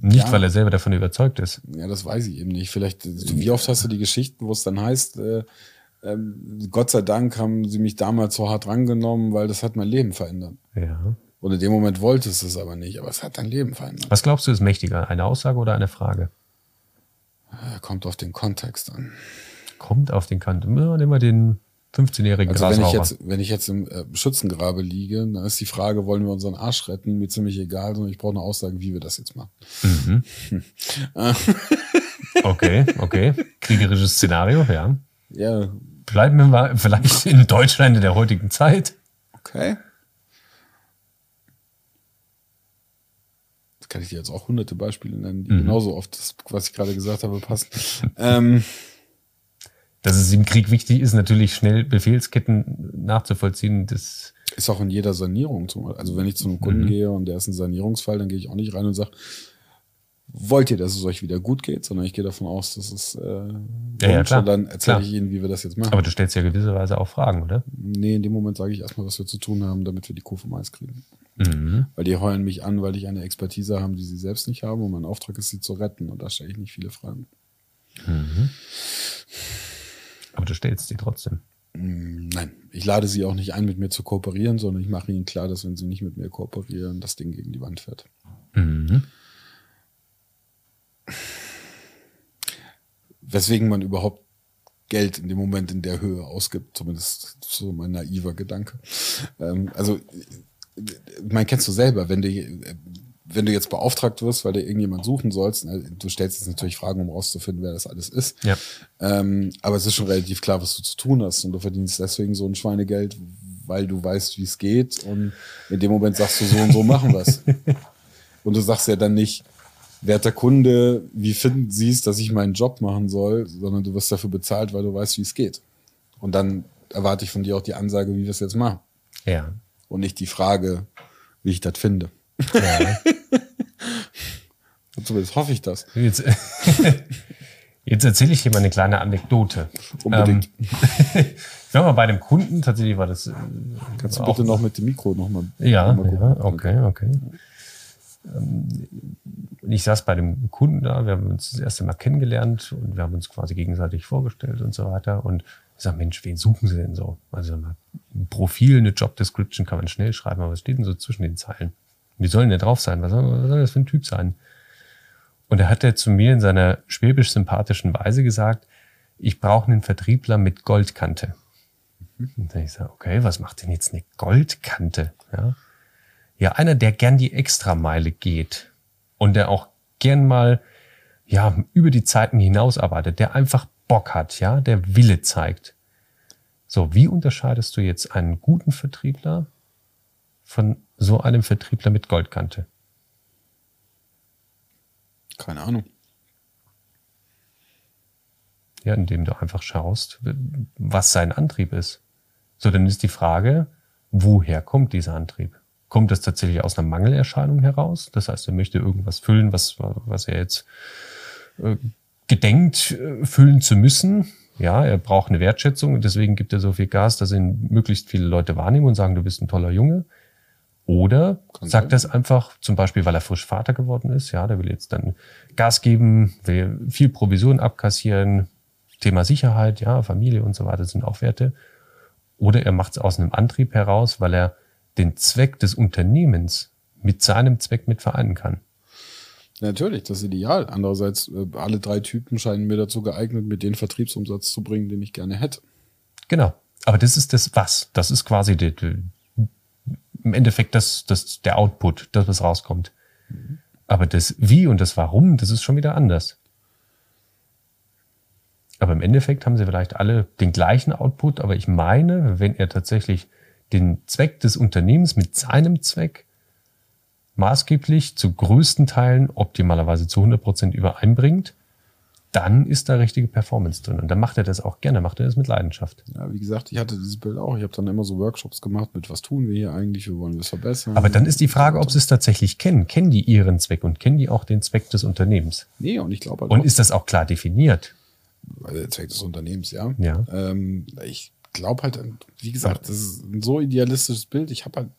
Nicht, ja. weil er selber davon überzeugt ist. Ja, das weiß ich eben nicht. Vielleicht, wie oft hast du die Geschichten, wo es dann heißt, äh, äh, Gott sei Dank haben sie mich damals so hart rangenommen, weil das hat mein Leben verändert. Ja. Und in dem Moment wollte es es aber nicht, aber es hat dein Leben verändert. Was glaubst du ist mächtiger, eine Aussage oder eine Frage? Kommt auf den Kontext an kommt auf den Kant. Ja, nehmen wir den 15-jährigen Also wenn ich jetzt, wenn ich jetzt im äh, Schützengrabe liege, dann ist die Frage, wollen wir unseren Arsch retten? Mir ziemlich egal, sondern ich brauche eine Aussage, wie wir das jetzt machen. Mhm. okay, okay. Kriegerisches Szenario, ja. Ja, Bleiben wir mal vielleicht in Deutschland in der heutigen Zeit. okay. Das kann ich dir jetzt auch hunderte Beispiele nennen, die genauso oft das, was ich gerade gesagt habe, passen. ähm, Dass es im Krieg wichtig ist, natürlich schnell Befehlsketten nachzuvollziehen, das Ist auch in jeder Sanierung. Zum, also wenn ich zu einem Kunden gehe und der ist ein Sanierungsfall, dann gehe ich auch nicht rein und sage, wollt ihr, dass es euch wieder gut geht, sondern ich gehe davon aus, dass es äh, Ja, ja, klar. und dann erzähle ich ihnen, wie wir das jetzt machen. Aber du stellst ja gewisserweise auch Fragen, oder? nee, in dem Moment sage ich erstmal, was wir zu tun haben, damit wir die Kuh vom Eis kriegen. Mhm. Weil die heulen mich an, weil ich eine Expertise habe, die sie selbst nicht haben und mein Auftrag ist, sie zu retten. Und da stelle ich nicht viele Fragen. Aber du stellst die trotzdem. Mm, Nein, ich lade sie auch nicht ein, mit mir zu kooperieren, sondern ich mache ihnen klar, dass wenn sie nicht mit mir kooperieren, das Ding gegen die Wand fährt. Mhm. weswegen man überhaupt Geld in dem Moment in der Höhe ausgibt, zumindest so mein naiver Gedanke. Ähm, also, äh, man kennst du selber, wenn du, äh, wenn du jetzt beauftragt wirst, weil du irgendjemand suchen sollst, äh, du stellst jetzt natürlich Fragen, um rauszufinden, wer das alles ist. Ja. Ähm, aber es ist schon relativ klar, was du zu tun hast und du verdienst deswegen so ein Schweinegeld, weil du weißt, wie es geht und in dem Moment sagst du so und so machen wir's. und du sagst ja dann nicht, werter Kunde, wie finden Sie es, dass ich meinen Job machen soll, sondern du wirst dafür bezahlt, weil du weißt, wie es geht. Und dann erwarte ich von dir auch die Ansage, wie wir es jetzt machen. Ja. Und nicht die Frage, wie ich das finde. Ja. Zumindest hoffe ich das. Jetzt, jetzt erzähle ich dir mal eine kleine Anekdote. Unbedingt. Ähm, war mal bei einem Kunden, tatsächlich war das. äh, Kannst du bitte noch mit dem Mikro nochmal Ja, noch mal ja, okay, okay. Ähm, Ich saß bei dem Kunden da, wir haben uns das erste Mal kennengelernt und wir haben uns quasi gegenseitig vorgestellt und so weiter. Und ich sage, Mensch, wen suchen Sie denn so? Also ein Profil, eine Job Description kann man schnell schreiben, aber was steht denn so zwischen den Zeilen? Wie soll denn der drauf sein? Was soll, was soll das für ein Typ sein? Und da hat er zu mir in seiner schwäbisch-sympathischen Weise gesagt, ich brauche einen Vertriebler mit Goldkante. Und dann ich sage, okay, was macht denn jetzt eine Goldkante? Ja, ja einer, der gern die Extrameile geht und der auch gern mal ja über die Zeiten hinaus arbeitet, der einfach Bock hat, ja, der Wille zeigt. So, wie unterscheidest du jetzt einen guten Vertriebler von so einem Vertriebler mit Goldkante? Keine Ahnung. Ja, indem du einfach schaust, was sein Antrieb ist. So, dann ist die Frage, woher kommt dieser Antrieb? Kommt das tatsächlich aus einer Mangelerscheinung heraus? Das heißt, er möchte irgendwas füllen, was, was er jetzt äh, gedenkt, äh, füllen zu müssen. Ja, er braucht eine Wertschätzung und deswegen gibt er so viel Gas, dass ihn möglichst viele Leute wahrnehmen und sagen, du bist ein toller Junge. Oder sagt das einfach, zum Beispiel, weil er frisch Vater geworden ist, ja, der will jetzt dann Gas geben, will viel Provision abkassieren, Thema Sicherheit, ja, Familie und so weiter sind auch Werte. Oder er macht es aus einem Antrieb heraus, weil er den Zweck des Unternehmens mit seinem Zweck mit vereinen kann. Natürlich, das ist ideal. Andererseits, äh, alle drei Typen scheinen mir dazu geeignet, mit den Vertriebsumsatz zu bringen, den ich gerne hätte. Genau. Aber das ist das Was. Das ist quasi die, im Endeffekt das, das, der Output, das, was rauskommt. Aber das Wie und das Warum, das ist schon wieder anders. Aber im Endeffekt haben sie vielleicht alle den gleichen Output, aber ich meine, wenn er tatsächlich den Zweck des Unternehmens mit seinem Zweck maßgeblich zu größten Teilen optimalerweise zu 100 Prozent übereinbringt, dann ist da richtige Performance drin. Und dann macht er das auch gerne, macht er das mit Leidenschaft. Ja, wie gesagt, ich hatte dieses Bild auch. Ich habe dann immer so Workshops gemacht mit, was tun wir hier eigentlich, wie wollen wir es verbessern. Aber dann ist die Frage, ob sie es tatsächlich kennen. Kennen die ihren Zweck und kennen die auch den Zweck des Unternehmens? Nee, und ich glaube halt Und ist das auch klar definiert? der Zweck des Unternehmens, ja. Ja. Ähm, ich glaube halt, wie gesagt, das ist ein so idealistisches Bild. Ich habe halt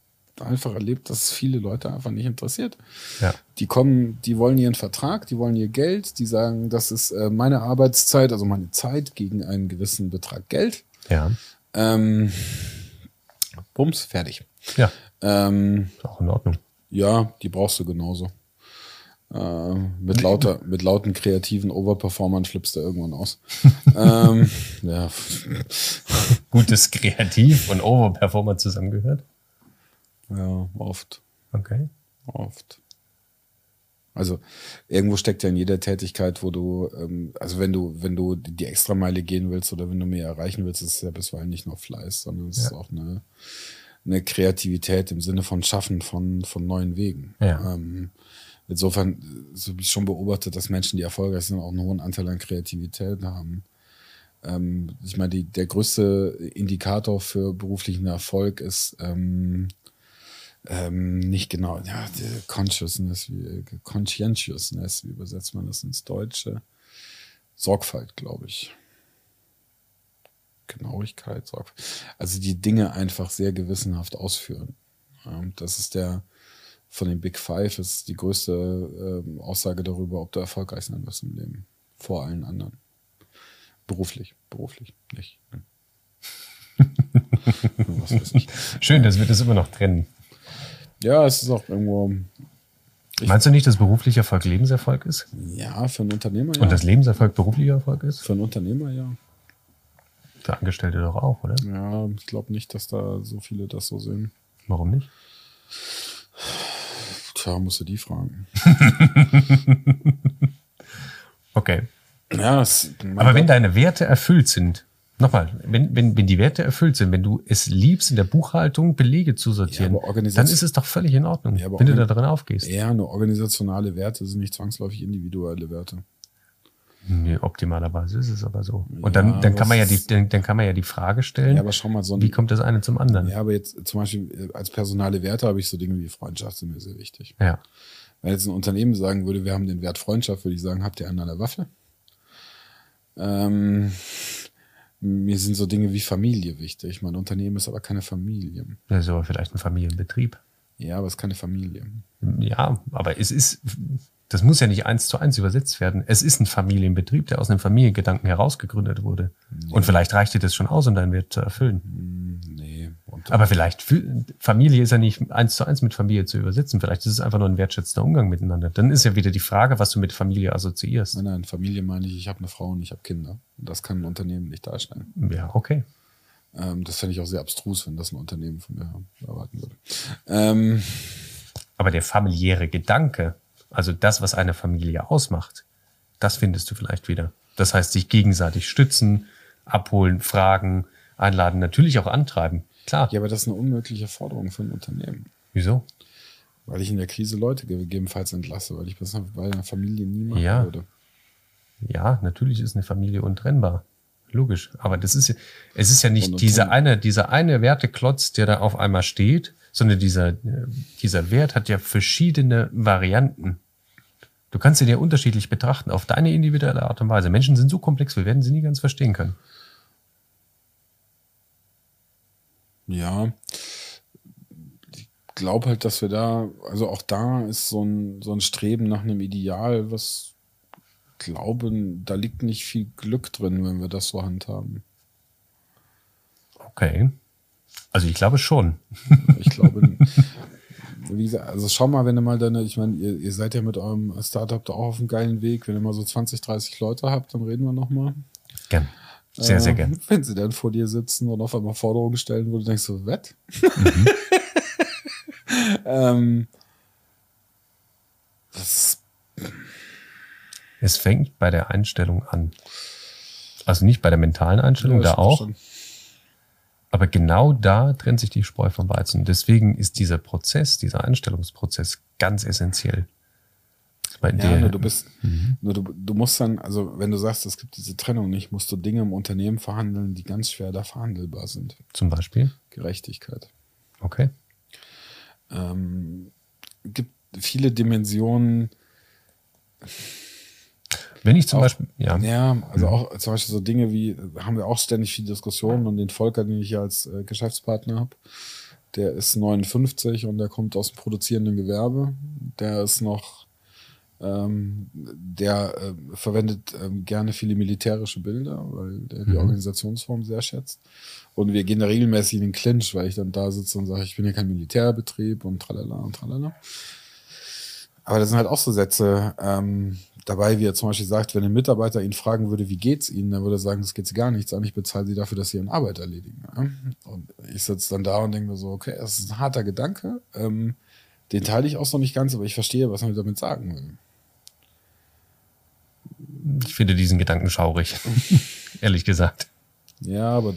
einfach erlebt, dass es viele Leute einfach nicht interessiert. Ja. Die kommen, die wollen ihren Vertrag, die wollen ihr Geld, die sagen, das ist äh, meine Arbeitszeit, also meine Zeit gegen einen gewissen Betrag Geld. Ja. Ähm, Bums, fertig. Ja. Ähm, auch in Ordnung. ja, die brauchst du genauso. Äh, mit, lauter, mit lauten kreativen Overperformern flippst du irgendwann aus. ähm, ja. Gutes Kreativ und Overperformer zusammengehört? Ja, oft. Okay. Oft. Also irgendwo steckt ja in jeder Tätigkeit, wo du, ähm, also wenn du, wenn du die Extrameile gehen willst oder wenn du mehr erreichen willst, ist es ja bisweilen nicht nur Fleiß, sondern es ja. ist auch eine, eine Kreativität im Sinne von Schaffen von, von neuen Wegen. Ja. Ähm, insofern, so habe ich schon beobachtet, dass Menschen, die erfolgreich sind, auch einen hohen Anteil an Kreativität haben. Ähm, ich meine, die, der größte Indikator für beruflichen Erfolg ist ähm, ähm, nicht genau, ja, Consciousness, wie, Conscientiousness, wie übersetzt man das ins Deutsche? Sorgfalt, glaube ich. Genauigkeit, Sorgfalt. Also die Dinge einfach sehr gewissenhaft ausführen. Ähm, das ist der, von den Big Five ist die größte ähm, Aussage darüber, ob du erfolgreich sein wirst im Leben. Vor allen anderen. Beruflich, beruflich, nicht. Ne? Schön, dass wir das immer noch trennen. Ja, es ist auch irgendwo. Meinst du nicht, dass beruflicher Erfolg Lebenserfolg ist? Ja, für einen Unternehmer ja. Und dass Lebenserfolg beruflicher Erfolg ist? Für einen Unternehmer ja. Für Angestellte doch auch, oder? Ja, ich glaube nicht, dass da so viele das so sehen. Warum nicht? Tja, musst du die fragen. okay. Ja, es, Aber wenn deine Werte erfüllt sind, Nochmal, wenn, wenn, wenn die Werte erfüllt sind, wenn du es liebst, in der Buchhaltung Belege zu sortieren, ja, dann ist es doch völlig in Ordnung, ja, wenn du da drin aufgehst. Ja, nur organisationale Werte sind nicht zwangsläufig individuelle Werte. Nee, optimalerweise ist es aber so. Und dann, ja, dann, kann man ja die, dann, dann, kann man ja die Frage stellen, ja, aber schau mal, so ein, wie kommt das eine zum anderen? Ja, aber jetzt zum Beispiel äh, als personale Werte habe ich so Dinge wie Freundschaft, sind mir sehr wichtig. Ja. Wenn jetzt ein Unternehmen sagen würde, wir haben den Wert Freundschaft, würde ich sagen, habt ihr einen an der Waffe? Ähm, mir sind so Dinge wie Familie wichtig. Mein Unternehmen ist aber keine Familie. Das ist aber vielleicht ein Familienbetrieb. Ja, aber es ist keine Familie. Ja, aber es ist, das muss ja nicht eins zu eins übersetzt werden. Es ist ein Familienbetrieb, der aus einem Familiengedanken herausgegründet wurde. Nee. Und vielleicht reicht dir das schon aus, um deinen Wert zu erfüllen. Nee. Aber vielleicht, Familie ist ja nicht eins zu eins mit Familie zu übersetzen. Vielleicht ist es einfach nur ein wertschätzender Umgang miteinander. Dann ist ja wieder die Frage, was du mit Familie assoziierst. Nein, nein, Familie meine ich, ich habe eine Frau und ich habe Kinder. Das kann ein Unternehmen nicht darstellen. Ja, okay. Ähm, das fände ich auch sehr abstrus, wenn das ein Unternehmen von mir erwarten würde. Ähm, Aber der familiäre Gedanke, also das, was eine Familie ausmacht, das findest du vielleicht wieder. Das heißt, sich gegenseitig stützen, abholen, fragen, einladen, natürlich auch antreiben. Klar. Ja, aber das ist eine unmögliche Forderung für ein Unternehmen. Wieso? Weil ich in der Krise Leute gegebenenfalls entlasse, weil ich das bei einer Familie nie machen ja. würde. Ja, natürlich ist eine Familie untrennbar. Logisch. Aber das ist ja, es ist ja nicht dieser eine, dieser eine Werteklotz, der da auf einmal steht, sondern dieser, dieser Wert hat ja verschiedene Varianten. Du kannst ihn ja unterschiedlich betrachten, auf deine individuelle Art und Weise. Menschen sind so komplex, wir werden sie nie ganz verstehen können. Ja, ich glaube halt, dass wir da, also auch da ist so ein, so ein Streben nach einem Ideal, was glauben, da liegt nicht viel Glück drin, wenn wir das so handhaben. Okay. Also ich glaube schon. Ich glaube, wie gesagt, also schau mal, wenn du mal deine, ich meine, ihr, ihr, seid ja mit eurem Startup da auch auf einem geilen Weg. Wenn ihr mal so 20, 30 Leute habt, dann reden wir nochmal. Gern. Sehr, sehr gern. Wenn sie dann vor dir sitzen und auf einmal Forderungen stellen, wo du denkst so, wett? Mhm. ähm, das es fängt bei der Einstellung an. Also nicht bei der mentalen Einstellung, ja, da auch. Aber genau da trennt sich die Spreu vom Weizen. Deswegen ist dieser Prozess, dieser Einstellungsprozess ganz essentiell. Bei ja, nur du bist, mhm. nur du, du musst dann, also wenn du sagst, es gibt diese Trennung nicht, musst du Dinge im Unternehmen verhandeln, die ganz schwer da verhandelbar sind. Zum Beispiel? Gerechtigkeit. Okay. Ähm, gibt viele Dimensionen. Wenn ich zum auch, Beispiel, ja. Ja, also mhm. auch zum Beispiel so Dinge wie, haben wir auch ständig viele Diskussionen und den Volker, den ich hier als äh, Geschäftspartner habe, der ist 59 und der kommt aus dem produzierenden Gewerbe. Der ist noch, ähm, der äh, verwendet ähm, gerne viele militärische Bilder, weil der die mhm. Organisationsform sehr schätzt. Und wir gehen da regelmäßig in den Clinch, weil ich dann da sitze und sage, ich bin ja kein Militärbetrieb und tralala und tralala. Aber das sind halt auch so Sätze ähm, dabei, wie er zum Beispiel sagt, wenn ein Mitarbeiter ihn fragen würde, wie geht's Ihnen, dann würde er sagen, es geht Sie gar nichts an, ich bezahle Sie dafür, dass Sie Ihren Arbeit erledigen. Ja? Und ich sitze dann da und denke mir so, okay, das ist ein harter Gedanke, ähm, den teile ich auch noch nicht ganz, aber ich verstehe, was er damit sagen will. Ich finde diesen Gedanken schaurig, ehrlich gesagt. Ja, aber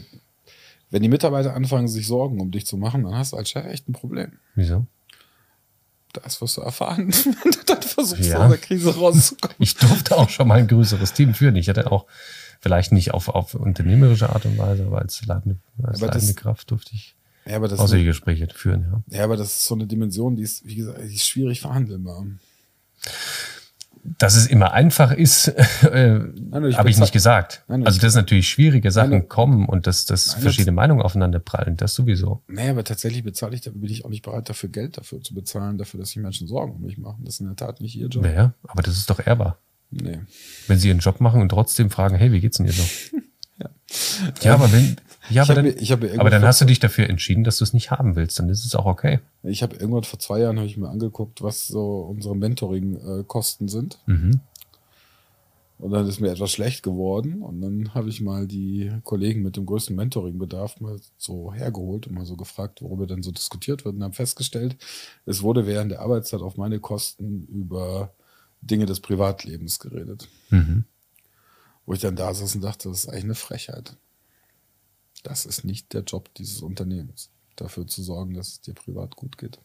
wenn die Mitarbeiter anfangen, sich Sorgen um dich zu machen, dann hast du als Chef echt ein Problem. Wieso? Das wirst du erfahren, wenn du dann versuchst, Ja. aus der Krise rauszukommen. Ich durfte auch schon mal ein größeres Team führen. Ich hatte auch vielleicht nicht auf, auf unternehmerische Art und Weise, aber als leitende, als Aber das- leitende Kraft durfte ich Ja, aber das, solche Gespräche führen, ja. ja, aber das ist so eine Dimension, die ist, wie gesagt, die ist schwierig verhandelbar. Dass es immer einfach ist, äh, habe ich nicht gesagt. Nein, also, dass natürlich schwierige Sachen Nein, kommen und dass, dass Nein, verschiedene Meinungen aufeinander prallen, das sowieso. Nee, aber tatsächlich bezahle ich, da bin ich auch nicht bereit, dafür Geld dafür zu bezahlen, dafür, dass sich Menschen Sorgen um mich machen. Das ist in der Tat nicht ihr Job. Naja, aber das ist doch ehrbar. Nee. Wenn sie ihren Job machen und trotzdem fragen, hey, wie geht's denn dir so? ja. aber wenn, ja, Ich aber dann, mir- mir aber dann hast du dich dafür entschieden, dass du es nicht haben willst, dann ist es auch okay. Ich habe irgendwann vor zwei Jahren habe ich mir angeguckt, was so unsere Mentoring-Kosten sind. Mhm. Und dann ist mir etwas schlecht geworden. Und dann habe ich mal die Kollegen mit dem größten Mentoring-Bedarf mal so hergeholt und mal so gefragt, worüber denn so diskutiert wird. Und haben festgestellt, es wurde während der Arbeitszeit auf meine Kosten über Dinge des Privatlebens geredet. Mhm. Wo ich dann da saß und dachte, das ist eigentlich eine Frechheit. Das ist nicht der Job dieses Unternehmens, dafür zu sorgen, dass es dir privat gut geht.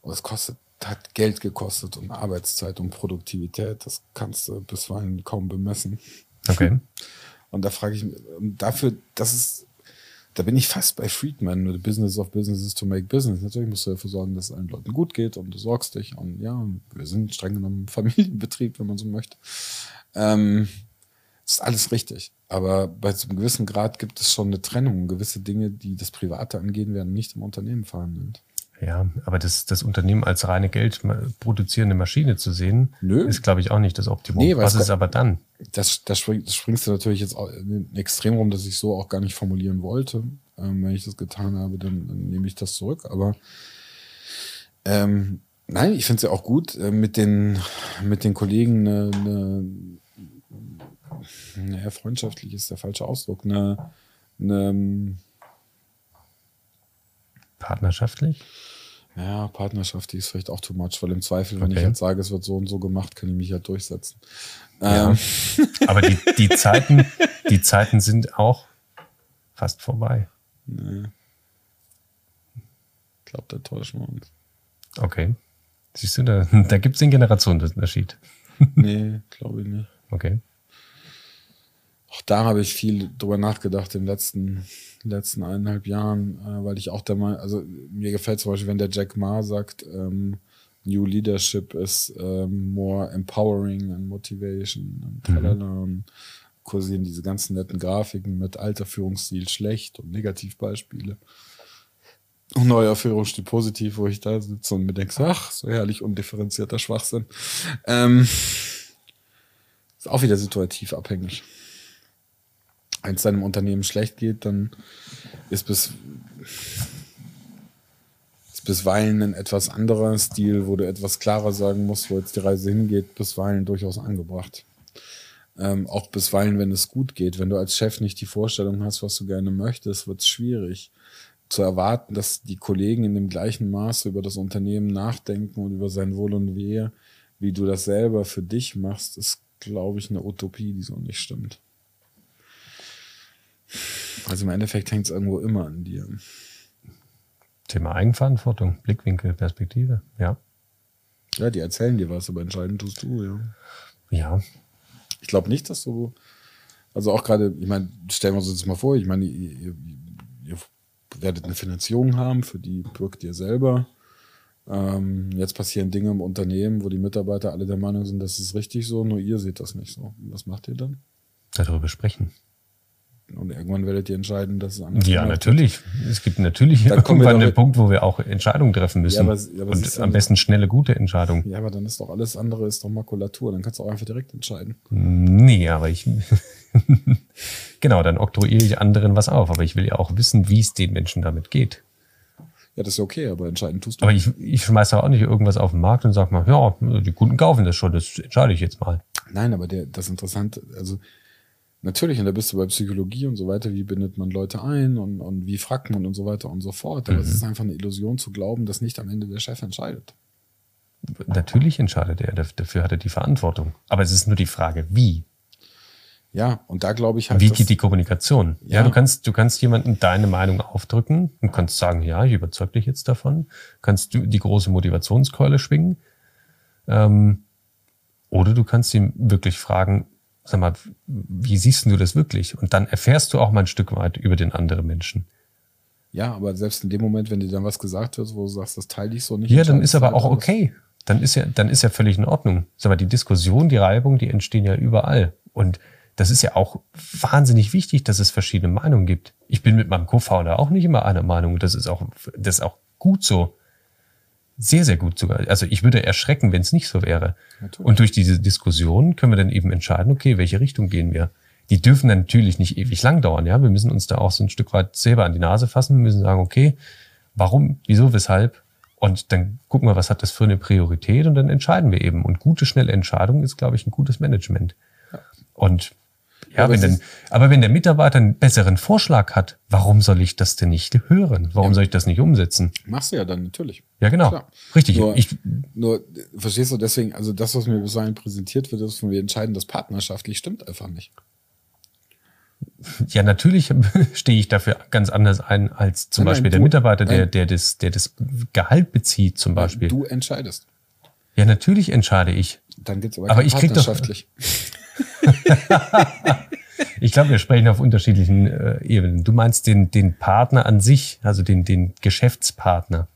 Und es kostet, hat Geld gekostet und Arbeitszeit und Produktivität. Das kannst du bisweilen kaum bemessen. Okay. Und da frage ich mich, dafür, das ist, da bin ich fast bei Friedman, the business of business is to make business. Natürlich musst du dafür sorgen, dass es allen Leuten gut geht und du sorgst dich. Und ja, wir sind streng genommen Familienbetrieb, wenn man so möchte. Ähm, ist alles richtig. Aber bei so einem gewissen Grad gibt es schon eine Trennung. Gewisse Dinge, die das Private angehen, werden nicht im Unternehmen verhandelt. Ja, aber das, das Unternehmen als reine Geld produzierende Maschine zu sehen, Nö. ist, glaube ich, auch nicht das Optimum. Nee, Was ist aber dann? Das, das, spring, das springst du natürlich jetzt Extrem rum, das ich so auch gar nicht formulieren wollte. Ähm, wenn ich das getan habe, dann, dann nehme ich das zurück. Aber ähm, nein, ich finde es ja auch gut, äh, mit, den, mit den Kollegen eine, eine naja, freundschaftlich ist der falsche Ausdruck, eine, eine Partnerschaftlich? ja, Partnerschaft, die ist vielleicht auch too much, weil im Zweifel, wenn Okay. ich jetzt sage, es wird so und so gemacht, kann ich mich halt durchsetzen. Ja. Ähm, Aber die, die Zeiten, die Zeiten sind auch fast vorbei. nee. Ich glaube, da täuschen wir uns. Okay. Siehst du, da, da gibt es den Generationenunterschied. Nee, glaube ich nicht. Okay. Auch da habe ich viel drüber nachgedacht in den letzten, letzten eineinhalb Jahren, äh, weil ich auch der Meinung, also mir gefällt zum Beispiel, wenn der Jack Ma sagt, ähm, New Leadership is ähm, more empowering and motivation und tralala und kursieren diese ganzen netten Grafiken mit alter Führungsstil schlecht und Negativbeispiele. Und neuer Führungsstil positiv, wo ich da sitze und mir denke, ach, so herrlich undifferenzierter Schwachsinn. Ähm, ist auch wieder situativ abhängig wenn es deinem Unternehmen schlecht geht, dann ist bis ist bisweilen ein etwas anderer Stil, wo du etwas klarer sagen musst, wo jetzt die Reise hingeht, bisweilen durchaus angebracht. Ähm, auch bisweilen, wenn es gut geht. Wenn du als Chef nicht die Vorstellung hast, was du gerne möchtest, wird es schwierig zu erwarten, dass die Kollegen in dem gleichen Maße über das Unternehmen nachdenken und über sein Wohl und Wehe, wie du das selber für dich machst, ist, glaube ich, eine Utopie, die so nicht stimmt. Also im Endeffekt hängt es irgendwo immer an dir. Thema Eigenverantwortung, Blickwinkel, Perspektive. Ja. Ja, die erzählen dir was, aber entscheiden tust du, ja. Ja. Ich glaube nicht, dass du, also auch gerade, ich meine, stellen wir uns jetzt mal vor, ich meine, ihr, ihr, ihr werdet eine Finanzierung haben, für die bürgt ihr selber. Ähm, jetzt passieren Dinge im Unternehmen, wo die Mitarbeiter alle der Meinung sind, das ist richtig so, nur ihr seht das nicht so. Was macht ihr dann? Darüber sprechen. Und irgendwann werdet ihr entscheiden, dass es anders Ja, gemacht natürlich. Es gibt natürlich Dann kommen wir irgendwann den Punkt, wo wir auch Entscheidungen treffen müssen. Ja, aber ja, aber Und ist am besten schnelle, gute Entscheidungen. Ja, aber dann ist doch alles andere ist doch Makulatur. Dann kannst du auch einfach direkt entscheiden. Nee, aber ich. genau, dann oktroyiere ich anderen was auf. Aber ich will ja auch wissen, wie es den Menschen damit geht. Ja, das ist okay, aber entscheiden tust du. Aber ich, ich schmeiße auch nicht irgendwas auf den Markt und sag mal, ja, die Kunden kaufen das schon, das entscheide ich jetzt mal. Nein, aber der, das Interessante, also natürlich, und da bist du bei Psychologie und so weiter, wie bindet man Leute ein und, und wie fragt man und so weiter und so fort. Aber es ist einfach eine Illusion zu glauben, dass nicht am Ende der Chef entscheidet. Natürlich entscheidet er, dafür hat er die Verantwortung. Aber es ist nur die Frage, wie. Ja, und da glaube ich halt. Wie geht die Kommunikation? Ja. Ja. du kannst, du kannst jemandem deine Meinung aufdrücken und kannst sagen, ja, ich überzeug dich jetzt davon. Kannst du die große Motivationskeule schwingen. Ähm, oder du kannst ihn wirklich fragen, sag mal, wie siehst du das wirklich? Und dann erfährst du auch mal ein Stück weit über den anderen Menschen. Ja, aber selbst in dem Moment, wenn dir dann was gesagt wird, wo du sagst, das teile ich so nicht. Ja, dann ist aber halt auch okay. Dann ist ja, dann ist ja völlig in Ordnung. Sag mal, die Diskussion, die Reibung, die entstehen ja überall. Und das ist ja auch wahnsinnig wichtig, dass es verschiedene Meinungen gibt. Ich bin mit meinem Co-Founder auch nicht immer einer Meinung. Das ist auch, das ist auch gut so. Sehr, sehr gut sogar. Also ich würde erschrecken, wenn es nicht so wäre. Natürlich. Und durch diese Diskussion können wir dann eben entscheiden, okay, welche Richtung gehen wir. Die dürfen dann natürlich nicht ewig lang dauern, ja. Wir müssen uns da auch so ein Stück weit selber an die Nase fassen. Wir müssen sagen, okay, warum, wieso, weshalb? Und dann gucken wir, was hat das für eine Priorität und dann entscheiden wir eben. Und gute, schnelle Entscheidung ist, glaube ich, ein gutes Management. Und ja, aber wenn ist- aber wenn der Mitarbeiter einen besseren Vorschlag hat, warum soll ich das denn nicht hören? Warum Ja. soll ich das nicht umsetzen? Machst du ja dann natürlich. Ja, genau. Klar. Richtig. Nur, ich, nur, verstehst du, deswegen, also das, was mir bisweilen präsentiert wird, ist, von wir entscheiden das partnerschaftlich, stimmt einfach nicht. Ja, natürlich stehe ich dafür ganz anders ein als zum Nein, nein, Beispiel der du- Mitarbeiter, der, nein. der, das, der das Gehalt bezieht, zum Beispiel. Du entscheidest. Ja, natürlich entscheide ich. Dann gibt's aber, Aber ich krieg doch- partnerschaftlich. Ich glaube, wir sprechen auf unterschiedlichen äh, Ebenen. Du meinst den, den Partner an sich, also den, den Geschäftspartner.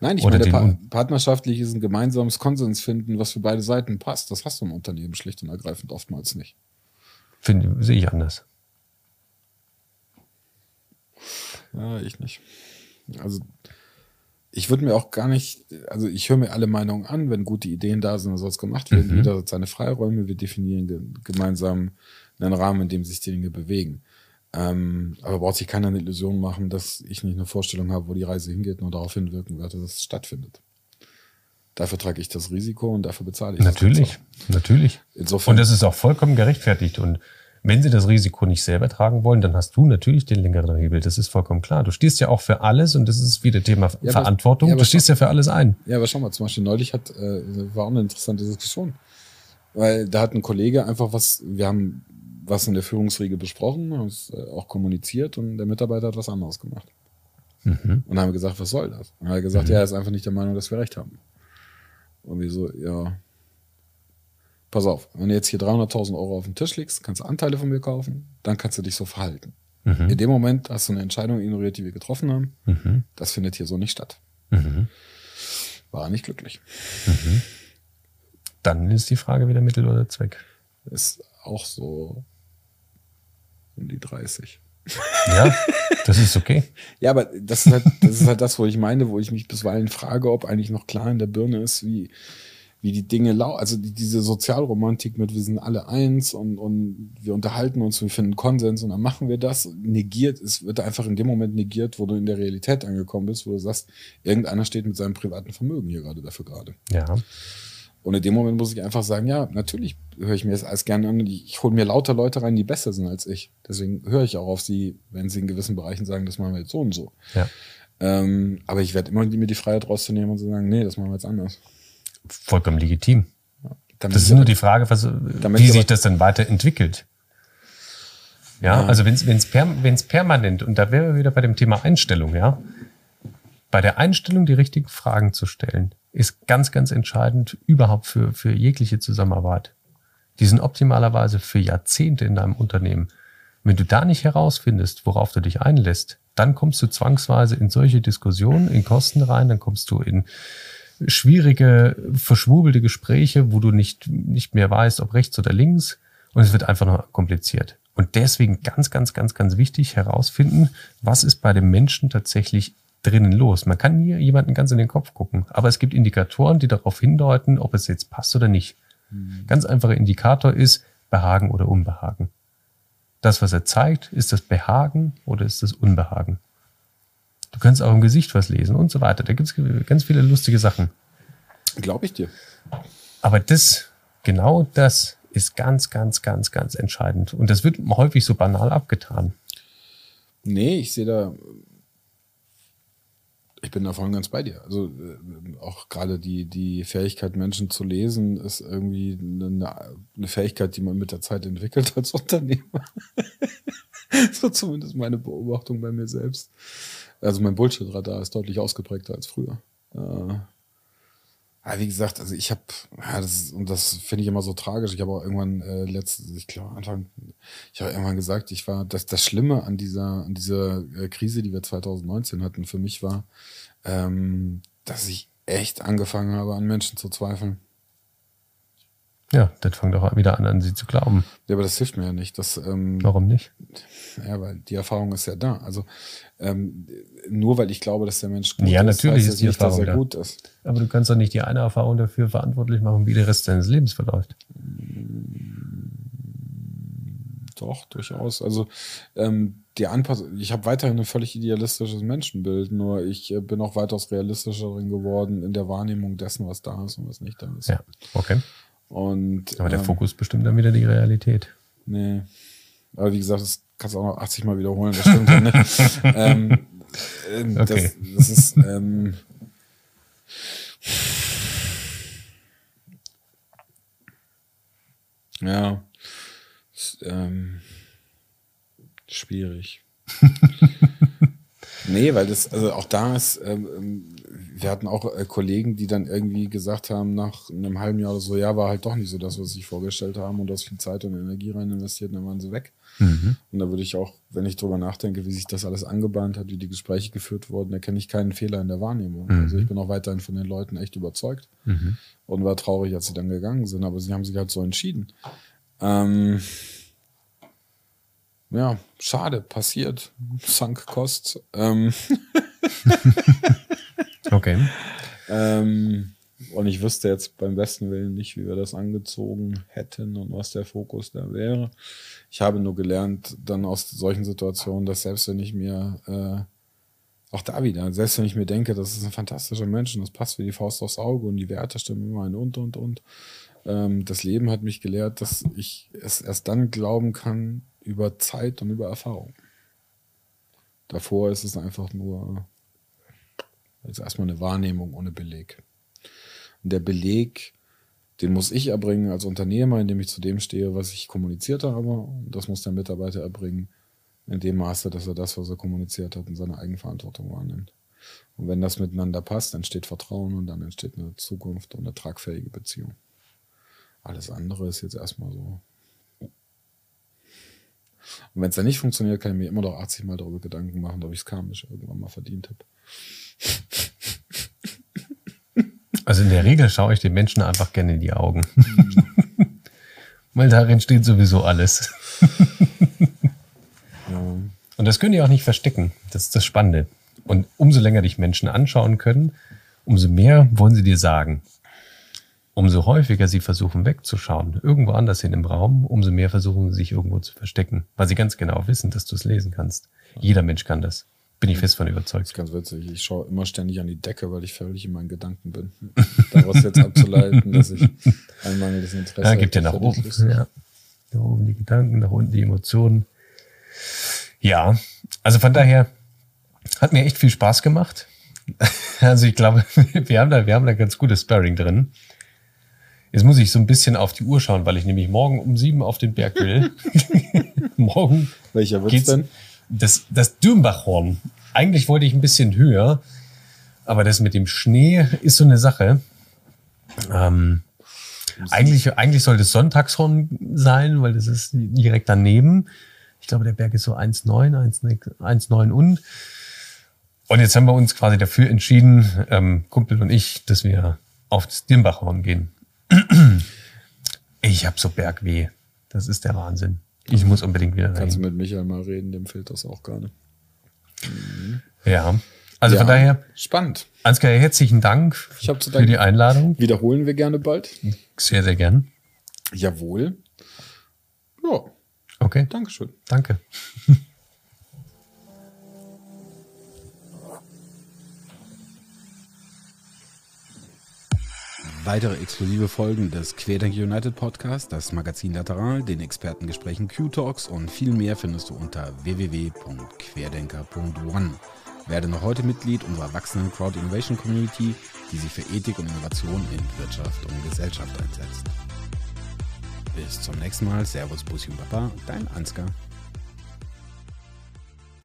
Nein, ich Oder meine, pa partnerschaftlich ist ein gemeinsames Konsens finden, was für beide Seiten passt. Das hast du im Unternehmen schlicht und ergreifend oftmals nicht. Finde, sehe ich anders. Ja, ich nicht. Also, ich würde mir auch gar nicht, also ich höre mir alle Meinungen an, wenn gute Ideen da sind, dann soll es gemacht werden. Mhm. Jeder hat seine Freiräume, wir definieren ge gemeinsam einen Rahmen, in dem sich die Dinge bewegen. Ähm, aber braucht sich keiner eine Illusion machen, dass ich nicht eine Vorstellung habe, wo die Reise hingeht, nur darauf hinwirken werde, dass es stattfindet. Dafür trage ich das Risiko und dafür bezahle ich Natürlich, natürlich. Insofern, Und das ist auch vollkommen gerechtfertigt. Und wenn sie das Risiko nicht selber tragen wollen, dann hast du natürlich den längeren Hebel. Das ist vollkommen klar. Du stehst ja auch für alles und das ist wieder Thema aber- Verantwortung. ja, du stehst ja für alles ein. Ja, aber schau mal, zum Beispiel neulich hat, äh, war auch eine interessante Diskussion. Weil da hat ein Kollege einfach was, wir haben was in der Führungsriege besprochen, haben es äh, auch kommuniziert und der Mitarbeiter hat was anderes gemacht. Mhm. Und haben gesagt, was soll das? Und er hat gesagt, ja, er ist einfach nicht der Meinung, dass wir recht haben. Und wir so, ja, pass auf, wenn du jetzt hier 300.000 Euro auf den Tisch legst, kannst du Anteile von mir kaufen, dann kannst du dich so verhalten. Mhm. In dem Moment hast du eine Entscheidung ignoriert, die wir getroffen haben. Mhm. Das findet hier so nicht statt. Mhm. War nicht glücklich. Dann ist die Frage wieder Mittel oder Zweck. Ist auch so um die 30. Ja, das ist okay. Ja, aber das ist, halt, das ist halt das, wo ich meine, wo ich mich bisweilen frage, ob eigentlich noch klar in der Birne ist, wie, wie die Dinge lau Also die, diese Sozialromantik mit, wir sind alle eins und, und wir unterhalten uns, wir finden Konsens und dann machen wir das, negiert, es wird einfach in dem Moment negiert, wo du in der Realität angekommen bist, wo du sagst, irgendeiner steht mit seinem privaten Vermögen hier gerade dafür gerade. Ja. Und in dem Moment muss ich einfach sagen, ja, natürlich höre ich mir das alles gerne an. Ich, ich hole mir lauter Leute rein, die besser sind als ich. Deswegen höre ich auch auf sie, wenn sie in gewissen Bereichen sagen, das machen wir jetzt so und so. Ja. Ähm, aber ich werde immer mir die Freiheit rauszunehmen und zu sagen, nee, das machen wir jetzt anders. Vollkommen legitim. Damit Das ist nur die Frage, was, wie sich das dann weiterentwickelt. Ja, Ja. also wenn es per, wenn's permanent, und da wären wir wieder bei dem Thema Einstellung, ja. Bei der Einstellung die richtigen Fragen zu stellen, ist ganz, ganz entscheidend überhaupt für, für jegliche Zusammenarbeit. Die sind optimalerweise für Jahrzehnte in deinem Unternehmen. Wenn du da nicht herausfindest, worauf du dich einlässt, dann kommst du zwangsweise in solche Diskussionen, in Kosten rein, dann kommst du in schwierige, verschwurbelte Gespräche, wo du nicht, nicht mehr weißt, ob rechts oder links. Und es wird einfach noch kompliziert. Und deswegen ganz, ganz, ganz, ganz wichtig herausfinden, was ist bei dem Menschen tatsächlich drinnen los. Man kann nie jemanden ganz in den Kopf gucken, aber es gibt Indikatoren, die darauf hindeuten, ob es jetzt passt oder nicht. Ganz einfacher Indikator ist Behagen oder Unbehagen. Das, was er zeigt, ist das Behagen oder ist das Unbehagen. Du kannst auch im Gesicht was lesen und so weiter. Da gibt es ganz viele lustige Sachen. Glaube ich dir. Aber das, genau das ist ganz, ganz, ganz, ganz entscheidend. Und das wird häufig so banal abgetan. Nee, ich sehe da, ich bin da voll ganz bei dir. Also äh, auch gerade die, die Fähigkeit, Menschen zu lesen, ist irgendwie eine, eine Fähigkeit, die man mit der Zeit entwickelt als Unternehmer. so zumindest meine Beobachtung bei mir selbst. Also mein Bullshit-Radar ist deutlich ausgeprägter als früher. Äh, ja, wie gesagt, also ich habe, ja, das, und das finde ich immer so tragisch. Ich habe auch irgendwann äh, letztes, ich glaube Anfang, ich habe irgendwann gesagt, ich war, das, das Schlimme an dieser, an dieser äh, Krise, die wir 2019 hatten, für mich war, ähm, dass ich echt angefangen habe, an Menschen zu zweifeln. Ja, das fängt auch wieder an, an sie zu glauben. Ja, aber das hilft mir ja nicht. Das, ähm, Warum nicht? Ja, weil die Erfahrung ist ja da. Also ähm, nur weil ich glaube, dass der Mensch gut ja, ist, natürlich ist die nicht, Erfahrung dass er da. gut ist. Aber du kannst doch nicht die eine Erfahrung dafür verantwortlich machen, wie der Rest deines Lebens verläuft. Doch, durchaus. Also ähm, die Anpassung, ich habe weiterhin ein völlig idealistisches Menschenbild, nur ich äh, bin auch weitaus realistischer drin geworden in der Wahrnehmung dessen, was da ist und was nicht da ist. Ja, okay. Und, Aber der ähm, Fokus bestimmt dann wieder die Realität. Nee. Aber wie gesagt, das kannst du auch noch 80 Mal wiederholen, das stimmt ja nicht. ähm, äh, okay. das, das ist, ähm, ja, ist, ähm, schwierig. nee, weil das, also auch da ist, ähm, ähm, wir hatten auch äh, Kollegen, die dann irgendwie gesagt haben, nach einem halben Jahr oder so, ja, war halt doch nicht so das, was sie sich vorgestellt haben und da ist viel Zeit und Energie rein investiert und dann waren sie weg. Mhm. Und da würde ich auch, wenn ich drüber nachdenke, wie sich das alles angebahnt hat, wie die Gespräche geführt wurden, erkenne ich keinen Fehler in der Wahrnehmung. Mhm. Also ich bin auch weiterhin von den Leuten echt überzeugt mhm. und war traurig, als sie dann gegangen sind, aber sie haben sich halt so entschieden. Ähm, ja, schade, passiert. Sunk Cost. Ähm. okay. Ähm, und ich wüsste jetzt beim besten Willen nicht, wie wir das angezogen hätten und was der Fokus da wäre. Ich habe nur gelernt, dann aus solchen Situationen, dass selbst wenn ich mir, äh, auch da wieder, selbst wenn ich mir denke, das ist ein fantastischer Mensch und das passt wie die Faust aufs Auge und die Werte stimmen immer ein und und und. Ähm, das Leben hat mich gelehrt, dass ich es erst dann glauben kann, über Zeit und über Erfahrung. Davor ist es einfach nur jetzt erstmal eine Wahrnehmung ohne Beleg. Und der Beleg, den muss ich erbringen als Unternehmer, indem ich zu dem stehe, was ich kommuniziert habe. Und das muss der Mitarbeiter erbringen, in dem Maße, dass er das, was er kommuniziert hat, in seiner Eigenverantwortung wahrnimmt. Und wenn das miteinander passt, entsteht Vertrauen und dann entsteht eine Zukunft und eine tragfähige Beziehung. Alles andere ist jetzt erstmal so und wenn es dann nicht funktioniert, kann ich mir immer noch 80 Mal darüber Gedanken machen, ob ich es karmisch irgendwann mal verdient habe. Also in der Regel schaue ich den Menschen einfach gerne in die Augen. Mhm. Weil darin steht sowieso alles. ja. Und das können die auch nicht verstecken. Das ist das Spannende. Und umso länger dich Menschen anschauen können, umso mehr wollen sie dir sagen umso häufiger sie versuchen wegzuschauen, irgendwo anders hin im Raum, umso mehr versuchen sie sich irgendwo zu verstecken, weil sie ganz genau wissen, dass du es lesen kannst. Jeder Mensch kann das. Bin ich fest von überzeugt. Das ist ganz witzig. Ich schaue immer ständig an die Decke, weil ich völlig in meinen Gedanken bin. Daraus jetzt abzuleiten, dass ich ein mangelndes Interesse habe. Ja, gibt ja nach oben. Ja. Nach oben die Gedanken, nach unten die Emotionen. Ja, also von daher hat mir echt viel Spaß gemacht. Also ich glaube, wir haben da, wir haben da ganz gutes Sparring drin. Jetzt muss ich so ein bisschen auf die Uhr schauen, weil ich nämlich morgen um sieben auf den Berg will. morgen. Welcher wird's denn? Das, das Dürmbachhorn. Eigentlich wollte ich ein bisschen höher, aber das mit dem Schnee ist so eine Sache. Ähm, eigentlich, eigentlich sollte es Sonntagshorn sein, weil das ist direkt daneben. Ich glaube, der Berg ist so 1,9, 1,9 und. Und jetzt haben wir uns quasi dafür entschieden, ähm, Kumpel und ich, dass wir auf das Dirnbachhorn gehen. Ich habe so Bergweh. Das ist der Wahnsinn. Ich muss unbedingt wieder rein. Kannst du mit Michael mal reden, dem fehlt das auch gar nicht. Ja. Also ja, von daher. Spannend. Ansgar, herzlichen Dank für die Einladung. Wiederholen wir gerne bald. Sehr, sehr gern. Jawohl. Ja. Okay. Dankeschön. Danke. Weitere exklusive Folgen des Querdenker United Podcast, das Magazin Lateral, den Expertengesprächen Q-Talks und viel mehr findest du unter www.querdenker.one. Werde noch heute Mitglied unserer wachsenden Crowd Innovation Community, die sich für Ethik und Innovation in Wirtschaft und Gesellschaft einsetzt. Bis zum nächsten Mal. Servus, Bussi und Papa, dein Ansgar.